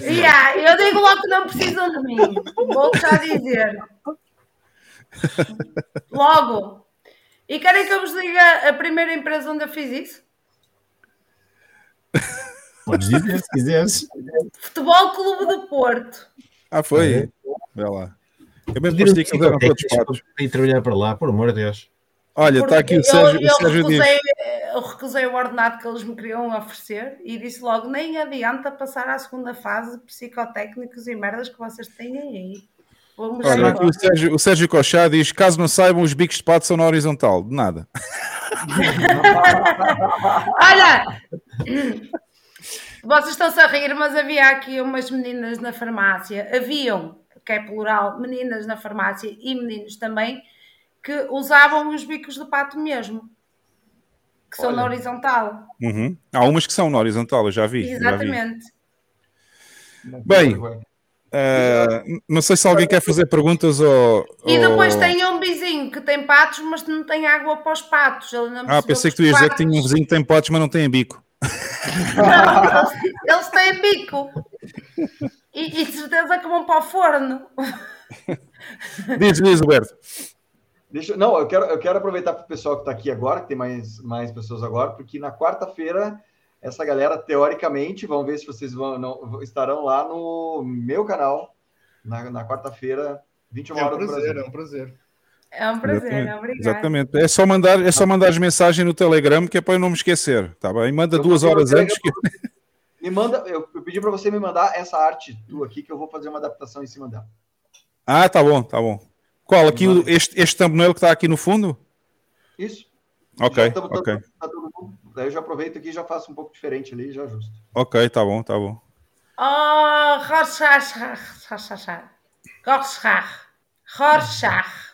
Speaker 3: Yeah, eu digo logo que não precisam de mim. Vou já dizer. Logo. E querem que eu vos diga a primeira empresa onde eu fiz isso?
Speaker 5: Podes dizer se quiseres.
Speaker 3: Futebol Clube do Porto.
Speaker 1: Ah, foi? Vê lá. Eu mesmo parecia que
Speaker 5: psicotécnico
Speaker 1: patos.
Speaker 5: para trabalhar para lá, por amor de Deus.
Speaker 1: Olha, está aqui o Sérgio,
Speaker 3: eu,
Speaker 1: o Sérgio
Speaker 3: eu,
Speaker 1: diz.
Speaker 3: recusei, eu recusei o ordenado que eles me queriam oferecer e disse logo: nem adianta passar à segunda fase de psicotécnicos e merdas que vocês têm aí. Vamos
Speaker 1: Olha, aqui o Sérgio, o Sérgio Cochá diz: caso não saibam, os bicos de pato são na horizontal. De nada.
Speaker 3: Olha! Vocês estão-se a rir, mas havia aqui umas meninas na farmácia, haviam, que é plural, meninas na farmácia e meninos também, que usavam os bicos de pato mesmo, que são na
Speaker 6: Olha.
Speaker 3: horizontal.
Speaker 1: Uhum. Há umas que são na horizontal, eu já vi. já vi.
Speaker 3: Exatamente.
Speaker 1: Bem, Ah, não sei se alguém quer fazer perguntas ou.
Speaker 3: E depois
Speaker 1: ou-
Speaker 3: tem um vizinho que tem patos, mas não tem água para os patos. Ele não
Speaker 1: Ah, pensei que tu ias dizer que tinha um vizinho que tem patos, mas não tem bico.
Speaker 3: Não, eles, têm bico. E, e de certeza que vão para o forno.
Speaker 1: Diz, diz, Roberto.
Speaker 6: Deixa, não, eu quero, eu quero aproveitar para o pessoal que está aqui agora, que tem mais, mais pessoas agora, porque na quarta-feira, essa galera, teoricamente, vamos ver se vocês vão, não, estarão lá no meu canal, na, na quarta-feira, 21
Speaker 4: É um
Speaker 6: horas do
Speaker 4: prazer, é um prazer.
Speaker 3: É um prazer,
Speaker 1: Exatamente.
Speaker 3: obrigada.
Speaker 1: Exatamente. É só mandar, é só mandar as mensagens no Telegram que é para eu não me esquecer, tá bem? Manda
Speaker 6: Eu
Speaker 1: duas horas antes que
Speaker 6: Me manda, eu, eu pedi para você me mandar essa arte tua aqui, que eu vou fazer uma adaptação em cima dela.
Speaker 1: Ah, tá bom, tá bom. Qual? Aqui, o- este, este thumbnail que está aqui no fundo?
Speaker 6: Isso.
Speaker 1: Ok,
Speaker 6: Já tá-
Speaker 1: ok.
Speaker 6: todo Daí eu já aproveito aqui e já faço um pouco diferente ali e já ajusto.
Speaker 1: Ok, tá bom, tá bom.
Speaker 3: Oh, Rorschach. Rorschach. Rorschach.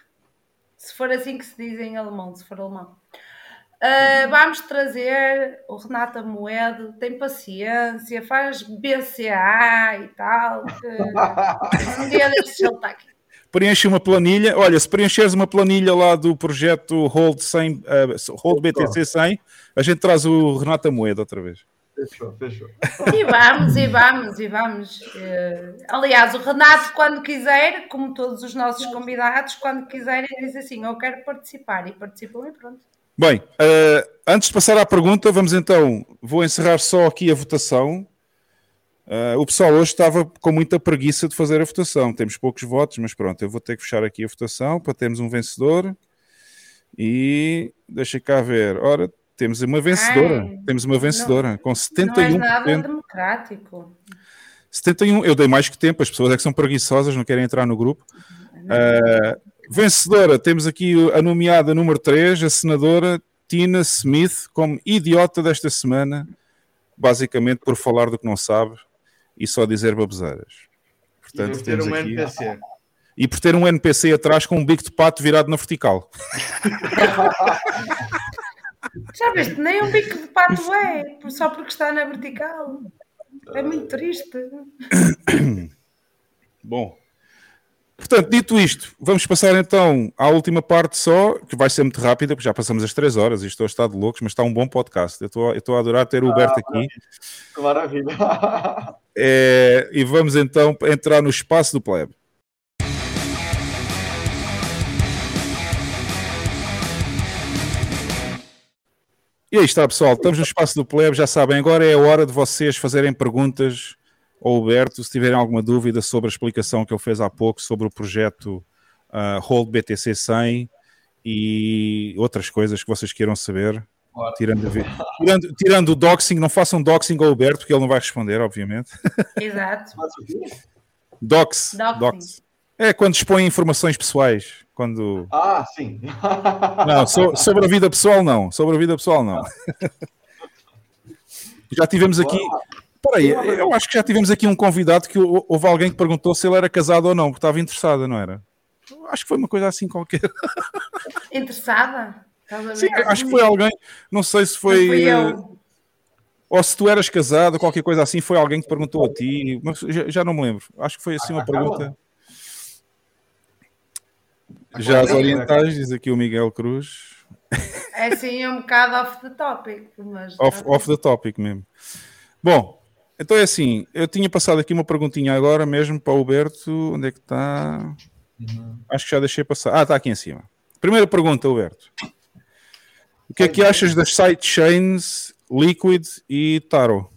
Speaker 3: Se for assim que se diz em alemão, se for alemão. Ah, vamos trazer o Renato Moedo, tem paciência, faz BCA e tal. que um dia destes ele está aqui.
Speaker 1: Preenche uma planilha. Olha, se preencheres uma planilha lá do projeto Hold, 100, uh, Hold BTC 100, a gente traz o Renato Moeda outra vez.
Speaker 6: Fechou, fechou.
Speaker 3: E vamos, e vamos, e vamos. Eh, aliás, o Renato, quando quiser, como todos os nossos convidados, quando quiserem, diz assim: Eu quero participar, e participam e pronto.
Speaker 1: Bem, eh, antes de passar à pergunta, vamos então. Vou encerrar só aqui a votação. Eh, o pessoal hoje estava com muita preguiça de fazer a votação. Temos poucos votos, mas pronto, eu vou ter que fechar aqui a votação para termos um vencedor. E deixa cá ver. Ora, temos uma vencedora.
Speaker 3: Ai,
Speaker 1: temos uma vencedora com
Speaker 3: Não é
Speaker 1: 71%.
Speaker 3: nada democrático.
Speaker 1: 71, eu dei mais que tempo, as pessoas é que são preguiçosas, não querem entrar no grupo. Uh, vencedora, temos aqui a nomeada número 3, a senadora Tina Smith, como idiota desta semana, basicamente por falar do que não sabe. E só dizer baboseiras. Portanto,
Speaker 4: por ter
Speaker 1: temos
Speaker 4: um
Speaker 1: aqui...
Speaker 4: NPC.
Speaker 1: E por ter um NPC atrás com um bico de pato virado na vertical.
Speaker 3: Já viste? Nem um bico de pato é, só porque está na vertical. É muito triste.
Speaker 1: Bom, portanto, dito isto, vamos passar então à última parte só, que vai ser muito rápida, porque já passamos as três horas, isto hoje está de loucos, mas está um bom podcast. Eu estou, eu estou a adorar ter o Huberto aqui.
Speaker 6: Maravilha.
Speaker 1: É, e vamos então entrar no espaço do plebe. E aí está, pessoal. Estamos no espaço do plebe. Já sabem, agora é a hora de vocês fazerem perguntas ao Huberto. Se tiverem alguma dúvida sobre a explicação que ele fez há pouco sobre o projeto uh, Hold BTC 100 e outras coisas que vocês queiram saber. Tirando, a ver- tirando, tirando o doxing, não façam doxing ao Huberto, porque ele não vai responder, obviamente.
Speaker 3: Exato.
Speaker 1: Dox.
Speaker 3: Doxing.
Speaker 1: Dox. É quando expõem informações pessoais. Quando.
Speaker 6: Ah, sim.
Speaker 1: Não, so- sobre a vida pessoal, não. Sobre a vida pessoal, não. Já tivemos aqui. Peraí, eu acho que já tivemos aqui um convidado que hou- houve alguém que perguntou se ele era casado ou não, porque estava interessada, não era? Acho que foi uma coisa assim qualquer.
Speaker 3: Interessada?
Speaker 1: Sim, acho que foi alguém. Não sei se foi.
Speaker 3: Não fui eu.
Speaker 1: eh, Ou se tu eras casado, qualquer coisa assim, foi alguém que perguntou a ti, mas já, já não me lembro. Acho que foi assim uma
Speaker 6: A Carla?
Speaker 1: pergunta. Já as
Speaker 6: Carla?
Speaker 1: orientais, diz aqui o Miguel Cruz.
Speaker 3: É assim um bocado off the topic, mas.
Speaker 1: Off, off the topic mesmo. Bom, então é assim, eu tinha passado aqui uma perguntinha agora mesmo para o Huberto. Onde é que está? Acho que já deixei passar. Ah, está aqui em cima. Primeira pergunta, Huberto. O que é que achas das sidechains Liquid e Taro?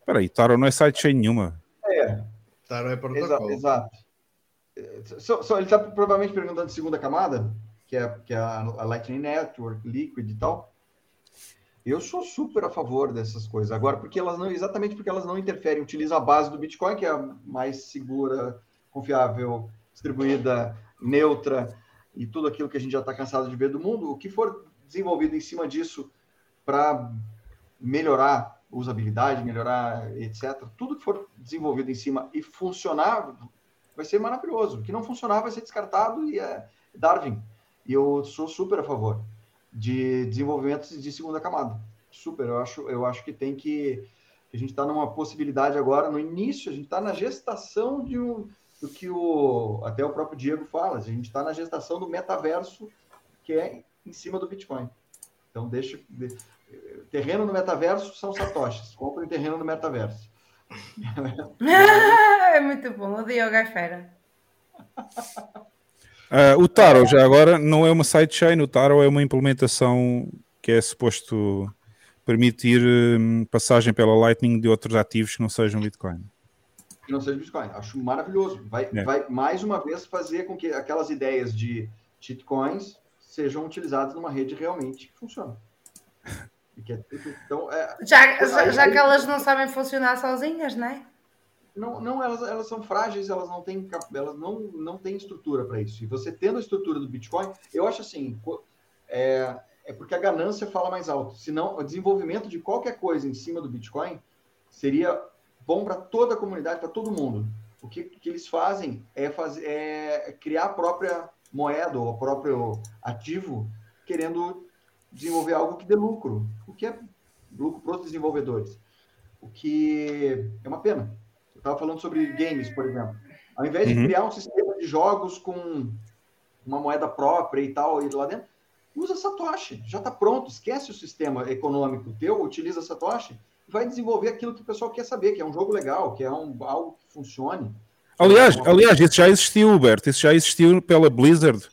Speaker 1: Espera aí, Taro não é sidechain nenhuma.
Speaker 6: É,
Speaker 4: Taro é protocolo.
Speaker 6: exato. É, só- só- ele está provavelmente perguntando de segunda camada, que é, que é a, a Lightning Network, Liquid e tal. Eu sou super a favor dessas coisas. Agora, porque elas não, exatamente porque elas não interferem, utilizam a base do Bitcoin, que é a mais segura, confiável, distribuída, neutra e tudo aquilo que a gente já está cansado de ver do mundo. O que for desenvolvido em cima disso para melhorar usabilidade, melhorar etc. Tudo que for desenvolvido em cima e funcionar vai ser maravilhoso. O que não funcionar vai ser descartado e é Darwin. E eu sou super a favor de desenvolvimentos de segunda camada. Super, eu acho, eu acho que tem que a gente está numa possibilidade agora no início, a gente está na gestação de um do que o até o próprio Diego fala, a gente está na gestação do metaverso que é em cima do Bitcoin. Então deixa de- terreno no metaverso são satoshis. Comprem terreno no metaverso.
Speaker 3: é muito bom. O Diogo é fera.
Speaker 1: Ah, o Taro, já agora, não é uma sidechain, o Taro é uma implementação que é suposto permitir hum, passagem pela Lightning de outros ativos que não sejam Bitcoin.
Speaker 6: que não seja Bitcoin. Acho maravilhoso. Vai,
Speaker 1: É.
Speaker 6: vai mais uma vez fazer com que aquelas ideias de shitcoins sejam utilizadas numa rede realmente que funciona. É então, é,
Speaker 3: Já, já,
Speaker 6: aí-
Speaker 3: já que elas não sabem funcionar sozinhas, não é?
Speaker 6: Não, não elas, elas são frágeis, elas não têm, elas não, não têm estrutura para isso. E você tendo a estrutura do Bitcoin, eu acho assim, é, é porque a ganância fala mais alto. Senão, o desenvolvimento de qualquer coisa em cima do Bitcoin seria bom para toda a comunidade, para todo mundo. O que, que eles fazem é, fazer, é criar a própria moeda ou o próprio ativo, querendo desenvolver algo que dê lucro, o que é lucro para os desenvolvedores. O que é uma pena. Eu estava falando sobre games, por exemplo. Ao invés de
Speaker 1: Uhum.
Speaker 6: criar um sistema de jogos com uma moeda própria e tal, e lá dentro, usa Satoshi. Já está pronto. Esquece o sistema econômico teu, utiliza Satoshi vai desenvolver aquilo que o pessoal quer saber, que é um jogo legal, que é um, algo que funcione.
Speaker 1: Aliás, aliás, isso já existiu, Huberto, isso já existiu pela Blizzard.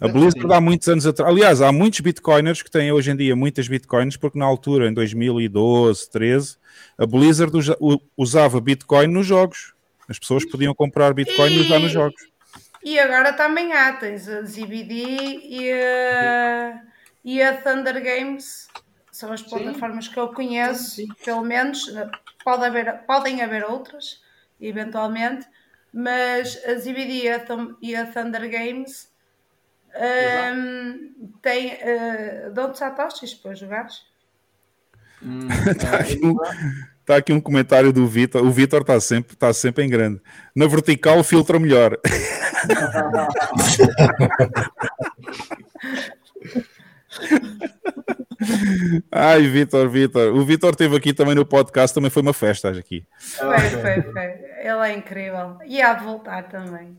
Speaker 1: A
Speaker 6: Sim.
Speaker 1: Blizzard há muitos anos atrás. Aliás, há muitos bitcoiners que têm hoje em dia muitas bitcoins, porque na altura, em 2012, 13, a Blizzard usava bitcoin nos jogos. As pessoas podiam comprar bitcoin e usar nos jogos.
Speaker 3: E agora também há, tens a ZBD e a, e a Thunder Games, são as
Speaker 6: Sim.
Speaker 3: plataformas que eu conheço,
Speaker 6: Sim,
Speaker 3: pelo menos, pode haver, podem haver outras, eventualmente, mas a ZBD e a, Thum- e a Thunder Games hum, têm, uh, dão-te satoshis para jogares.
Speaker 6: Hum,
Speaker 1: Tá
Speaker 6: é,
Speaker 1: aqui um, tá aqui um comentário do Vitor. O Vitor está sempre, tá sempre em grande. Na vertical filtra melhor. Ai, Vitor, Vitor. O Vitor esteve aqui também no podcast, também foi uma festa aqui.
Speaker 3: Foi, foi, foi. Ele é incrível. E há de voltar também.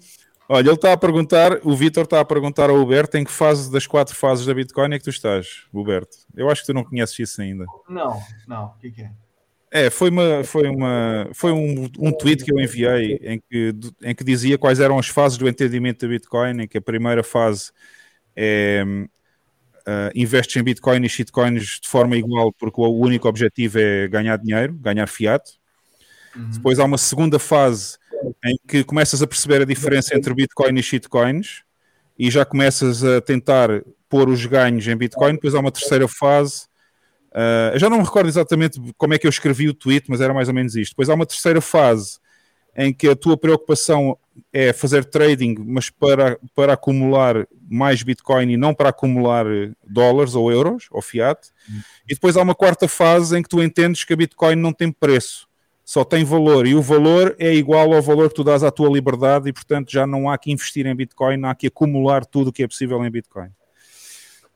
Speaker 1: Olha, ele está a perguntar, o Vitor está a perguntar ao Huberto em que fase das quatro fases da Bitcoin é que tu estás, Huberto? Eu acho que tu não conheces isso ainda.
Speaker 6: Não, não. O que, que é?
Speaker 1: É, foi, uma, foi, uma, foi um, um tweet que eu enviei em que, em que dizia quais eram as fases do entendimento da Bitcoin, em que a primeira fase é uh, investes em Bitcoin e shitcoins de forma igual porque o único objetivo é ganhar dinheiro, ganhar fiat.
Speaker 6: Uhum.
Speaker 1: Depois há uma segunda fase em que começas a perceber a diferença entre Bitcoin e shitcoins e já começas a tentar pôr os ganhos em Bitcoin. Depois há uma terceira fase. Uh, já não me recordo exatamente como é que eu escrevi o tweet, mas era mais ou menos isto. Depois há uma terceira fase em que a tua preocupação é fazer trading, mas para, para acumular mais Bitcoin e não para acumular dólares ou euros ou fiat. E depois há uma quarta fase em que tu entendes que a Bitcoin não tem preço, só tem valor. E o valor é igual ao valor que tu dás à tua liberdade e, portanto, já não há que investir em Bitcoin, há que acumular tudo o que é possível em Bitcoin.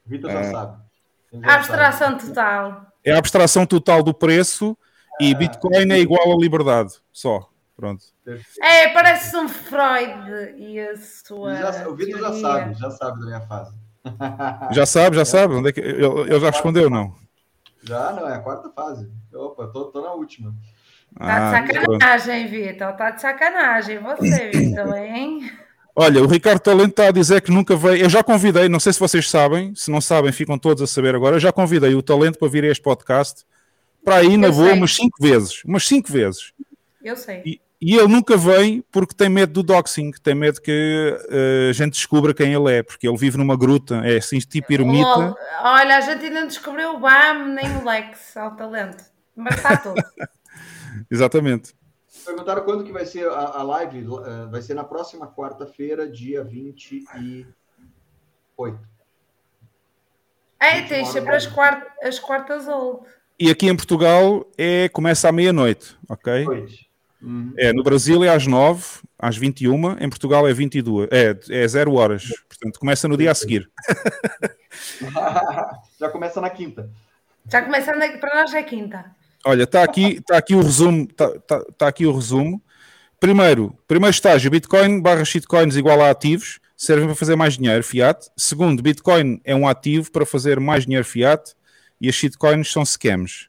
Speaker 6: Vitor já
Speaker 1: Ah.
Speaker 6: sabe. Já
Speaker 3: Abstração total.
Speaker 1: É a abstração total do preço e Bitcoin é igual à liberdade, só. Pronto.
Speaker 3: É, parece um Freud e a sua.
Speaker 6: Já- o Vitor já sabe, já sabe da minha fase.
Speaker 1: Já sabe, já sabe. Onde é que... ele, ele já respondeu, não?
Speaker 6: Já, não, é a quarta fase. Opa, tô, tô na última.
Speaker 3: Tá
Speaker 1: Ah,
Speaker 3: de sacanagem, Vitor. Tá de sacanagem. Você, Vitor, hein?
Speaker 1: Olha, o Ricardo Talento está a dizer que nunca veio. Eu já convidei, não sei se vocês sabem, se não sabem, ficam todos a saber agora. Eu já convidei o Talento para vir a este podcast para ir na
Speaker 3: Eu
Speaker 1: boa umas cinco vezes. Umas cinco vezes.
Speaker 3: Eu sei.
Speaker 1: E, e ele nunca vem porque tem medo do doxing, tem medo que eh, a gente descubra quem ele é, porque ele vive numa gruta, é assim, tipo ermita.
Speaker 3: Olha, a gente ainda não descobriu o BAM nem o Lex ao talento. Mas está tudo.
Speaker 1: Exatamente.
Speaker 6: Perguntaram quando que vai ser a, a live. eh, vai ser na próxima quarta-feira, dia 28.
Speaker 3: É, tens sempre as, quart as quartas old.
Speaker 1: E aqui em Portugal é, começa à meia-noite, ok?
Speaker 6: Noite. Uhum.
Speaker 1: É, no Brasil é às 9, às 21, em Portugal é 22, é, é 0 horas, portanto começa no dia a seguir.
Speaker 6: Já começa na quinta.
Speaker 3: Já começando aqui, para nós é quinta.
Speaker 1: Olha, está aqui, tá aqui o resumo, está tá, tá aqui o resumo. Primeiro, primeiro estágio, Bitcoin barra shitcoins igual a ativos, servem para fazer mais dinheiro, fiat. Segundo, Bitcoin é um ativo para fazer mais dinheiro fiat e as shitcoins são scams.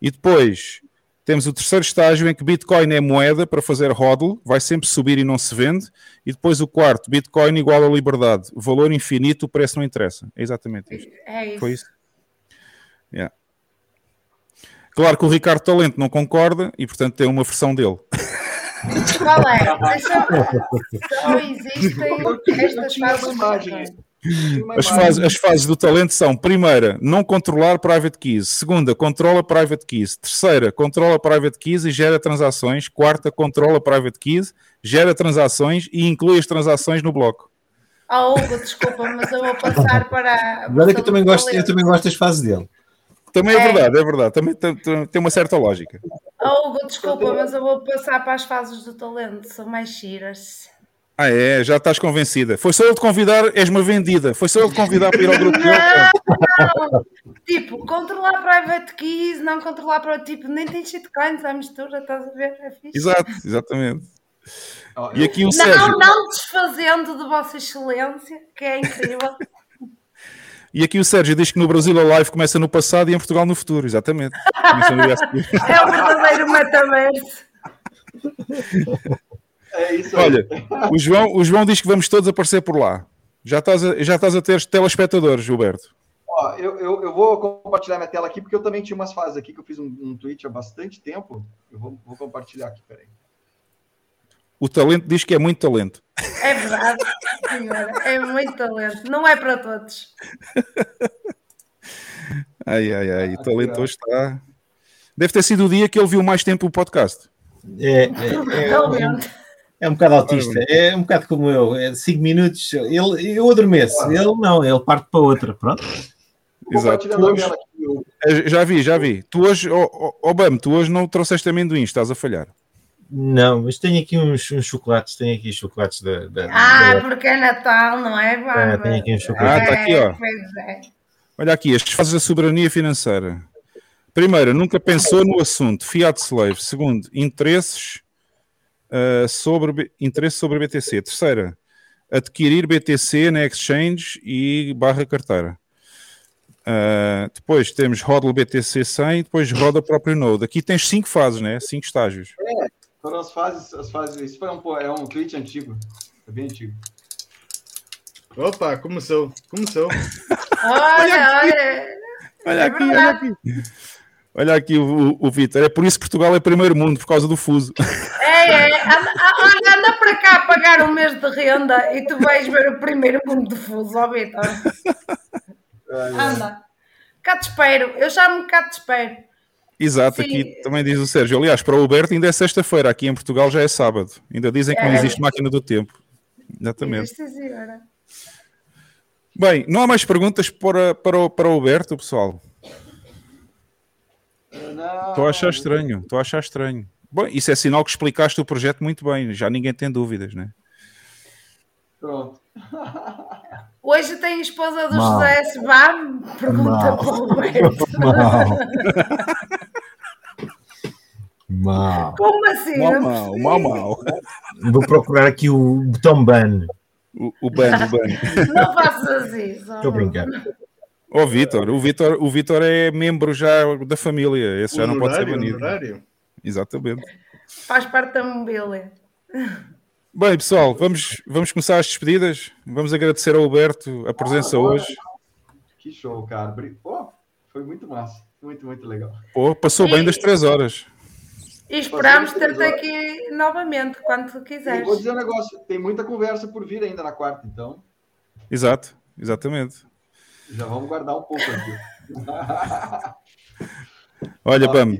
Speaker 1: E depois temos o terceiro estágio em que Bitcoin é moeda para fazer hodl, vai sempre subir e não se vende. E depois o quarto, Bitcoin igual a liberdade, valor infinito, o preço não interessa. É exatamente isto.
Speaker 3: É isso.
Speaker 1: Foi isso? Yeah. Claro que o Ricardo Talento não concorda e, portanto, tem uma versão dele.
Speaker 3: Qual é? Só existem estas fases.
Speaker 6: imagem.
Speaker 1: As fases, as fases do talento são: primeira, não controlar private keys. Segunda, controla private keys. Terceira, controla private keys e gera transações. Quarta, controla private keys, gera transações e inclui as transações no bloco.
Speaker 3: Oh, Hugo, desculpa, mas eu vou passar para. a
Speaker 5: Agora é que eu também gosto, eu também gosto das fases dele.
Speaker 1: Também é,
Speaker 3: É.
Speaker 1: verdade, é verdade. Também tem, tem- tem uma certa lógica.
Speaker 3: Oh, Hugo, desculpa, mas eu vou passar para as fases do talento. São mais giras.
Speaker 1: Ah, é, já estás convencida. Foi só ele te convidar, és uma vendida. Foi só ele te convidar para ir ao grupo dele.
Speaker 3: Não! tipo, controlar private keys, não controlar para tipo, nem tem shitcoins à mistura, estás a ver? É fixe.
Speaker 1: Exato, exatamente.
Speaker 6: Ó,
Speaker 1: E aqui o Sérgio.
Speaker 3: Não, não desfazendo de Vossa Excelência, que é incrível.
Speaker 1: E aqui o Sérgio diz que no Brasil a live começa no passado e em Portugal no futuro, exatamente.
Speaker 3: É o verdadeiro metaverso.
Speaker 6: É isso aí.
Speaker 1: Olha, o João, o João diz que vamos todos aparecer por lá. Já estás a, já estás a ter telespectadores, Gilberto.
Speaker 6: Ó, eu, eu, eu vou compartilhar minha tela aqui, porque eu também tinha umas fases aqui que eu fiz um, um tweet há bastante tempo. Eu vou, vou compartilhar aqui, peraí.
Speaker 1: O talento diz que é muito talento.
Speaker 3: É verdade, senhora. É muito talento. Não é para todos.
Speaker 1: Ai, ai, ai. O talento hoje está. Deve ter sido o dia que ele viu mais tempo o podcast.
Speaker 5: É, é, é,
Speaker 3: Realmente.
Speaker 5: É um bocado autista, é um bocado como eu. 5 minutos, ele, eu adormeço, ele não, ele parte para outra. Pronto.
Speaker 1: Exato. Hoje. Eh, Já vi, já vi. Tu hoje, oh, oh, oh, Bam, tu hoje não trouxeste amendoim, estás a falhar.
Speaker 5: Não, mas tenho aqui uns, uns chocolates, tenho aqui chocolates da. da-
Speaker 3: Ah,
Speaker 5: da-
Speaker 3: porque é Natal, não é, Bárbara?
Speaker 5: É, tem aqui um
Speaker 1: Ah,
Speaker 5: chocolate.
Speaker 1: está aqui, ó.
Speaker 3: É.
Speaker 1: Olha aqui, as fases da soberania financeira. Primeiro, nunca pensou no assunto fiat slave. Segundo, interesses ah, sobre interesse sobre BTC. Terceira, adquirir BTC na exchange e barra carteira. Ah, depois temos hodl BTC 100, depois roda o próprio node. Aqui tens cinco fases, né? Cinco estágios.
Speaker 6: Foram as fases, as fases. Isso foi um, é um tweet antigo. É bem antigo.
Speaker 4: Opa, começou, começou.
Speaker 3: Olha, olha.
Speaker 1: Olha
Speaker 3: É
Speaker 1: aqui, olha aqui. Olha aqui o, o Vitor. É por isso que Portugal é primeiro mundo, por causa do fuso.
Speaker 3: É, é. Anda, anda para cá a pagar um mês de renda e tu vais ver o primeiro mundo de fuso, ó Vitor. Anda. Cá te espero. Eu chamo-me cá te espero.
Speaker 1: Exato,
Speaker 3: Sim.
Speaker 1: aqui também diz o Sérgio. Aliás, para o Alberto ainda é sexta-feira, aqui em Portugal já é sábado. Ainda dizem que não
Speaker 3: É.
Speaker 1: existe máquina do tempo. Exatamente.
Speaker 3: Senhora.
Speaker 1: Bem, não há mais perguntas para, para, o, para o Alberto, pessoal.
Speaker 6: Não,
Speaker 1: Estou a achar estranho, estou a achar estranho. Bom, isso é sinal que explicaste o projeto muito bem, já ninguém tem dúvidas, né?
Speaker 6: Pronto.
Speaker 3: Hoje tem a esposa do
Speaker 5: Mal.
Speaker 3: José Sebam. Pergunta
Speaker 5: Mal.
Speaker 3: para o Roberto.
Speaker 5: Mal. Mal.
Speaker 3: Como assim?
Speaker 1: Mal, mal, mal, mal.
Speaker 5: Vou procurar aqui o botão ban.
Speaker 1: O, o ban, o ban.
Speaker 3: Não faças isso.
Speaker 5: Estou a
Speaker 1: Ó, Vitor, o Vitor, o Vitor é membro já da família, esse já não pode ser banido.
Speaker 4: honorário.
Speaker 1: Exatamente.
Speaker 3: Faz parte da mobília.
Speaker 1: Bem, pessoal, vamos, vamos começar as despedidas. Vamos agradecer ao Alberto a presença
Speaker 6: Ah,
Speaker 1: hoje.
Speaker 6: Que show, cara. Pô, foi muito massa. Muito, muito legal.
Speaker 1: Pô, passou bem das três horas.
Speaker 3: E esperamos ter-te aqui novamente, quando tu
Speaker 6: E
Speaker 3: quiseres.
Speaker 6: vou dizer um negócio: tem muita conversa por vir ainda na quarta, então
Speaker 1: Exato, exatamente.
Speaker 6: Já vamos guardar um pouco aqui.
Speaker 1: Olha,
Speaker 6: Ah,
Speaker 1: Bam,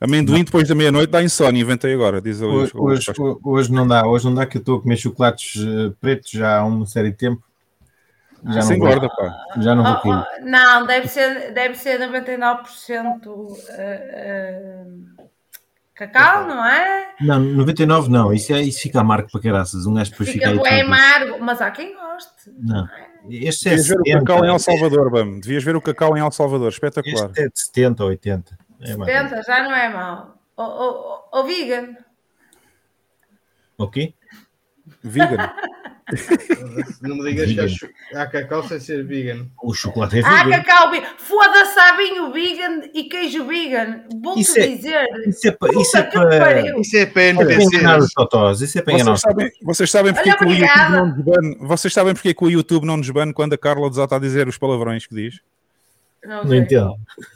Speaker 1: amendoim depois da meia-noite dá insónia, inventei agora, diz.
Speaker 5: Hoje, hoje, hoje não dá, hoje não dá que eu estou a comer chocolates eh, pretos já há uma série de tempo. Já
Speaker 1: Sem
Speaker 5: não
Speaker 1: guarda, pá.
Speaker 5: já não vou
Speaker 3: Oh,
Speaker 5: comer.
Speaker 3: oh, não, deve ser, deve ser 99% eh, eh, cacau, não é?
Speaker 5: Não, 99 não, isso, é, isso fica amargo para caraças. Um gajo depois fica,
Speaker 3: Fica
Speaker 5: aí.
Speaker 3: bem amargo, mas há quem goste.
Speaker 5: Não, este é
Speaker 1: Devias ver o
Speaker 5: 70.
Speaker 1: cacau em El Salvador, Bam. Devias ver o cacau em El Salvador, espetacular.
Speaker 5: Este é de 70 ou 80. É mais ou menos.
Speaker 3: 70 já não é mau. O oh, vegan,
Speaker 5: Ok?
Speaker 1: Vegan.
Speaker 4: Não me digas que
Speaker 5: Vegan.
Speaker 4: há chu- há cacau sem ser vegan.
Speaker 5: O chocolate é
Speaker 3: Ah,
Speaker 5: vegan.
Speaker 3: cacau vegan. Foda-se, há vinho vegan e queijo vegan. Vou-te
Speaker 5: Isso é-
Speaker 3: dizer.
Speaker 5: Isso é para. Isso é
Speaker 3: que
Speaker 5: para.
Speaker 3: pariu.
Speaker 4: Isso é para
Speaker 5: É para enganar os
Speaker 4: NPCs.
Speaker 5: Isso é para
Speaker 1: Vocês sabem, vocês sabem porque
Speaker 3: Olha,
Speaker 1: que o YouTube não nos bane? Vocês sabem porque que o YouTube não nos bane quando a Carla desata a dizer os palavrões que diz?
Speaker 3: Não,
Speaker 5: Não entendo.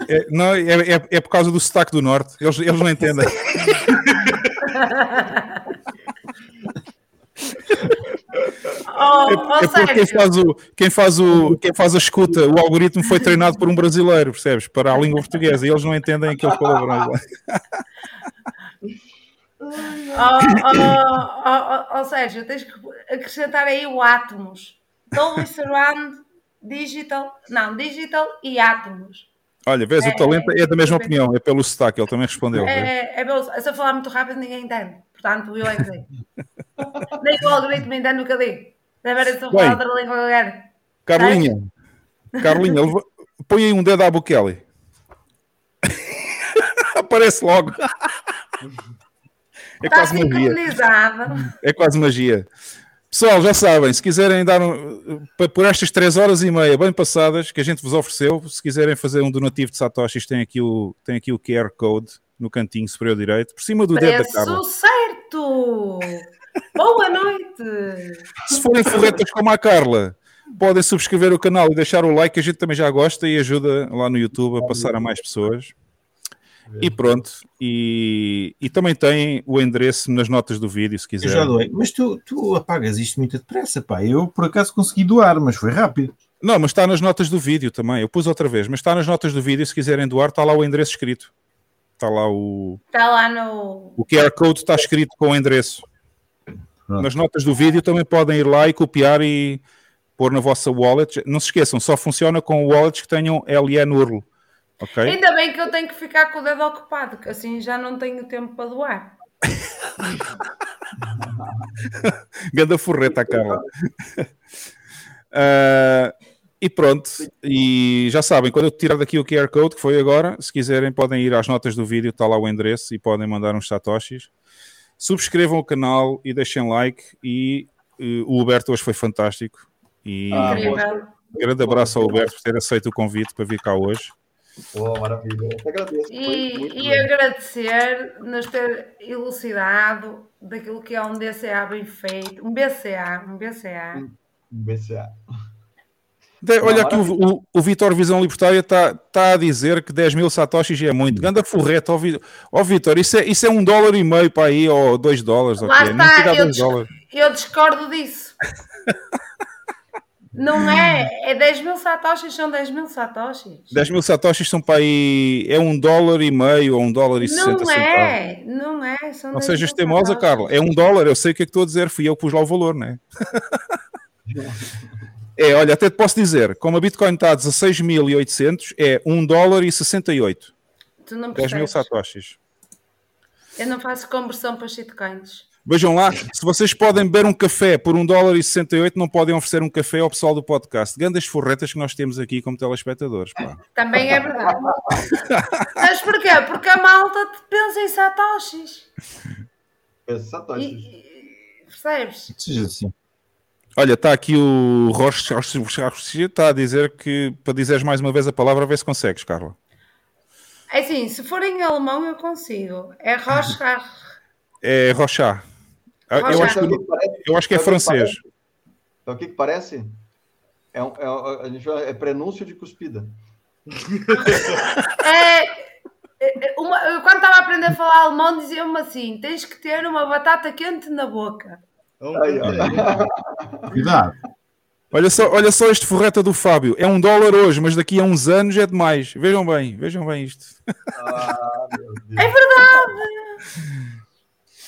Speaker 1: É, não, é, é, é por causa do sotaque do Norte. Eles, eles não entendem.
Speaker 3: Oh,
Speaker 1: É,
Speaker 3: oh,
Speaker 1: é porque quem
Speaker 3: Sérgio,
Speaker 1: faz, o, quem, faz o, quem faz a escuta, o algoritmo foi treinado por um brasileiro, percebes? Para a língua portuguesa. E eles não entendem aqueles palavrões.
Speaker 3: oh, oh, oh, oh, oh, Sérgio, tens que acrescentar aí o átomos. Dolby Surround, Digital, não, Digital e átomos.
Speaker 1: Olha, vês, o talento é da mesma opinião, é pelo sotaque, ele também respondeu. vês?
Speaker 3: É, é, bom, se eu falar muito rápido, ninguém entende. Portanto, eu é que sei. Nem o algoritmo entende o que eu digo. Deve ver se eu falar
Speaker 1: Bem.
Speaker 3: outra língua qualquer.
Speaker 1: Carlinha, Carlinha, leva- põe aí um dedo à Bukele. Aparece logo. É
Speaker 3: Está
Speaker 1: quase magia.
Speaker 3: sincronizada.
Speaker 1: É quase magia. Pessoal, já sabem, se quiserem dar um, por estas 3 horas e meia bem passadas que a gente vos ofereceu, se quiserem fazer um donativo de Satoshis, tem aqui o, tem aqui o QR Code no cantinho superior direito, por cima do dedo da Carla.
Speaker 3: Preço certo! Boa noite!
Speaker 1: Se forem forretas como a Carla, podem subscrever o canal e deixar o like, a gente também já gosta e ajuda lá no YouTube a passar a mais pessoas. E pronto, e, e também tem o endereço nas notas do vídeo, se
Speaker 5: Eu já
Speaker 1: quiser.
Speaker 5: doei. Mas tu, tu apagas isto muito depressa, pá. Eu por acaso consegui doar, mas foi rápido.
Speaker 1: Não, mas está nas notas do vídeo também. Eu pus outra vez, mas está nas notas do vídeo. Se quiserem doar, está lá o endereço escrito. Está lá o,
Speaker 3: Está lá no.
Speaker 1: o QR Code, está escrito com o endereço.
Speaker 5: Pronto.
Speaker 1: Nas notas do vídeo também podem ir lá e copiar e pôr na vossa wallet. Não se esqueçam, só funciona com wallets que tenham LN URL. Ok?
Speaker 3: Ainda bem que eu tenho que ficar com o dedo ocupado, que assim já não tenho tempo para doar.
Speaker 1: Ganda forreta, Carla. Ah, e pronto, e já sabem, quando eu tirar daqui o QR Code, que foi agora, se quiserem podem ir às notas do vídeo, está lá o endereço e podem mandar uns satoshis. Subscrevam o canal e deixem like e eh, o Huberto hoje foi fantástico e
Speaker 6: Ah,
Speaker 3: Incrível.
Speaker 1: um grande abraço ao Huberto por ter aceito o convite para vir cá hoje.
Speaker 6: Boa, maravilha. Eu agradeço.
Speaker 3: E,
Speaker 6: muito
Speaker 3: e agradecer nos ter elucidado daquilo que é um DCA bem feito, um BCA, um BCA.
Speaker 6: BCA.
Speaker 1: De- olha aqui, o, o, o Vitor Visão Libertária está tá a dizer que 10 mil satoshis é muito. Ganda forreta, ó, Vi- ó Vitor, isso é, isso é um dólar e meio para aí, ou dois dólares,
Speaker 3: Lá
Speaker 1: ok? Nem
Speaker 3: está,
Speaker 1: chega a
Speaker 3: eu,
Speaker 1: dólares.
Speaker 3: eu discordo disso. Não é? É 10 mil satoshis, são 10 mil satoshis.
Speaker 1: 10 mil satoshis são para aí, é um dólar e meio ou um dólar e 60
Speaker 3: Não
Speaker 1: centavos.
Speaker 3: é, não é. São
Speaker 1: Não
Speaker 3: 10
Speaker 1: sejas teimosa. Carla. É um dólar, eu sei o que é que estou a dizer, fui eu que pus lá o valor, não é? É, olha, até te posso dizer, como a Bitcoin está a 16.800, é 1 dólar e 68.
Speaker 3: Tu não
Speaker 1: 10 mil satoshis.
Speaker 3: Eu não faço conversão para shitcoins.
Speaker 1: Vejam lá, se vocês podem beber um café por 1 dólar e 68, não podem oferecer um café ao pessoal do podcast. Grandes forretas que nós temos aqui como telespectadores. Pá.
Speaker 3: Também é verdade. Mas porquê? Porque a malta pensa em satoshis.
Speaker 6: Satoshi.
Speaker 3: E- Percebes?
Speaker 5: Seja assim.
Speaker 1: Olha, está aqui o Roche, está a dizer que para dizeres mais uma vez a palavra, vê se consegues, Carla.
Speaker 3: É assim, se for em alemão eu consigo. É Rochar.
Speaker 1: É Rochá. Ah, Eu acho, que, eu acho que é
Speaker 6: Sabe o que
Speaker 1: francês.
Speaker 6: Sabe o que, que parece? É, um, é, chama- é prenúncio de cuspida.
Speaker 3: É, é, uma- eu quando estava a aprender a falar alemão dizia-me assim: tens que ter uma batata quente na boca.
Speaker 6: Aí, ó.
Speaker 5: Cuidado.
Speaker 1: Olha só, olha só este forreta do Fábio. É um dólar hoje, mas daqui a uns anos é demais. Vejam bem, vejam bem isto.
Speaker 6: Ah, meu Deus.
Speaker 3: É verdade!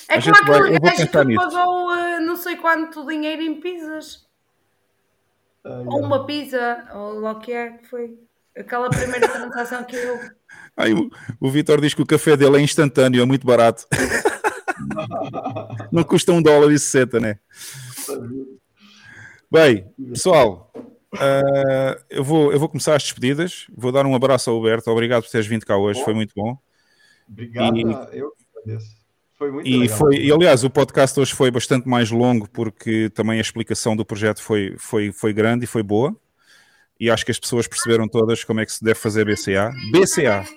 Speaker 3: É
Speaker 1: A
Speaker 3: como aquele gajo que pagou eh, não sei quanto dinheiro em pizzas.
Speaker 6: Ai,
Speaker 3: Ou
Speaker 6: ai.
Speaker 3: uma pizza, ou lá o que é que foi. Aquela primeira transação que eu.
Speaker 1: Aí, o, o Vitor diz que o café dele é instantâneo, é muito barato. Não custa um dólar e 60, né? Bem, pessoal, ah, eu, vou, eu vou começar as despedidas. Vou dar um abraço ao Huberto. Obrigado por teres vindo cá hoje, foi muito bom.
Speaker 6: Obrigado,
Speaker 1: E-
Speaker 6: eu agradeço. Foi muito
Speaker 1: E,
Speaker 6: legal.
Speaker 1: foi, e aliás, o podcast hoje foi bastante mais longo porque também a explicação do projeto foi, foi, foi grande e foi boa. E acho que as pessoas perceberam todas como é que se deve fazer BCA. BCA.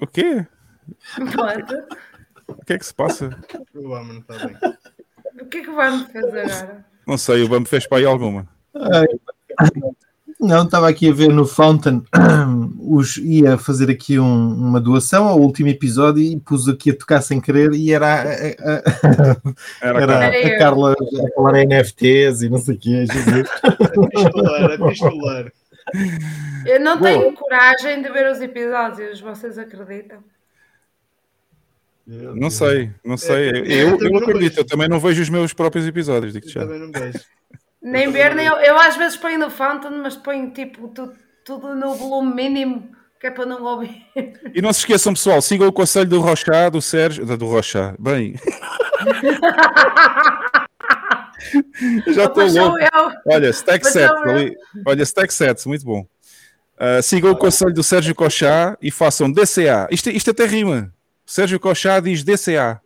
Speaker 1: O quê?
Speaker 3: Pronto.
Speaker 1: O que é que se passa?
Speaker 4: O não está bem.
Speaker 3: O que é que vamos fazer agora?
Speaker 1: Não sei, o Bambo fez para aí alguma.
Speaker 5: Não, estava aqui a ver no Fountain, os, ia fazer aqui um- uma doação ao último episódio e pus aqui a tocar sem querer e era, a, a- a-
Speaker 1: Era,
Speaker 5: era a Carla a falar em NFTs e não sei o quê. Jesus.
Speaker 4: Pistolar, é pistolar.
Speaker 3: Eu não
Speaker 1: Boa.
Speaker 3: tenho coragem de ver os episódios, vocês acreditam?
Speaker 6: Meu
Speaker 1: Não
Speaker 6: Deus.
Speaker 1: sei, não sei.
Speaker 4: É,
Speaker 1: Eu,
Speaker 4: eu
Speaker 1: eu, acredito,
Speaker 4: vejo.
Speaker 1: eu também não vejo os meus próprios episódios, digo
Speaker 4: Eu
Speaker 1: já.
Speaker 4: também não vejo.
Speaker 3: Nem ver, nem eu, eu às vezes ponho no Fountain, mas ponho tipo tu- tudo no volume mínimo, que é para não ouvir.
Speaker 1: E não se esqueçam, pessoal, sigam o conselho do Rochá, do Sérgio, da- do Rochá. Bem, já estou louco.
Speaker 3: eu.
Speaker 1: Olha, Stack
Speaker 3: Mas
Speaker 1: 7,
Speaker 3: não é.
Speaker 1: ali. Olha, Stack 7, muito bom. Ah, sigam o conselho do Sérgio Cochá e façam DCA. Isto, isto até rima. Sérgio Cochá diz DCA.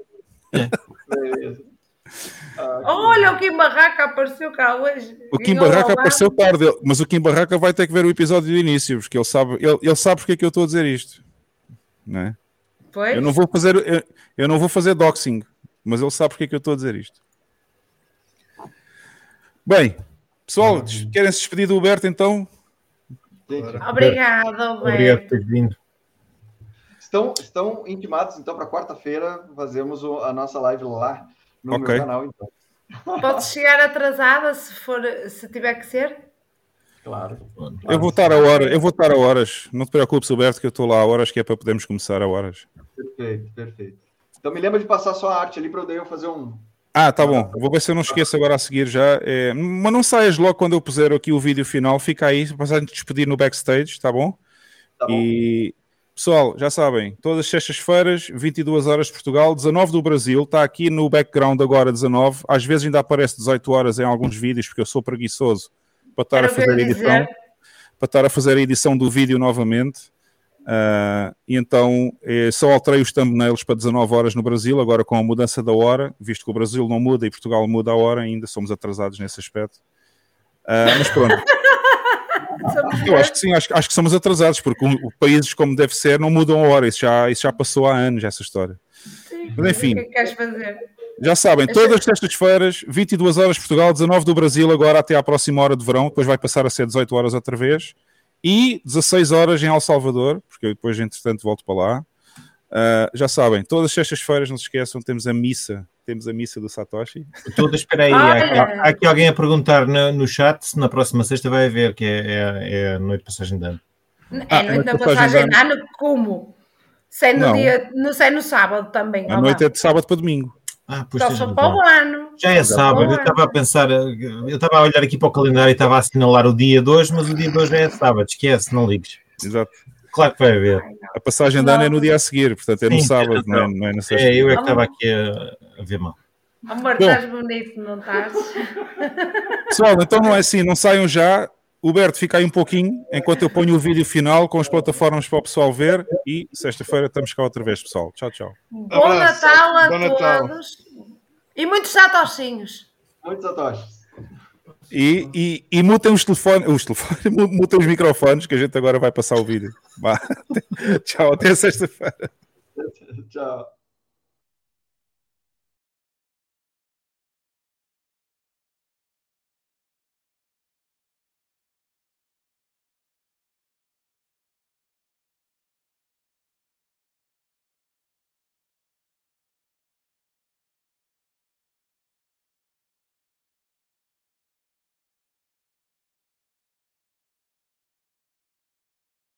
Speaker 6: Ah, que
Speaker 3: Olha, o Kim Barraca apareceu cá hoje.
Speaker 1: O Kim Barraca apareceu tarde, mas o Kim Barraca vai ter que ver o episódio do início, porque ele sabe, ele, ele sabe porque é que eu estou a dizer isto. Não é?
Speaker 3: Pois?
Speaker 1: Eu não vou fazer, eu, eu não vou fazer doxing, mas ele sabe porque é que eu estou a dizer isto. Bem, pessoal, querem se despedir do Huberto então?
Speaker 6: gente,
Speaker 3: Obrigada,
Speaker 5: Obrigado por ter vindo.
Speaker 6: Estão, estão intimados, então, para quarta-feira fazemos o- a nossa live lá no
Speaker 1: Ok.
Speaker 6: meu canal, então.
Speaker 3: Podes chegar atrasada se for, se tiver que ser?
Speaker 6: Claro.
Speaker 1: Eu vou estar a horas, eu vou estar a horas. Não te preocupes, Huberto, que eu estou lá a horas, que é para podermos começar a horas.
Speaker 6: Perfeito, perfeito. Então me lembra de passar sua arte ali para eu fazer um,
Speaker 1: Ah, tá bom. Vou ver se eu não esqueço agora a seguir já. É, mas não saias logo quando eu puser aqui o vídeo final. Fica aí, para a gente despedir no backstage, tá bom?
Speaker 6: Tá bom.
Speaker 1: E pessoal, já sabem, todas as sextas-feiras, 22 horas de Portugal, 19 do Brasil. Está aqui no background agora 19. Às vezes ainda aparece 18 horas em alguns vídeos, porque eu sou preguiçoso para estar
Speaker 3: Era
Speaker 1: a fazer a edição.
Speaker 3: dizer.
Speaker 1: Para estar a fazer a edição do vídeo novamente. Ah, e então eh, só alterei os thumbnails para 19 horas no Brasil, agora com a mudança da hora, visto que o Brasil não muda e Portugal muda a hora, ainda somos atrasados nesse aspecto. Ah, mas pronto,
Speaker 3: Somos
Speaker 1: eu acho que sim, acho, acho que somos atrasados, porque o países como deve ser não mudam a hora, isso já, isso já passou há anos, essa história.
Speaker 3: Sim,
Speaker 1: Mas enfim.
Speaker 3: O que é que queres fazer?
Speaker 1: Já sabem, todas as sextas-feiras, 22 horas Portugal, 19 do Brasil, agora até à próxima hora de verão, depois vai passar a ser 18 horas outra vez, e 16 horas em El Salvador, porque eu depois, entretanto, volto para lá. Ah, já sabem, todas as sextas-feiras, não se esqueçam, temos a missa, temos a missa do Satoshi.
Speaker 5: Todas, espera aí, há, aqui-
Speaker 3: Olha.
Speaker 5: há aqui alguém a perguntar no, no chat se na próxima sexta vai haver, que é, é, é a noite de passagem de ano.
Speaker 1: Ah,
Speaker 3: É noite da
Speaker 1: passagem de
Speaker 3: ano, como? Sei no,
Speaker 1: Não.
Speaker 3: dia, no, sei no sábado também.
Speaker 1: A noite
Speaker 3: não?
Speaker 1: é de sábado para domingo.
Speaker 5: Ah, pois
Speaker 3: Só
Speaker 5: tens
Speaker 3: só para o ano.
Speaker 5: Já é sábado, eu estava a pensar, eu estava a olhar aqui para o calendário e estava a assinalar o dia de hoje, mas o dia de hoje é sábado, esquece, não ligues.
Speaker 1: Exato.
Speaker 5: Claro que vai haver.
Speaker 1: A passagem de ano é no dia a seguir, portanto é no
Speaker 5: Sim,
Speaker 1: sábado,
Speaker 5: tens
Speaker 1: não é, não é na sexta.
Speaker 5: É, eu é que estava aqui a, a ver mal.
Speaker 3: Amor,
Speaker 1: Bom.
Speaker 3: estás bonito, não estás?
Speaker 1: Pessoal, então não é assim, não saiam já. O Berto fica aí um pouquinho, enquanto eu ponho o vídeo final com as plataformas para o pessoal ver. E sexta-feira estamos cá outra vez, pessoal. Tchau, tchau.
Speaker 3: Bom. Natal a
Speaker 4: Bom Natal.
Speaker 3: todos. E muitos satoshinhos.
Speaker 6: Muitos satoshis.
Speaker 1: E, e, e mutem os telefones, os telefones, mutem os microfones, que a gente agora vai passar o vídeo. Tchau, até sexta-feira.
Speaker 6: Tchau.